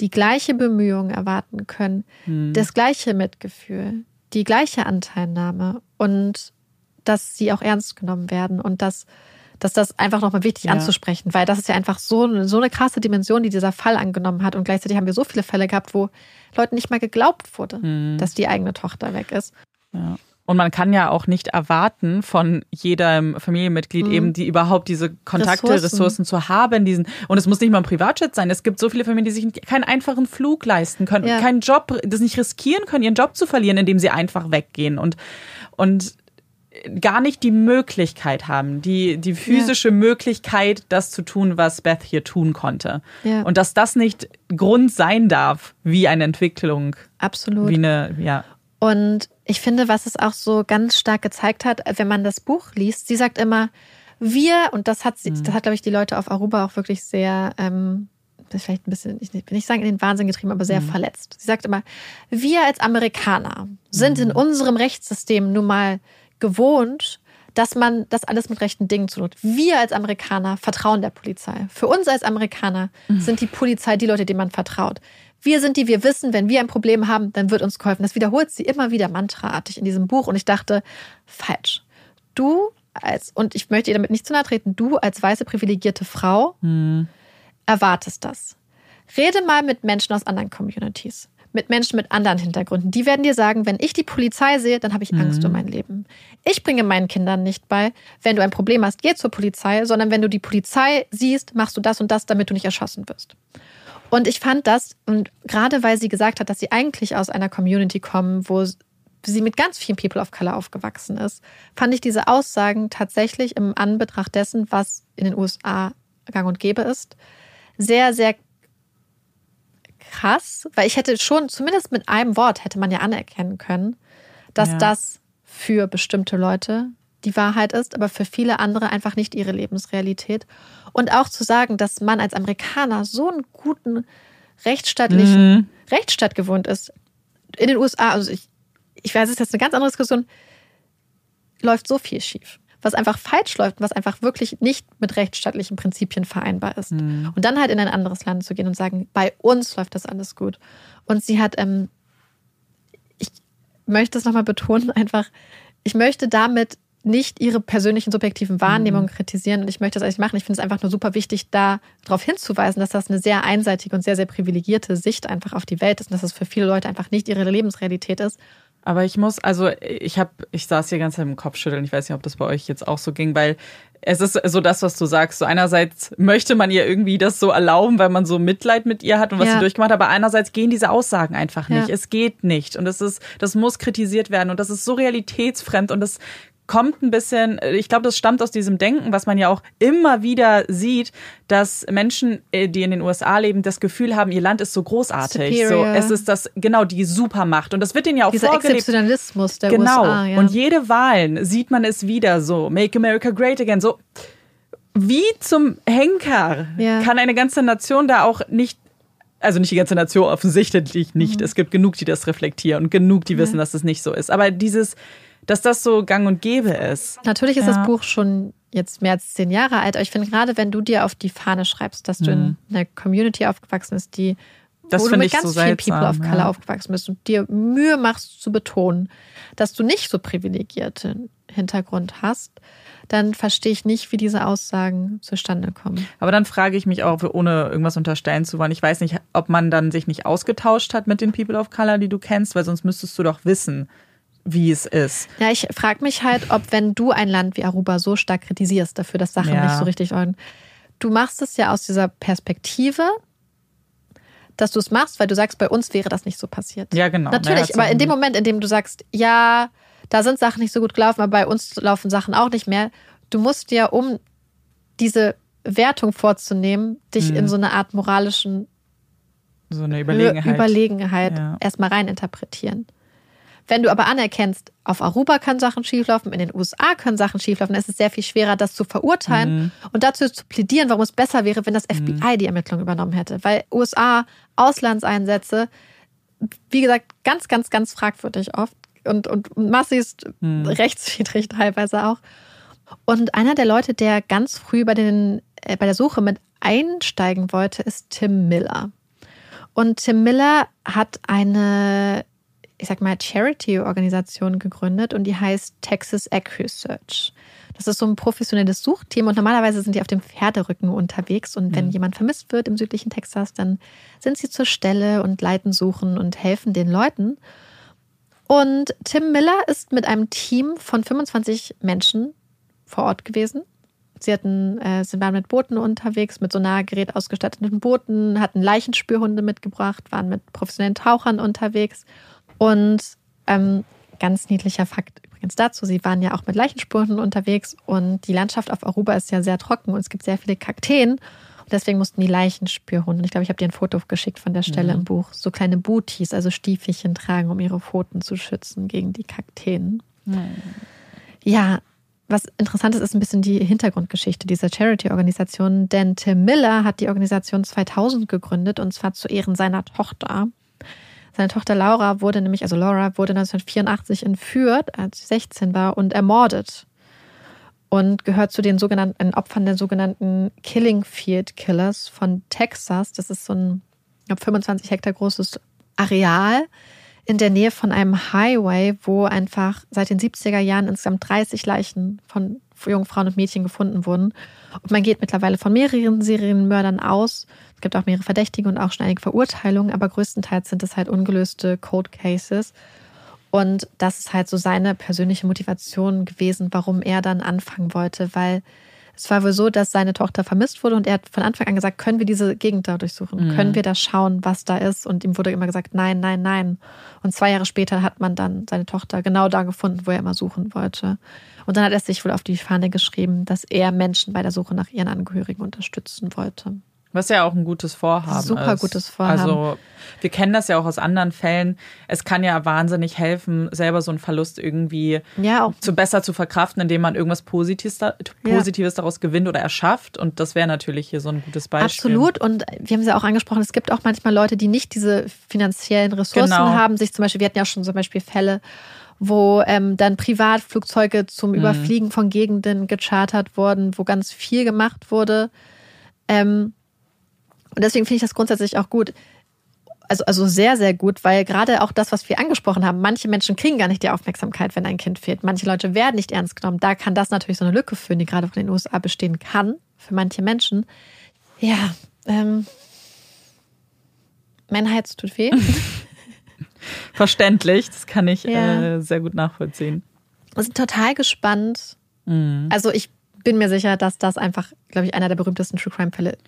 die gleiche Bemühung erwarten können, Hm. das gleiche Mitgefühl, die gleiche Anteilnahme und dass sie auch ernst genommen werden und dass, dass das einfach nochmal wichtig Ja. anzusprechen, weil das ist ja einfach so, so eine krasse Dimension, die dieser Fall angenommen hat und gleichzeitig haben wir so viele Fälle gehabt, wo Leuten nicht mal geglaubt wurde, Hm. dass die eigene Tochter weg ist. Ja. Und man kann ja auch nicht erwarten von jedem Familienmitglied eben, die überhaupt diese Kontakte, Mhm. Ressourcen. Ressourcen, zu haben. Diesen, und es muss nicht mal ein Privatjet sein. Es gibt so viele Familien, die sich keinen einfachen Flug leisten können, Ja. keinen Job, das nicht riskieren können, ihren Job zu verlieren, indem sie einfach weggehen und, und gar nicht die Möglichkeit haben, die, die physische Möglichkeit, das zu tun, was Beth hier tun konnte. Ja. Und dass das nicht Grund sein darf, wie eine Entwicklung, Absolut. wie eine, ja. Und ich finde, was es auch so ganz stark gezeigt hat, wenn man das Buch liest, sie sagt immer, wir, und das hat sie, das hat, glaube ich, die Leute auf Aruba auch wirklich sehr, ähm, das ist vielleicht ein bisschen, ich will nicht sagen in den Wahnsinn getrieben, aber sehr verletzt. Sie sagt immer, wir als Amerikaner sind in unserem Rechtssystem nun mal gewohnt, dass man das alles mit rechten Dingen zu tut. Wir als Amerikaner vertrauen der Polizei. Für uns als Amerikaner sind die Polizei die Leute, denen man vertraut. Wir sind die, wir wissen, wenn wir ein Problem haben, dann wird uns geholfen. Das wiederholt sie immer wieder mantraartig in diesem Buch. Und ich dachte, falsch. Du als, und ich möchte ihr damit nicht zu nahe treten, du als weiße privilegierte Frau erwartest das. Rede mal mit Menschen aus anderen Communities, mit Menschen mit anderen Hintergründen. Die werden dir sagen, wenn ich die Polizei sehe, dann habe ich Angst um mein Leben. Ich bringe meinen Kindern nicht bei, wenn du ein Problem hast, geh zur Polizei, sondern wenn du die Polizei siehst, machst du das und das, damit du nicht erschossen wirst. Und ich fand das, und gerade weil sie gesagt hat, dass sie eigentlich aus einer Community kommen, wo sie mit ganz vielen People of Color aufgewachsen ist, fand ich diese Aussagen tatsächlich im Anbetracht dessen, was in den USA gang und gäbe ist. Sehr, sehr krass, weil ich hätte schon, zumindest mit einem Wort hätte man ja anerkennen können, dass Ja. das für bestimmte Leute die Wahrheit ist, aber für viele andere einfach nicht ihre Lebensrealität. Und auch zu sagen, dass man als Amerikaner so einen guten rechtsstaatlichen Mhm. Rechtsstaat gewohnt ist. In den USA, also ich, ich weiß, es ist jetzt eine ganz andere Diskussion, läuft so viel schief. Was einfach falsch läuft, was einfach wirklich nicht mit rechtsstaatlichen Prinzipien vereinbar ist. Und dann halt in ein anderes Land zu gehen und sagen, bei uns läuft das alles gut. Und sie hat, ähm, ich möchte es nochmal betonen, <laughs> einfach, ich möchte damit nicht ihre persönlichen subjektiven Wahrnehmungen kritisieren und ich möchte das eigentlich machen. Ich finde es einfach nur super wichtig, da darauf hinzuweisen, dass das eine sehr einseitige und sehr, sehr privilegierte Sicht einfach auf die Welt ist und dass das für viele Leute einfach nicht ihre Lebensrealität ist. Aber ich muss, also ich habe, ich saß hier ganz im Kopfschütteln. Ich weiß nicht, ob das bei euch jetzt auch so ging, weil es ist so das, was du sagst. So einerseits möchte man ihr irgendwie das so erlauben, weil man so Mitleid mit ihr hat und was Ja. sie durchgemacht hat, aber einerseits gehen diese Aussagen einfach nicht. Ja. Es geht nicht und das ist, das muss kritisiert werden und das ist so realitätsfremd und das kommt ein bisschen, ich glaube, das stammt aus diesem Denken, was man ja auch immer wieder sieht, dass Menschen, äh, die in den USA leben, das Gefühl haben, ihr Land ist so großartig. So, es ist das, genau, die Supermacht. Und das wird ihnen ja auch Dieser vorgelebt. Exzeptionalismus der Genau. USA. Ja. Und jede Wahlen sieht man es wieder so. Make America Great Again. So wie zum Henker Ja. kann eine ganze Nation da auch nicht. Also nicht die ganze Nation, offensichtlich nicht. Mhm. Es gibt genug, die das reflektieren und genug, die wissen, dass es nicht so ist. Aber dieses, dass das so gang und gäbe ist. Natürlich ist Ja. das Buch schon jetzt mehr als zehn Jahre alt, aber ich finde gerade, wenn du dir auf die Fahne schreibst, dass du in einer Community aufgewachsen bist, die Mhm. Das wo du mit ganz so vielen People of seltsam, Color ja. aufgewachsen bist und dir Mühe machst zu betonen, dass du nicht so privilegierten Hintergrund hast, dann verstehe ich nicht, wie diese Aussagen zustande kommen. Aber dann frage ich mich auch, ohne irgendwas unterstellen zu wollen, ich weiß nicht, ob man dann sich nicht ausgetauscht hat mit den People of Color, die du kennst, weil sonst müsstest du doch wissen, wie es ist. Ja, ich frage mich halt, ob wenn du ein Land wie Aruba so stark kritisierst dafür, dass Sachen Ja. nicht so richtig ordnen, du machst es ja aus dieser Perspektive, dass du es machst, weil du sagst, bei uns wäre das nicht so passiert. Ja, genau. Natürlich, Naja, aber in dem Moment, in dem du sagst, ja, da sind Sachen nicht so gut gelaufen, aber bei uns laufen Sachen auch nicht mehr, du musst ja, um diese Wertung vorzunehmen, dich Mhm. in so eine Art moralischen So eine Überlegenheit. Überlegenheit Ja. erstmal reininterpretieren. Wenn du aber anerkennst, auf Aruba können Sachen schieflaufen, in den USA können Sachen schieflaufen, dann ist es sehr viel schwerer, das zu verurteilen Mhm. und dazu zu plädieren, warum es besser wäre, wenn das FBI die Ermittlung übernommen hätte. Weil USA, Auslandseinsätze, wie gesagt, ganz, ganz, ganz fragwürdig oft und, und massivst Mhm. rechtswidrig <laughs> teilweise auch. Und einer der Leute, der ganz früh bei, den, äh, bei der Suche mit einsteigen wollte, ist Tim Miller. Und Tim Miller hat eine, ich sag mal, Charity-Organisation gegründet und die heißt Texas AccuSearch. Das ist so ein professionelles Suchteam und normalerweise sind die auf dem Pferderücken unterwegs und wenn jemand vermisst wird im südlichen Texas, dann sind sie zur Stelle und leiten Suchen und helfen den Leuten. Und Tim Miller ist mit einem Team von 25 Menschen vor Ort gewesen. Sie hatten, äh, sie waren mit Booten unterwegs, mit Sonargerät ausgestatteten Booten, hatten Leichenspürhunde mitgebracht, waren mit professionellen Tauchern unterwegs. Und ähm, ganz niedlicher Fakt übrigens dazu, sie waren ja auch mit Leichenspürhunden unterwegs und die Landschaft auf Aruba ist ja sehr trocken und es gibt sehr viele Kakteen. Und deswegen mussten die Leichenspürhunde, ich glaube, ich habe dir ein Foto geschickt von der Stelle im Buch, so kleine Booties, also Stiefelchen tragen, um ihre Pfoten zu schützen gegen die Kakteen. Ja, was interessant ist, ist ein bisschen die Hintergrundgeschichte dieser Charity-Organisation, denn Tim Miller hat die Organisation 2000 gegründet und zwar zu Ehren seiner Tochter. Seine Tochter Laura wurde nämlich, also Laura wurde 1984 entführt, als sie 16 war und ermordet und gehört zu den sogenannten Opfern der sogenannten Killing Field Killers von Texas. Das ist so ein ich glaub, 25 Hektar großes Areal in der Nähe von einem Highway, wo einfach seit den 70er Jahren insgesamt 30 Leichen von jungen Frauen und Mädchen gefunden wurden. Und man geht mittlerweile von mehreren Serienmördern aus. Es gibt auch mehrere Verdächtige und auch schon einige Verurteilungen, aber größtenteils sind es halt ungelöste Cold Cases. Und das ist halt so seine persönliche Motivation gewesen, warum er dann anfangen wollte, weil Es war wohl so, dass seine Tochter vermisst wurde und er hat von Anfang an gesagt, können wir diese Gegend da durchsuchen? Mhm. Können wir da schauen, was da ist? Und ihm wurde immer gesagt, nein, nein, nein. Und zwei Jahre später hat man dann seine Tochter genau da gefunden, wo er immer suchen wollte. Und dann hat er sich wohl auf die Fahne geschrieben, dass er Menschen bei der Suche nach ihren Angehörigen unterstützen wollte. Was ja auch ein gutes Vorhaben Super ist. gutes Vorhaben. Also wir kennen das ja auch aus anderen Fällen. Es kann ja wahnsinnig helfen, selber so einen Verlust irgendwie Ja, zu besser zu verkraften, indem man irgendwas Positives, da, Positives daraus gewinnt oder erschafft. Und das wäre natürlich hier so ein gutes Beispiel. Absolut. Und wir haben es ja auch angesprochen, es gibt auch manchmal Leute, die nicht diese finanziellen Ressourcen Genau. haben. Sich zum Beispiel, wir hatten ja schon zum Beispiel Fälle, wo ähm, dann Privatflugzeuge zum Mhm. Überfliegen von Gegenden gechartert wurden, wo ganz viel gemacht wurde. Ähm, und deswegen finde ich das grundsätzlich auch gut. Also, also sehr, sehr gut, weil gerade auch das, was wir angesprochen haben, manche Menschen kriegen gar nicht die Aufmerksamkeit, wenn ein Kind fehlt. Manche Leute werden nicht ernst genommen. Da kann das natürlich so eine Lücke führen, die gerade von den USA bestehen kann, für manche Menschen. Ja, ähm, mein Hals tut weh. <laughs> Verständlich, das kann ich Ja. äh, sehr gut nachvollziehen. Wir sind total gespannt. Mhm. Also ich bin mir sicher, dass das einfach, glaube ich, einer der berühmtesten True Crime Fälle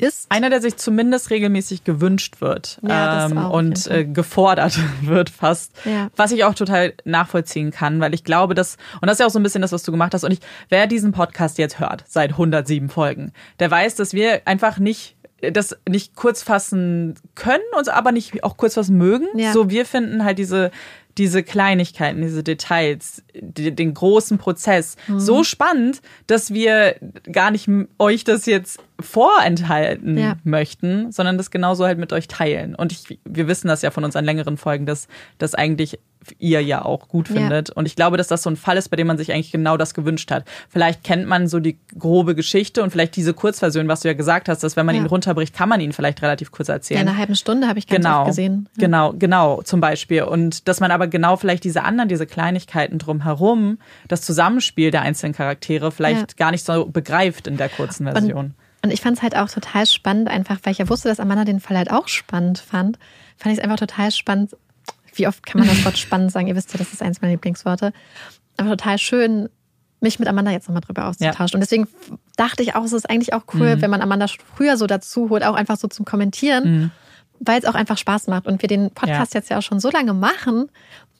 ist. Einer, der sich zumindest regelmäßig gewünscht wird Ja, ähm, und äh, gefordert <laughs> wird fast. Ja. Was ich auch total nachvollziehen kann, weil ich glaube, dass, und das ist ja auch so ein bisschen das, was du gemacht hast, und ich, wer diesen Podcast jetzt hört, seit 107 Folgen, der weiß, dass wir einfach nicht das nicht kurz fassen können, uns aber nicht auch kurz fassen mögen. Ja. So, wir finden halt diese, diese Kleinigkeiten, diese Details, die, den großen Prozess Mhm. so spannend, dass wir gar nicht euch das jetzt vorenthalten Ja. möchten, sondern das genauso halt mit euch teilen. Und ich, wir wissen das ja von unseren längeren Folgen, dass das eigentlich ihr ja auch gut Ja. findet. Und ich glaube, dass das so ein Fall ist, bei dem man sich eigentlich genau das gewünscht hat. Vielleicht kennt man so die grobe Geschichte und vielleicht diese Kurzversion, was du ja gesagt hast, dass wenn man Ja. ihn runterbricht, kann man ihn vielleicht relativ kurz Ja, erzählen. in einer halben Stunde habe ich ganz Genau, gesehen. Ja. genau, genau, zum Beispiel. Und dass man aber genau vielleicht diese anderen, diese Kleinigkeiten drumherum, das Zusammenspiel der einzelnen Charaktere vielleicht Ja. gar nicht so begreift in der kurzen Version. Und ich fand es halt auch total spannend, einfach, weil ich ja wusste, dass Amanda den Fall halt auch spannend fand, fand ich es einfach total spannend. Wie oft kann man das Wort spannend sagen? Ihr wisst ja, das ist eins meiner Lieblingsworte. Aber total schön, mich mit Amanda jetzt nochmal drüber auszutauschen. Und deswegen dachte ich auch, es ist eigentlich auch cool, Mhm. wenn man Amanda früher so dazu holt, auch einfach so zum Kommentieren, weil es auch einfach Spaß macht. Und wir den Podcast Ja. jetzt ja auch schon so lange machen,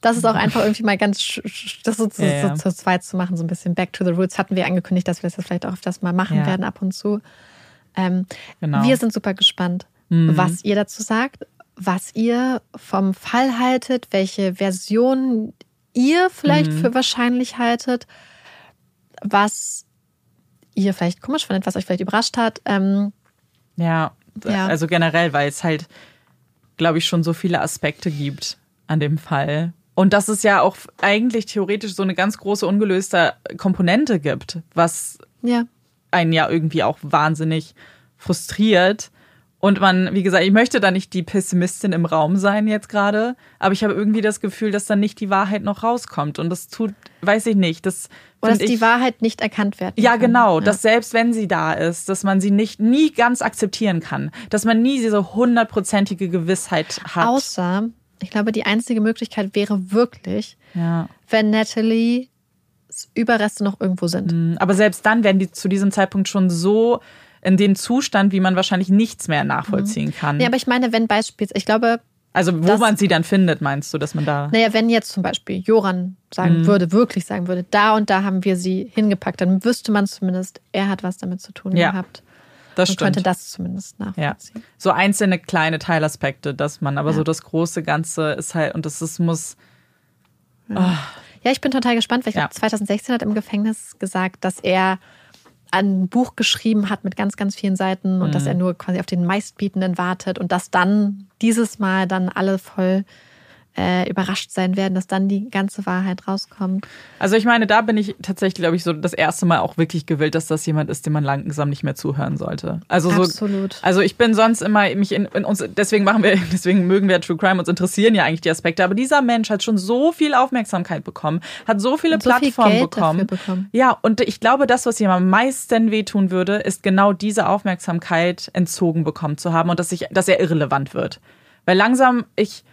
dass es auch einfach irgendwie mal ganz, das so zu, Ja, ja. zu zweit zu machen, so ein bisschen Back to the Roots hatten wir angekündigt, dass wir das jetzt vielleicht auch öfters mal machen werden ab und zu. Ähm, Genau. Wir sind super gespannt, Mhm. was ihr dazu sagt, was ihr vom Fall haltet, welche Version ihr vielleicht Mhm. für wahrscheinlich haltet, was ihr vielleicht komisch findet, was euch vielleicht überrascht hat. Ähm, Ja, Ja. also generell, weil es halt, glaube ich, schon so viele Aspekte gibt an dem Fall. Und dass es ja auch eigentlich theoretisch so eine ganz große ungelöste Komponente gibt, was ja, einen ja irgendwie auch wahnsinnig frustriert. Und man, wie gesagt, ich möchte da nicht die Pessimistin im Raum sein jetzt gerade, aber ich habe irgendwie das Gefühl, dass dann nicht die Wahrheit noch rauskommt. Und das tut, weiß ich nicht, das oder dass find die ich, Wahrheit nicht erkannt werden ja, kann. genau, Ja. dass selbst wenn sie da ist, dass man sie nicht nie ganz akzeptieren kann, dass man nie diese hundertprozentige Gewissheit hat. Außer, ich glaube, die einzige Möglichkeit wäre wirklich, ja. wenn Natalie Überreste noch irgendwo sind. Mm, Aber selbst dann werden die zu diesem Zeitpunkt schon so in dem Zustand, wie man wahrscheinlich nichts mehr nachvollziehen kann. Ja, aber ich meine, wenn beispielsweise, ich glaube, also wo das- man sie dann findet, meinst du, dass man da Naja, wenn jetzt zum Beispiel Joran sagen Mhm. würde, wirklich sagen würde, da und da haben wir sie hingepackt, dann wüsste man zumindest, er hat was damit zu tun Ja, gehabt. das und stimmt. könnte das zumindest Ja. nachvollziehen. So einzelne kleine Teilaspekte, dass man, aber Ja. so das große Ganze ist halt, und das ist, muss, Ja. ich bin total gespannt, weil ich Ja. glaube, 2016 hat im Gefängnis gesagt, dass er ein Buch geschrieben hat mit ganz, ganz vielen Seiten und Mhm. dass er nur quasi auf den meistbietenden wartet und dass dann dieses Mal dann alle voll äh, überrascht sein werden, dass dann die ganze Wahrheit rauskommt. also ich meine, da bin ich tatsächlich, glaube ich, so das erste Mal auch wirklich gewillt, dass das jemand ist, dem man langsam nicht mehr zuhören sollte. Also so, Absolut. Also ich bin sonst immer mich in, in uns, deswegen machen wir, <laughs> deswegen mögen wir True Crime, uns interessieren ja eigentlich die Aspekte. Aber dieser Mensch hat schon so viel Aufmerksamkeit bekommen, hat so viele Und so viel Plattformen Geld bekommen. dafür bekommen. Ja, und ich glaube, das, was ihm am meisten wehtun würde, ist genau diese Aufmerksamkeit entzogen bekommen zu haben und dass ich, dass er irrelevant wird. Weil langsam ich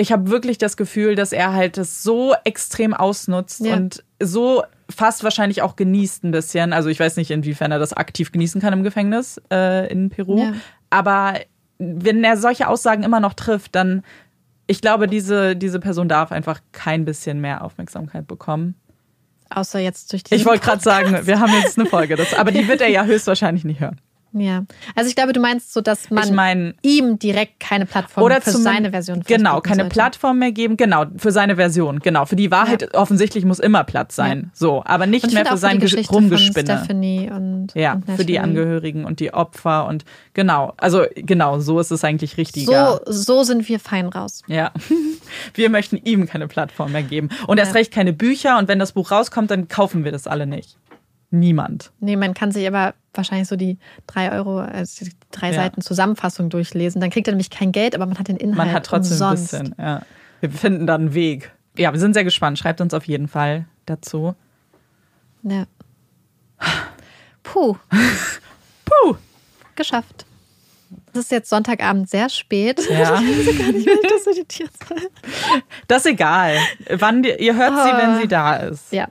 ich habe wirklich das Gefühl, dass er halt das so extrem ausnutzt Ja. und so fast wahrscheinlich auch genießt ein bisschen. Also ich weiß nicht, inwiefern er das aktiv genießen kann im Gefängnis äh, in Peru. Ja. Aber wenn er solche Aussagen immer noch trifft, dann, ich glaube, diese, diese Person darf einfach kein bisschen mehr Aufmerksamkeit bekommen. Außer jetzt durch die. Ich wollte gerade sagen, wir haben jetzt eine Folge, das, aber die wird er ja <laughs> höchstwahrscheinlich nicht hören. Ja. Also ich glaube, du meinst so, dass man Ich meine, ihm direkt keine Plattform oder für seine Version Genau, keine sollte. Plattform mehr geben. Genau, für seine Version. Genau, für die Wahrheit offensichtlich muss immer Platz sein. Ja. So, aber nicht mehr für sein Rumgespinne. Stephanie und Ja, und für die. Angehörigen und die Opfer und genau, also genau, so ist es eigentlich richtiger. So, so sind wir fein raus. Ja, <laughs> wir möchten ihm keine Plattform mehr geben. Und erst Ja. recht keine Bücher und wenn das Buch rauskommt, dann kaufen wir das alle nicht. Niemand. Nee, man kann sich aber wahrscheinlich so die drei Euro, also die drei Ja. Seiten Zusammenfassung durchlesen. Dann kriegt er nämlich kein Geld, aber man hat den Inhalt Man hat trotzdem umsonst. ein bisschen, ja. Wir finden dann einen Weg. Ja, wir sind sehr gespannt. Schreibt uns auf jeden Fall dazu. Ja. Puh. <laughs> Puh. Geschafft. Es ist jetzt Sonntagabend sehr spät. Ja. <laughs> Ich weiß gar nicht, wenn ich das editieren soll. Das ist egal. Wann ihr hört sie, Ah. wenn sie da ist. Ja.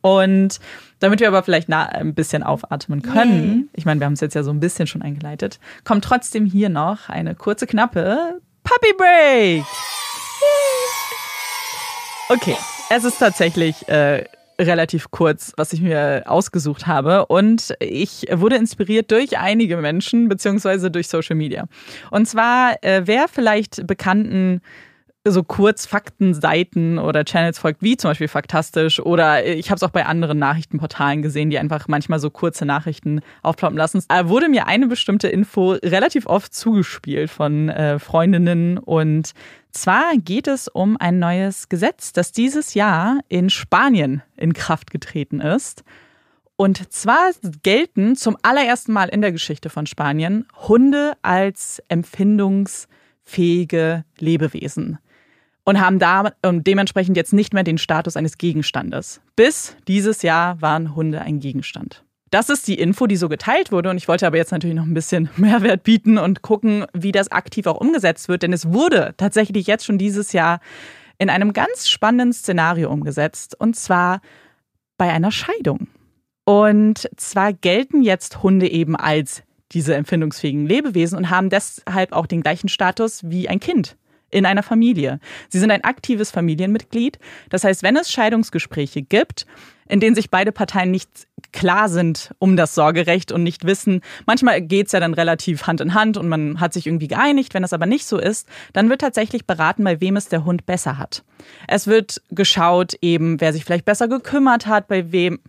Und damit wir aber vielleicht na, ein bisschen aufatmen können, ich meine, wir haben es jetzt ja so ein bisschen schon eingeleitet, kommt trotzdem hier noch eine kurze, knappe Puppy Break. Okay, es ist tatsächlich äh, relativ kurz, was ich mir ausgesucht habe. Und ich wurde inspiriert durch einige Menschen, beziehungsweise durch Social Media. Und zwar, äh, wer vielleicht bekannten so Kurzfaktenseiten oder Channels folgt, wie zum Beispiel Faktastisch oder ich habe es auch bei anderen Nachrichtenportalen gesehen, die einfach manchmal so kurze Nachrichten aufploppen lassen. Da wurde mir eine bestimmte Info relativ oft zugespielt von äh, Freundinnen und zwar geht es um ein neues Gesetz, das dieses Jahr in Spanien in Kraft getreten ist. Und zwar gelten zum allerersten Mal in der Geschichte von Spanien Hunde als empfindungsfähige Lebewesen und haben da dementsprechend jetzt nicht mehr den Status eines Gegenstandes. Bis dieses Jahr waren Hunde ein Gegenstand. Das ist die Info, die so geteilt wurde. Und ich wollte aber jetzt natürlich noch ein bisschen <laughs> Mehrwert bieten und gucken, wie das aktiv auch umgesetzt wird. Denn es wurde tatsächlich jetzt schon dieses Jahr in einem ganz spannenden Szenario umgesetzt. Und zwar bei einer Scheidung. Und zwar gelten jetzt Hunde eben als diese empfindungsfähigen Lebewesen und haben deshalb auch den gleichen Status wie ein Kind in einer Familie. Sie sind ein aktives Familienmitglied. Das heißt, wenn es Scheidungsgespräche gibt, in denen sich beide Parteien nicht klar sind um das Sorgerecht und nicht wissen, manchmal geht es ja dann relativ Hand in Hand und man hat sich irgendwie geeinigt. Wenn das aber nicht so ist, dann wird tatsächlich beraten, bei wem es der Hund besser hat. Es wird geschaut, eben, wer sich vielleicht besser gekümmert hat, bei wem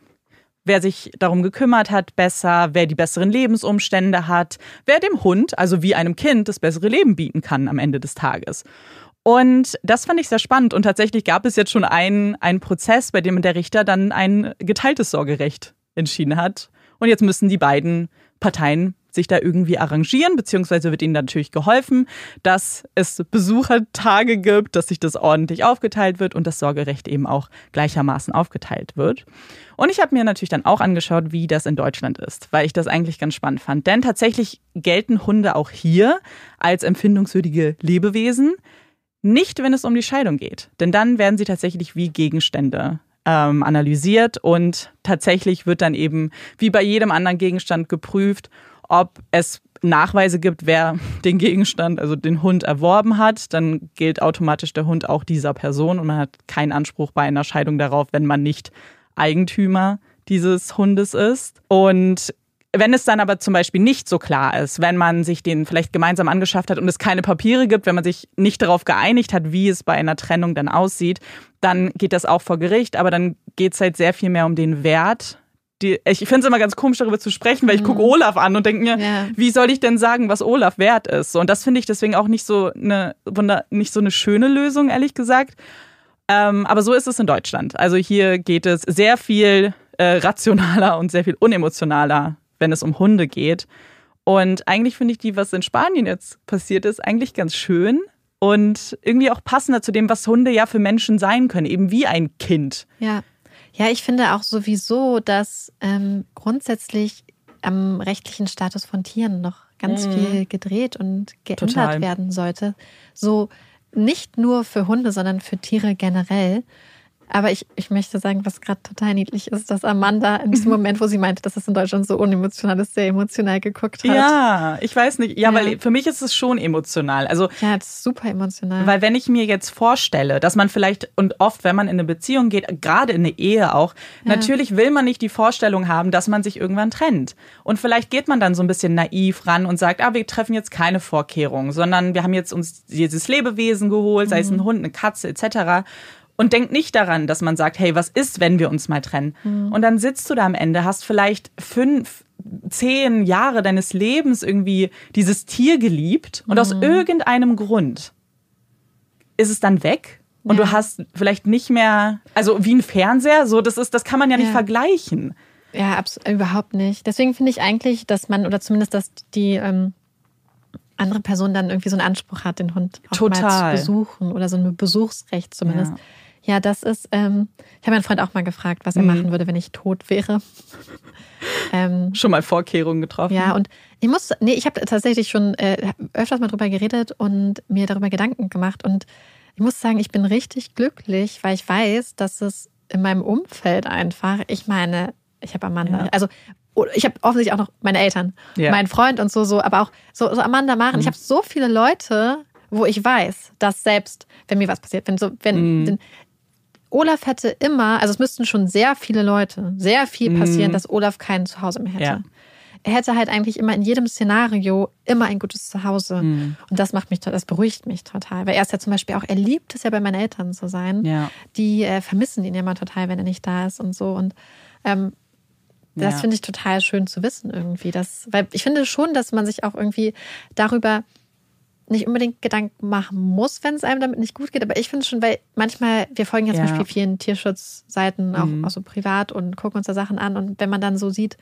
wer sich darum gekümmert hat, besser, wer die besseren Lebensumstände hat, wer dem Hund, also wie einem Kind, das bessere Leben bieten kann am Ende des Tages. Und das fand ich sehr spannend. Und tatsächlich gab es jetzt schon einen, einen Prozess, bei dem der Richter dann ein geteiltes Sorgerecht entschieden hat. Und jetzt müssen die beiden Parteien sich da irgendwie arrangieren, beziehungsweise wird ihnen natürlich geholfen, dass es Besuchertage gibt, dass sich das ordentlich aufgeteilt wird und das Sorgerecht eben auch gleichermaßen aufgeteilt wird. Und ich habe mir natürlich dann auch angeschaut, wie das in Deutschland ist, weil ich das eigentlich ganz spannend fand. Denn tatsächlich gelten Hunde auch hier als empfindungswürdige Lebewesen, nicht wenn es um die Scheidung geht. Denn dann werden sie tatsächlich wie Gegenstände ähm, analysiert und tatsächlich wird dann eben wie bei jedem anderen Gegenstand geprüft, ob es Nachweise gibt, wer <laughs> den Gegenstand, also den Hund erworben hat, dann gilt automatisch der Hund auch dieser Person und man hat keinen Anspruch bei einer Scheidung darauf, wenn man nicht Eigentümer dieses Hundes ist. Und wenn es dann aber zum Beispiel nicht so klar ist, wenn man sich den vielleicht gemeinsam angeschafft hat und es keine Papiere gibt, wenn man sich nicht darauf geeinigt hat, wie es bei einer Trennung dann aussieht, dann geht das auch vor Gericht, aber dann geht es halt sehr viel mehr um den Wert. Die, ich finde es immer ganz komisch, darüber zu sprechen, weil ich gucke Olaf an und denke mir, Ja. wie soll ich denn sagen, was Olaf wert ist? Und das finde ich deswegen auch nicht so eine, nicht so eine schöne Lösung, ehrlich gesagt. Ähm, aber so ist es in Deutschland. Also hier geht es sehr viel äh, rationaler und sehr viel unemotionaler, wenn es um Hunde geht. Und eigentlich finde ich die, was in Spanien jetzt passiert ist, eigentlich ganz schön und irgendwie auch passender zu dem, was Hunde ja für Menschen sein können, eben wie ein Kind. Ja. Ja, ich finde auch sowieso, dass ähm, grundsätzlich am rechtlichen Status von Tieren noch ganz Mhm. viel gedreht und geändert Total. werden sollte. So nicht nur für Hunde, sondern für Tiere generell. Aber ich, ich möchte sagen, was gerade total niedlich ist, dass Amanda in diesem Moment, wo sie meinte, dass es in Deutschland so unemotional ist, sehr emotional geguckt hat. Ja, ich weiß nicht. Ja, ja. weil für mich ist es schon emotional. Also ja, es ist super emotional. Weil wenn ich mir jetzt vorstelle, dass man vielleicht und oft, wenn man in eine Beziehung geht, gerade in eine Ehe auch, ja. natürlich will man nicht die Vorstellung haben, dass man sich irgendwann trennt. Und vielleicht geht man dann so ein bisschen naiv ran und sagt, ah, wir treffen jetzt keine Vorkehrungen, sondern wir haben jetzt uns dieses Lebewesen geholt, sei es ein mhm. Hund, eine Katze etc und denkt nicht daran, dass man sagt, hey, was ist, wenn wir uns mal trennen? Mhm. Und dann sitzt du da am Ende, hast vielleicht fünf, zehn Jahre deines Lebens irgendwie dieses Tier geliebt und mhm. aus irgendeinem Grund ist es dann weg und ja. du hast vielleicht nicht mehr, also wie ein Fernseher, so das ist, das kann man ja nicht ja. vergleichen. Ja, absolut, überhaupt nicht. Deswegen finde ich eigentlich, dass man oder zumindest, dass die ähm, andere Person dann irgendwie so einen Anspruch hat, den Hund auch Total. mal zu besuchen oder so ein Besuchsrecht zumindest. Ja. Ja, das ist, ähm, ich habe meinen Freund auch mal gefragt, was er mhm. machen würde, wenn ich tot wäre. <laughs> ähm, schon mal Vorkehrungen getroffen. Ja, und ich muss, nee, ich habe tatsächlich schon äh, öfters mal drüber geredet und mir darüber Gedanken gemacht. Und ich muss sagen, ich bin richtig glücklich, weil ich weiß, dass es in meinem Umfeld einfach, ich meine, ich habe Amanda, ja. also ich habe offensichtlich auch noch meine Eltern, ja. meinen Freund und so, so, aber auch so, so Amanda Maren. Mhm. Ich habe so viele Leute, wo ich weiß, dass selbst, wenn mir was passiert, wenn so, wenn, mhm. Olaf hätte immer, also es müssten schon sehr viele Leute, sehr viel mhm. passieren, mhm. dass Olaf kein Zuhause mehr hätte. Ja. Er hätte halt eigentlich immer in jedem Szenario immer ein gutes Zuhause. Mhm. Und das macht mich, das beruhigt mich total. Weil er ist ja zum Beispiel auch, er liebt es ja bei meinen Eltern zu sein. Ja. Die äh, vermissen ihn ja immer total, wenn er nicht da ist und so. Und ähm, das ja. finde ich total schön zu wissen irgendwie. Dass, weil ich finde schon, dass man sich auch irgendwie darüber nicht unbedingt Gedanken machen muss, wenn es einem damit nicht gut geht. Aber ich finde es schon, weil manchmal, wir folgen ja zum Beispiel vielen Tierschutzseiten, auch, mhm. auch so privat und gucken uns da Sachen an. Und wenn man dann so sieht,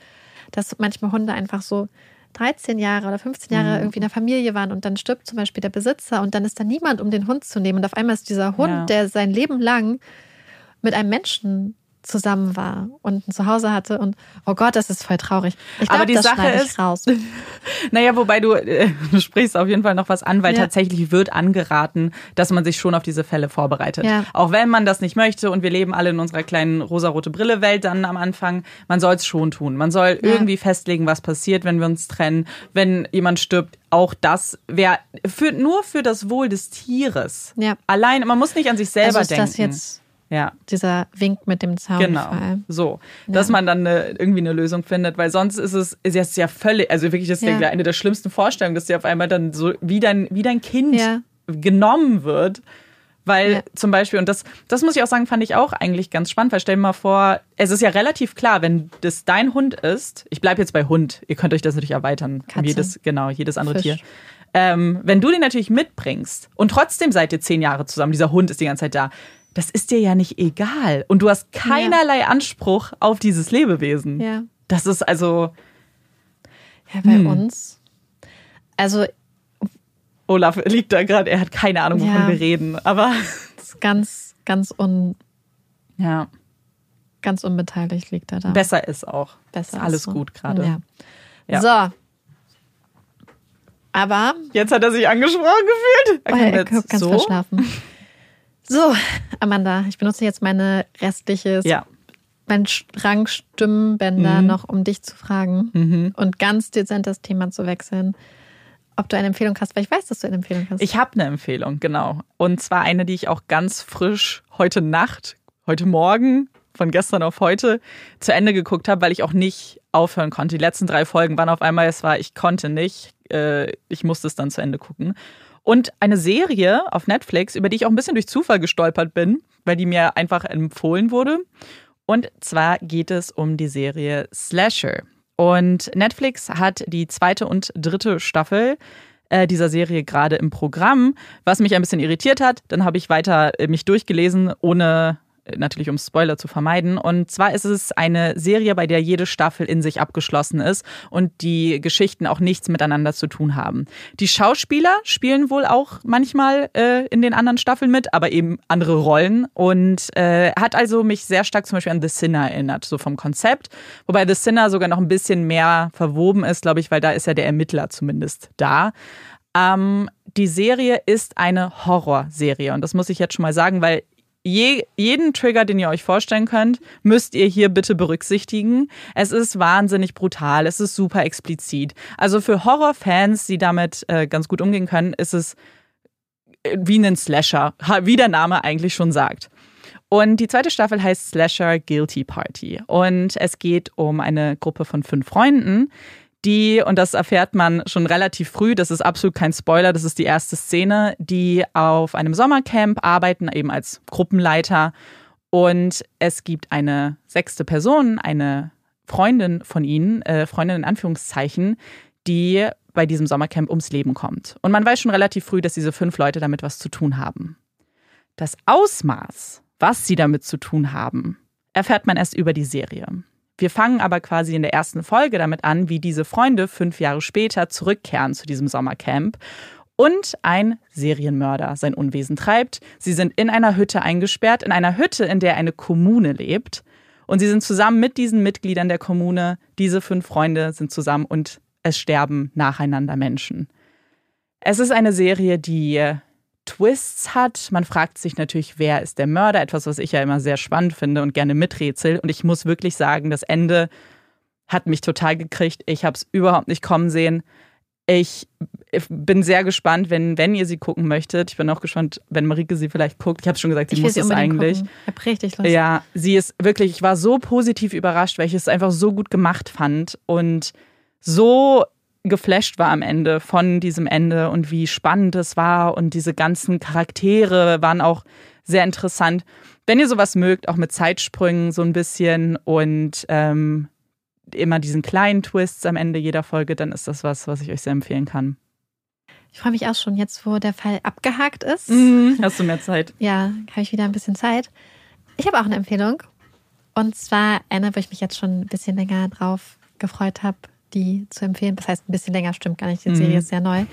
dass manchmal Hunde einfach so 13 Jahre oder 15 Jahre mhm. irgendwie in der Familie waren und dann stirbt zum Beispiel der Besitzer und dann ist da niemand, um den Hund zu nehmen. Und auf einmal ist dieser Hund, ja. der sein Leben lang mit einem Menschen zusammen war und ein Zuhause hatte und oh Gott, das ist voll traurig. Ich glaub, Aber die Sache ist raus. <laughs> naja, wobei du, äh, du sprichst auf jeden Fall noch was an, weil ja. tatsächlich wird angeraten, dass man sich schon auf diese Fälle vorbereitet. Ja. Auch wenn man das nicht möchte und wir leben alle in unserer kleinen rosarote Brille Welt dann am Anfang, man soll es schon tun. Man soll ja. irgendwie festlegen, was passiert, wenn wir uns trennen, wenn jemand stirbt. Auch das wäre für, nur für das Wohl des Tieres. Ja. Allein, man muss nicht an sich selber also ist denken. Das jetzt ja. Dieser Wink mit dem Zaunfall. Genau. So, ja. dass man dann eine, irgendwie eine Lösung findet, weil sonst ist es ist jetzt ja völlig, also wirklich das ja. eine der schlimmsten Vorstellungen, dass dir auf einmal dann so wie dein, wie dein Kind ja. genommen wird. Weil ja. zum Beispiel, und das, das muss ich auch sagen, fand ich auch eigentlich ganz spannend, weil stell dir mal vor, es ist ja relativ klar, wenn das dein Hund ist, ich bleibe jetzt bei Hund, ihr könnt euch das natürlich erweitern, Katze. jedes, genau, jedes andere Fisch. Tier. Ähm, wenn du den natürlich mitbringst und trotzdem seid ihr zehn Jahre zusammen, dieser Hund ist die ganze Zeit da, das ist dir ja nicht egal. Und du hast keinerlei ja. Anspruch auf dieses Lebewesen. Ja. Das ist also. Ja, bei hm. uns. Also. Olaf liegt da gerade, er hat keine Ahnung, wovon ja, wir reden, aber. <laughs> Ist ganz, ganz un. Ja. Ganz unbeteiligt liegt er da. Besser ist auch. Besser ist alles so. gut gerade. Ja. ja. So. Aber. Jetzt hat er sich angesprochen gefühlt. Er kann, oh, er kann ganz so. verschlafen. So, Amanda, ich benutze jetzt meine restliches, ja. mein Strang Stimmbänder mhm. noch, um dich zu fragen mhm. und ganz dezent das Thema zu wechseln. Ob du eine Empfehlung hast, weil ich weiß, dass du eine Empfehlung hast. Ich habe eine Empfehlung, genau. Und zwar eine, die ich auch ganz frisch heute Nacht, heute Morgen, von gestern auf heute zu Ende geguckt habe, weil ich auch nicht aufhören konnte. Die letzten drei Folgen waren auf einmal, es war, ich konnte nicht, äh, ich musste es dann zu Ende gucken. Und eine Serie auf Netflix, über die ich auch ein bisschen durch Zufall gestolpert bin, weil die mir einfach empfohlen wurde. Und zwar geht es um die Serie Slasher. Und Netflix hat die zweite und dritte Staffel äh, dieser Serie gerade im Programm, was mich ein bisschen irritiert hat. Dann habe ich weiter äh, mich durchgelesen, ohne natürlich um Spoiler zu vermeiden. Und zwar ist es eine Serie, bei der jede Staffel in sich abgeschlossen ist und die Geschichten auch nichts miteinander zu tun haben. Die Schauspieler spielen wohl auch manchmal äh, in den anderen Staffeln mit, aber eben andere Rollen und äh, hat also mich sehr stark zum Beispiel an The Sinner erinnert, so vom Konzept. Wobei The Sinner sogar noch ein bisschen mehr verwoben ist, glaube ich, weil da ist ja der Ermittler zumindest da. Ähm, die Serie ist eine Horrorserie und das muss ich jetzt schon mal sagen, weil je, jeden Trigger, den ihr euch vorstellen könnt, müsst ihr hier bitte berücksichtigen. Es ist wahnsinnig brutal, es ist super explizit. Also für Horrorfans, die damit äh, ganz gut umgehen können, ist es äh, wie ein Slasher, wie der Name eigentlich schon sagt. Und die zweite Staffel heißt Slasher Guilty Party. Und es geht um eine Gruppe von fünf Freunden, die, und das erfährt man schon relativ früh, das ist absolut kein Spoiler, das ist die erste Szene, die auf einem Sommercamp arbeiten, eben als Gruppenleiter. Und es gibt eine sechste Person, eine Freundin von ihnen, äh, Freundin in Anführungszeichen, die bei diesem Sommercamp ums Leben kommt. Und man weiß schon relativ früh, dass diese fünf Leute damit was zu tun haben. Das Ausmaß, was sie damit zu tun haben, erfährt man erst über die Serie. Wir fangen aber quasi in der ersten Folge damit an, wie diese Freunde fünf Jahre später zurückkehren zu diesem Sommercamp und ein Serienmörder sein Unwesen treibt. Sie sind in einer Hütte eingesperrt, in einer Hütte, in der eine Kommune lebt. Und sie sind zusammen mit diesen Mitgliedern der Kommune, diese fünf Freunde sind zusammen und es sterben nacheinander Menschen. Es ist eine Serie, die Twists hat. Man fragt sich natürlich, wer ist der Mörder? Etwas, was ich ja immer sehr spannend finde und gerne miträtsel. Und ich muss wirklich sagen, das Ende hat mich total gekriegt. Ich habe es überhaupt nicht kommen sehen. Ich bin sehr gespannt, wenn, wenn ihr sie gucken möchtet. Ich bin auch gespannt, wenn Marike sie vielleicht guckt. Ich habe schon gesagt, sie ich muss es eigentlich. Gucken. Ich habe richtig Lust. Ja, sie ist wirklich, ich war so positiv überrascht, weil ich es einfach so gut gemacht fand und so geflasht war am Ende von diesem Ende und wie spannend es war und diese ganzen Charaktere waren auch sehr interessant. Wenn ihr sowas mögt, auch mit Zeitsprüngen so ein bisschen und ähm, immer diesen kleinen Twists am Ende jeder Folge, dann ist das was, was ich euch sehr empfehlen kann. Ich freue mich auch schon jetzt, wo der Fall abgehakt ist. Mhm. Hast du mehr Zeit? <laughs> Ja, habe ich wieder ein bisschen Zeit. Ich habe auch eine Empfehlung. Und zwar eine, wo ich mich jetzt schon ein bisschen länger drauf gefreut habe, die zu empfehlen. Das heißt, ein bisschen länger stimmt gar nicht. Die Serie mhm. ist sehr neu.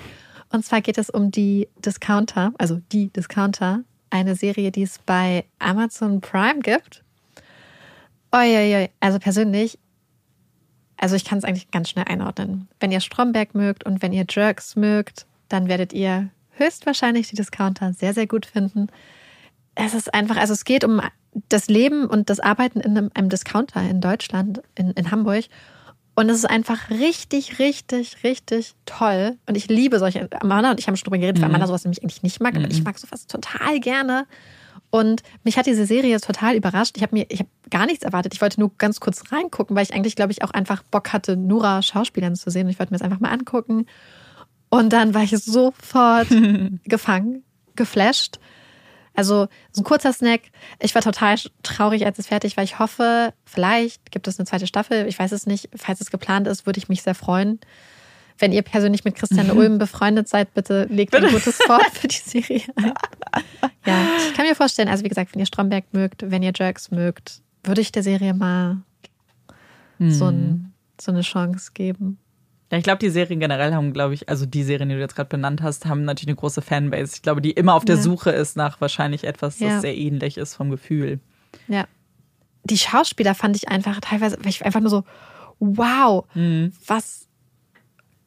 Und zwar geht es um die Discounter, also die Discounter, eine Serie, die es bei Amazon Prime gibt. Uiuiui. Also persönlich, also ich kann es eigentlich ganz schnell einordnen. Wenn ihr Stromberg mögt und wenn ihr Jerks mögt, dann werdet ihr höchstwahrscheinlich die Discounter sehr, sehr gut finden. Es ist einfach, also es geht um das Leben und das Arbeiten in einem, einem Discounter in Deutschland, in, in Hamburg. Und es ist einfach richtig, richtig, richtig toll. Und ich liebe solche. Amanda und ich haben schon drüber geredet, mhm. weil Amanda sowas nämlich eigentlich nicht mag, aber mhm. ich mag sowas total gerne. Und mich hat diese Serie total überrascht. Ich habe mir, ich habe gar nichts erwartet. Ich wollte nur ganz kurz reingucken, weil ich eigentlich, glaube ich, auch einfach Bock hatte, Nura Schauspielern zu sehen. Und ich wollte mir das einfach mal angucken. Und dann war ich sofort <laughs> gefangen, geflasht. Also so ein kurzer Snack. Ich war total traurig, als es fertig war. Ich hoffe, vielleicht gibt es eine zweite Staffel. Ich weiß es nicht. Falls es geplant ist, würde ich mich sehr freuen. Wenn ihr persönlich mit Christiane Ulm befreundet seid, bitte legt bitte. ein gutes Wort für die Serie <laughs> ein. Ja, ich kann mir vorstellen, also wie gesagt, wenn ihr Stromberg mögt, wenn ihr Jerks mögt, würde ich der Serie mal hm. so, ein, so eine Chance geben. Ja, ich glaube, die Serien generell haben, glaube ich, also die Serien, die du jetzt gerade benannt hast, haben natürlich eine große Fanbase. Ich glaube, die immer auf der ja. Suche ist nach wahrscheinlich etwas, das ja. sehr ähnlich ist vom Gefühl. Ja. Die Schauspieler fand ich einfach teilweise, weil ich einfach nur so, wow, mhm. was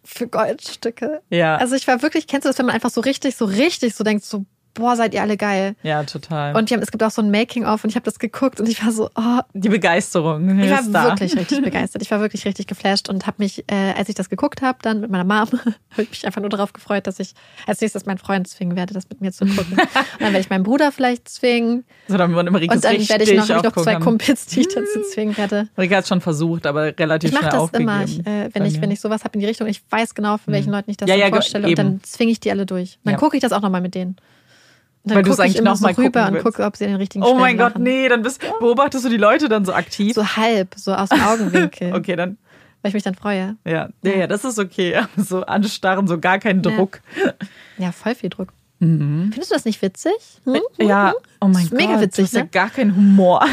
für Goldstücke. Ja. Also ich war wirklich, kennst du das, wenn man einfach so richtig, so richtig so denkt, so, boah, seid ihr alle geil. Ja, total. Und haben, es gibt auch so ein Making-of und ich habe das geguckt und ich war so, oh. Die Begeisterung. Ich war da. wirklich richtig <laughs> begeistert. Ich war wirklich richtig geflasht und habe mich, äh, als ich das geguckt habe, dann mit meiner Mom, <laughs> habe ich mich einfach nur darauf gefreut, dass ich als nächstes meinen Freund zwingen werde, das mit mir zu gucken. und <laughs> dann werde ich meinen Bruder vielleicht zwingen. So, dann und dann werde ich noch, noch zwei Kumpels, die ich dazu zwingen werde. Rika hat es schon versucht, aber relativ ich schnell das aufgegeben. Immer. Ich, äh, wenn, ich, wenn ich sowas habe in die Richtung, ich weiß genau, von welchen mhm. Leuten ich das ja, ja, vorstelle eben. und dann zwinge ich die alle durch. Dann ja. gucke ich das auch nochmal mit denen. Dann Weil du es eigentlich noch so mal rüber und gucke, ob sie den richtigen Oh mein Gott, machen. nee, dann bist, beobachtest du die Leute dann so aktiv? So halb, so aus dem Augenwinkel. <laughs> okay, dann. Weil ich mich dann freue. Ja, ja, ja das ist okay. <laughs> So anstarren, so gar keinen Druck. Ja, voll viel Druck. Mhm. Findest du das nicht witzig? Hm? Ja, hm? oh mein Gott. Mega witzig. Das ist ja gar kein Humor.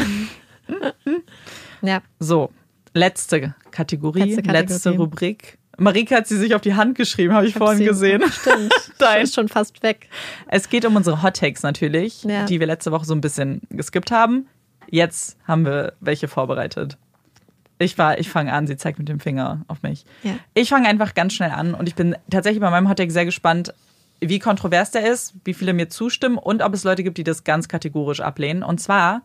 <laughs> ja. So, letzte Kategorie, letzte, Kategorie. letzte Rubrik. Marika hat sie sich auf die Hand geschrieben, habe ich, ich hab vorhin gesehen. <laughs> Stimmt. <laughs> Dein. Ist schon fast weg. Es geht um unsere Hot Takes natürlich, ja. die wir letzte Woche so ein bisschen geskippt haben. Jetzt haben wir welche vorbereitet. Ich, ich fange an, sie zeigt mit dem Finger auf mich. Ja. Ich fange einfach ganz schnell an und ich bin tatsächlich bei meinem Hottag sehr gespannt, wie kontrovers der ist, wie viele mir zustimmen und ob es Leute gibt, die das ganz kategorisch ablehnen. Und zwar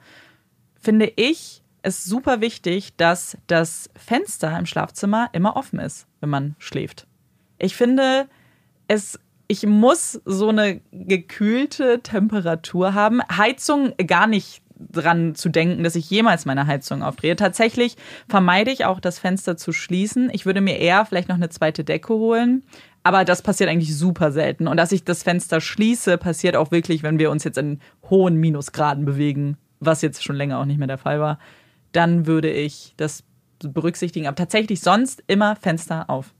finde ich es super wichtig, dass das Fenster im Schlafzimmer immer offen ist, wenn man schläft. Ich finde, es ich muss so eine gekühlte Temperatur haben. Heizung gar nicht dran zu denken, dass ich jemals meine Heizung aufdrehe. Tatsächlich vermeide ich auch, das Fenster zu schließen. Ich würde mir eher vielleicht noch eine zweite Decke holen. Aber das passiert eigentlich super selten. Und dass ich das Fenster schließe, passiert auch wirklich, wenn wir uns jetzt in hohen Minusgraden bewegen, was jetzt schon länger auch nicht mehr der Fall war. Dann würde ich das berücksichtigen. Aber tatsächlich sonst immer Fenster auf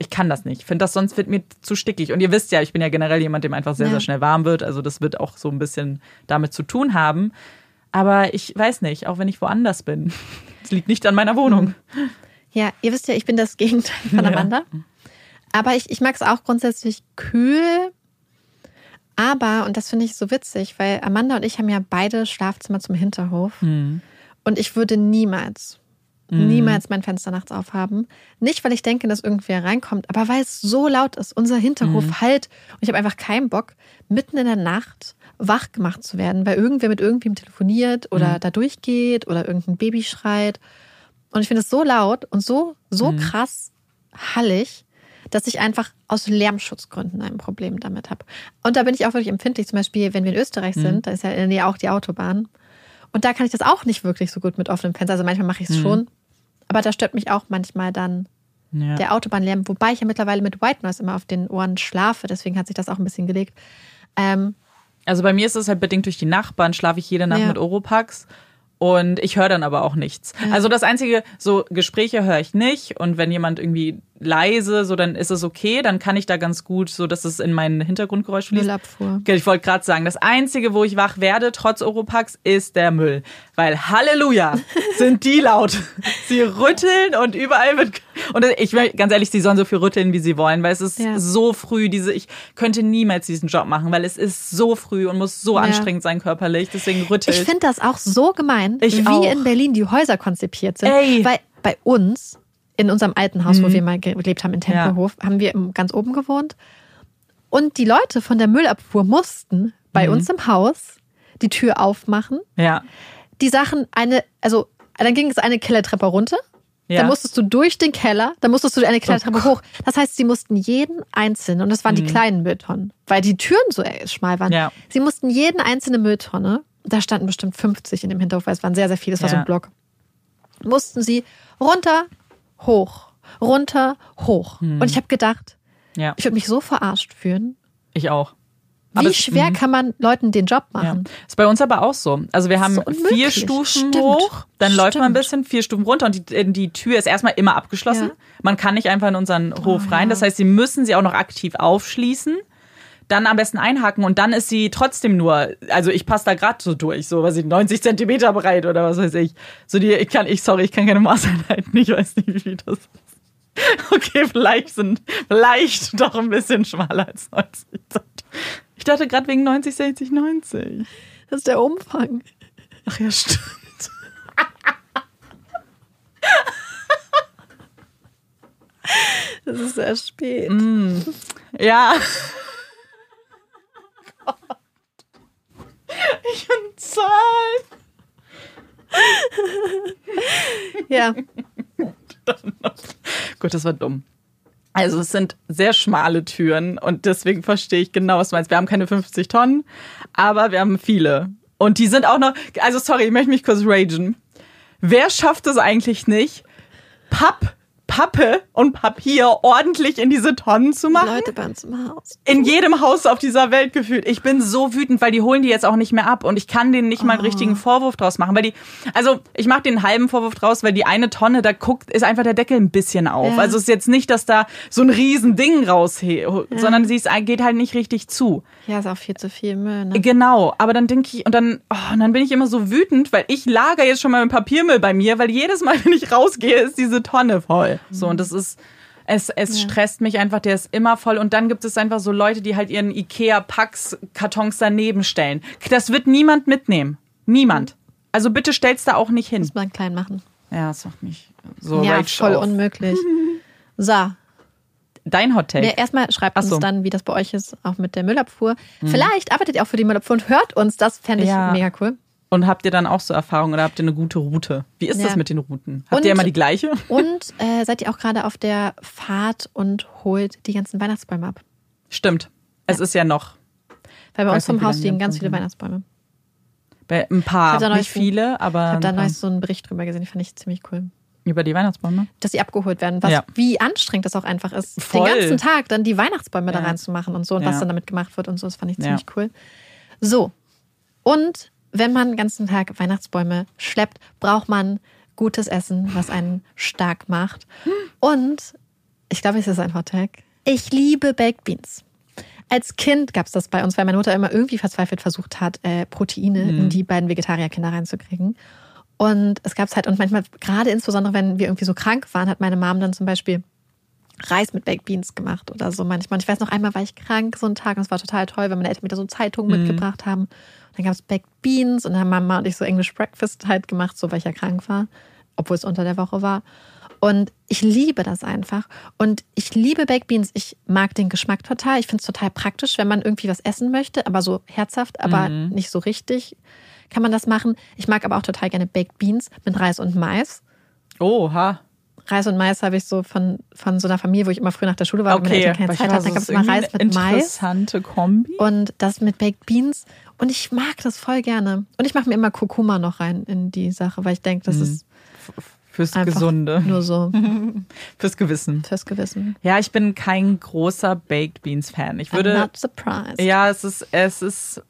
ich kann das nicht. Ich finde das sonst wird mir zu stickig. Und ihr wisst ja, ich bin ja generell jemand, dem einfach sehr, ja. sehr schnell warm wird. Also das wird auch so ein bisschen damit zu tun haben. Aber ich weiß nicht, auch wenn ich woanders bin. <laughs> Es liegt nicht an meiner Wohnung. Ja, ihr wisst ja, ich bin das Gegenteil von Amanda. Ja. Aber ich, ich mag es auch grundsätzlich kühl. Aber, und das finde ich so witzig, weil Amanda und ich haben ja beide Schlafzimmer zum Hinterhof. Mhm. Und ich würde niemals, mhm. niemals mein Fenster nachts aufhaben. Nicht, weil ich denke, dass irgendwer reinkommt, aber weil es so laut ist. Unser Hinterhof mhm. halt. Und ich habe einfach keinen Bock, mitten in der Nacht wach gemacht zu werden, weil irgendwer mit irgendwem telefoniert oder mhm. da durchgeht oder irgendein Baby schreit. Und ich finde es so laut und so, so mhm. krass hallig, dass ich einfach aus Lärmschutzgründen ein Problem damit habe. Und da bin ich auch wirklich empfindlich. Zum Beispiel, wenn wir in Österreich mhm. sind, da ist ja in der Nähe auch die Autobahn. Und da kann ich das auch nicht wirklich so gut mit offenem Fenster. Also manchmal mache ich es mhm. schon. Aber da stört mich auch manchmal dann ja. der Autobahnlärm. Wobei ich ja mittlerweile mit White Noise immer auf den Ohren schlafe. Deswegen hat sich das auch ein bisschen gelegt. Ähm, also bei mir ist es halt bedingt durch die Nachbarn, schlafe ich jede Nacht ja. mit Oropax. Und ich höre dann aber auch nichts. Ja. Also das Einzige, so Gespräche höre ich nicht. Und wenn jemand irgendwie leise, so dann ist es okay, dann kann ich da ganz gut, so dass es in meinen Hintergrundgeräusch fließt. Müllabfuhr. Ich wollte gerade sagen, das Einzige, wo ich wach werde, trotz Oropax, ist der Müll. Weil Halleluja, <laughs> sind die laut. sie rütteln und überall wird. Und ich will ganz ehrlich, sie sollen so viel rütteln, wie sie wollen, weil es ist ja. so früh, diese, ich könnte niemals diesen Job machen, weil es ist so früh und muss so ja. anstrengend sein körperlich. Deswegen rüttelt. Ich finde das auch so gemein, ich wie auch. in Berlin die Häuser konzipiert sind. Ey. Weil bei uns in unserem alten Haus, mhm. wo wir mal gelebt haben, in Tempelhof, ja. haben wir ganz oben gewohnt. Und die Leute von der Müllabfuhr mussten bei mhm. uns im Haus die Tür aufmachen. Ja. Die Sachen eine, also dann ging es eine Kellertreppe runter. Ja. Dann musstest du durch den Keller, dann musstest du eine Kellertreppe oh. hoch. Das heißt, sie mussten jeden einzelnen, und das waren mhm. die kleinen Mülltonnen, weil die Türen so schmal waren. Ja. Sie mussten jeden einzelne Mülltonne, da standen bestimmt 50 in dem Hinterhof, weil es waren sehr, sehr viele, es war ja. so ein Block, mussten sie runter, hoch, runter, hoch. Hm. Und ich habe gedacht, ja. ich würde mich so verarscht fühlen. Ich auch. Wie aber schwer es, mhm. kann man Leuten den Job machen? Ja. Ist bei uns aber auch so. Also wir haben vier Stufen Stimmt. hoch, dann Stimmt. läuft man ein bisschen, vier Stufen runter und die, die Tür ist erstmal immer abgeschlossen. Ja. Man kann nicht einfach in unseren Hof oh, rein. Das heißt, sie müssen sie auch noch aktiv aufschließen. Dann am besten einhaken und dann ist sie trotzdem nur, also ich passe da gerade so durch, so was ich 90 Zentimeter breit oder was weiß ich. So die, ich kann, ich sorry, ich kann keine Maßeinheiten, ich weiß nicht, wie das ist. Okay, vielleicht sind, vielleicht doch ein bisschen schmaler als 90 Zentimeter. Ich dachte gerade wegen 90, 60, 90. Das ist der Umfang. Ach ja, stimmt. Das ist sehr spät. Mm, ja. Gott. Ich und Zahlen. ja. Gut, das war dumm. Also es sind sehr schmale Türen und deswegen verstehe ich genau, was du meinst. Wir haben keine 50 Tonnen, aber wir haben viele. Und die sind auch noch, also sorry, ich möchte mich kurz ragen. Wer schafft es eigentlich nicht, Papp Pappe und Papier ordentlich in diese Tonnen zu machen. Leute bei uns im Haus. In jedem Haus auf dieser Welt gefühlt. Ich bin so wütend, weil die holen die jetzt auch nicht mehr ab und ich kann denen nicht mal einen oh. richtigen Vorwurf draus machen, weil die, also ich mache den halben Vorwurf draus, weil die eine Tonne, da guckt, ist einfach der Deckel ein bisschen auf. Ja. Also es ist jetzt nicht, dass da so ein riesen Ding raus, ja. sondern sie ist, geht halt nicht richtig zu. Ja, ist auch viel zu viel Müll. Ne? Genau, aber dann denke ich und dann, oh, und dann bin ich immer so wütend, weil ich lager jetzt schon mal mit Papiermüll bei mir, weil jedes Mal, <laughs> wenn ich rausgehe, ist diese Tonne voll. So, und das ist, es, es ja. stresst mich einfach, der ist immer voll. Und dann gibt es einfach so Leute, die halt ihren Ikea-Packs-Kartons daneben stellen. Das wird niemand mitnehmen. Niemand. Also bitte stell's da auch nicht hin. Muss man klein machen. Ja, das macht mich so ja, voll auf. unmöglich. <laughs> So, Dein Hot Take. Nee, erstmal schreibt Ach so. uns dann, wie das bei euch ist, auch mit der Müllabfuhr. Vielleicht arbeitet ihr auch für die Müllabfuhr und hört uns. Das fände ich Ja. mega cool. Und habt ihr dann auch so Erfahrungen oder habt ihr eine gute Route? Wie ist Ja. das mit den Routen? Habt Und- ihr immer die gleiche? <laughs> Und äh, seid ihr auch gerade auf der Fahrt und holt die ganzen Weihnachtsbäume ab? Stimmt. Es ist ja noch Weil bei uns vom Haus liegen ganz viele Weihnachtsbäume. bei ein paar, da nicht viele, aber Ich habe da neulich so einen Bericht drüber gesehen, die fand ich ziemlich cool. über die Weihnachtsbäume. Dass sie abgeholt werden. Was, Ja. Wie anstrengend das auch einfach ist, Voll. den ganzen Tag dann die Weihnachtsbäume da Ja. reinzumachen und so und Ja. was dann damit gemacht wird und so. Das fand ich Ja. ziemlich cool. So. Und wenn man den ganzen Tag Weihnachtsbäume schleppt, braucht man gutes Essen, was einen stark macht. Und ich glaube, es ist ein Hot Tag. Ich liebe Baked Beans. Als Kind gab es das bei uns, weil meine Mutter immer irgendwie verzweifelt versucht hat, äh, Proteine in die beiden Vegetarierkinder reinzukriegen. Und es gab es halt, und manchmal, gerade insbesondere wenn wir irgendwie so krank waren, hat meine Mom dann zum Beispiel Reis mit Baked Beans gemacht oder so manchmal. Und ich weiß noch einmal war ich krank so einen Tag und es war total toll, wenn meine Eltern mir da so Zeitungen mitgebracht haben. Dann gab es Baked Beans und dann haben Mama und ich so English Breakfast halt gemacht, so weil ich ja krank war, obwohl es unter der Woche war. Und ich liebe das einfach. Und ich liebe Baked Beans. Ich mag den Geschmack total. Ich finde es total praktisch, wenn man irgendwie was essen möchte, aber so herzhaft, aber nicht so richtig kann man das machen. Ich mag aber auch total gerne Baked Beans mit Reis und Mais. Oha. Reis und Mais habe ich so von, von so einer Familie, wo ich immer früh nach der Schule war, weil meine Okay. Eltern keine Aber ich Zeit hatten. Da gab es immer Reis mit Mais Interessante Kombi. und das mit Baked Beans. Und ich mag das voll gerne. Und ich mache mir immer Kurkuma noch rein in die Sache, weil ich denke, das ist Fürs Gesunde. nur so <laughs> Fürs Gewissen. fürs Gewissen. Ja, ich bin kein großer Baked Beans Fan. Ich I'm würde. not surprised. Ja, es ist, es ist.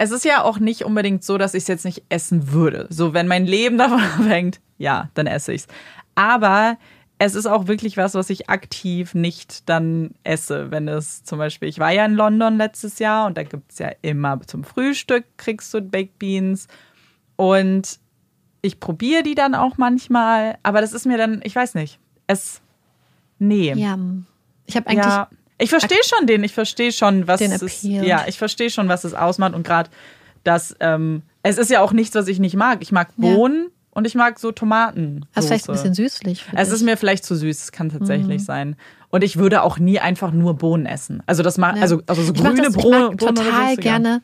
Es ist ja auch nicht unbedingt so, dass ich es jetzt nicht essen würde. So, wenn mein Leben <laughs> davon abhängt, ja, dann esse ich's. Aber es ist auch wirklich was, was ich aktiv nicht dann esse. Wenn es zum Beispiel, ich war ja in London letztes Jahr und da gibt's ja immer zum Frühstück kriegst du Baked Beans. Und ich probiere die dann auch manchmal, aber das ist mir dann, ich weiß nicht. Es. Nee. Ja. Ich habe eigentlich Ja, ich verstehe schon den, ich verstehe schon, was es, Appeal. ja, ich verstehe schon, was es ausmacht und gerade das, ähm, es ist ja auch nichts, was ich nicht mag. Ich mag Ja. Und ich mag so Tomaten. also vielleicht ein bisschen süßlich. Es ist mir vielleicht zu süß, es kann Mhm. tatsächlich sein. Und ich würde auch nie einfach nur Bohnen essen. Also das mag, Ja. also, also so ich mag grüne das, ich Bohnen. mag oder so total ist gerne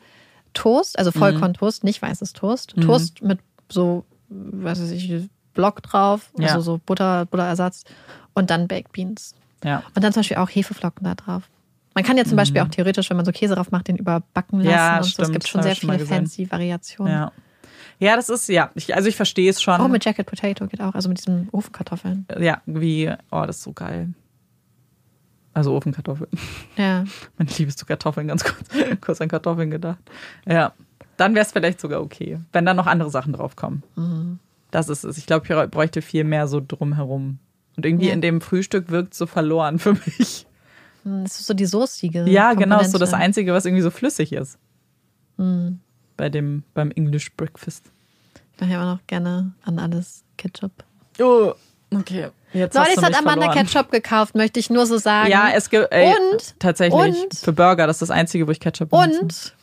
Toast, also Mhm. Vollkorntoast, nicht weißes Toast. Toast mit so, was weiß ich, Block drauf, Ja. also so Butter, Butterersatz und dann Baked Beans. Ja. Und dann zum Beispiel auch Hefeflocken da drauf. Man kann ja zum Beispiel auch theoretisch, wenn man so Käse drauf macht, den überbacken lassen Mhm. Ja, und so. Es stimmt, gibt schon sehr ich viele fancy Variationen. ja. Ja, das ist, ja, ich, also ich verstehe es schon. Auch mit Jacket Potato geht auch, also mit diesen Ofenkartoffeln. ja, wie, oh, das ist so geil. Also Ofenkartoffeln. <laughs> Ja. Meine liebst du Kartoffeln, ganz kurz, <laughs> kurz an Kartoffeln gedacht. Ja, dann wäre es vielleicht sogar okay, wenn dann noch andere Sachen draufkommen. Mhm. Das ist es. Ich glaube, ich bräuchte viel mehr so drumherum. Und irgendwie Ja. in dem Frühstück wirkt so verloren <laughs> für mich. Hm, Das ist so die soßige. Ja, genau, ist so das Komponente. Einzige, was irgendwie so flüssig ist. Hm. Bei dem, beim English Breakfast. Ich mache ja immer noch gerne an alles Ketchup. Oh, okay. Jetzt Neulich hat Amanda verloren. Ketchup gekauft, möchte ich nur so sagen. Ja, es gibt ey, Und- tatsächlich und- für Burger, das ist das Einzige, wo ich Ketchup benutze. Und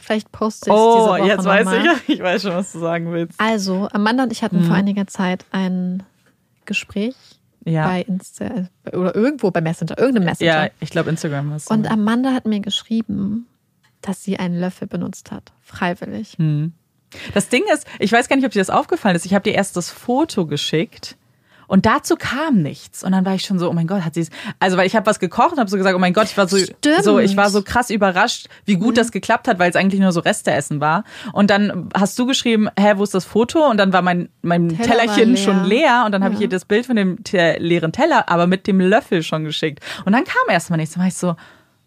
vielleicht poste ich es diese oh, Woche jetzt weiß nochmal. ich, <laughs> ich weiß schon, was du sagen willst. Also, Amanda und ich hatten Mhm. vor einiger Zeit ein Gespräch Ja, bei Insta oder irgendwo bei Messenger, irgendeinem Messenger. ja, ich glaube Instagram ist. Und Amanda hat mir geschrieben, dass sie einen Löffel benutzt hat, freiwillig. Hm. Das Ding ist, ich weiß gar nicht, ob dir das aufgefallen ist. Ich habe dir erst das Foto geschickt und dazu kam nichts. Und dann war ich schon so, oh mein Gott, hat sie es. Also, weil ich habe was gekocht und habe so gesagt, oh mein Gott, ich war so, Stimmt. so, ich war so krass überrascht, wie gut das geklappt hat, weil es eigentlich nur so Resteessen war. Und dann hast du geschrieben, hä, wo ist das Foto? Und dann war mein, mein Teller Tellerchen leer. schon leer und dann habe ich ihr das Bild von dem leeren Teller, aber mit dem Löffel schon geschickt. Und dann kam erst mal nichts. Dann war ich so,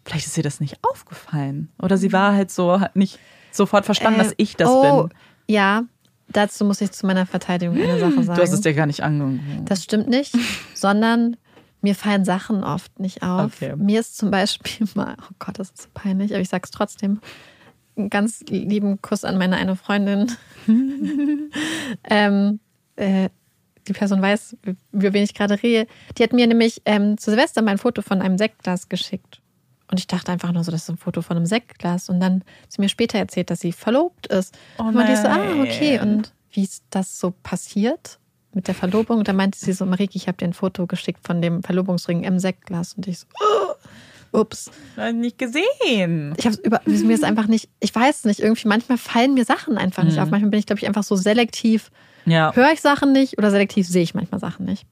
vielleicht ist ihr das nicht aufgefallen. Oder sie war halt so, hat nicht sofort verstanden, Äh, dass ich das oh, bin. Ja, dazu muss ich zu meiner Verteidigung eine Sache sagen. Du hast es dir gar nicht angeguckt. Das stimmt nicht, <laughs> sondern mir fallen Sachen oft nicht auf. Okay. Mir ist zum Beispiel <laughs> mal, oh Gott, das ist so peinlich, aber ich sag's trotzdem. Einen ganz lieben Kuss an meine eine Freundin. <laughs> ähm, äh, die Person weiß, über wen ich gerade rede. Die hat mir nämlich ähm, zu Silvester mein Foto von einem Sektglas geschickt. Und ich dachte einfach nur so, das ist ein Foto von einem Sektglas. Und dann hat sie mir später erzählt, dass sie verlobt ist. Oh und ich so, ah, okay. Und wie ist das so passiert? mit der Verlobung. Da meinte sie so, Marike, ich habe dir ein Foto geschickt von dem Verlobungsring im Sektglas. Und ich so, oh, ups. Nicht gesehen. Ich habe über mir ist einfach nicht, ich weiß nicht, irgendwie manchmal fallen mir Sachen einfach nicht Mhm. auf. Manchmal bin ich, glaube ich, einfach so selektiv, Ja. höre ich Sachen nicht oder selektiv sehe ich manchmal Sachen nicht.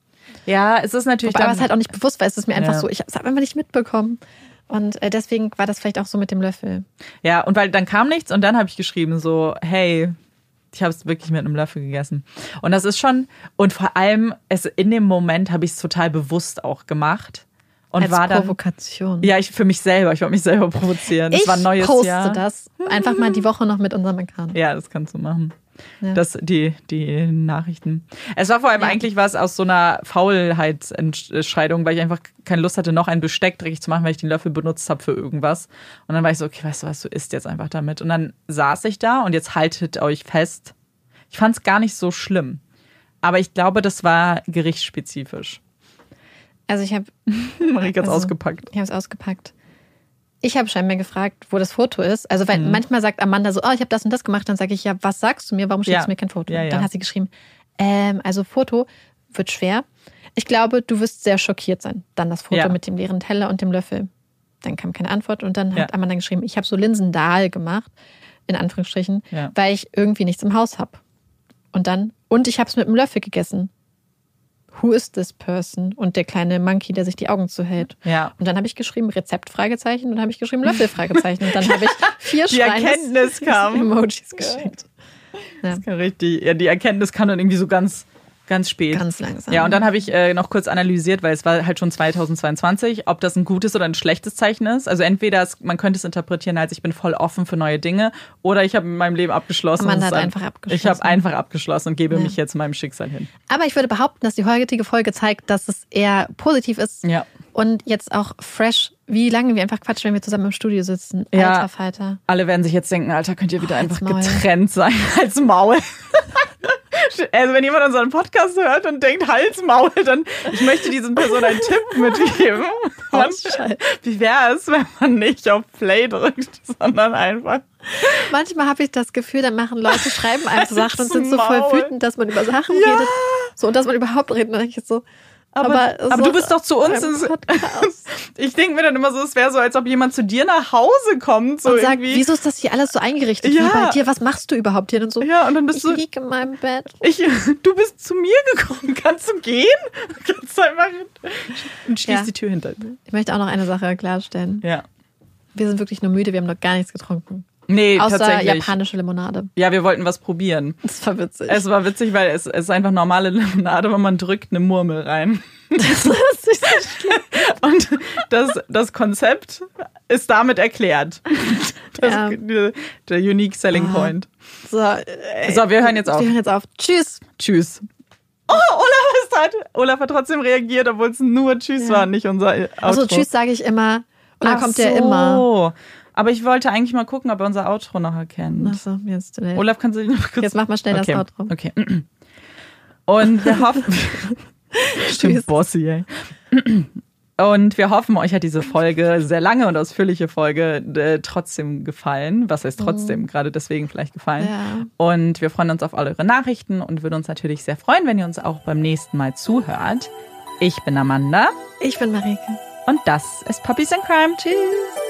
Ja, es ist natürlich Wobei dann, aber es halt auch nicht bewusst war, es ist mir einfach Ja. so, ich habe es einfach nicht mitbekommen. Und äh, deswegen war das vielleicht auch so mit dem Löffel. Ja, und weil dann kam nichts und dann habe ich geschrieben so, hey, ich habe es wirklich mit einem Löffel gegessen. Und das ist schon und vor allem es in dem Moment habe ich es total bewusst auch gemacht und Als war dann Provokation. ja, ich für mich selber, ich wollte mich selber provozieren. Ich war ein neues poste Jahr. das einfach mal die Woche noch mit unserem Account. Ja, das kannst du machen. Ja. Das, die, die Nachrichten. Es war vor allem Ja. eigentlich was aus so einer Faulheitsentscheidung, weil ich einfach keine Lust hatte, noch ein Besteck dreckig zu machen, weil ich den Löffel benutzt habe für irgendwas. Und dann war ich so, okay, weißt du was, du isst jetzt einfach damit. Und dann saß ich da und jetzt haltet euch fest. Ich fand es gar nicht so schlimm. Aber ich glaube, das war gerichtsspezifisch. Also ich habe <laughs> Marika hat's Also- ausgepackt. ich habe es ausgepackt. Ich habe scheinbar gefragt, wo das Foto ist. Also weil Mhm. manchmal sagt Amanda so, oh, ich habe das und das gemacht. Dann sage ich, ja, was sagst du mir? Warum schickst Ja. du mir kein Foto? Ja, ja. Dann hat sie geschrieben, ähm, also Foto wird schwer. Ich glaube, du wirst sehr schockiert sein. Dann das Foto mit dem leeren Teller und dem Löffel. Dann kam keine Antwort und dann hat. Amanda geschrieben, ich habe so Linsendahl gemacht, in Anführungsstrichen, weil ich irgendwie nichts im Haus habe. Und dann, und ich habe es mit einem Löffel gegessen. Who is this person? Und der kleine Monkey, der sich die Augen zuhält. Ja. Und dann habe ich geschrieben Rezept Fragezeichen und dann habe ich geschrieben Löffel Fragezeichen und dann habe ich <laughs> vier Die Erkenntnis kam. <laughs> Emojis geschickt. Ja. Richtig. Ja, die Erkenntnis kam dann irgendwie so ganz, ganz spät. Ganz langsam. Ja, und dann habe ich äh, noch kurz analysiert, weil es war halt schon 2022, ob das ein gutes oder ein schlechtes Zeichen ist. Also entweder es, man könnte es interpretieren als ich bin voll offen für neue Dinge oder ich habe in meinem Leben abgeschlossen. Ist hat ein- einfach abgeschlossen. Ich habe einfach abgeschlossen und gebe Ja. mich jetzt meinem Schicksal hin. Aber ich würde behaupten, dass die heutige Folge zeigt, dass es eher positiv ist Ja. und jetzt auch fresh, wie lange wir einfach quatschen, wenn wir zusammen im Studio sitzen. Ja. Alter Falter. Alle werden sich jetzt denken, Alter, könnt ihr wieder Oh, einfach getrennt sein <laughs> als Maul. Also wenn jemand unseren Podcast hört und denkt Halsmaul, dann ich möchte diesen Person einen Tipp <laughs> mitgeben. Man, <laughs> wie wäre es, wenn man nicht auf Play drückt, sondern einfach Manchmal habe ich das Gefühl, dann machen Leute, schreiben einem so Sachen und sind so voll Maul. wütend, dass man über Sachen Ja. redet. So, und dass man überhaupt redet. Und dann denke ich so, Aber, aber, so du bist doch zu uns. ins-. <laughs> Ich denke mir dann immer so, es wäre so, als ob jemand zu dir nach Hause kommt. So und sagt, irgendwie. wieso ist das hier alles so eingerichtet Ja. wie bei dir? Was machst du überhaupt hier? Und so, Ja, und dann bist ich du. liege in meinem Bett. Ich, <laughs> du bist zu mir gekommen. <laughs> Kannst du gehen? Kannst du einfach. Und schließ Ja. die Tür hinter dir. Ich möchte auch noch eine Sache klarstellen. Ja. Wir sind wirklich nur müde, wir haben noch gar nichts getrunken. Nee, Außer tatsächlich. japanische Limonade. Ja, wir wollten was probieren. Das war witzig. Es war witzig, weil es, es ist einfach normale <laughs> Limonade, aber man drückt eine Murmel rein. <laughs> das ist nicht so schlimm. <laughs> Und das, das Konzept ist damit erklärt. Das, Ja. der, der Unique Selling Ah. Point. So, äh, So, wir hören jetzt auf. wir hören jetzt auf. Tschüss. Tschüss. Oh, Olaf ist hat, Olaf hat trotzdem reagiert, obwohl es nur Tschüss Ja. war, nicht unser Outro. Also Tschüss sage ich immer. Und dann Ach kommt der so. immer. Aber ich wollte eigentlich mal gucken, ob er unser Outro noch erkennt. Achso, jetzt, äh, Olaf, kannst du dich noch kurz... jetzt mach mal schnell okay. das Outro. Okay. <clears throat> Und wir hoffen... <laughs> Stimmt. Bossy, ey. <clears throat> Und wir hoffen, euch hat diese Folge, sehr lange und ausführliche Folge, äh, trotzdem gefallen. Was heißt trotzdem? Gerade deswegen vielleicht gefallen. Mhm. Ja. Und wir freuen uns auf all eure Nachrichten und würden uns natürlich sehr freuen, wenn ihr uns auch beim nächsten Mal zuhört. Ich bin Amanda Ich bin Marike. und das ist Puppies and Crime. Tschüss.